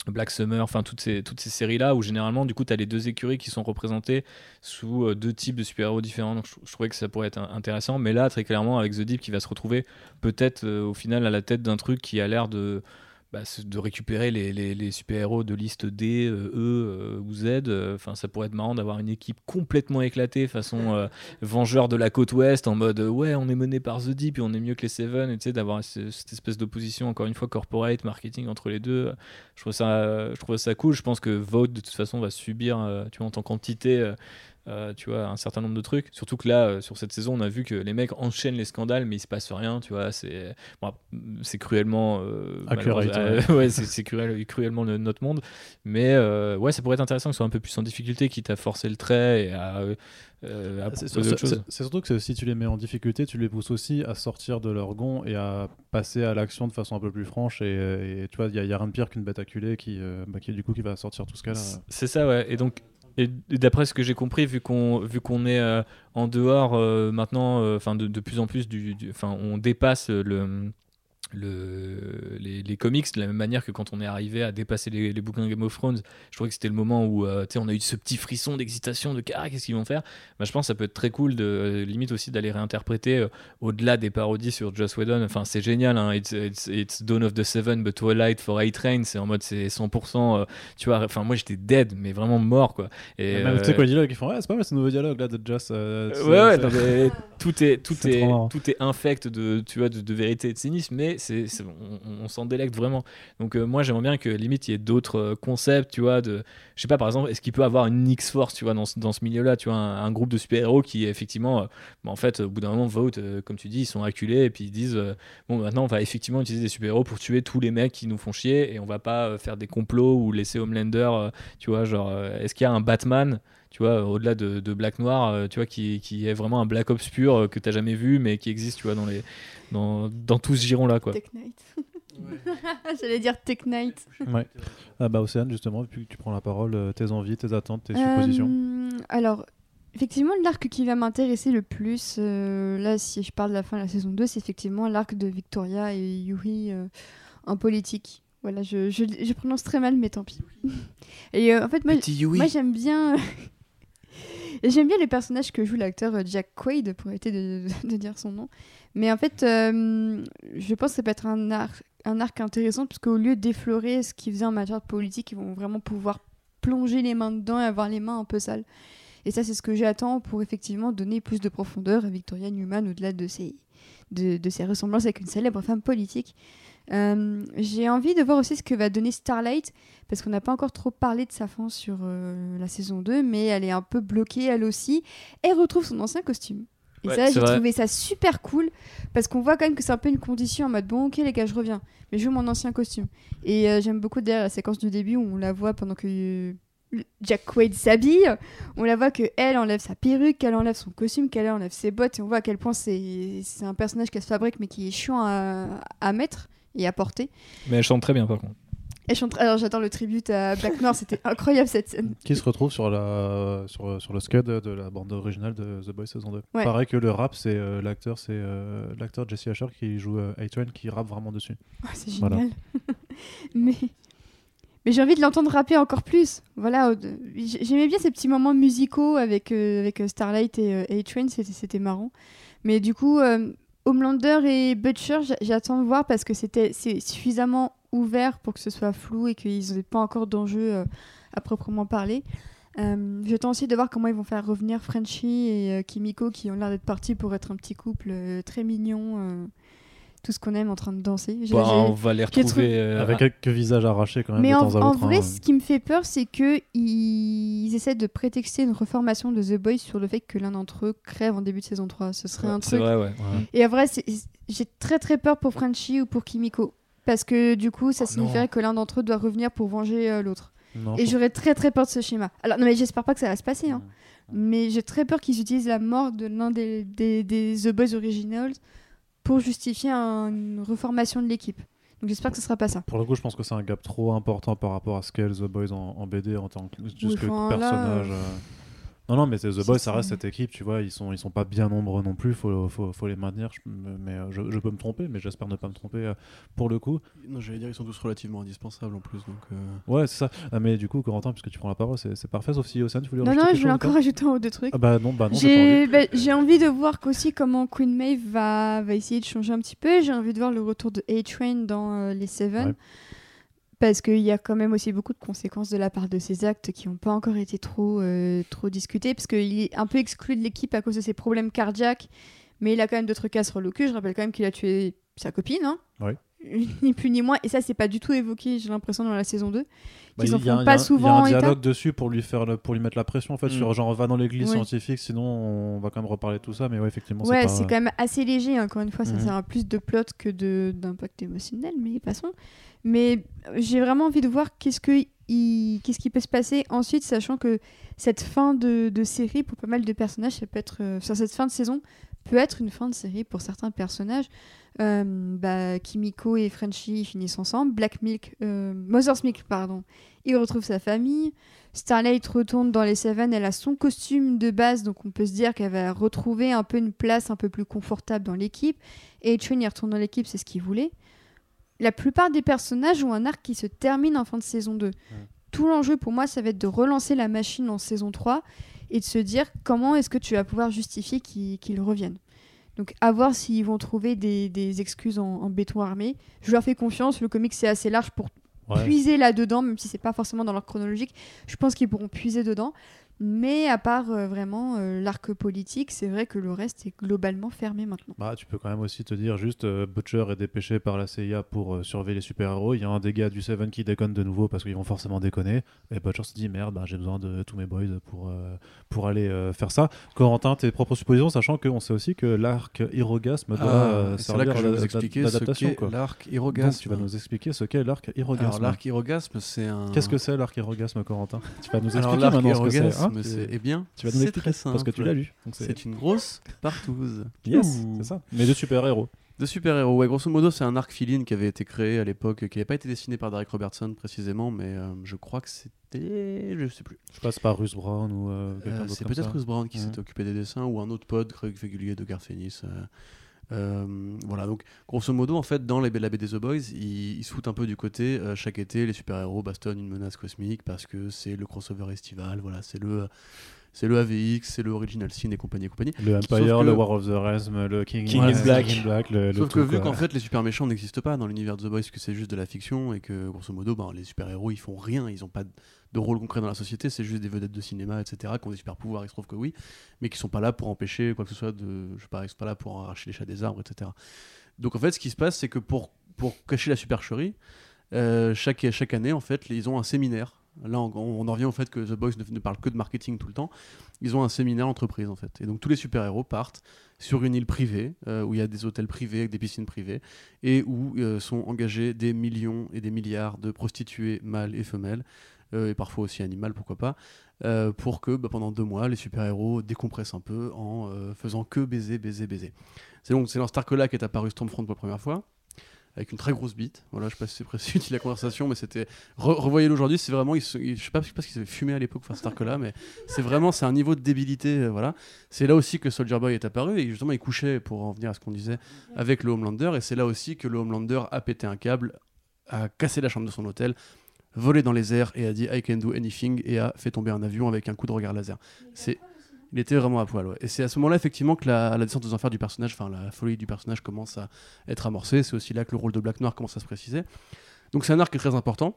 Speaker 4: Black Summer, enfin toutes ces, séries-là où généralement du coup tu as les deux écuries qui sont représentées sous euh, deux types de super-héros différents. Donc je, trouvais que ça pourrait être intéressant. Mais là, très clairement, avec The Deep qui va se retrouver peut-être euh, au final à la tête d'un truc qui a l'air de, bah, de récupérer les, les- les super-héros de liste D, euh, E euh, ou Z. Euh, Enfin, ça pourrait être marrant d'avoir une équipe complètement éclatée, façon Vengeur de la côte ouest, en mode ouais, on est mené par The Deep et on est mieux que les Seven, et tu sais, d'avoir ce- cette espèce d'opposition, encore une fois, corporate, marketing entre les deux. Je trouve ça, je trouve ça cool. Je pense que Vote, de toute façon, va subir, tu vois, en tant qu'entité. Euh, tu vois, un certain nombre de trucs. Surtout que là, euh, sur cette saison, on a vu que les mecs enchaînent les scandales, mais il se passe rien, tu vois. C'est bon, c'est cruellement. euh, euh, ouais, c'est c'est cruel- cruellement le- notre monde. Mais euh, ouais, ça pourrait être intéressant que ce soit un peu plus en difficulté, quitte à forcer le trait et à, euh, euh, à
Speaker 1: C'est surtout que si tu les mets en difficulté, tu les pousses aussi à sortir de leur gond et à passer à l'action de façon un peu plus franche. Et, et tu vois, il n'y a, rien de pire qu'une bête acculée qui, euh, bah, qui, du coup, qui va sortir tout ce cas-là.
Speaker 4: C'est ça, ouais. Et donc, et d'après ce que j'ai compris, vu qu'on est euh, en dehors euh, maintenant, euh, enfin de, plus en plus du, on dépasse le le, les, les comics de la même manière que quand on est arrivé à dépasser les, les bouquins Game of Thrones je trouvais que c'était le moment où euh, tu sais, on a eu ce petit frisson d'excitation de ah, qu'est-ce qu'ils vont faire? Bah, je pense que ça peut être très cool de euh, limite aussi d'aller réinterpréter euh, au-delà des parodies sur Joss Whedon. Enfin c'est génial hein, it's, it's, it's Dawn of the Seven but Twilight for A-Train c'est en mode c'est 100% euh, tu vois. Enfin moi j'étais dead mais vraiment mort quoi. Et
Speaker 1: même, tu sais quoi, les dialogues, ils font Ouais, c'est pas mal ce nouveau dialogue là de Joss. euh, tu sais,
Speaker 4: ouais, ouais,
Speaker 1: c'est-
Speaker 4: non, mais tout est tout est, tout est infect de tu vois de, de vérité et de cynisme, mais on, s'en délecte vraiment. Donc euh, moi j'aimerais bien que limite il y ait d'autres euh, concepts, tu vois, de je sais pas par exemple est-ce qu'il peut avoir une X Force, tu vois, dans, dans ce milieu-là, tu vois, un, groupe de super héros qui effectivement, euh, bah, en fait au bout d'un moment vote, comme tu dis, ils sont acculés et puis ils disent bon maintenant on va effectivement utiliser des super héros pour tuer tous les mecs qui nous font chier et on va pas faire des complots ou laisser Homelander, tu vois, genre est-ce qu'il y a un Batman tu vois, au-delà de, de Black Noir, euh, tu vois, qui, qui est vraiment un Black Ops pur euh, que t'as jamais vu, mais qui existe, tu vois, dans, les, dans, dans tout ce giron-là, quoi.
Speaker 3: Tech Knight. J'allais dire Tech Knight.
Speaker 1: Ouais. Ah, bah, Océane, justement, depuis que tu prends la parole, euh, tes envies, tes attentes, tes suppositions.
Speaker 3: Alors, effectivement, l'arc qui va m'intéresser le plus, euh, là, si je parle de la fin de la saison 2, c'est effectivement l'arc de Victoria et Yuri euh, en politique. Voilà, je, je, je prononce très mal, mais tant pis. et euh, en fait, moi, moi j'aime bien. J'aime bien les personnages que joue l'acteur euh, Jack Quaid, pour arrêter de, dire son nom. Mais en fait, euh, je pense que ça peut être un arc, intéressant, puisqu'au lieu d'effleurer ce qu'ils faisaient en matière de politique, ils vont vraiment pouvoir plonger les mains dedans et avoir les mains un peu sales. Et ça, c'est ce que j'attends pour effectivement donner plus de profondeur à Victoria Newman au-delà de ses ressemblances avec une célèbre femme politique. Euh, J'ai envie de voir aussi ce que va donner Starlight, parce qu'on n'a pas encore trop parlé de sa fin sur euh, la saison 2, mais elle est un peu bloquée elle aussi. Elle retrouve son ancien costume. Et
Speaker 4: Ouais,
Speaker 3: ça, j'ai trouvé ça super cool, parce qu'on voit quand même que c'est un peu une condition en mode bon, ok les gars, je reviens, mais je veux mon ancien costume. Et euh, j'aime beaucoup d'ailleurs la séquence du début où on la voit pendant que Jack Quaid s'habille, on la voit que elle enlève sa perruque, qu'elle enlève son costume, qu'elle enlève ses bottes, et on voit à quel point c'est c'est un personnage qu'elle se fabrique, mais qui est chiant à, à mettre et à porter.
Speaker 4: Mais elle chante très bien, par contre.
Speaker 3: En train- Alors j'adore le tribute à Black Noir, c'était incroyable cette scène.
Speaker 1: Qui se retrouve sur, la, sur, sur le scud de la bande originale de The Boys saison 2.
Speaker 3: Ouais.
Speaker 1: Pareil que le rap, c'est euh, l'acteur c'est euh, l'acteur Jesse Asher qui joue euh, A-Train qui rappe vraiment dessus.
Speaker 3: Oh, c'est
Speaker 1: Voilà.
Speaker 3: génial. mais mais j'ai envie de l'entendre rapper encore plus. Voilà, j'aimais bien ces petits moments musicaux avec, euh, avec Starlight et euh, A-Train, c'était c'était marrant. Mais du coup, euh, Homelander et Butcher, j'a- j'attends de voir parce que c'était c'est suffisamment ouvert pour que ce soit flou et qu'ils n'aient pas encore d'enjeu euh, à proprement parler. Euh, J'attends aussi de voir comment ils vont faire revenir Frenchie et euh, Kimiko qui ont l'air d'être partis pour être un petit couple très mignon, tout ce qu'on aime en train de danser.
Speaker 4: Bah, on va les retrouver. euh,
Speaker 1: Avec quelques visages arrachés quand même
Speaker 3: mais
Speaker 1: de
Speaker 3: en,
Speaker 1: temps à
Speaker 3: en
Speaker 1: autre.
Speaker 3: vrai,
Speaker 1: hein.
Speaker 3: ce qui me fait peur, c'est que ils essaient de prétexter une reformation de The Boys sur le fait que l'un d'entre eux crève en début de saison 3. Ce serait un
Speaker 4: C'est
Speaker 3: truc.
Speaker 4: vrai, ouais.
Speaker 1: Ouais.
Speaker 3: Et en vrai, c'est- j'ai très très peur pour Frenchie ou pour Kimiko. Parce que du coup, ça
Speaker 1: Oh,
Speaker 3: signifierait
Speaker 1: non.
Speaker 3: que l'un d'entre eux doit revenir pour venger euh, l'autre. Et j'aurais très très peur de ce schéma. Alors, non, mais j'espère pas que ça va se passer. Hein. Mais j'ai très peur qu'ils utilisent la mort de l'un des, des, des The Boys Originals pour justifier un- une reformation de l'équipe. Donc j'espère que ce sera pas ça.
Speaker 1: Pour le coup, je pense que c'est un gap trop important par rapport à ce qu'est The Boys en, en BD en tant que, juste que
Speaker 3: enfin, là,
Speaker 1: personnage.
Speaker 3: euh.
Speaker 1: Non, non, mais c'est The Boys,
Speaker 3: ça.
Speaker 1: ça reste cette équipe, tu vois, ils sont, ils sont pas bien nombreux non plus, faut, faut, faut les maintenir. je- mais euh, je, je peux me tromper, mais j'espère ne pas me tromper euh, pour le coup.
Speaker 5: Non, j'allais dire, ils sont tous relativement indispensables en plus. Donc, euh,
Speaker 1: Ouais, c'est ça. Ah, mais du coup, Corentin, puisque tu prends la parole, c'est parfait, sauf si Océane, tu voulais
Speaker 3: Non,
Speaker 1: rajouter
Speaker 3: non, je voulais encore
Speaker 1: pas
Speaker 3: rajouter un ou deux trucs.
Speaker 1: Ah bah non, bah non, j'ai
Speaker 3: bah, envie de voir qu'aussi comment Queen Maeve va, va essayer de changer un petit peu. J'ai envie de voir le retour de A-Train dans euh, les Seven.
Speaker 1: Ouais.
Speaker 3: Parce qu'il y a quand même aussi beaucoup de conséquences de la part de ses actes qui n'ont pas encore été trop, euh, trop discutés. Parce qu'il est un peu exclu de l'équipe à cause de ses problèmes cardiaques. Mais il a quand même d'autres casseroles au cul. Je rappelle quand même qu'il a tué sa copine. Hein.
Speaker 1: Ouais.
Speaker 3: Ni plus ni moins. Et ça, c'est pas du tout évoqué, j'ai l'impression, dans la saison 2.
Speaker 1: Bah,
Speaker 3: en
Speaker 1: y a
Speaker 3: font
Speaker 1: un-
Speaker 3: pas souvent en
Speaker 1: Il y a un
Speaker 3: état.
Speaker 1: dialogue dessus pour lui, faire le- pour lui mettre la pression, en fait,
Speaker 4: Mm.
Speaker 1: sur genre va dans l'église
Speaker 3: Ouais.
Speaker 1: scientifique, sinon on va quand même reparler de tout ça, mais ouais, effectivement,
Speaker 3: Ouais,
Speaker 1: c'est
Speaker 3: c'est
Speaker 1: pas...
Speaker 3: quand même assez léger, encore une fois, ça
Speaker 1: Mhm.
Speaker 3: sert à plus de plot que de- d'impact émotionnel, mais passons. Mais euh, j'ai vraiment envie de voir qu'est-ce, que il- qu'est-ce qui peut se passer ensuite, sachant que cette fin de, de série, pour pas mal de personnages, ça peut être, euh, enfin, cette fin de saison peut être une fin de série pour certains personnages. Euh, bah, Kimiko et Frenchie finissent ensemble, Black Milk, euh, Mother's Milk, pardon, il retrouve sa famille. Starlight retourne dans les Seven, elle a son costume de base, donc on peut se dire qu'elle va retrouver un peu une place un peu plus confortable dans l'équipe. Et Chun y retourne dans l'équipe, c'est ce qu'il voulait. La plupart des personnages ont un arc qui se termine en fin de saison 2. Tout l'enjeu pour moi, ça va être de relancer la machine en saison 3 et de se dire comment est-ce que tu vas pouvoir justifier qu'ils qu'ils reviennent. Donc à voir s'ils vont trouver des, des excuses en, en béton armé. Je leur fais confiance, le comic c'est assez large pour
Speaker 1: Ouais.
Speaker 3: puiser là-dedans, même si c'est pas forcément dans leur chronologique. Je pense qu'ils pourront puiser dedans. Mais à part euh, vraiment euh, l'arc politique, c'est vrai que le reste est globalement fermé maintenant.
Speaker 1: Bah, tu peux quand même aussi te dire juste euh, Butcher est dépêché par la CIA pour euh, surveiller les super-héros. Il y a un des gars du Seven qui déconne de nouveau parce qu'ils vont forcément déconner. Et Butcher se dit merde, bah, j'ai besoin de tous mes boys pour, euh, pour aller euh, faire ça. Corentin, tes propres suppositions, sachant qu'on sait aussi que l'arc Hirogasme doit euh,
Speaker 5: Ah, c'est là
Speaker 1: servir
Speaker 5: que je vais
Speaker 1: d'a-
Speaker 5: vous expliquer ce
Speaker 1: d'adaptation.
Speaker 5: l'arc
Speaker 1: Donc,
Speaker 5: Hirogasme.
Speaker 1: tu vas nous expliquer ce qu'est l'arc Hirogasme.
Speaker 5: Alors, l'arc Hirogasme, c'est un.
Speaker 1: Qu'est-ce que c'est l'arc Hirogasme, Corentin? Tu vas nous
Speaker 5: Alors,
Speaker 1: expliquer
Speaker 5: l'arc
Speaker 1: maintenant ce que c'est.
Speaker 5: Hirogasme, c'est- bien,
Speaker 1: tu vas nous
Speaker 5: c'est
Speaker 1: expliquer
Speaker 5: très
Speaker 1: parce que tu
Speaker 5: simple.
Speaker 1: l'as lu. Donc c'est-
Speaker 5: C'est une grosse partouze.
Speaker 1: Yes, c'est ça. Mais de super-héros.
Speaker 5: De super-héros, ouais, grosso modo, c'est un arc filine qui avait été créé à l'époque, qui n'avait pas été dessiné par Derek Robertson précisément, mais euh, je crois que c'était. Je sais plus.
Speaker 1: Je passe par Russ Brown ou euh, quelqu'un
Speaker 5: Euh,
Speaker 1: d'autre
Speaker 5: c'est
Speaker 1: comme
Speaker 5: peut-être
Speaker 1: ça.
Speaker 5: Russ Brown qui s'était occupé des dessins ou un autre pod, Craig régulier de Garth Ennis. Euh, euh, voilà, donc grosso modo, en fait, dans les, la BD The Boys, ils, ils se foutent un peu du côté euh, chaque été, les super-héros bastonnent une menace cosmique parce que c'est le crossover estival, voilà, c'est le. C'est le AVX, c'est le Original Sin et compagnie et compagnie.
Speaker 1: Le Empire,
Speaker 5: que-
Speaker 1: le War of the Realm, le King,
Speaker 4: King
Speaker 5: in
Speaker 1: le
Speaker 5: Black.
Speaker 1: King in Black, le, le
Speaker 5: Sauf
Speaker 1: tout,
Speaker 5: que vu qu'en fait les super méchants n'existent pas dans l'univers de The Boys, que c'est juste de la fiction et que grosso modo ben, les super héros ils font rien, ils n'ont pas de- rôle concret dans la société, c'est juste des vedettes de cinéma, etc. qui ont des super pouvoirs, il se trouve que oui, mais qui sont pas là pour empêcher quoi que ce soit de, je sais pas, ils sont pas là pour arracher les chats des arbres, etc. Donc en fait ce qui se passe c'est que pour pour cacher la supercherie, euh, chaque chaque année en fait ils ont un séminaire. Là, on, en revient au fait que The Boys ne, parle que de marketing tout le temps. Ils ont un séminaire entreprise en fait. Et donc tous les super-héros partent sur une île privée euh, où il y a des hôtels privés avec des piscines privées et où euh, sont engagés des millions et des milliards de prostituées mâles et femelles et parfois aussi animales, pourquoi pas, euh, pour que bah, pendant deux mois les super-héros décompressent un peu en euh, faisant que baiser, baiser, baiser. C'est donc c'est dans cet arc-là qu'est apparu Stormfront pour la première fois. avec une très grosse bite. Voilà, je sais pas si c'est précis la conversation, mais c'était. Re- Revoyez-le aujourd'hui, c'est vraiment. se- je sais pas, je sais pas qu'ils avaient fumé à l'époque, enfin cet arc-là, mais c'est vraiment c'est un niveau de débilité. euh, voilà. C'est là aussi que Soldier Boy est apparu et justement il couchait, pour en venir à ce qu'on disait, avec le Homelander. Et c'est là aussi que le Homelander a pété un câble, a cassé la chambre de son hôtel, volé dans les airs et a dit I can do anything et a fait tomber un avion avec un coup de regard laser. C'est il était vraiment à poil. Et c'est à ce moment-là, effectivement, que la, descente aux enfers du personnage, enfin la folie du personnage commence à être amorcée. C'est aussi là que le rôle de Black Noir commence à se préciser. Donc c'est un arc qui est très important,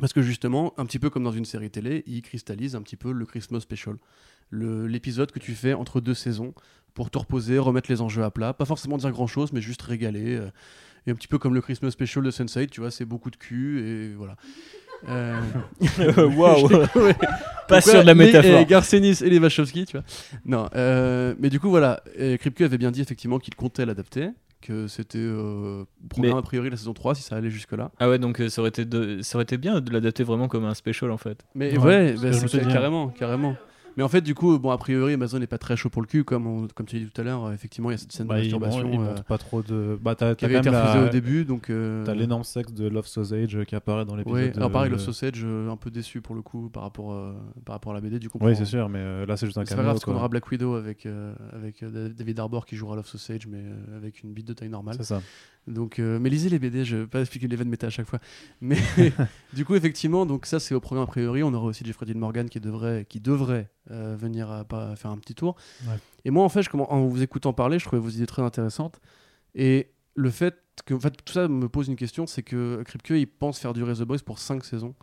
Speaker 5: parce que justement, un petit peu comme dans une série télé, il cristallise un petit peu le Christmas Special. L'épisode que tu fais entre deux saisons pour te reposer, remettre les enjeux à plat. Pas forcément dire grand-chose, mais juste régaler. euh, et un petit peu comme le Christmas Special de Sense8, tu vois, c'est beaucoup de cul, et voilà. Euh,
Speaker 4: Waouh
Speaker 5: Ouais.
Speaker 4: Pas
Speaker 5: Pourquoi
Speaker 4: sûr de la
Speaker 5: les-
Speaker 4: métaphore.
Speaker 5: et Garcenis et les Wachowski, tu vois. Non, euh, mais du coup, voilà. Et Kripke avait bien dit effectivement qu'il comptait l'adapter, que c'était euh, programme
Speaker 4: Mais-
Speaker 5: a priori la saison 3 si ça allait jusque-là.
Speaker 4: Ah ouais, donc euh, ça aurait, été de- ça aurait été bien de l'adapter vraiment comme un special en fait.
Speaker 5: Mais
Speaker 1: Ouais,
Speaker 5: bah, carrément, carrément. Mais en fait, du coup, bon, a priori, Amazon n'est pas très chaud pour le cul, comme, on- comme tu dit tout à l'heure. euh, Effectivement, il y a cette scène
Speaker 1: Bah,
Speaker 5: de
Speaker 1: ils,
Speaker 5: masturbation
Speaker 1: montrent-
Speaker 5: euh,
Speaker 1: pas trop de. Bah, t'as
Speaker 5: qui avait été
Speaker 1: même
Speaker 5: refusée
Speaker 1: la-
Speaker 5: au début, donc. euh,
Speaker 1: T'as l'énorme sexe de Love Sausage qui apparaît dans l'épisode.
Speaker 5: Oui, alors pareil,
Speaker 1: de-
Speaker 5: le sausage, un peu déçu pour le coup par rapport, euh, par rapport à la BD, du coup.
Speaker 1: Oui, c'est sûr, mais là c'est juste un
Speaker 5: C'est pas grave parce qu'on aura Black Widow avec, avec David Arbor qui jouera Love Sausage, mais avec une bite de taille normale.
Speaker 1: C'est ça.
Speaker 5: Donc, euh, mais lisez les BD, je vais pas expliquer les méta à chaque fois. Mais du coup, effectivement, donc ça c'est au programme a priori. On aura aussi Jeffrey Dean Morgan qui devrait, qui devrait euh, venir à, faire un petit tour.
Speaker 1: Ouais.
Speaker 5: Et moi, en fait, je, en vous écoutant parler, je trouvais vos idées très intéressantes. Et le fait que, en fait, tout ça me pose une question, c'est que Kripke il pense faire durer The Boys pour 5 saisons.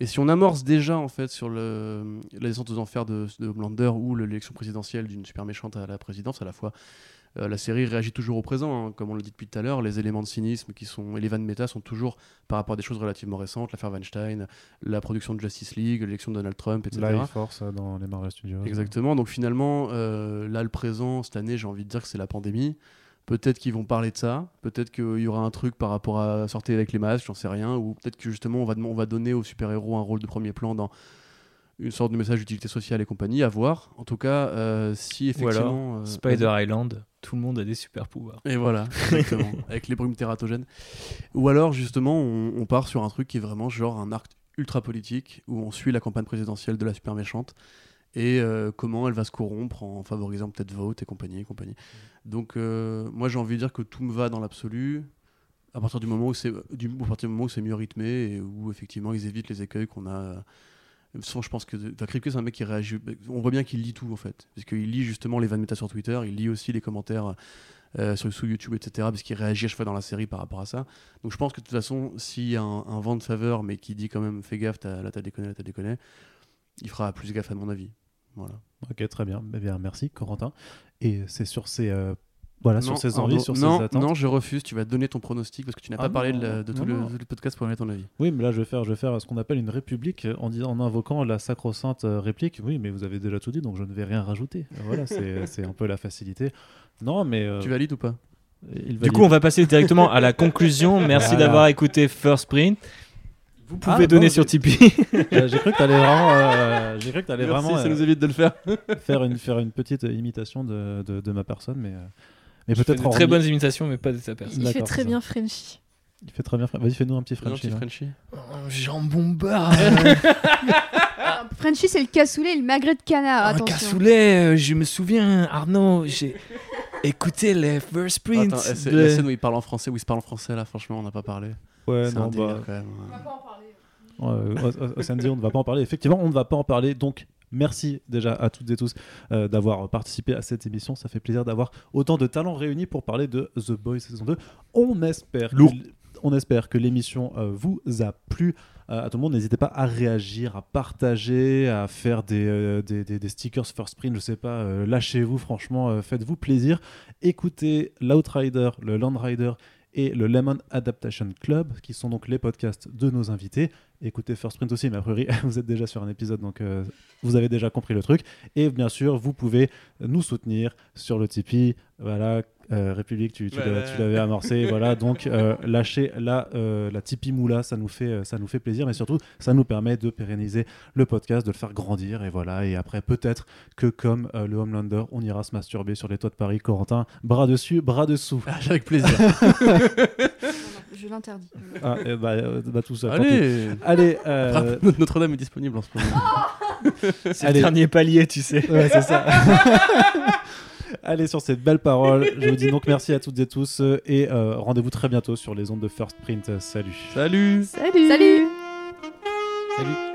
Speaker 5: Et si on amorce déjà en fait sur le, la descente aux enfers de, de ou l'élection présidentielle d'une super méchante à la présidence, à la fois la série réagit toujours au présent, hein, comme on l'a dit depuis tout à l'heure. Les éléments de cynisme qui sont et les vannes méta sont toujours par rapport à des choses relativement récentes, l'affaire Weinstein, la production de Justice League, l'élection de Donald Trump, etc.
Speaker 1: Life Force euh, dans les Marvel Studios.
Speaker 5: Exactement. Donc finalement, euh, là, le présent, cette année, j'ai envie de dire que c'est la pandémie. Peut-être qu'ils vont parler de ça. Peut-être qu'il y aura un truc par rapport à sortir avec les masques, j'en sais rien. Ou peut-être que justement, on va, on va donner aux super-héros un rôle de premier plan dans une sorte de message d'utilité sociale et compagnie. À voir. En tout cas, euh, si
Speaker 4: Ou
Speaker 5: effectivement.
Speaker 4: alors
Speaker 5: euh,
Speaker 4: Spider Island, tout le monde a des super pouvoirs.
Speaker 5: et voilà, exactement, avec les brumes tératogènes. Ou alors, justement, on, on part sur un truc qui est vraiment genre un arc ultra politique, où on suit la campagne présidentielle de la super méchante, et euh, comment elle va se corrompre en favorisant peut-être vote et compagnie et compagnie. Donc, euh, moi, j'ai envie de dire que tout me va dans l'absolu, à partir du moment où c'est du, à partir du moment où c'est mieux rythmé, et où effectivement ils évitent les écueils qu'on a... Sans, je pense que enfin, c'est un mec qui réagit. On voit bien qu'il lit tout en fait, parce qu'il lit justement les vannes méta sur Twitter, il lit aussi les commentaires euh, sur sous YouTube, etc. Parce qu'il réagit à chaque fois dans la série par rapport à ça. Donc je pense que de toute façon, s'il y a un, vent de faveur, mais qui dit quand même fais gaffe, t'as- là t'as déconné, là t'as déconné, il fera plus gaffe à mon avis. Voilà.
Speaker 1: Ok, très bien. Eh bien, merci Corentin. Et c'est sur ces euh, voilà, sur
Speaker 5: Non, Arnaud,
Speaker 1: envies, sur
Speaker 5: non,
Speaker 1: ces attentes.
Speaker 5: non, je refuse. Tu vas donner ton pronostic parce que tu n'as
Speaker 1: Ah
Speaker 5: pas parlé de, la- de
Speaker 1: non,
Speaker 5: tout le,
Speaker 1: non.
Speaker 5: le podcast pour donner ton avis.
Speaker 1: Oui, mais là, je vais faire, je vais faire ce qu'on appelle une république euh, en, disant- en invoquant la sacro-sainte euh, réplique. Oui, mais vous avez déjà tout dit, donc je ne vais rien rajouter. Voilà, c'est c'est un peu la facilité. Non, mais euh,
Speaker 5: Tu valides ou pas?
Speaker 4: Du coup, on va passer directement à la conclusion. Merci
Speaker 1: Voilà.
Speaker 4: d'avoir écouté First Print. Vous pouvez
Speaker 1: Ah,
Speaker 4: donner
Speaker 1: bon,
Speaker 4: sur Tipeee.
Speaker 1: J'ai j'ai cru que t'allais vraiment, euh, j'ai cru que t'allais
Speaker 5: Merci,
Speaker 1: vraiment
Speaker 5: ça
Speaker 1: euh,
Speaker 5: nous évite de le faire.
Speaker 1: faire une faire une petite imitation de, de, de ma personne, mais euh, mais peut-être en
Speaker 4: très bonnes imitations, mais pas de sa personne.
Speaker 2: Il fait très bien Frenchy.
Speaker 1: Il fait très bien. Vas-y, fais-nous un petit
Speaker 5: Fais un
Speaker 1: Frenchie.
Speaker 5: petit
Speaker 1: là.
Speaker 5: Frenchie.
Speaker 4: Jambon bar.
Speaker 3: Ah, Frenchy, c'est le cassoulet et le magret de canard.
Speaker 4: Un
Speaker 3: attention.
Speaker 4: cassoulet, euh, je me souviens, Arnaud, j'ai écouté les First Print.
Speaker 5: Attends, c'est
Speaker 4: de-
Speaker 5: la scène où il parle en français, où il se parle en français là, franchement, on n'a pas parlé.
Speaker 1: Ouais, non, bah,
Speaker 5: quand même.
Speaker 1: Euh, Os- Os- Oceanzy, on ne va pas en parler. Effectivement, on ne va pas en parler. Donc, merci déjà à toutes et tous euh, d'avoir participé à cette émission. Ça fait plaisir d'avoir autant de talents réunis pour parler de The Boys saison 2. On espère,
Speaker 4: Lourd.
Speaker 1: que, on espère que l'émission euh, vous a plu. Euh, à tout le monde, n'hésitez pas à réagir, à partager, à faire des, des, des- des stickers first print, je sais pas, lâchez-vous, franchement, faites-vous plaisir. Écoutez l'Outrider, le Landrider et le Lemon Adaptation Club, qui sont donc les podcasts de nos invités. Écoutez First Print aussi, mais a priori, vous êtes déjà sur un épisode, donc euh, vous avez déjà compris le truc. Et bien sûr, vous pouvez nous soutenir sur le Tipeee. Voilà, euh, République, tu, l'avais amorcé. voilà, donc euh, lâchez la, euh, la Tipeee Moula, ça nous, fait, ça nous fait plaisir, mais surtout, ça nous permet de pérenniser le podcast, de le faire grandir. Et voilà, et après, peut-être que comme euh, le Homelander, on ira se masturber sur les toits de Paris. Corentin, bras dessus, bras dessous.
Speaker 5: Ah, Avec plaisir.
Speaker 3: je l'interdis.
Speaker 1: Ah, eh bah, euh, bah, tout ça.
Speaker 5: Allez
Speaker 1: euh,
Speaker 5: Notre-Dame est disponible en ce moment.
Speaker 4: C'est le dernier palier, tu sais.
Speaker 1: Ouais, c'est ça. Allez, sur ces belles paroles, je vous dis donc merci à toutes et tous euh, et euh, rendez-vous très bientôt sur les ondes de First Print. Salut.
Speaker 5: Salut
Speaker 3: Salut
Speaker 2: Salut
Speaker 4: Salut.